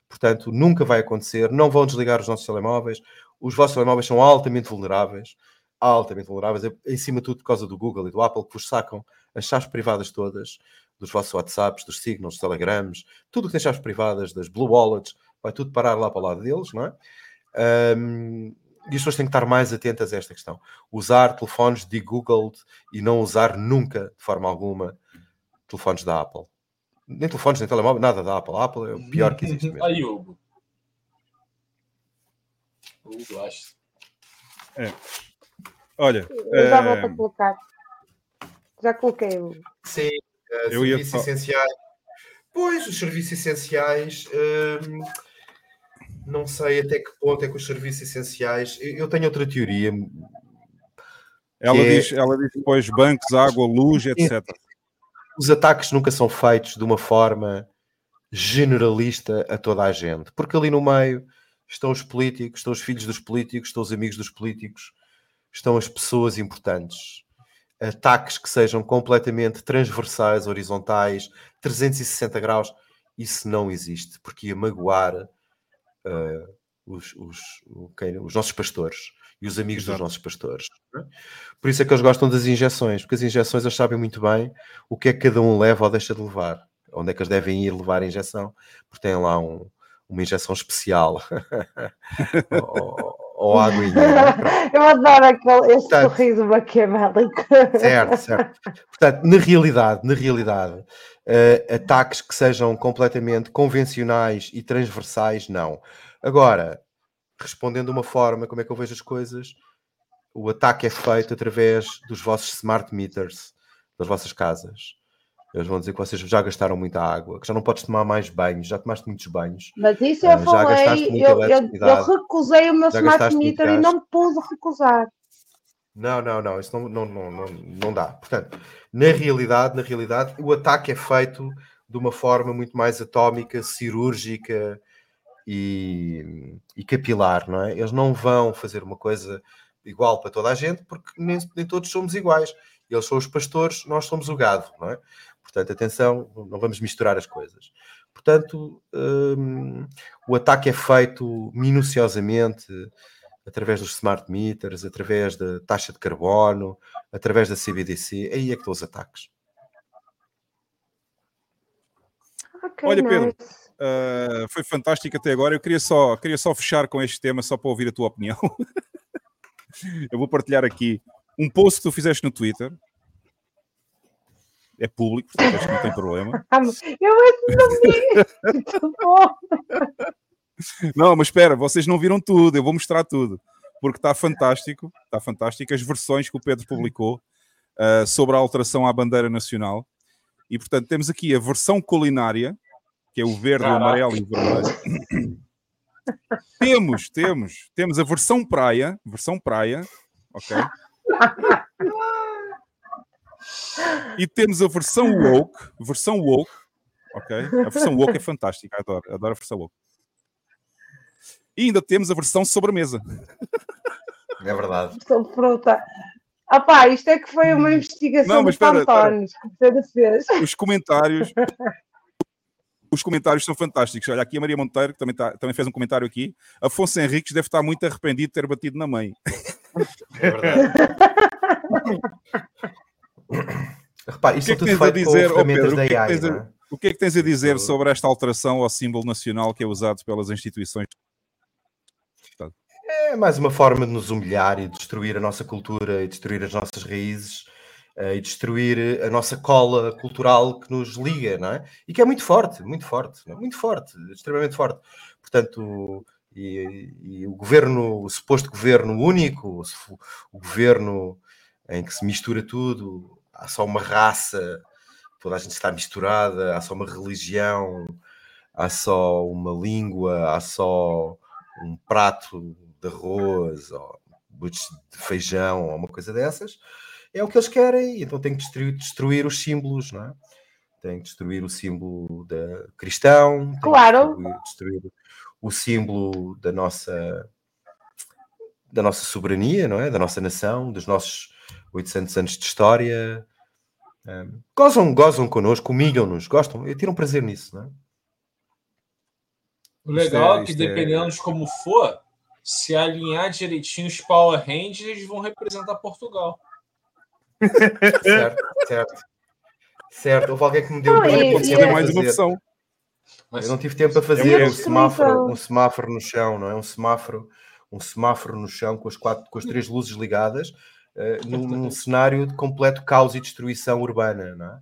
Portanto, nunca vai acontecer, não vão desligar os nossos telemóveis, os vossos telemóveis são altamente vulneráveis, altamente vulneráveis, em cima de tudo por causa do Google e do Apple, que vos sacam as chaves privadas todas, dos vossos WhatsApps, dos Signals, dos Telegrams, tudo que tem chaves privadas, das Blue Wallets, vai tudo parar lá para o lado deles, não é? Ahm, e as pessoas têm que estar mais atentas a esta questão. Usar telefones de Google e não usar nunca, de forma alguma, telefones da Apple. Nem telefones, nem telemóvel, nada da Apple. A Apple é o pior que existe mesmo. Aí, Hugo. Hugo, acho. É. Olha, Eu já volto eh, a colocar. Já coloquei o. Sim, eh, Eu ia serviços fa- essenciais. Pois, os serviços essenciais. hum, não sei até que ponto é que os serviços essenciais. Eu tenho outra teoria. Ela é- diz, ela diz depois bancos, água, luz, etc. Os ataques nunca são feitos de uma forma generalista a toda a gente, porque ali no meio estão os políticos, estão os filhos dos políticos, estão os amigos dos políticos, estão as pessoas importantes. Ataques que sejam completamente transversais, horizontais, 360 graus, isso não existe, porque ia magoar eh, os, os, quem- os nossos pastores e os amigos dos Exato. nossos pastores. Não é? Por isso é que eles gostam das injeções, porque as injeções eles sabem muito bem o que é que cada um leva ou deixa de levar, onde é que eles devem ir levar a injeção, porque têm lá um- uma injeção especial <laughs> ou, ou aguinha. não é? Pronto. <laughs> Eu adoro aquele, esse Portanto- sorriso maquiavélico. Certo, certo. Portanto, na realidade, na realidade, eh, ataques que sejam completamente convencionais e transversais, não. Agora, respondendo de uma forma, como é que eu vejo as coisas, o ataque é feito através dos vossos smart meters, das vossas casas. Eles vão dizer que vocês já gastaram muita água, que já não podes tomar mais banhos, já tomaste muitos banhos. Mas isso eu já gastaste falei, eu, eu, eu recusei o meu smart meter e não pude recusar. Não, não, não, isso não, não, não, não, não dá. Portanto, na realidade, na realidade, o ataque é feito de uma forma muito mais atómica, cirúrgica e, e capilar, não é? Eles não vão fazer uma coisa igual para toda a gente, porque nem, nem todos somos iguais. Eles são os pastores, nós somos o gado, não é? Portanto, atenção, não vamos misturar as coisas. Portanto, hum, o ataque é feito minuciosamente através dos smart meters, através da taxa de carbono, através da CBDC. Aí é que estão os ataques. Ok, Olha, Pedro, nice. uh, foi fantástico até agora. Eu queria só, queria só fechar com este tema, só para ouvir a tua opinião. <laughs> Eu vou partilhar aqui um post que tu fizeste no Twitter. É público, portanto acho que não tem problema. <laughs> Ah, Eu esse não vi. Muito bom. Não, mas espera, vocês não viram tudo, eu vou mostrar tudo. Porque está fantástico, está fantástico. As versões que o Pedro publicou uh, sobre a alteração à bandeira nacional. E portanto, temos aqui a versão culinária, que é o verde, o amarelo e o vermelho. Temos, temos, temos a versão praia, versão praia, ok? E temos a versão woke, versão woke, ok? A versão woke é fantástica, adoro, adoro a versão woke. E ainda temos a versão sobremesa. É verdade. Sou fruta. Ah pá, isto é que foi uma investigação Não, mas de espera, espera. Pantones que o Pedro fez. Os comentários. <laughs> Os comentários são fantásticos. Olha, aqui a Maria Monteiro, que também, tá- também fez um comentário aqui. Afonso Henriques deve estar muito arrependido de ter batido na mãe. É verdade. <laughs> Repare, O isto que é que tudo tens a feito dizer, com ferramentas da é que AI, tens a- não é? o que é que tens a dizer sobre esta alteração ao símbolo nacional que é usado pelas instituições? É mais uma forma de nos humilhar e destruir a nossa cultura e destruir as nossas raízes e destruir a nossa cola cultural que nos liga, não é? E que é muito forte, muito forte, é? muito forte, extremamente forte. Portanto, e, e o governo, o suposto governo único, o, governo em que se mistura tudo, há só uma raça, toda a gente está misturada, há só uma religião, há só uma língua, há só um prato de arroz ou de feijão ou uma coisa dessas, é o que eles querem, então tem que destruir, destruir os símbolos, não é? Tem que destruir o símbolo da cristão, tem que Claro. destruir, destruir o símbolo da nossa da nossa soberania, não é? Da nossa nação, dos nossos 800 anos de história. Um, gozam, gozam connosco, humilham-nos, gostam, e tiram prazer nisso, não é? O legal é, é- que, é- dependendo de como for, se alinhar direitinho os Power Rangers, eles vão representar Portugal. Certo, certo. Certo, houve alguém que me deu e- e tempo é- mais uma versão. Mas Eu não tive tempo a É fazer uma- um semáforo, um semáforo no chão, não é? Um semáforo, um semáforo no chão com as quatro, com as três luzes ligadas, eh, num, num cenário de completo caos e destruição urbana, não é?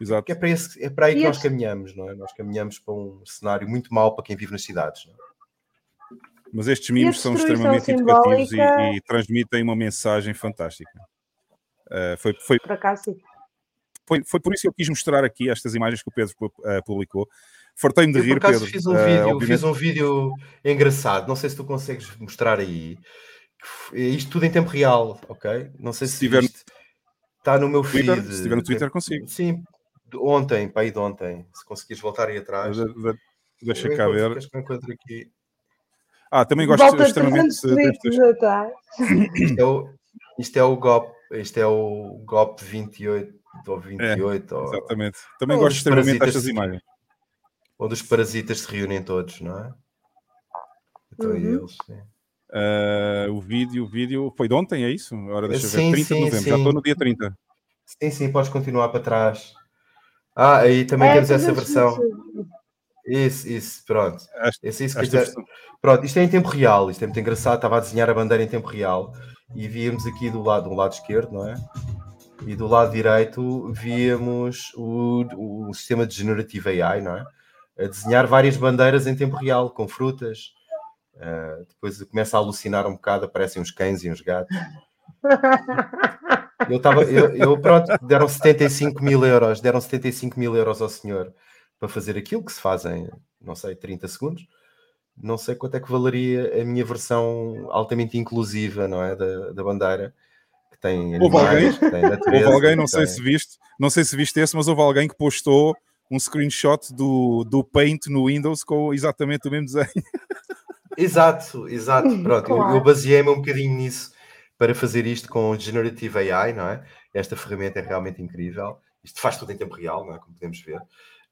Exato. Que é para, esse- é para aí que nós caminhamos, não é? Nós caminhamos para um cenário muito mau para quem vive nas cidades. Não é? Mas estes mimos são extremamente educativos e, simbólica- e transmitem uma mensagem fantástica. Uh, foi, foi, Por acaso, sim. foi, foi por isso que eu quis mostrar aqui estas imagens que o Pedro eh, publicou. Fartei-me de Eu, por rir, acaso, Pedro. fiz um, Eh, vídeo, obviamente- fiz um vídeo engraçado. Não sei se tu consegues mostrar aí. Isto tudo em tempo real, ok? Não sei se, tiver no- viste. Está no meu Twitter? feed. Se tiver no Twitter, consigo. Sim, de ontem, para aí de ontem. Se conseguires voltar aí atrás. De- de- Deixa Eu cá ver. acho que eu encontro aqui. Ah, também gosto Volta extremamente 300 cliques atrás. Isto é o, isto é o GOP, isto é o GOP 28 ou 28. ou, É, exatamente. Também onde gosto os extremamente destas se- imagens. Onde os parasitas se reúnem todos, não é? Então, Uhum. eles, sim. Eh, o vídeo, o vídeo foi de ontem, é isso? Ora, deixa eu ver. Sim, 30 de sim, novembro, já sim. estou no dia 30. Sim, sim, podes continuar para trás. Ah, aí também É, temos essa isso. versão. Isso, isso, pronto. Esse, isso que esta isto é- Pronto, isto é em tempo real, isto é muito engraçado. Estava a desenhar a bandeira em tempo real e víamos aqui do lado, do lado esquerdo, não é? E do lado direito víamos o, o sistema de Generative AI, não é? A desenhar várias bandeiras em tempo real, com frutas. Ah, depois começa a alucinar um bocado, aparecem uns cães e uns gatos. Eu estava, eu, eu, pronto, deram 75 mil euros, deram 75 mil euros ao senhor para fazer aquilo que se faz em, não sei, 30 segundos. Não sei quanto é que valeria a minha versão altamente inclusiva, não é? Da, da bandeira, que tem Houve alguém, animais, que tem natureza. houve alguém, não sei tem- se viste, não sei se viste esse, mas houve alguém que postou um screenshot do, do Paint no Windows com exatamente o mesmo desenho. <laughs> Exato, exato. Pronto, eu- eu, Claro. baseei-me um bocadinho nisso para fazer isto com Generative AI, não é? Esta ferramenta é realmente incrível. Isto faz tudo em tempo real, não é? Como podemos ver.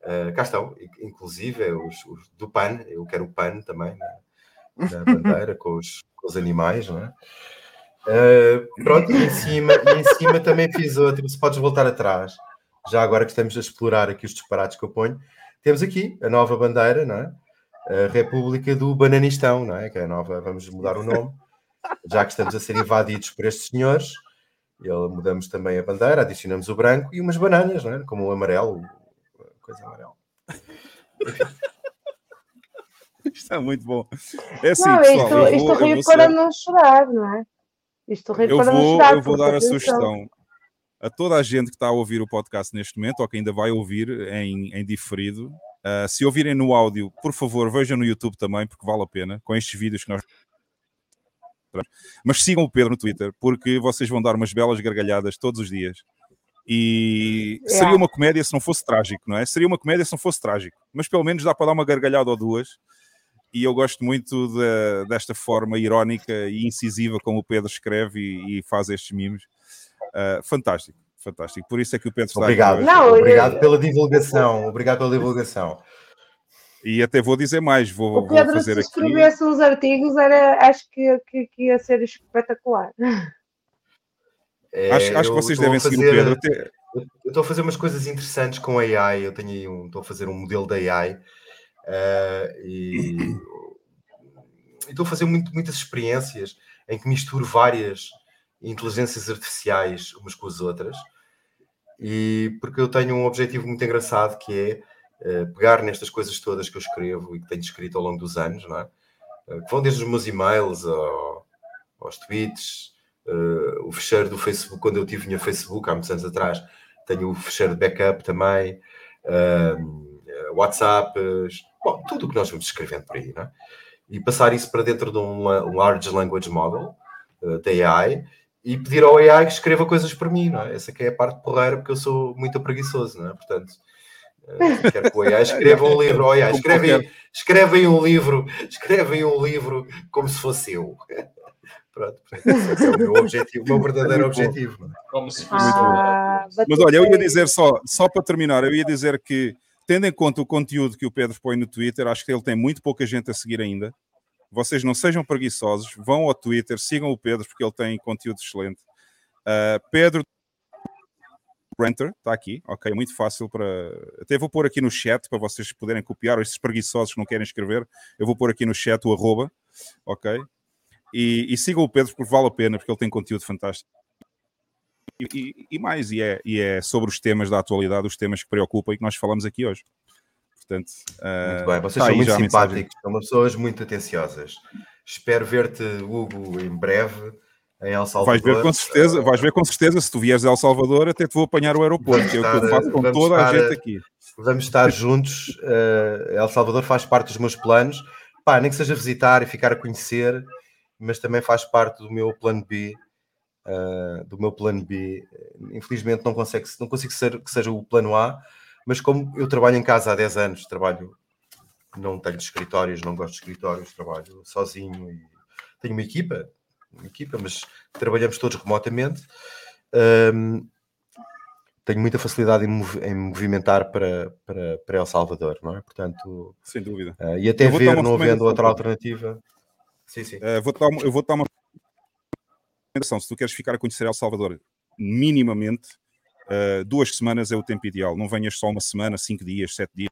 Uh, cá estão, in- inclusive é os, os do PAN, eu quero o PAN também na, na bandeira com os, com os animais, não é? Uh, pronto, e em, cima, e em cima também fiz outro. Se podes voltar atrás, já agora que estamos a explorar aqui os disparates que eu ponho, temos aqui a nova bandeira, não é? A República do Bananistão, não é? Que é a nova, vamos mudar o nome, já que estamos a ser invadidos por estes senhores. Ele, mudamos também a bandeira, adicionamos o branco e umas bananas, não é? Como o amarelo, coisa amarela. <laughs> Isto é muito bom. É assim, não, pessoal. isto, isto vou- eu ri vou para ser- não chorar, não é? Isto ri eu para não vou, chorar. eu vou dar a sugestão a toda a gente que está a ouvir o podcast neste momento, ou que ainda vai ouvir em, em diferido. ah, se ouvirem no áudio, por favor, vejam no YouTube também, porque vale a pena, com estes vídeos que nós. Mas sigam o Pedro no Twitter, porque vocês vão dar umas belas gargalhadas todos os dias. E seria Yeah. uma comédia se não fosse trágico, não é? Seria uma comédia se não fosse trágico, mas pelo menos dá para dar uma gargalhada ou duas. E eu gosto muito da- desta forma irónica e incisiva como o Pedro escreve e, e faz estes mimos. Ah, fantástico, fantástico. Por isso é que o Pedro está aqui Obrigado. hoje. Não, obrigado eu- pela divulgação. Obrigado pela divulgação. E até vou dizer mais, vou, O vou Pedro, fazer se aqui. escrevesse uns artigos, era, acho que, que, que ia ser espetacular. É, Acho- acho que vocês estou devem seguir o fazer- Pedro, até- Eu estou a fazer umas coisas interessantes com AI. Eu tenho aí um, estou a fazer um modelo da AI eh, e, estou a fazer muito- muitas experiências em que misturo várias inteligências artificiais umas com as outras. E porque eu tenho um objetivo muito engraçado que é eh, pegar nestas coisas todas que eu escrevo e que tenho escrito ao longo dos anos, não é? Eh, que vão desde os meus e-mails ao- aos tweets, eh, o fecheiro do Facebook, quando eu tive o meu Facebook há muitos anos atrás, tenho o fecheiro de backup também, ehm, eh, WhatsApps, bom, tudo o que nós vamos escrevendo por aí, não é? E passar isso para dentro de um um Large Language Model, eh, da AI, e pedir ao AI que escreva coisas para mim, não é? Essa que é a parte porreira, porque eu sou muito preguiçoso, não é? Portanto, eh, quero que o AI escreva um livro, oh, AI, <laughs> escreve, aí- qualquer- escreve aí um livro, escreve aí um livro como se fosse eu. <laughs> Pronto, esse é o meu objetivo, o meu verdadeiro Muito bom. objetivo. é? Como se bom. Ah, Mas olha, eu ia dizer só, só para terminar, eu ia dizer que, tendo em conta o conteúdo que o Pedro põe no Twitter, acho que ele tem muito pouca gente a seguir ainda. Vocês não sejam preguiçosos, vão ao Twitter, sigam o Pedro, porque ele tem conteúdo excelente. Ah, Pedro Renter, está aqui, ok, muito fácil para. Até vou pôr aqui no chat para vocês poderem copiar, ou esses preguiçosos que não querem escrever, eu vou pôr aqui no chat o arroba, ok? E, e sigam o Pedro porque vale a pena, porque ele tem conteúdo fantástico. E, e- mais, e é, e é sobre os temas da atualidade, os temas que preocupam e que nós falamos aqui hoje. Portanto, ah, Muito bem, vocês tá são muito a simpáticos, são pessoas muito atenciosas. Espero ver-te, Hugo, em breve em El Salvador. Vais ver com certeza, vais ver com certeza, se tu vieres a El Salvador, até te vou apanhar o aeroporto, que é o que eu faço com toda a estar, gente aqui. Vamos estar juntos. eh, El Salvador faz parte dos meus planos. Pá, nem que seja visitar e ficar a conhecer, mas também faz parte do meu plano B. eh, do meu plano B. Infelizmente não, consegue, não consigo ser que seja o plano A, mas como eu trabalho em casa há 10 anos, trabalho, não tenho escritórios, não gosto de escritórios, trabalho sozinho e tenho uma equipa, uma equipa, mas trabalhamos todos remotamente. Hum, tenho muita facilidade em, mov- em movimentar para, para, para El Salvador, não é? Portanto, Sem dúvida. eh, e até ver, não havendo outra alternativa. Sim, sim. Eh, vou-te dar uma- eu vou-te dar uma recomendação. Se tu queres ficar a conhecer El Salvador minimamente, eh, duas semanas é o tempo ideal. Não venhas só uma semana, cinco dias, sete dias.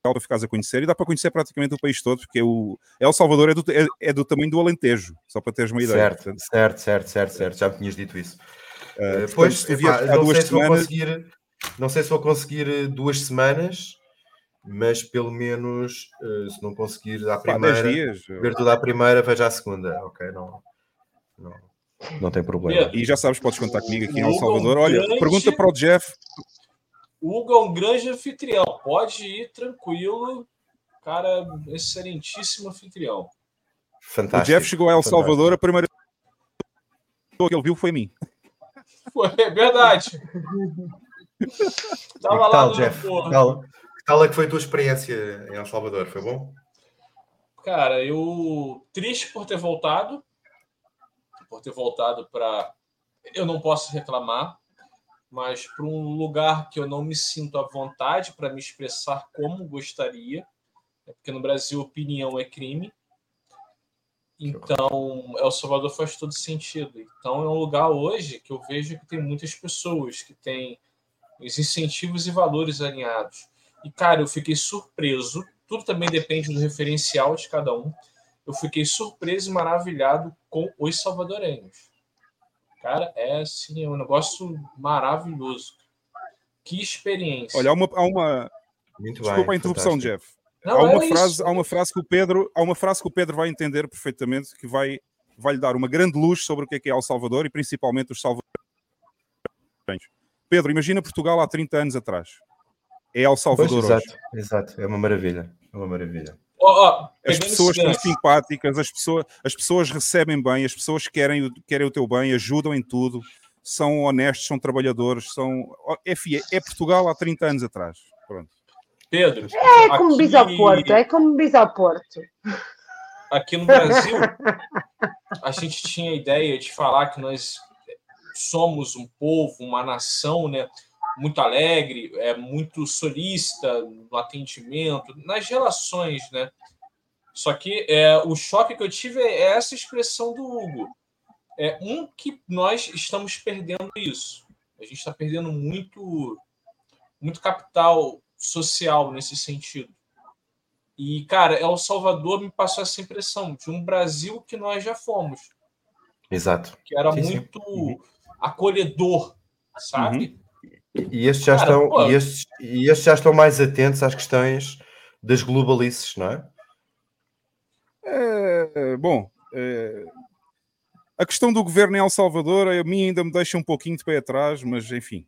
Para ficares a conhecer, e dá para conhecer praticamente o país todo, porque o El Salvador é do, é, é do tamanho do Alentejo, só para teres uma ideia. Certo, Portanto, certo, certo, certo, certo. Já me tinhas dito isso. Eh, Eh, portanto, pois, se tu epá, não duas sei se vou semanas- não sei se vou conseguir eh, duas semanas, mas pelo menos eh, se não conseguir à Pá, primeira, 10 dias. ver tudo à primeira, veja à segunda. Ok, não, não, não tem problema. E já sabes, podes contar comigo aqui em O El Hugo Salvador. Olha, Grande- pergunta para o Jeff. O Hugo é um grande anfitrião. Pode ir tranquilo. Cara, excelentíssimo anfitrião. O Fantástico. Jeff chegou a El fantástico. Salvador, a primeira pessoa que ele viu foi a mim. Foi, é verdade. <laughs> Tava que lá tal, no Jeff? Que tal é que foi a tua experiência em El Salvador? Foi bom? Cara, eu triste por ter voltado, por ter voltado para, eu não posso reclamar, mas para um lugar que eu não me sinto à vontade para me expressar como gostaria, né? porque no Brasil opinião é crime. Então, El Salvador faz todo sentido. Então, é um lugar hoje que eu vejo que tem muitas pessoas que têm os incentivos e valores alinhados. E, cara, eu fiquei surpreso. Tudo também depende do referencial de cada um. Eu fiquei surpreso e maravilhado com os salvadorenhos. Cara, é assim, é um negócio maravilhoso. Que experiência. Olha, há uma. Há uma... Muito Desculpa bem, a interrupção, fantástico. Jeff. Não, há uma é frase, isso. há uma frase que o Pedro, há uma frase que o Pedro vai entender perfeitamente que vai vai lhe dar uma grande luz sobre o que é que é El Salvador e principalmente os salvadorenhos. Pedro, imagina Portugal há 30 anos atrás. É El Pois, Salvador hoje. exato, exato. É uma maravilha. É uma maravilha. Ó, ó, As pessoas são simpáticas, as pessoas, as pessoas recebem bem, as pessoas querem, o- querem o teu bem, ajudam em tudo, são honestos, são trabalhadores, são. É, é Portugal há 30 anos atrás. Pronto. Pedro, É como aqui- diz ao Porto, é como diz ao Porto. aqui no Brasil, a gente tinha a ideia de falar que nós somos um povo, uma nação, né? Muito alegre, é muito solícita no atendimento, nas relações, né? Só que é, o choque que eu tive é essa expressão do Hugo. É um que nós estamos perdendo isso. A gente está perdendo muito, muito capital social nesse sentido. E, cara, El Salvador me passou essa impressão de um Brasil que nós já fomos, Exato. que era Sim, sim. muito acolhedor, sabe? E e estes já Cara, estão, pô. e estes, e estes já estão mais atentos às questões das globalices, não é? É, bom, é, a questão do governo em El Salvador a mim ainda me deixa um pouquinho de pé atrás, mas enfim.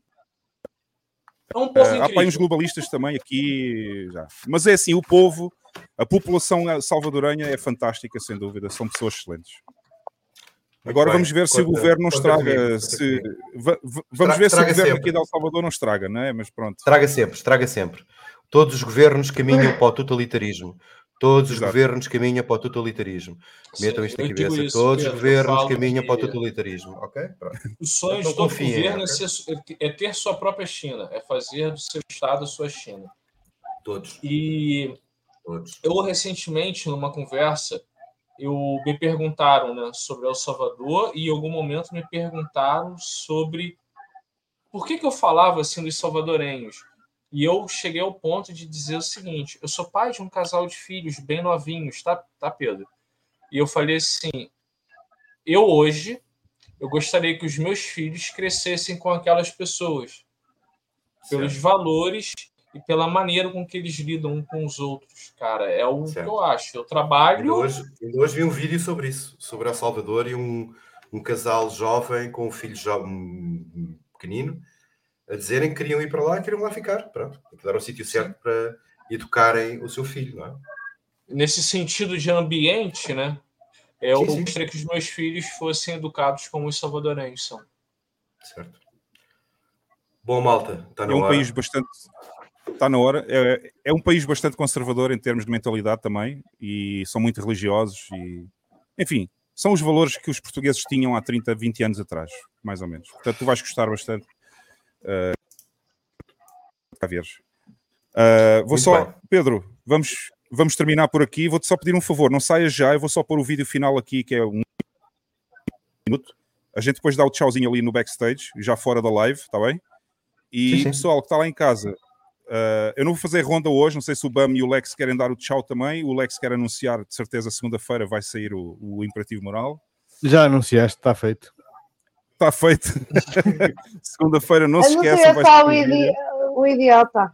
É um Eh, há uns globalistas também aqui já. Mas é assim, o povo, a população salvadorenha é fantástica, sem dúvida, são pessoas excelentes. Agora bem. vamos ver se o governo não estraga, se, vamos ver se o traga governo sempre. aqui de El Salvador não estraga, não é? Mas pronto. Estraga sempre, estraga sempre. Todos os governos caminham para o totalitarismo. Todos os Exato. governos caminham para o totalitarismo. Metam Sim, isto na cabeça. isso, Todos os Pedro, eu governos caminham para o que- totalitarismo. Ok? Pronto. O sonho Então de todo confiem, governo é, ser- é ter sua própria China, é fazer do seu estado a sua China. Todos. E Todos. eu recentemente, numa conversa, eu me perguntaram né, sobre El Salvador e em algum momento me perguntaram sobre por que, que eu falava assim dos salvadorenhos. E eu cheguei ao ponto de dizer o seguinte: eu sou pai de um casal de filhos bem novinhos, tá, tá Pedro? E eu falei assim: eu hoje, eu gostaria que os meus filhos crescessem com aquelas pessoas, pelos valores e pela maneira com que eles lidam um com os outros, cara. É o Certo. que eu acho. Eu trabalho. hoje, ainda hoje vi um vídeo sobre isso, sobre El Salvador e um, um casal jovem com um filho jo- um pequenino a dizerem que queriam ir para lá e queriam lá ficar. Pronto, era o sítio certo para educarem o seu filho, não é? nesse sentido de ambiente, né? Eu Sim, sim. gostaria que os meus filhos fossem educados como os salvadorenhos são. Certo. Bom, malta, está na é um hora. país bastante. Está na hora. É, é um país bastante conservador em termos de mentalidade também. E são muito religiosos. E, enfim, são os valores que os portugueses tinham há 30, 20 anos atrás, mais ou menos. Portanto, tu vais gostar bastante. Uh, a veres. Uh, vou Muito só, bem. Pedro, vamos, vamos terminar por aqui. Vou-te só pedir um favor, não saias já. Eu vou só pôr o vídeo final aqui, que é um minuto. A gente depois dá o tchauzinho ali no backstage, já fora da live, está bem? E Sim, sim. pessoal que está lá em casa, uh, eu não vou fazer ronda hoje, não sei se o Bam e o Lex querem dar o tchau também. O Lex quer anunciar, de certeza, segunda-feira vai sair o, o Imperativo Moral. Já anunciaste, está feito. Está feito. <laughs> segunda-feira, não se Anuncia esqueçam. vai só o, idi o idiota.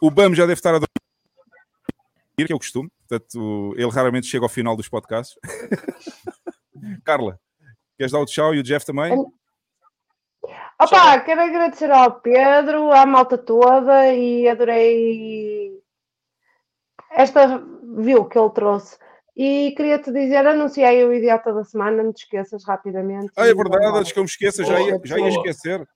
O Bam já deve estar a dormir, que é o costume. Portanto, ele raramente chega ao final dos podcasts. <laughs> Carla, queres dar o tchau e o Jeff também? Opa, quero agradecer ao Pedro, à malta toda e adorei esta view que ele trouxe. E queria-te dizer, anunciei o idiota da semana, não te esqueças rapidamente. Ah, é verdade, antes que eu me esqueça, já ia, já ia esquecer.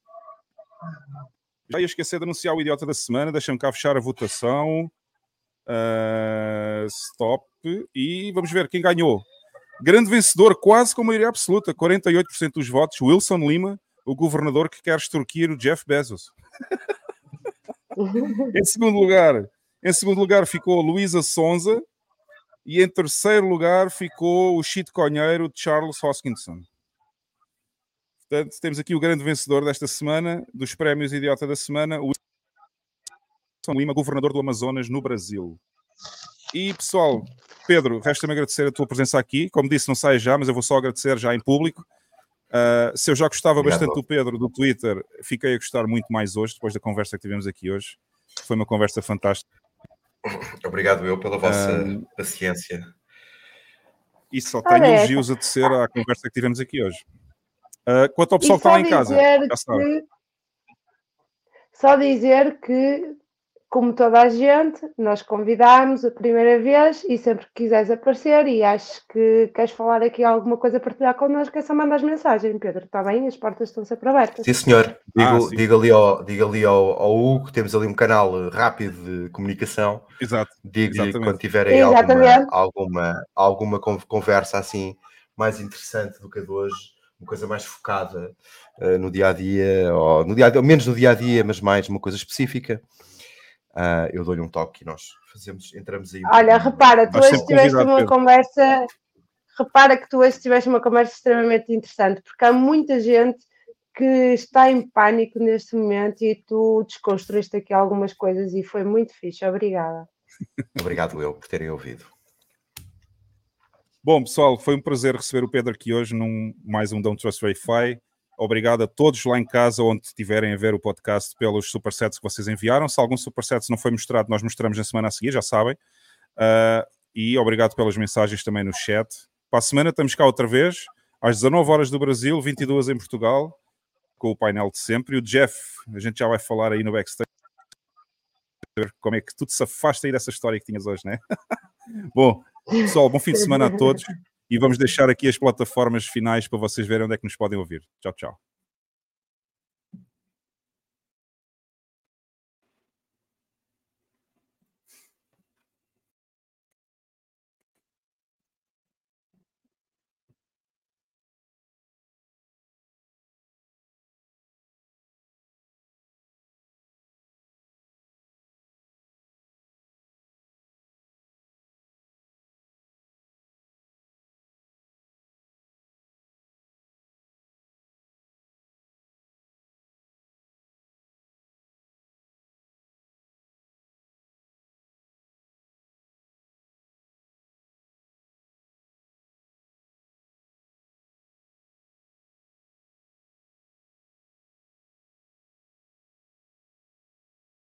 Já ia esquecer de anunciar o idiota da semana. Deixa-me cá fechar a votação. Ah, stop. E vamos ver quem ganhou. Grande vencedor, quase com maioria absoluta, 48% dos votos. Wilson Lima, o governador que quer extorquir o Jeff Bezos. <laughs> em segundo lugar, em segundo lugar ficou Luísa Sonza e em terceiro lugar ficou o shitcoinheiro Charles Hoskinson. Portanto, temos aqui o grande vencedor desta semana, dos prémios Idiota da Semana, o Wilson Lima, governador do Amazonas, no Brasil. E, pessoal, Pedro, resta-me agradecer a tua presença aqui. Como disse, não sai já, mas eu vou só agradecer já em público. Uh, se eu já gostava Obrigado, bastante do Pedro, do Twitter, fiquei a gostar muito mais hoje, depois da conversa que tivemos aqui hoje. Foi uma conversa fantástica. Obrigado eu pela vossa Ah, paciência. E só tenho essa. elogios a tecer à conversa que tivemos aqui hoje. Uh, quanto ao pessoal que está lá em casa, que- Só dizer que, como toda a gente, nós convidámos a primeira vez e sempre que quiseres aparecer e acho que queres falar aqui alguma coisa, partilhar connosco, é só mandar mensagem, Pedro, está bem? As portas estão sempre abertas. Sim, senhor. Digo, Ah, sim. diga ali, ao, diga ali ao, ao Hugo, temos ali um canal rápido de comunicação. Exato. Digo-lhe quando tiverem alguma, alguma, alguma con- conversa assim mais interessante do que a de hoje, uma coisa mais focada eh, no dia a dia, ou no dia a dia, ou menos no dia a dia, mas mais uma coisa específica. Ah, eu dou-lhe um toque e nós fazemos, entramos aí. Olha, repara, tu hoje tiveste uma Pedro. conversa. Repara que tu hoje tiveste uma conversa extremamente interessante, porque há muita gente que está em pânico neste momento e tu desconstruíste aqui algumas coisas e foi muito fixe. Obrigada. <laughs> Obrigado eu por terem ouvido. Bom, pessoal, foi um prazer receber o Pedro aqui hoje num mais um Don't Trust Verify. Obrigado a todos lá em casa, onde estiverem a ver o podcast, pelos supersets que vocês enviaram. Se algum superset não foi mostrado, nós mostramos na semana a seguir, já sabem. Ah, e obrigado pelas mensagens também no chat. Para a semana estamos cá outra vez, às 19 horas do Brasil, 22 em Portugal, com o painel de sempre. E o Jeff, a gente já vai falar aí no backstage como é que tu te safaste aí dessa história que tinhas hoje, né? <laughs> Bom, pessoal, bom fim de semana a todos e vamos deixar aqui as plataformas finais para vocês verem onde é que nos podem ouvir. Tchau, tchau.